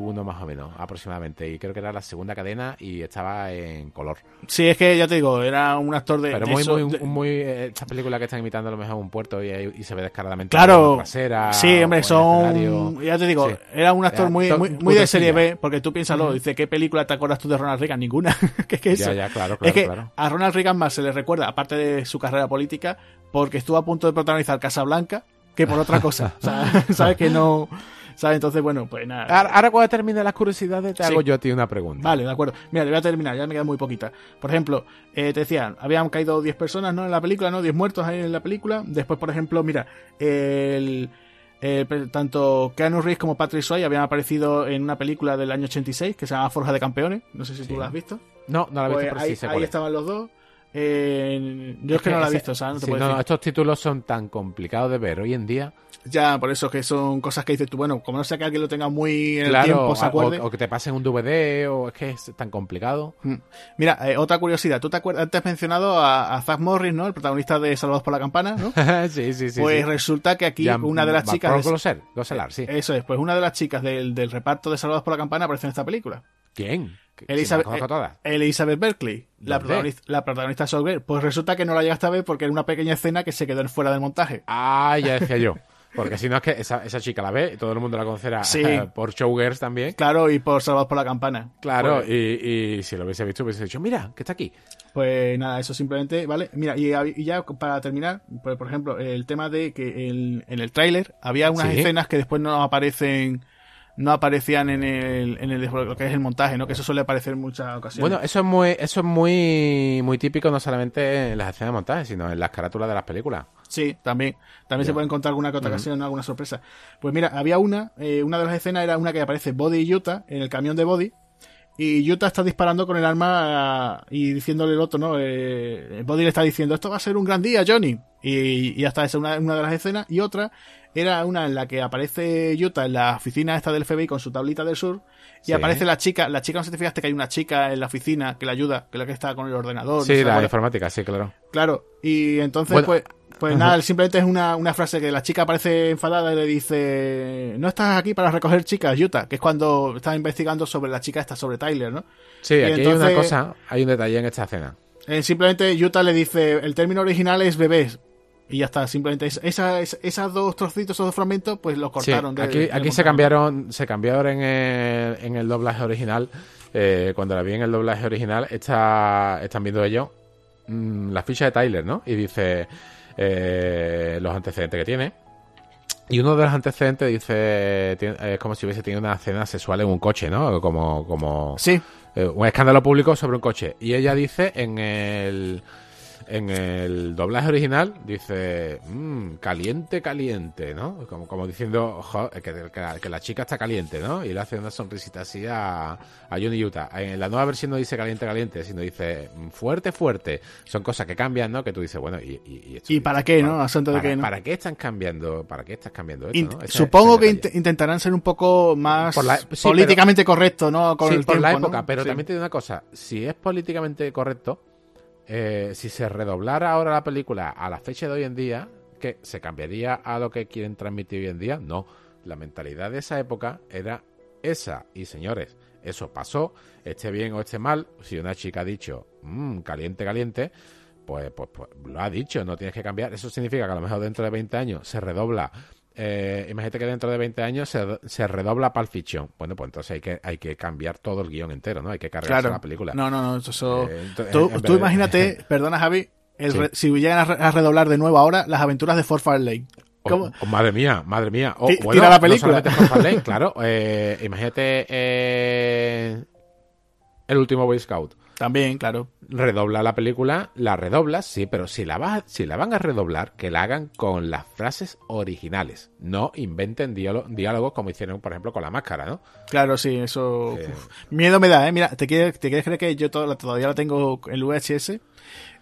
2001 más o menos, aproximadamente. Y creo que era la segunda cadena y estaba en color. Sí, es que ya te digo, era un actor de... Pero de muy, eso- muy, de- muy, eh, estas películas que están imitando a lo mejor un puerto y, y se ve descaradamente Claro, la trasera. sí, hombre, son, ya te digo, Sí. era un actor Era muy, muy, muy de serie. B, porque tú piénsalo, dice, ¿qué película te acuerdas tú de Ronald Reagan? Ninguna, que es que eso. Ya, ya, claro, es que claro. a Ronald Reagan más se le recuerda, aparte de su carrera política, porque estuvo a punto de protagonizar Casablanca, que por otra cosa, o sea, sabes que no, sabes, entonces bueno, pues nada. Ahora, ahora cuando termine las curiosidades te Sí. hago yo a ti una pregunta. Vale, de acuerdo. Mira, te voy a terminar, ya me queda muy poquita. Por ejemplo, eh, te decían, habían caído 10 personas, ¿no? En la película, ¿no? 10 muertos ahí en la película. Después, por ejemplo, mira, el, el- tanto Keanu Reeves como Patrick Swayze habían aparecido en una película del año 86 que se llama Forja de Campeones. No sé si tú Sí. la has visto. No, no la he Pues visto, pero ahí sí sé ahí cuál es. estaban los dos. Eh, yo es que no la he visto, o sea, no te sí, puedo no, decir. estos títulos son tan complicados de ver hoy en día. Ya, por eso que son cosas que dices tú, bueno, como no sea que alguien lo tenga muy en el tiempo, se o- acuerde. o, o que te pasen un DVD, o es que es tan complicado. Mm. Mira, eh, otra curiosidad. ¿Tú te acuerdas? Antes has mencionado a, a Zach Morris, ¿no? El protagonista de Salvados por la Campana, ¿no? sí, sí, sí. pues sí. resulta que aquí una de las chicas... de- Goslar, sí. Eso es, pues una de las chicas del, del reparto de Salvados por la Campana aparece en esta película. ¿Quién? Si Elizabeth, eh, Berkley, la protagonista, la protagonista de Soul Girl. Pues resulta que no la llegaste a ver porque era una pequeña escena que se quedó fuera del montaje. Ah, ya decía yo. Porque si no es que esa, esa chica la ve y todo el mundo la conocerá Sí. por Showgirls también. Claro, y por Salvados por la Campana. Claro, Pues, y, y si lo hubiese visto hubiese dicho, mira, que está aquí. Pues nada, eso simplemente, ¿vale? Mira, y, ya para terminar, pues, por ejemplo, el tema de que el- en el tráiler había unas Sí. escenas que después no aparecen, no aparecían en el, en el lo que es el montaje, ¿no? Que eso suele aparecer en muchas ocasiones. Bueno, eso es muy, eso es muy, muy típico no solamente en las escenas de montaje, sino en las carátulas de las películas. Sí, también. También se puede encontrar alguna que otra ocasión, alguna sorpresa. Pues mira, había una, eh, una de las escenas era una que aparece Body y Utah en el camión de Body. Y Utah está disparando con el arma y diciéndole el otro, ¿no? Eh, Body le está diciendo, esto va a ser un gran día, Johnny. Y, y hasta esa una, una de las escenas. Y otra era una en la que aparece Utah en la oficina esta del FBI con su tablita del sur. Y Sí. aparece la chica, la chica, no sé si te fijaste que hay una chica en la oficina que le ayuda, que es la que está con el ordenador. no Sí, sé, la informática, sí, claro. Claro, y entonces, Bueno, pues, pues ajá. nada, simplemente es una, una frase que la chica parece enfadada y le dice: No estás aquí para recoger chicas, Utah, que es cuando estaba investigando sobre la chica esta, sobre Tyler, ¿no? Sí, Y aquí hay una cosa, hay un detalle en esta escena. Eh, simplemente Utah le dice: El término original es bebés. Y ya está, simplemente es- esa, es- esas dos trocitos, esos dos fragmentos, pues los Sí, cortaron. de- aquí, del aquí se cambiaron, se cambiaron en el, en el doblaje original. eh, cuando la vi en el doblaje original, está, están viendo ellos mm, la ficha de Tyler, ¿no? Y dice eh, los antecedentes que tiene. Y uno de los antecedentes dice, es como si hubiese tenido una cena sexual en un coche, ¿no? Como, como Sí, eh, un escándalo público sobre un coche. Y ella dice en el en el doblaje original dice "Mm, caliente caliente no como, como diciendo "Jo, que, que la- que la chica está caliente no y le hace una sonrisita así a, a Johnny Utah en la nueva versión no dice caliente caliente sino dice "Mm, fuerte fuerte son cosas que cambian no que tú dices bueno y, y, y esto- ¿Y para qué, no? Asunto de para, qué, ¿no? para qué están cambiando para qué estás cambiando esto Int- no? Ese- supongo ese que int- intentarán ser un poco más la- sí, pero- políticamente correcto, ¿no? Con sí, el por la época, pero Sí. también te digo una cosa, si es políticamente correcto, eh, si se redoblara ahora la película a la fecha de hoy en día, que se cambiaría a lo que quieren transmitir hoy en día, no. La mentalidad de esa época era esa. Y señores, eso pasó, esté bien o esté mal, si una chica ha dicho, "Mm, caliente, caliente, pues, pues, pues lo ha dicho, no tienes que cambiar. Eso significa que a lo mejor dentro de 20 años se redobla. Eh, imagínate que dentro de 20 años se, se redobla Pulp Fiction. Bueno, pues entonces hay que, hay que cambiar todo el guion entero, ¿no? Hay que cargarse Claro. la película. No, no, no, eso... eso- Eh, tú, de- imagínate, perdona Javi, el Sí. re- si llegan a, re- a redoblar de nuevo ahora las aventuras de Fort Far Lane. Oh, oh, madre mía, madre mía. Oh, bueno, tira la no película. Fort Farley, claro. eh, imagínate El último Boy Scout. También, claro. Redobla la película, la redoblas, sí, pero si la, vas, si la van a redoblar, que la hagan con las frases originales. No inventen diálogos como hicieron, por ejemplo, con la máscara, ¿no? Claro, sí, eso. miedo me da, ¿eh? Mira, ¿te quieres, te quieres creer que yo todavía la tengo en VHS?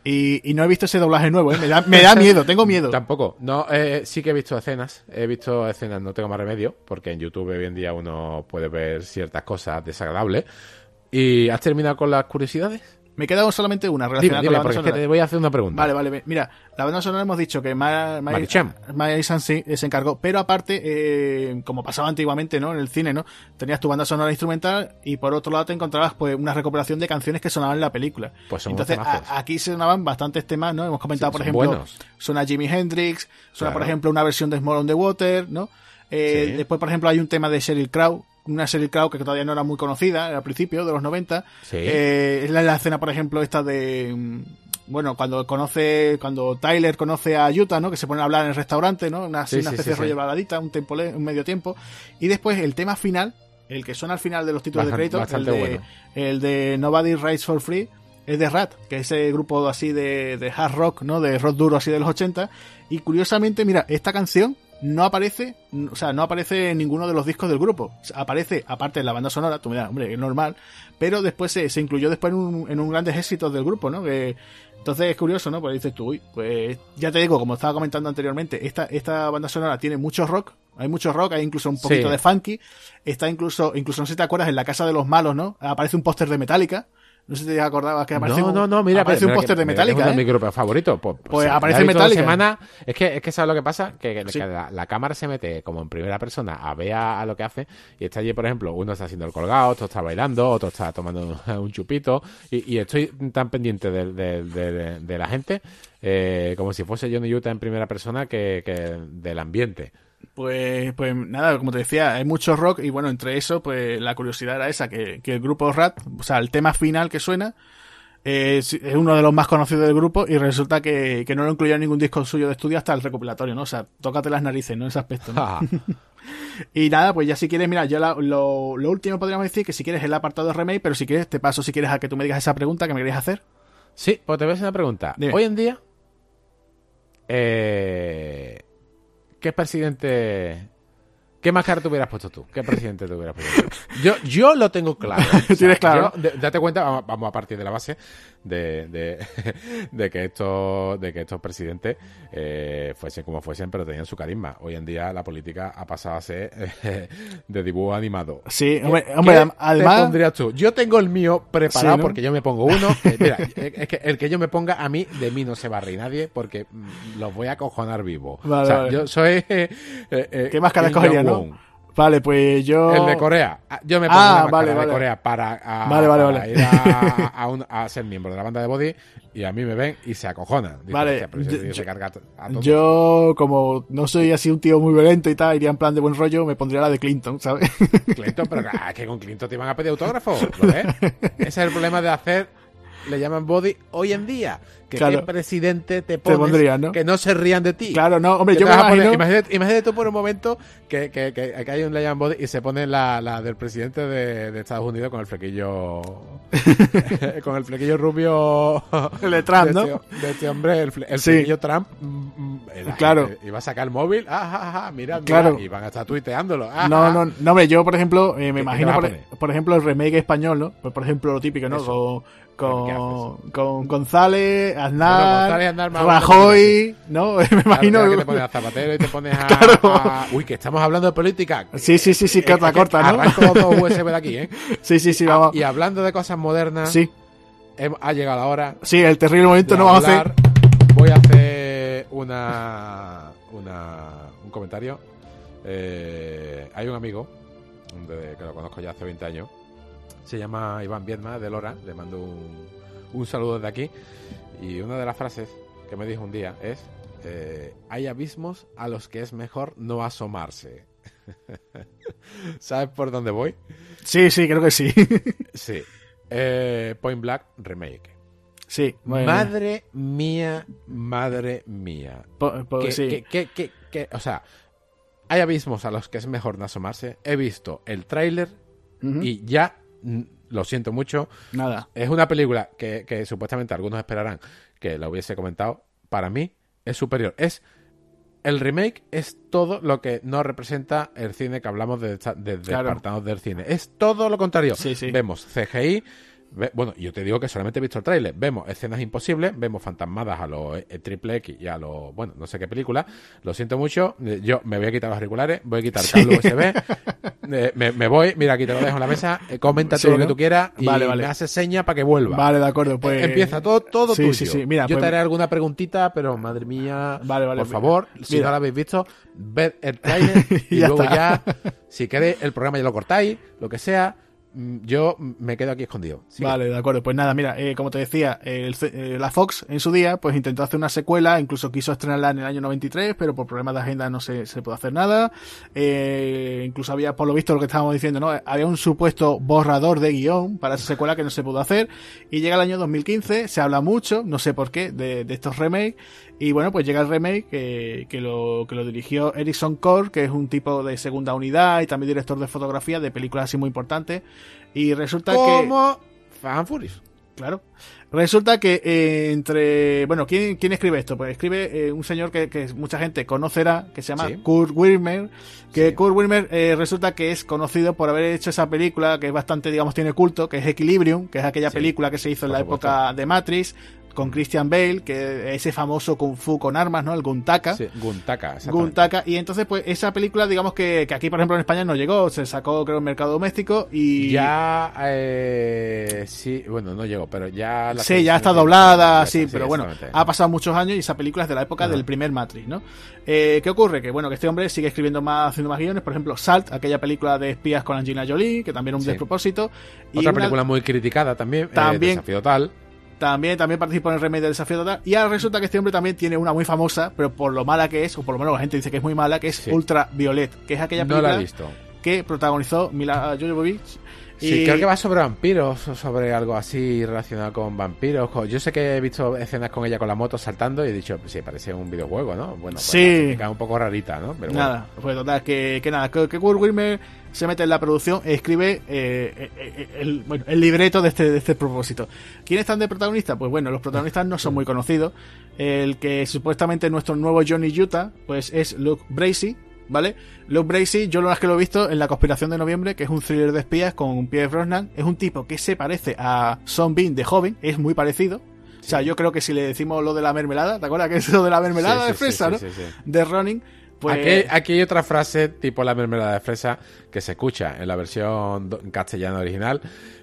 Y, no he visto ese doblaje nuevo, ¿eh? me, da, me da miedo, tengo miedo. Tampoco. No, eh, sí que he visto escenas. He visto escenas, no tengo más remedio, porque en YouTube hoy en día uno puede ver ciertas cosas desagradables. ¿Y has terminado con las curiosidades? Me queda solamente una relacionada con la banda sonora. te voy a hacer una pregunta. Vale, vale. Mira, la banda sonora hemos dicho que Mary Sansi se encargó, pero aparte, eh, como pasaba antiguamente, ¿no? En el cine, ¿no? Tenías tu banda sonora instrumental y por otro lado te encontrabas pues una recuperación de canciones que sonaban en la película. Pues Entonces, aquí sonaban bastantes temas, ¿no? Hemos comentado, por ejemplo, suena Jimi Hendrix, suena, por ejemplo, una versión de Small on the Water, ¿no? Eh, después, por ejemplo, hay un tema de Sheryl Crow, una serie Crow que todavía no era muy conocida al principio de los 90. Eh, es la, escena, por ejemplo, esta de mm, bueno, cuando conoce, cuando Tyler conoce a Utah, ¿no? Que se pone a hablar en el restaurante, ¿no? Una, especie de rollo baladita, un tiempo, un medio tiempo. Y después el tema final, el que suena al final de los títulos de crédito, el de, el de Nobody Rides for Free, es de Rat, que es ese grupo así de, de hard rock, ¿no? De rock duro así de los 80. Y curiosamente, mira, esta canción no aparece, o sea, no aparece en ninguno de los discos del grupo. Aparece, aparte de la banda sonora, tú me das, hombre, es normal, pero después se, se incluyó después en un, en un grandes éxitos del grupo, ¿no? Que, entonces es curioso, ¿no? Pues dices tú, uy, pues ya te digo, como estaba comentando anteriormente, esta, esta banda sonora tiene mucho rock, hay mucho rock, hay incluso un poquito de funky, está incluso, incluso no sé si te acuerdas, en la casa de los malos, ¿no? Aparece un póster de Metallica, no sé si te acordabas que aparece no, no, no, mira, aparece un póster de Metallica. Es ¿eh? mi grupo favorito. Pues, pues aparece Metallica. Semana, es que, es que sabes lo que pasa, que, la, cámara se mete como en primera persona a ver a, lo que hace y está allí, por ejemplo, uno está haciendo el colgado, otro está bailando, otro está tomando un chupito y, estoy tan pendiente de, la gente eh, como si fuese Johnny Utah en primera persona que, que del ambiente. Pues, pues nada, como te decía, hay mucho rock y bueno, entre eso, pues la curiosidad era esa, que, el grupo Rat, o sea, el tema final que suena, es, uno de los más conocidos del grupo y resulta que, no lo incluía en ningún disco suyo de estudio hasta el recopilatorio, ¿no? O sea, tócate las narices, ¿no? En ese aspecto, y nada, pues ya si quieres, mira, yo lo, lo, último podríamos decir que si quieres el apartado de remake, pero si quieres te paso si quieres a que tú me digas esa pregunta que me querías hacer. Sí, pues te voy a hacer una pregunta. Hoy en día, eh, ¿Qué presidente ¿Qué máscara te hubieras puesto tú? ¿Qué presidente te hubieras puesto tú? Yo, yo lo tengo claro. ¿Tienes claro? date cuenta, vamos a partir de la base de, de, que, estos, de que estos presidentes eh, fuesen como fuesen, pero tenían su carisma. Hoy en día la política ha pasado a ser eh, de dibujo animado. Sí, hombre, hombre además... pondrías tú? Yo tengo el mío preparado porque yo me pongo uno. mira, es que el que yo me ponga, a mí, de mí no se va a reír nadie porque mm, los voy a cojonar vivo. o sea, yo soy... Eh, ¿Qué máscara no? Vale, pues yo. El de Corea. Ah, yo me pongo ah, vale, de Corea para, ir a, ser miembro de la banda de Body y a mí me ven y se acojonan. vale. Yo, como no soy así un tío muy violento y tal, iría en plan de buen rollo, me pondría la de Clinton, ¿sabes? Clinton, pero ah, que con Clinton te iban a pedir autógrafo. Ese es el problema de hacer le llaman body hoy en día. Que claro. presidente te pones que no se rían de ti. Claro, no, hombre, yo me imagino... imagínate, tú por un momento que, que, que, hay un le llaman body y se pone la, la del presidente de, Estados Unidos con el flequillo con el flequillo rubio el de Trump, ¿no? Este, de este hombre, el, flequillo Trump mm, mm, claro. y va a sacar el móvil, ah, ah, mira, claro. y van a estar tuiteándolo. no, no, no, hombre, yo por ejemplo, eh, me imagino por, ejemplo el remake español, ¿no? Pues, por ejemplo lo típico, ¿no? Con, con González, Aznar, Rajoy, ¿no? Me imagino. que te pones a Zapatero y te pones a, Uy, que estamos hablando de política. Sí, sí, sí, sí, corta, corta, ¿no? Arranco dos USB de aquí, ¿eh? Sí, sí, sí, ah, vamos. Y hablando de cosas modernas. Sí. Ha llegado la hora. Sí, el terrible momento no vamos a hacer. Voy a hacer una. una un comentario. Eh, hay un amigo que lo conozco ya hace 20 años se llama Iván Viedma de Lora, le mando un, saludo desde aquí. Y una de las frases que me dijo un día es, eh, hay abismos a los que es mejor no asomarse. ¿Sabes por dónde voy? Sí, sí, creo que sí. sí. Eh, Point Black Remake. Sí. Madre mía, madre mía. o sea, hay abismos a los que es mejor no asomarse. He visto el tráiler y ya lo siento mucho. Nada. Es una película que, que supuestamente algunos esperarán que la hubiese comentado. Para mí es superior. Es el remake es todo lo que no representa el cine que hablamos de, de, de Claro. Del cine. Es todo lo contrario. Sí, sí. Vemos CGI. Bueno, yo te digo que solamente he visto el tráiler. Vemos escenas imposibles, vemos fantasmadas a los eh, Triple X y a los, bueno, no sé qué película. Lo siento mucho. eh, Yo me voy a quitar los auriculares, voy a quitar cable USB. eh, me, me voy, mira, aquí te lo dejo en la mesa. eh, comenta Sí, todo lo que tú quieras y Vale, vale. me haces seña para que vuelva. Vale, de acuerdo. Pues Eh, Empieza todo, todo sí, tuyo. sí, sí. Mira, Yo pues- te haré alguna preguntita, pero madre mía, Vale, vale. por favor, si Mira. no la habéis visto, ved el trailer y Ya luego está. ya, si queréis, el programa ya lo cortáis, lo que sea. Mm, Yo me quedo aquí escondido. Vale, de acuerdo. Pues nada, mira, eh, como te decía, el eh, la Fox en su día pues intentó hacer una secuela, incluso quiso estrenarla en el año 93, pero por problemas de agenda no se, se pudo hacer nada. Eh, incluso había, por lo visto, lo que estábamos diciendo, ¿no? Había un supuesto borrador de guion para esa secuela que no se pudo hacer. Y llega el año 2015, se habla mucho, no sé por qué, de, de estos remakes. Y bueno, pues llega el remake que, que, lo, que lo dirigió Erickson Core, que es un tipo de segunda unidad y también director de fotografía de películas así muy importantes. Y resulta que... Como Fan Furious. Claro. Resulta que eh, entre. Bueno, ¿quién, ¿quién escribe esto? Pues escribe eh, un señor que, que mucha gente conocerá, que se llama Sí. Kurt Wilmer. Que Sí. Kurt Wilmer eh, resulta que es conocido por haber hecho esa película que es bastante, digamos, tiene culto, que es Equilibrium, que es aquella Sí, película que se hizo en la supuesto. época de Matrix, con Christian Bale, que ese famoso Kung Fu con armas, ¿no? El Guntaka. Sí, Guntaka. Guntaka. Y entonces, pues, esa película, digamos que, que aquí, por ejemplo, en España no llegó, se sacó, creo, en mercado doméstico y. Ya, eh, sí, bueno, no llegó, pero ya... la Sí, ya está doblada, sí, pero bueno, ha pasado muchos años y esa película es de la época del primer Matrix, ¿no? Eh, ¿Qué ocurre? Que bueno, que este hombre sigue escribiendo más, haciendo más guiones, por ejemplo, Salt, aquella película de espías con Angelina Jolie, que también era un Sí. despropósito. Y Otra una- película muy criticada también, eh, También. Desafío Tal. También, también participó en el remake del desafío total. Y ahora resulta que este hombre también tiene una muy famosa, pero por lo mala que es, o por lo menos la gente dice que es muy mala, que es Sí. Ultraviolet, que es aquella No película la he visto. que protagonizó Mila Jovovich. Sí, Y- creo que va sobre vampiros o sobre algo así relacionado con vampiros. Yo sé que he visto escenas con ella con la moto saltando y he dicho, pues sí, parece un videojuego, ¿no? Bueno, pues Sí. un poco rarita, ¿no? Pero bueno. Nada, pues total, que, que nada, que, que Kurt Wilmer se mete en la producción e escribe eh, eh, eh, el, bueno, el libreto de este, de este propósito. ¿Quiénes están de protagonista? Pues bueno, los protagonistas no son muy conocidos. El que supuestamente es nuestro nuevo Johnny Utah, pues es Luke Bracey, ¿vale? Luke Bracey, yo lo más que lo he visto en La Conspiración de Noviembre, que es un thriller de espías con Pierre Brosnan. Es un tipo que se parece a Son Bean de joven, es muy parecido. O sea, yo creo que si le decimos lo de la mermelada, ¿te acuerdas que es lo de la mermelada Sí, de fresa, sí, no? sí, sí, sí. De Ronin. Pues, Aquí, aquí hay otra frase tipo la mermelada de fresa que se escucha en la versión castellano original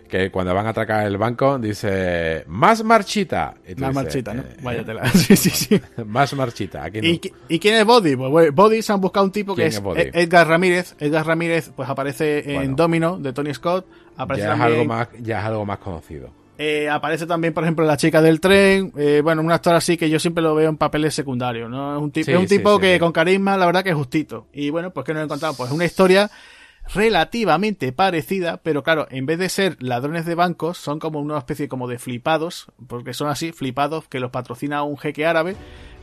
que cuando van a atracar el banco dice más marchita Y Más dices, marchita, ¿no? eh, Váyatela. Sí, sí, sí. más marchita aquí no. ¿Y, qui- y quién es Body? Pues bueno, Body se han buscado un tipo que ¿Quién es? Ed- Edgar Ramírez. Edgar Ramírez pues aparece en Bueno. Domino de Tony Scott. Aparece ya es algo más ya es algo más conocido eh, aparece también, por ejemplo, la chica del tren. eh, bueno, un actor así que yo siempre lo veo en papeles secundarios, ¿no? Es un, tipo Sí, es un tipo sí, que sí. con carisma, la verdad que es justito. Y bueno, pues que nos encontramos, pues una historia relativamente parecida, pero claro, en vez de ser ladrones de bancos, son como una especie como de flipados, porque son así, flipados, que los patrocina un jeque árabe,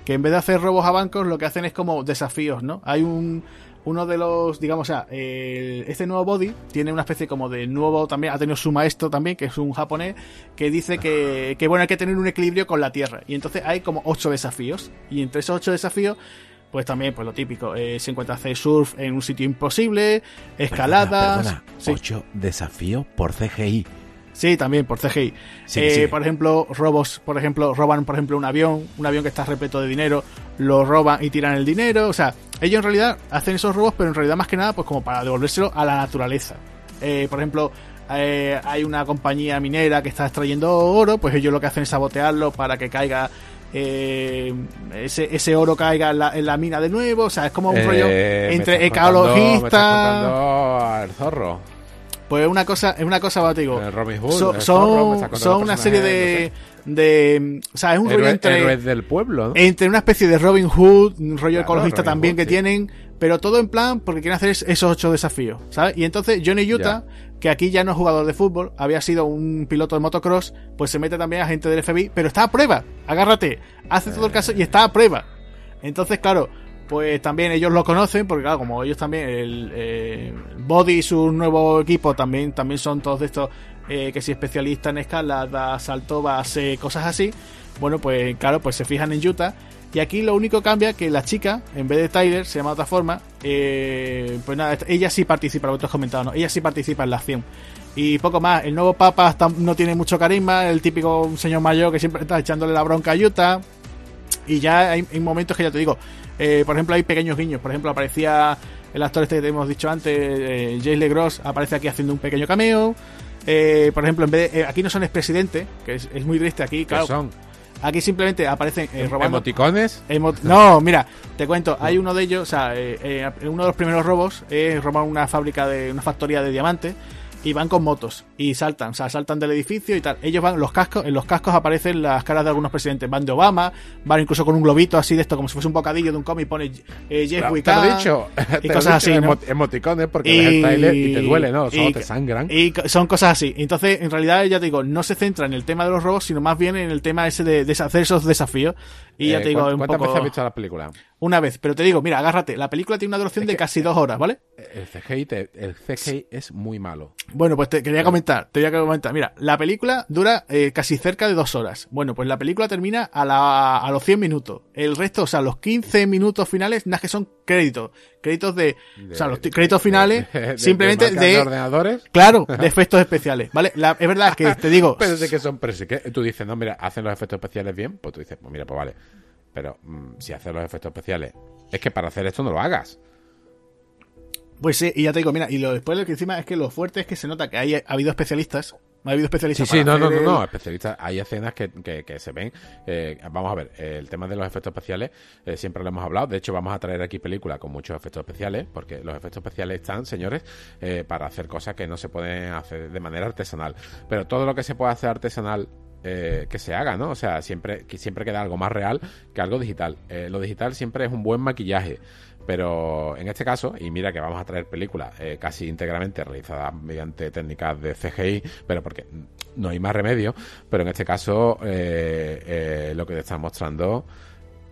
que en vez de hacer robos a bancos, lo que hacen es como desafíos, ¿no? Hay un uno de los, digamos, o sea, el- este nuevo body tiene una especie como de nuevo también, ha tenido su maestro también, que es un japonés, que dice que, que bueno, hay que tener un equilibrio con la Tierra. Y entonces hay como ocho desafíos. Y entre esos ocho desafíos, pues también, pues lo típico, eh, se encuentra hacer surf en un sitio imposible, escaladas. sí. ocho desafíos por CGI Sí, también por CGI. Eh. Por ejemplo, robos, por ejemplo, roban, por ejemplo, un avión, un avión que está repleto de dinero, lo roban y tiran el dinero. O sea, ellos en realidad hacen esos robos, pero en realidad más que nada, pues como para devolvérselo a la naturaleza. Eh, por ejemplo, eh, hay una compañía minera que está extrayendo oro, pues ellos lo que hacen es sabotearlo para que caiga. eh, ese, ese oro caiga en la, en la mina de nuevo, o sea, es como un rollo Eh, me entre me estás ecologista. contando al zorro Pues una cosa, es una cosa, va, te digo. So- zorro, me son son una serie de, de. O sea, es un rollo entre. del pueblo ¿no? Entre una especie de Robin Hood, un rollo Claro, ecologista Robin también Hood, que sí. tienen, pero todo en plan porque quieren hacer es- esos ocho desafíos, ¿sabes? Y entonces Johnny Utah, que aquí ya no es jugador de fútbol, había sido un piloto de motocross, pues se mete también a gente del FBI, pero está a prueba, agárrate, hace todo el caso y está a prueba. Entonces, claro, pues también ellos lo conocen, porque claro, como ellos también, el eh, Body y su nuevo equipo también, también son todos de estos eh, que si especialista en escalada, salto base, cosas así. Bueno, pues claro, pues se fijan en Utah. Y aquí lo único cambia que la chica, en vez de Tyler, se llama de otra forma. eh, pues nada, ella sí participa, lo que tú has comentado, ¿no? Ella sí participa en la acción. Y poco más, el nuevo Papa no tiene mucho carisma, el típico señor mayor que siempre está echándole la bronca a Utah. Y ya hay momentos que ya te digo, eh, por ejemplo, hay pequeños guiños. Por ejemplo, aparecía el actor este que te hemos dicho antes, eh, Jace LeGros, aparece aquí haciendo un pequeño cameo. Eh, por ejemplo, en vez de, eh, aquí no son expresidentes, que es, es muy triste aquí, ¿Qué claro. son? Aquí simplemente aparecen eh, robando. ¿Emoticones? Emo- no, mira, te cuento, hay uno de ellos, o sea, eh, uno de los primeros robos es robar una fábrica de una factoría de diamantes y van con motos y saltan, o sea, saltan del edificio y tal. Ellos van, los cascos, en los cascos aparecen las caras de algunos presidentes, van de Obama, van incluso con un globito así de esto, como si fuese un bocadillo de un cómic, pone eh, Jeff Claro, te lo he dicho. y te cosas dicho, así, ¿no? emo- Emoticones porque ves el trailer y te duele, ¿no? Y- te sangran. Y son cosas así. Entonces, en realidad, ya te digo, no se centra en el tema de los robos, sino más bien en el tema ese de, de hacer esos desafíos. Y ya Eh, te digo, ¿cuán- un ¿Cuántas poco... veces has visto la película? Una vez, pero te digo, mira, agárrate, la película tiene una duración de casi dos horas, ¿vale? El CGI, te- el CGI es muy malo. Bueno, pues te quería comentar, te quería comentar. Mira, la película dura eh, casi cerca de dos horas. Bueno, pues la película termina a, la, a los 100 minutos. El resto, o sea, los 15 minutos finales, nada que son créditos. Créditos de... o sea, los créditos finales, de- simplemente de... ordenadores. Claro, de efectos especiales, ¿vale? La- es verdad que te digo... Pero de que son, pero sí que tú dices, no, mira, hacen los efectos especiales bien, pues tú dices, pues mira, pues vale. Pero mm, si hacen los efectos especiales, es que para hacer esto no lo hagas. Pues sí, y ya te digo, mira, y lo después lo que encima es que lo fuerte es que se nota que hay, ha habido especialistas. Ha habido Sí, especialistas. sí, para no, no, no, no, especialistas. Hay escenas que, que, que se ven. eh, vamos a ver, eh, el tema de los efectos especiales eh, siempre lo hemos hablado. De hecho, vamos a traer aquí películas con muchos efectos especiales, porque los efectos especiales están, señores, eh, para hacer cosas que no se pueden hacer de manera artesanal. Pero todo lo que se puede hacer artesanal eh, que se haga, ¿no? O sea, siempre, siempre queda algo más real que algo digital. Eh, lo digital siempre es un buen maquillaje. Pero en este caso, y mira que vamos a traer películas eh, casi íntegramente realizadas mediante técnicas de CGI, pero porque no hay más remedio, pero en este caso eh, lo que te están mostrando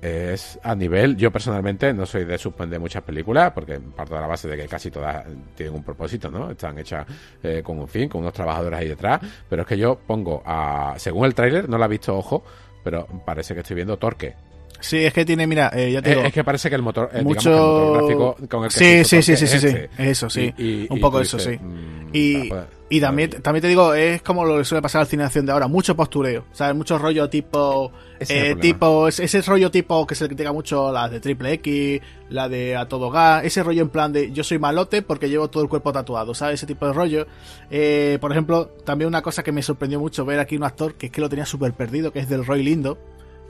es a nivel, yo personalmente no soy de suspender muchas películas porque parto de la base de que casi todas tienen un propósito, ¿no? Están hechas eh, con un fin, con unos trabajadores ahí detrás, pero es que yo pongo a, según el tráiler, no la he visto, ojo, pero parece que estoy viendo Torque. Sí, es que tiene, mira, eh, ya te Eh, digo. es que parece que el motor, eh, mucho digamos que el motor gráfico con el que sí sí sí sí sí es sí eso sí Y- y- un poco eso dices, sí y, y también también te digo es como lo que suele pasar al cine de acción de ahora mucho postureo o sea mucho rollo tipo Ese eh, tipo ese, ese rollo tipo que se le critica mucho la de triple X la de a todo gas ese rollo en plan de yo soy malote porque llevo todo el cuerpo tatuado sabes ese tipo de rollo. Eh, por ejemplo también una cosa que me sorprendió mucho ver aquí un actor que es que lo tenía súper perdido que es del Roy Lindo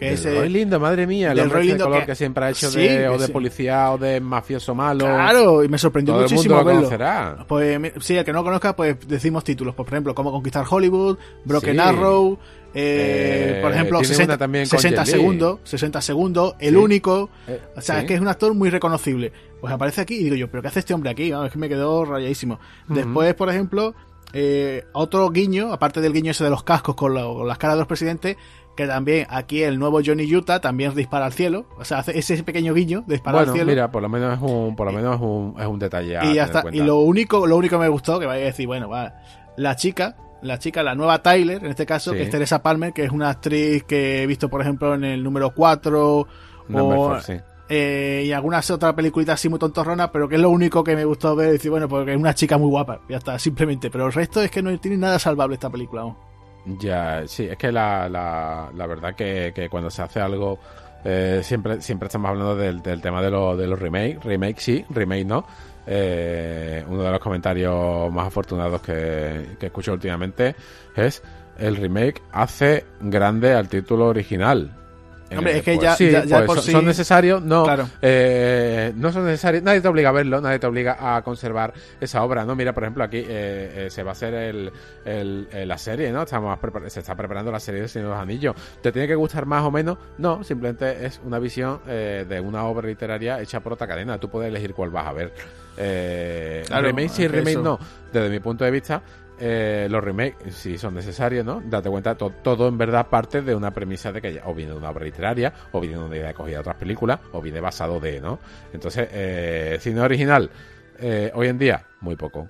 que es eh, Roy Lindo, madre mía, el hombre de color que- que, siempre ha hecho Sí, de, o de sí. policía o de mafioso malo. Claro, y me sorprendió Todo el muchísimo mundo lo verlo. conocerá. Pues sí, el que no lo conozca, pues decimos títulos. Pues, por ejemplo, Cómo conquistar Hollywood, Broken Sí. Arrow, eh, Eh, por ejemplo, tiene 60, una también con 60 Jet Li. segundos, 60 segundos, El único. Eh, O sea, es que es un actor muy reconocible. Pues aparece aquí y digo yo, ¿pero qué hace este hombre aquí? Vamos, es que me quedó rayadísimo. Después, por ejemplo, eh, otro guiño, aparte del guiño ese de los cascos con, lo- con las caras de los presidentes, que también aquí el nuevo Johnny Utah también dispara al cielo. O sea, hace ese pequeño guiño de disparar Bueno, al cielo. mira, por lo menos es un, por lo menos es un, es un detalle a y ya está. Y lo único, lo único que me gustó, que vaya a decir, bueno, va, la chica, la chica, la nueva Tyler, en este caso, Sí. que es Teresa Palmer, que es una actriz que he visto, por ejemplo, en el número 4 Number o, sí. eh, y algunas otras peliculitas así muy tontorronas, pero que es lo único que me gustó ver, decir, bueno, porque es una chica muy guapa, ya está, simplemente. Pero el resto es que no tiene nada salvable esta película. ¿no? Ya, sí, es que la, la, verdad que, que cuando se hace algo, eh, siempre, siempre estamos hablando del, del tema de, lo- de los remakes. Remake sí, remake no. Eh, uno de los comentarios más afortunados que, que escucho últimamente es el remake hace grande al título original. Hombre, es que ya- sí, ya- ya pues por son, sí- son necesarios, no, Claro. eh, no son necesarios, nadie te obliga a verlo, nadie te obliga a conservar esa obra, ¿no? Mira, por ejemplo, aquí eh, eh, se va a hacer el, el- eh, la serie, ¿no? Estamos se está preparando la serie de Señor de los Anillos. ¿Te tiene que gustar más o menos? No, simplemente es una visión eh, de una obra literaria hecha por otra cadena. Tú puedes elegir cuál vas a ver. Eh, Claro, remake sí, remake eso- no. Desde mi punto de vista, eh, los remakes sí son necesarios, ¿no? Date cuenta, to- todo en verdad parte de una premisa de que ya- o viene de una obra literaria, o viene de una idea cogida de otras películas, o viene basado de, ¿no? Entonces, eh, cine original, eh, hoy en día, muy poco.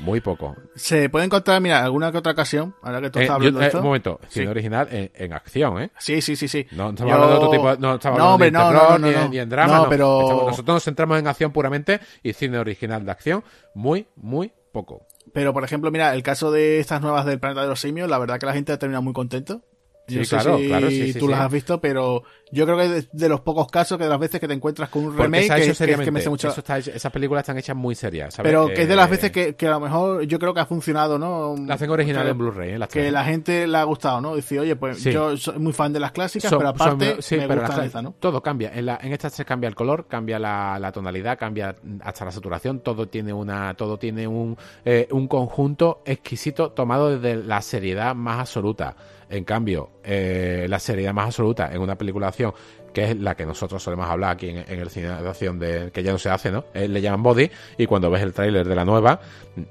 Muy poco. Se puede encontrar, mira, alguna que otra ocasión, ahora que tú Eh, estás yo- hablando de eh, esto. un momento, cine Sí. original en, en acción, ¿eh? Sí, sí, sí, sí. No estamos Yo- hablando de otro tipo, no estamos No, hablando hombre, no, terror, no, no, ni, en- no. ni en drama, pero- Estamos- nosotros nos centramos en acción puramente y cine original de acción, muy, muy poco. Pero, por ejemplo, mira, el caso de estas nuevas del Planeta de los Simios, la verdad que la gente ha terminado muy contento. Sí, no sé claro, si claro, sí, sí, tú las has visto, pero yo creo que de, de los pocos casos que de las veces que te encuentras con un remake, que, que es que me hace mucho... Está hecho- esas películas están hechas muy serias, ¿sabes? Pero que es de las Eh, veces que, que a lo mejor yo creo que ha funcionado, ¿no? La hacen original en Blu-ray, ¿eh? Las Que tres. la gente le ha gustado, ¿no? Decir, oye, pues yo soy muy fan de las clásicas, Son- pero aparte son- me pero gustan las- ¿no? Todo cambia. En, la, en estas se cambia el color, cambia la, la tonalidad, cambia hasta la saturación. Todo tiene una, todo tiene un, eh, un conjunto exquisito tomado desde la seriedad más absoluta. En cambio, eh, la seriedad más absoluta en una película de acción, que es la que nosotros solemos hablar aquí en, en el cine de acción, de, que ya no se hace, ¿no? Eh, le llaman body, y cuando ves el tráiler de la nueva,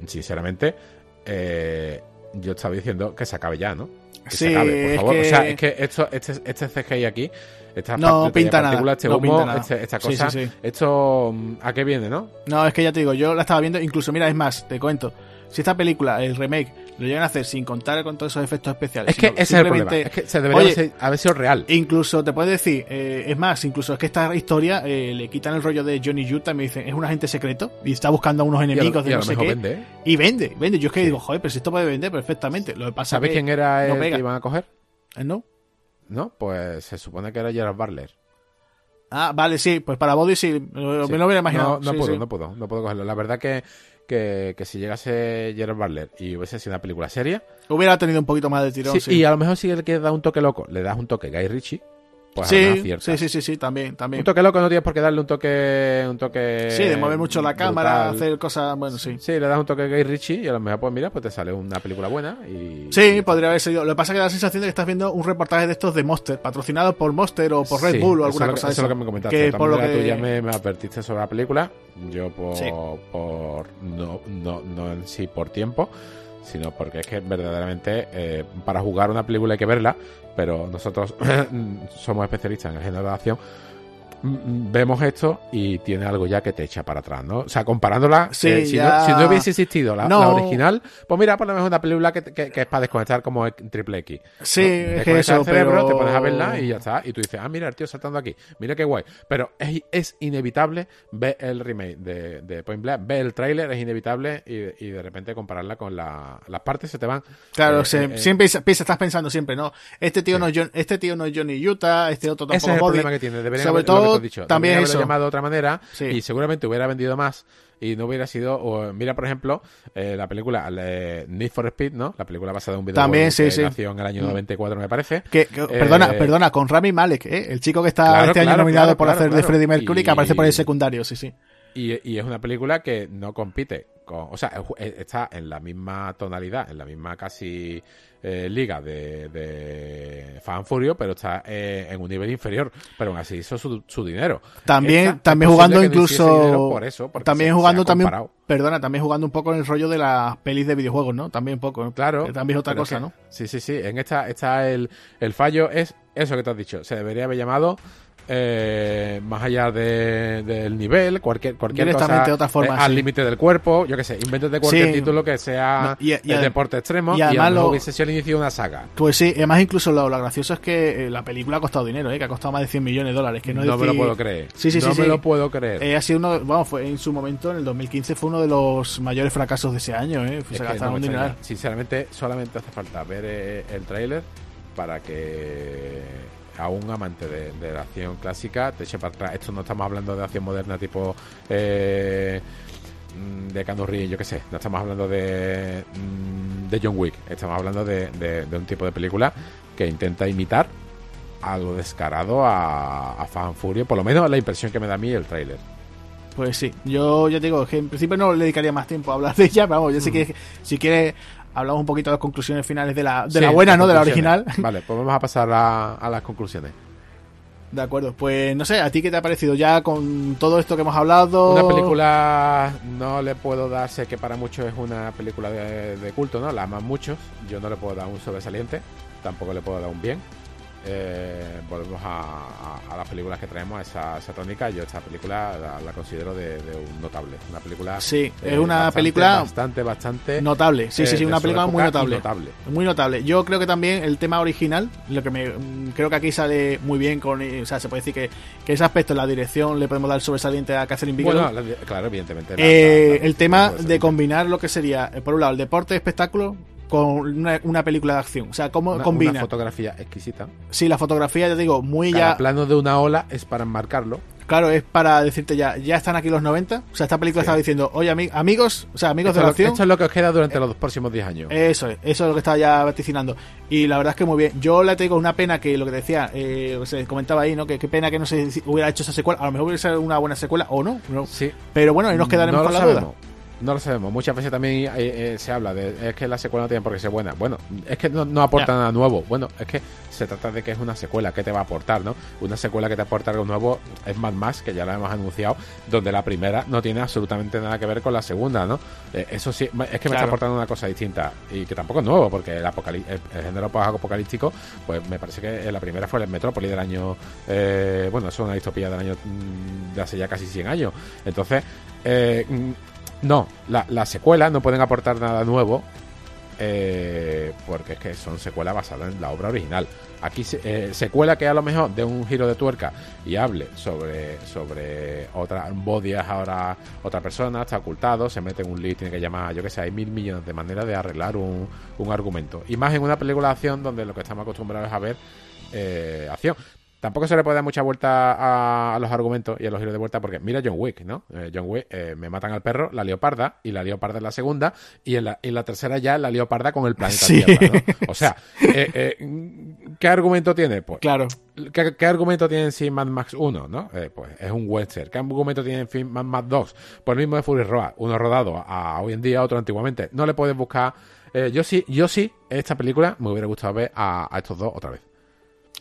sinceramente, eh, yo estaba diciendo que se acabe ya, ¿no? Que se Sí, acabe, por es favor. que- O sea, es que esto, este, este CGI aquí, esta No pinta nada, este no humo, pinta nada. este- esta cosa, sí, sí. esto ¿a qué viene, no? No, es que ya te digo, yo la estaba viendo, incluso, mira, es más, te cuento. Si esta película, el remake, lo llegan a hacer sin contar con todos esos efectos especiales. Es que ese es el problema, es que se debería Oye, haber- sido real. Incluso te puedes decir, eh, es más, incluso es que esta historia eh, le quitan el rollo de Johnny Utah y me dicen, es un agente secreto y está buscando a unos Y a lo- enemigos y de no sé qué. vende, ¿eh? Y vende, vende. Yo es que digo, joder, pero si esto puede vender perfectamente. Lo que pasa ¿Sabes que quién era no el pega. que iban a coger? ¿Eh, ¿No? No, pues se supone que era Gerard Butler. Ah, vale, sí, pues para Body sí, me Sí. lo hubiera imaginado. No, no sí, puedo, no puedo, no puedo cogerlo. La verdad que, que, que si llegase Gerard Butler y hubiese sido una película seria, Hubiera tenido un poquito más de tirón, sí, sí. y a lo mejor si le quieres dar un toque loco, le das un toque Guy Ritchie, pues sí, sí, sí, sí, sí, también, también. Un toque loco no tienes por qué darle un toque. Un toque Sí, de mover mucho la cámara, hacer cosas, bueno, sí. Sí, le das un toque a Guy Ritchie y a lo mejor, pues mira, pues te sale una película buena. y Sí, podría haber sido. Lo que pasa es que da la sensación de que estás viendo un reportaje de estos de Monster, patrocinado por Monster o por Red Sí, Bull o eso alguna es lo que- cosa de Eso es lo que me comentaste. Que Que por lo que... tú ya me, me advertiste sobre la película. Yo por, Sí. por no, no, no en sí por tiempo, sino porque es que verdaderamente eh, para jugar una película hay que verla, pero nosotros somos especialistas en el género de acción. Vemos esto y tiene algo ya que te echa para atrás, ¿no? O sea, comparándola, Sí, eh, si, no, si no hubiese existido la, No. la original, pues mira, por lo menos una película que, que- que es para desconectar como Triple X. Sí, ¿no? es que Desconectas eso, el cerebro, pero... te pones a verla y ya está. Y tú dices, ah, mira, el tío saltando aquí. Mira qué guay. Pero es, es inevitable ver el remake de, de Point Blank, ver el tráiler, es inevitable y, y de repente compararla con la- las partes se te van. Claro, eh, se- eh, siempre piensa- estás pensando siempre, ¿no? Este tío, Sí. no es John- este tío no es Johnny Utah, este otro tampoco Ese es el Body. problema que tiene. Deberían Sobre todo, has dicho, también eso. llamado de otra manera Sí. y seguramente hubiera vendido más y no hubiera sido. o, mira, por ejemplo, eh, la película eh, Need for Speed, ¿no? La película basada en un videojuego También, sí, sí. nació en el año Mm. 94, me parece. Que, que- Eh, perdona, perdona, con Rami Malek, ¿eh? el chico que está Claro, este año nominado claro, por hacer de. Freddie Mercury, Y- que aparece por el secundario, sí, sí. Y, y es una película que no compite con. O sea, está en la misma tonalidad, en la misma casi eh, liga de, de Fan Furio, pero está eh, en un nivel inferior. Pero aún así hizo su, su dinero. También, Esta, también jugando incluso. por eso, también se- jugando también. Perdona, también jugando un poco en el rollo de las pelis de videojuegos, ¿no? También un poco. Claro. Que también es otra cosa, que- ¿no? Sí, sí, sí. En esta está el, el fallo, es eso que te has dicho. Se debería haber llamado eh, más allá de- del nivel, cualquier, cualquier cosa otra forma, eh, al límite del cuerpo, yo qué sé, invéntate cualquier Sí. título que sea No, y- y deporte extremo y además lo hubiese sido el inicio de una saga. Pues sí, además incluso lo, lo gracioso es que eh, la película ha costado dinero, ¿eh? Que ha costado más de 100 millones de dólares. Que no, No, me lo puedo creer. Sí, sí, no sí, me lo puedo creer. Ha sido uno, vamos, fue en su momento, en el 2015, fue uno de los mayores fracasos de ese año, ¿eh? Es Se que gastaron un dineral. Sinceramente, solamente hace falta ver el tráiler para que a un amante de, de la acción clásica te eche para atrás. Esto no estamos hablando de acción moderna tipo eh, mm, de Reeves, yo qué sé. No estamos hablando de, mm, de John Wick. Estamos hablando de, de- de un tipo de película que intenta imitar a lo descarado a, a Fan Furio. Por lo menos la impresión que me da a mí el tráiler. Pues sí, yo ya te digo, que en principio no le dedicaría más tiempo a hablar de ella, pero vamos, yo sí que si quieres hablamos un poquito de las conclusiones finales de la, de Sí, la buena, ¿no? De la original. Vale, pues vamos a pasar a, a las conclusiones. De acuerdo, pues no sé, ¿a ti qué te ha parecido ya con todo esto que hemos hablado? Una película no le puedo dar, sé que para muchos es una película de, de culto, ¿no? La aman muchos. Yo no le puedo dar un sobresaliente, tampoco le puedo dar un bien. Eh, volvemos a, las películas que traemos, a esa, esa tónica. Yo esta película la, considero de, un notable. Una película. Sí, es una película. Bastante, bastante. Notable. Sí, sí, sí, una película muy notable. notable. Muy notable. Yo creo que también el tema original, lo que me. Creo que aquí sale muy bien con. O sea, se puede decir que, que ese aspecto, la dirección, le podemos dar sobresaliente a Catherine Bigelow. Bueno, claro, evidentemente. Eh, el tema de combinar lo que sería, eh, por un lado, el deporte espectáculo con una, película de acción. O sea, cómo combina. Una fotografía exquisita. Sí, la fotografía, ya digo, muy Cada plano de una ola es para enmarcarlo. Claro, es para decirte ya, ya están aquí los 90. O sea, esta película estaba diciendo, oye, amigos, o sea, amigos de la acción. Esto es lo que os queda durante los próximos 10 años. Eso es, eso es lo que estaba ya vaticinando. Y la verdad es que muy bien. Yo le tengo una pena que lo que decía, eh, se comentaba ahí, ¿no? Que qué pena que no se hubiera hecho esa secuela. A lo mejor hubiera sido una buena secuela o no. Sí. Pero bueno, ahí nos quedaremos con la duda. No lo sabemos. Muchas veces también eh, eh, se habla de es que la secuela no tiene por qué ser buena. Bueno, es que no, aporta nada nuevo. Bueno, es que se trata de que es una secuela que te va a aportar, ¿no? Una secuela que te aporta algo nuevo es Mad Max, que ya lo hemos anunciado, donde la primera no tiene absolutamente nada que ver con la segunda, ¿no? Eh, eso sí, es que me está aportando una cosa distinta y que tampoco es nuevo, porque el, el, género apocalíptico, pues me parece que la primera fue el Metrópoli del año. bueno, eso es una distopía del año mm, de hace ya casi 100 años. Entonces, eh, no, la, la secuela no pueden aportar nada nuevo eh, porque es que son secuelas basadas en la obra original. Aquí eh, secuela que a lo mejor de un giro de tuerca y hable sobre sobre otra bodias ahora otra persona está ocultado, se mete en un lead, tiene que llamar, yo que sé, hay mil millones de maneras de arreglar un, un argumento. Y más en una película de acción donde lo que estamos acostumbrados es a ver eh, acción. Tampoco se le puede dar mucha vuelta a, los argumentos y a los giros de vuelta porque mira John Wick, ¿no? Eh, John Wick, eh, me matan al perro, la leoparda, y la leoparda es la segunda, y en la, la tercera ya la leoparda con el planeta Tierra, ¿no? O sea, eh, ¿qué argumento tiene? Pues, claro. ¿qué, argumento tiene en sí Mad Max 1, no? pues es un western. ¿Qué argumento tiene en fin Mad Max 2? Por el mismo de Fury Road, uno rodado a, hoy en día, otro antiguamente. No le puedes buscar... yo sí, yo sí, esta película me hubiera gustado ver a estos dos otra vez.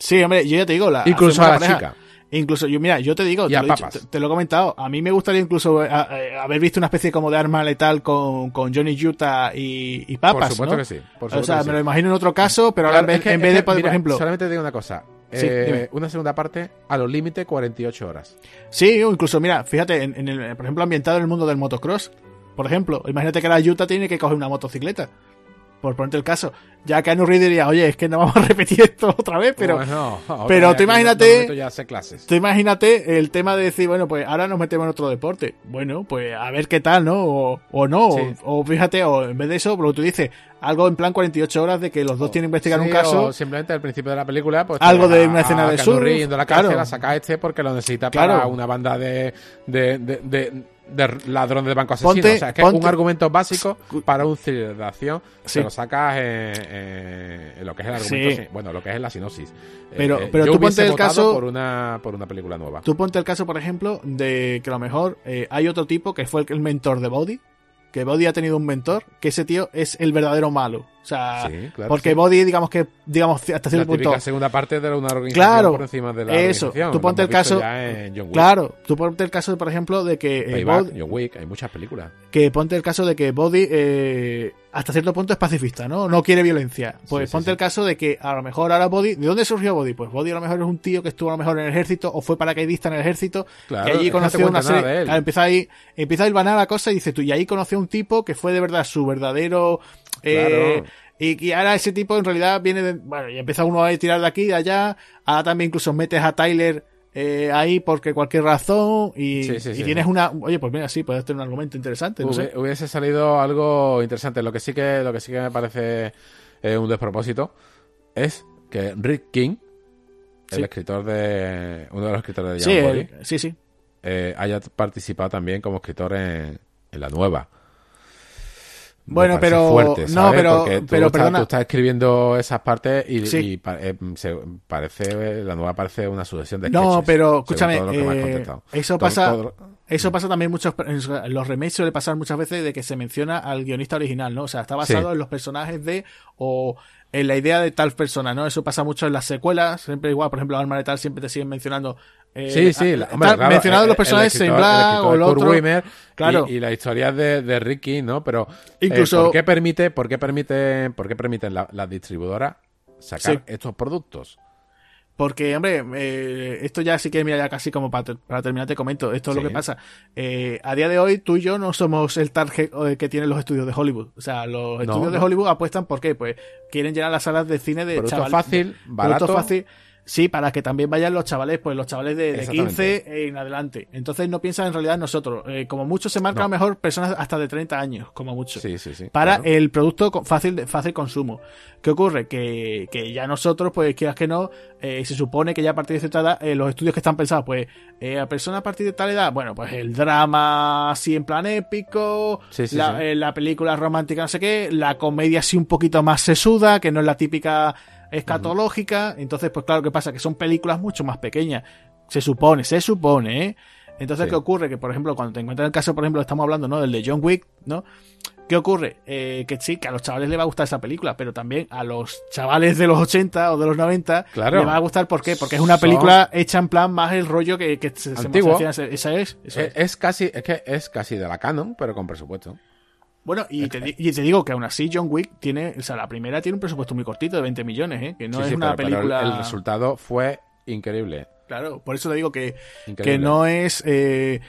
Sí, hombre, yo ya te digo, la, incluso a la chica. Incluso, yo, mira, yo te digo, te lo, he comentado, a mí me gustaría incluso eh, eh, haber visto una especie como de arma letal con, con Johnny Utah y, y Papas. Por supuesto que sí. o sea, me lo imagino en otro caso, pero ahora en vez, de, por ejemplo. Solamente te digo una cosa. Eh, una segunda parte a los límites 48 horas. Sí, incluso, mira, fíjate, en, el, por ejemplo, ambientado en el mundo del motocross. Por ejemplo, imagínate que la Utah tiene que coger una motocicleta por ponerte el caso, ya que Anu Reed diría, oye, es que no vamos a repetir esto otra vez, pero, pero tú imagínate, ya clases. tú imagínate el tema de decir, bueno, pues ahora nos metemos en otro deporte. Bueno, pues a ver qué tal, ¿no? O, no, o, fíjate, o en vez de eso, lo que tú dices, algo en plan 48 horas de que los dos tienen que investigar un caso. O simplemente al principio de la película, pues. Algo de una escena de sur. yendo a la cárcel, a sacar este porque lo necesita para una banda de, de, de de ladrón de banco asesino. o sea, es que es un argumento básico para un thriller de acción. Se lo sacas en, lo que es el argumento. Bueno, lo que es la sinopsis. Pero, eh, pero tú ponte el caso. Por una, por una película nueva. Tú ponte el caso, por ejemplo, de que a lo mejor eh, hay otro tipo que fue el mentor de Body. Que Body ha tenido un mentor, que ese tío es el verdadero malo. O sea, porque Body, digamos que, digamos, hasta cierto la punto. segunda parte de una organización claro, por encima de la eso. Tú ponte el caso. Claro, tú ponte el caso, por ejemplo, de que. Eh, John Wick, hay muchas películas. Que ponte el caso de que Body, eh, hasta cierto punto, es pacifista, ¿no? No quiere violencia. Pues ponte el caso de que a lo mejor ahora Body. ¿De dónde surgió Body? Pues Body a lo mejor es un tío que estuvo a lo mejor en el ejército o fue paracaidista en el ejército. Claro, y allí conoció una serie. Claro, empieza ahí, empieza a ir la cosa y dice tú, y ahí conoció un tipo que fue de verdad su verdadero. Eh, y, ahora ese tipo en realidad viene de. Bueno, y empieza uno a tirar de aquí, de allá. Ahora también incluso metes a Tyler eh, ahí porque cualquier razón. Y, tienes una. Oye, pues mira, sí, puedes tener un argumento interesante. No sé. Hubiese salido algo interesante. Lo que sí que, lo que, sí que me parece eh, un despropósito es que Rick King, el escritor de. Uno de los escritores de Young sí, sí, eh, haya participado también como escritor en, en la nueva. Bueno, pero no, pero, Porque pero tú, estás, escribiendo esas partes y, eh, se parece la nueva parece una sucesión de No, pero escúchame, eh, eso pasa eso pasa también muchos en los remakes suele pasar muchas veces de que se menciona al guionista original, ¿no? O sea, está basado en los personajes de o en la idea de tal persona, ¿no? Eso pasa mucho en las secuelas, siempre igual, por ejemplo, Arma de Tal siempre te siguen mencionando. Eh, sí, sí, mencionado los personajes en Black o el otro. claro. Y, la historia de, de, Ricky, ¿no? Pero, eh, Incluso, ¿por qué permite, por qué permite, por qué permiten las la distribuidoras sacar estos productos? Porque, hombre, eh, esto ya sí que, mira, ya casi como para, para terminar te comento, esto es lo que pasa. Eh, a día de hoy, tú y yo no somos el target eh, que tienen los estudios de Hollywood. O sea, los estudios de. Hollywood apuestan, ¿por qué? Pues quieren llenar las salas de cine de Producto chavales. fácil, barato. Producto fácil. Sí, para que también vayan los chavales, pues los chavales de, de Exactamente. 15 en adelante. Entonces no piensan en realidad nosotros. Eh, como mucho se marca a lo No. mejor personas hasta de 30 años, como mucho Sí, sí, sí. para claro. el producto fácil de fácil consumo. ¿Qué ocurre? Que, que ya nosotros, pues quieras que no, eh, se supone que ya a partir de cierta edad, eh, los estudios que están pensados, pues eh, a personas a partir de tal edad, bueno, pues el drama así en plan épico, Sí, sí, la, sí. eh, la película romántica, no sé qué, la comedia así un poquito más sesuda, que no es la típica escatológica. Entonces, pues claro, ¿qué pasa? Que son películas mucho más pequeñas. Se supone, se supone, ¿eh? Entonces, Sí. ¿qué ocurre? Que, por ejemplo, cuando te encuentras el caso, por ejemplo, estamos hablando, ¿no? Del de John Wick, ¿no? ¿Qué ocurre? Eh, que sí, que a los chavales les va a gustar esa película, pero también a los chavales de los 80 o de los 90 Claro. les va a gustar. ¿Por qué? Porque es una Son- película hecha en plan más el rollo que, que se, Antiguo. se Esa es. Es, es. es casi, es que es casi de la canon, pero con presupuesto. Bueno, y te, y te digo que aún así John Wick tiene, o sea, la primera tiene un presupuesto muy cortito de 20 millones, ¿eh? Que no Sí, es sí, una pero- pero el- película... el, resultado fue increíble. Claro, por eso te digo que, Increíble. que no es... eh,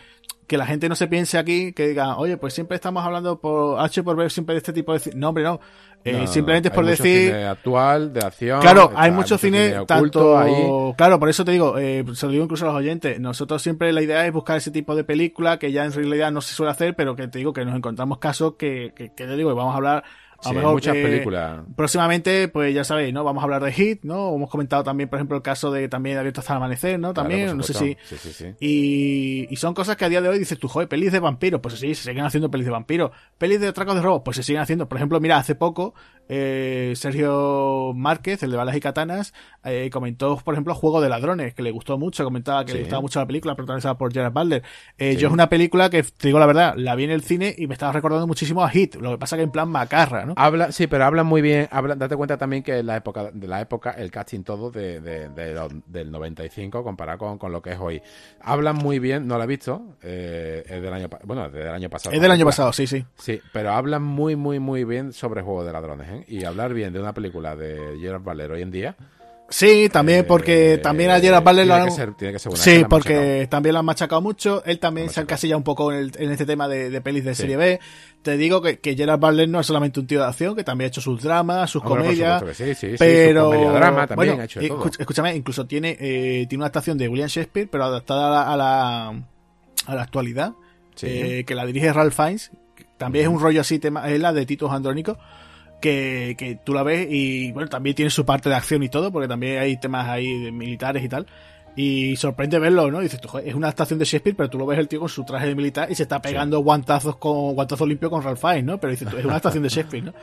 que la gente no se piense aquí, que diga, oye, pues siempre estamos hablando por H por B siempre de este tipo de... ci-". No, hombre, no. Eh, No, simplemente es por Hay decir... cine actual, de acción. Claro, está- hay mucho cine, tanto ahí. Claro, por eso te digo, eh, se lo digo incluso a los oyentes. Nosotros siempre la idea es buscar ese tipo de película que ya en realidad no se suele hacer, pero que te digo que nos encontramos casos que, que, que te digo, que vamos a hablar. A Sí, mejor muchas que películas. Próximamente, pues ya sabéis, ¿no? Vamos a hablar de Hit, ¿no? Hemos comentado también, por ejemplo, el caso de también Abierto hasta el amanecer, ¿no? También, no sé si. Sí, sí, sí. Y, y son cosas que a día de hoy dices tú, joder, pelis de vampiros. Pues sí, se siguen haciendo pelis de vampiros. Pelis de atracos de robos, pues se siguen haciendo. Por ejemplo, mira, hace poco, eh, Sergio Márquez, el de Balas y Katanas, eh, comentó, por ejemplo, Juego de Ladrones, que le gustó mucho, comentaba que le gustaba mucho la película, protagonizada por Gerard Butler. Eh. Yo es una película que, te digo la verdad, la vi en el cine y me estaba recordando muchísimo a Hit. Lo que pasa que en plan macarra, ¿no? Habla, sí, pero hablan muy bien. Hablan, date cuenta también que en la época, de la época, el casting todo de, de- de del 95 comparado con, con lo que es hoy. Hablan muy bien, no lo he visto, eh, es del año, bueno, del año pasado. Es del año pasado, sí, sí. Sí, pero hablan muy, muy, muy bien sobre Juego de Ladrones, ¿eh? Y hablar bien de una película de Gerard Butler hoy en día. Sí, también porque eh, también a Gerard Butler lo han- que ser, tiene que ser buena, que Sí, la porque machacado. también lo han machacado mucho. Él también se encasilla un poco en, el- en este tema de, de pelis de Sí. serie B. Te digo que, que Gerard Butler no es solamente un tío de acción, que también ha hecho sus dramas, sus Hombre, comedias. sí, sí, sí, pero su comedia drama también bueno, ha hecho de todo. escuch- escúchame, incluso tiene eh, tiene una adaptación de William Shakespeare, pero adaptada a la, a la, a la actualidad, eh, que la dirige Ralph Fiennes. También es un rollo así, tema, es la de Tito Andrónico. Que, que tú la ves y bueno, también tiene su parte de acción y todo, porque también hay temas ahí de militares y tal. Y sorprende verlo, ¿no? Dices, tú, joder, es una adaptación de Shakespeare, pero tú lo ves el tío con su traje de militar y se está pegando guantazos con guantazos limpios con Ralph Fiennes, ¿no? Pero dices, es una adaptación de Shakespeare, ¿no?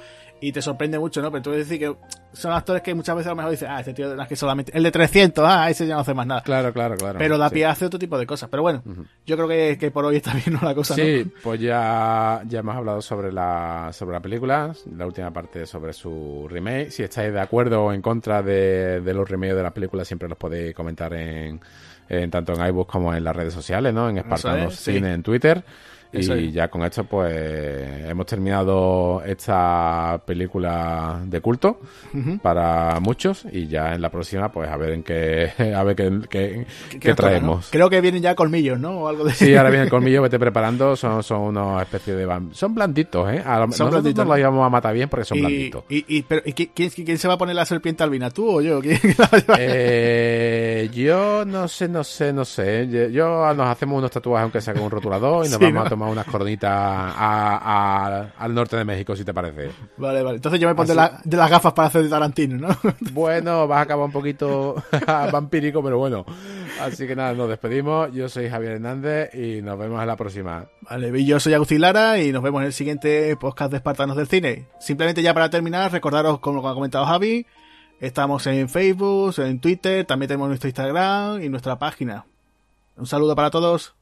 Y te sorprende mucho, ¿no? Pero tú decir que son actores que muchas veces a lo mejor dices, ah, este tío es que solamente, el de 300, ah, ese ya no hace más nada. Claro, claro, claro. Pero da sí. hacer otro tipo de cosas. Pero bueno, yo creo que, que por hoy está bien ¿no? la cosa, ¿no? Sí, pues ya, ya hemos hablado sobre la, sobre la película, la última parte sobre su remake. Si estáis de acuerdo o en contra de, de los remakes de la película, siempre los podéis comentar en, en tanto en iBooks como en las redes sociales, ¿no? En Espartanos sí. Cine en Twitter. Eso Y es. ya con esto, pues hemos terminado esta película de culto para muchos. Y ya en la próxima, pues a ver en qué, a ver qué, qué- ¿Qué qué nos toca, traemos. no? Creo que vienen ya colmillos, ¿no? O algo de Sí, ahora viene el colmillo, vete preparando. Son, son unos especies de. Son blanditos, ¿eh? A lo, Son nosotros blanditos, los íbamos a matar bien porque son y, blanditos. y, y- pero, ¿y qui- quién, quién se va a poner la serpiente albina? ¿Tú o yo? Eh, yo no sé, no sé, no sé. Yo, yo- nos hacemos unos tatuajes aunque sea con un rotulador y nos Sí, vamos ¿no? a tomar unas a- a- al norte de México, si te parece. Vale, vale. Entonces yo me pondré la- de las gafas para hacer de Tarantino, ¿no? Bueno, vas a acabar un poquito vampírico, pero bueno. Así que nada, nos despedimos. Yo soy Javier Hernández y nos vemos en la próxima. Vale, y yo soy Agustín Lara y nos vemos en el siguiente podcast de Espartanos del Cine. Simplemente ya para terminar, recordaros, como ha comentado Javi, estamos en Facebook, en Twitter, también tenemos nuestro Instagram y nuestra página. Un saludo para todos.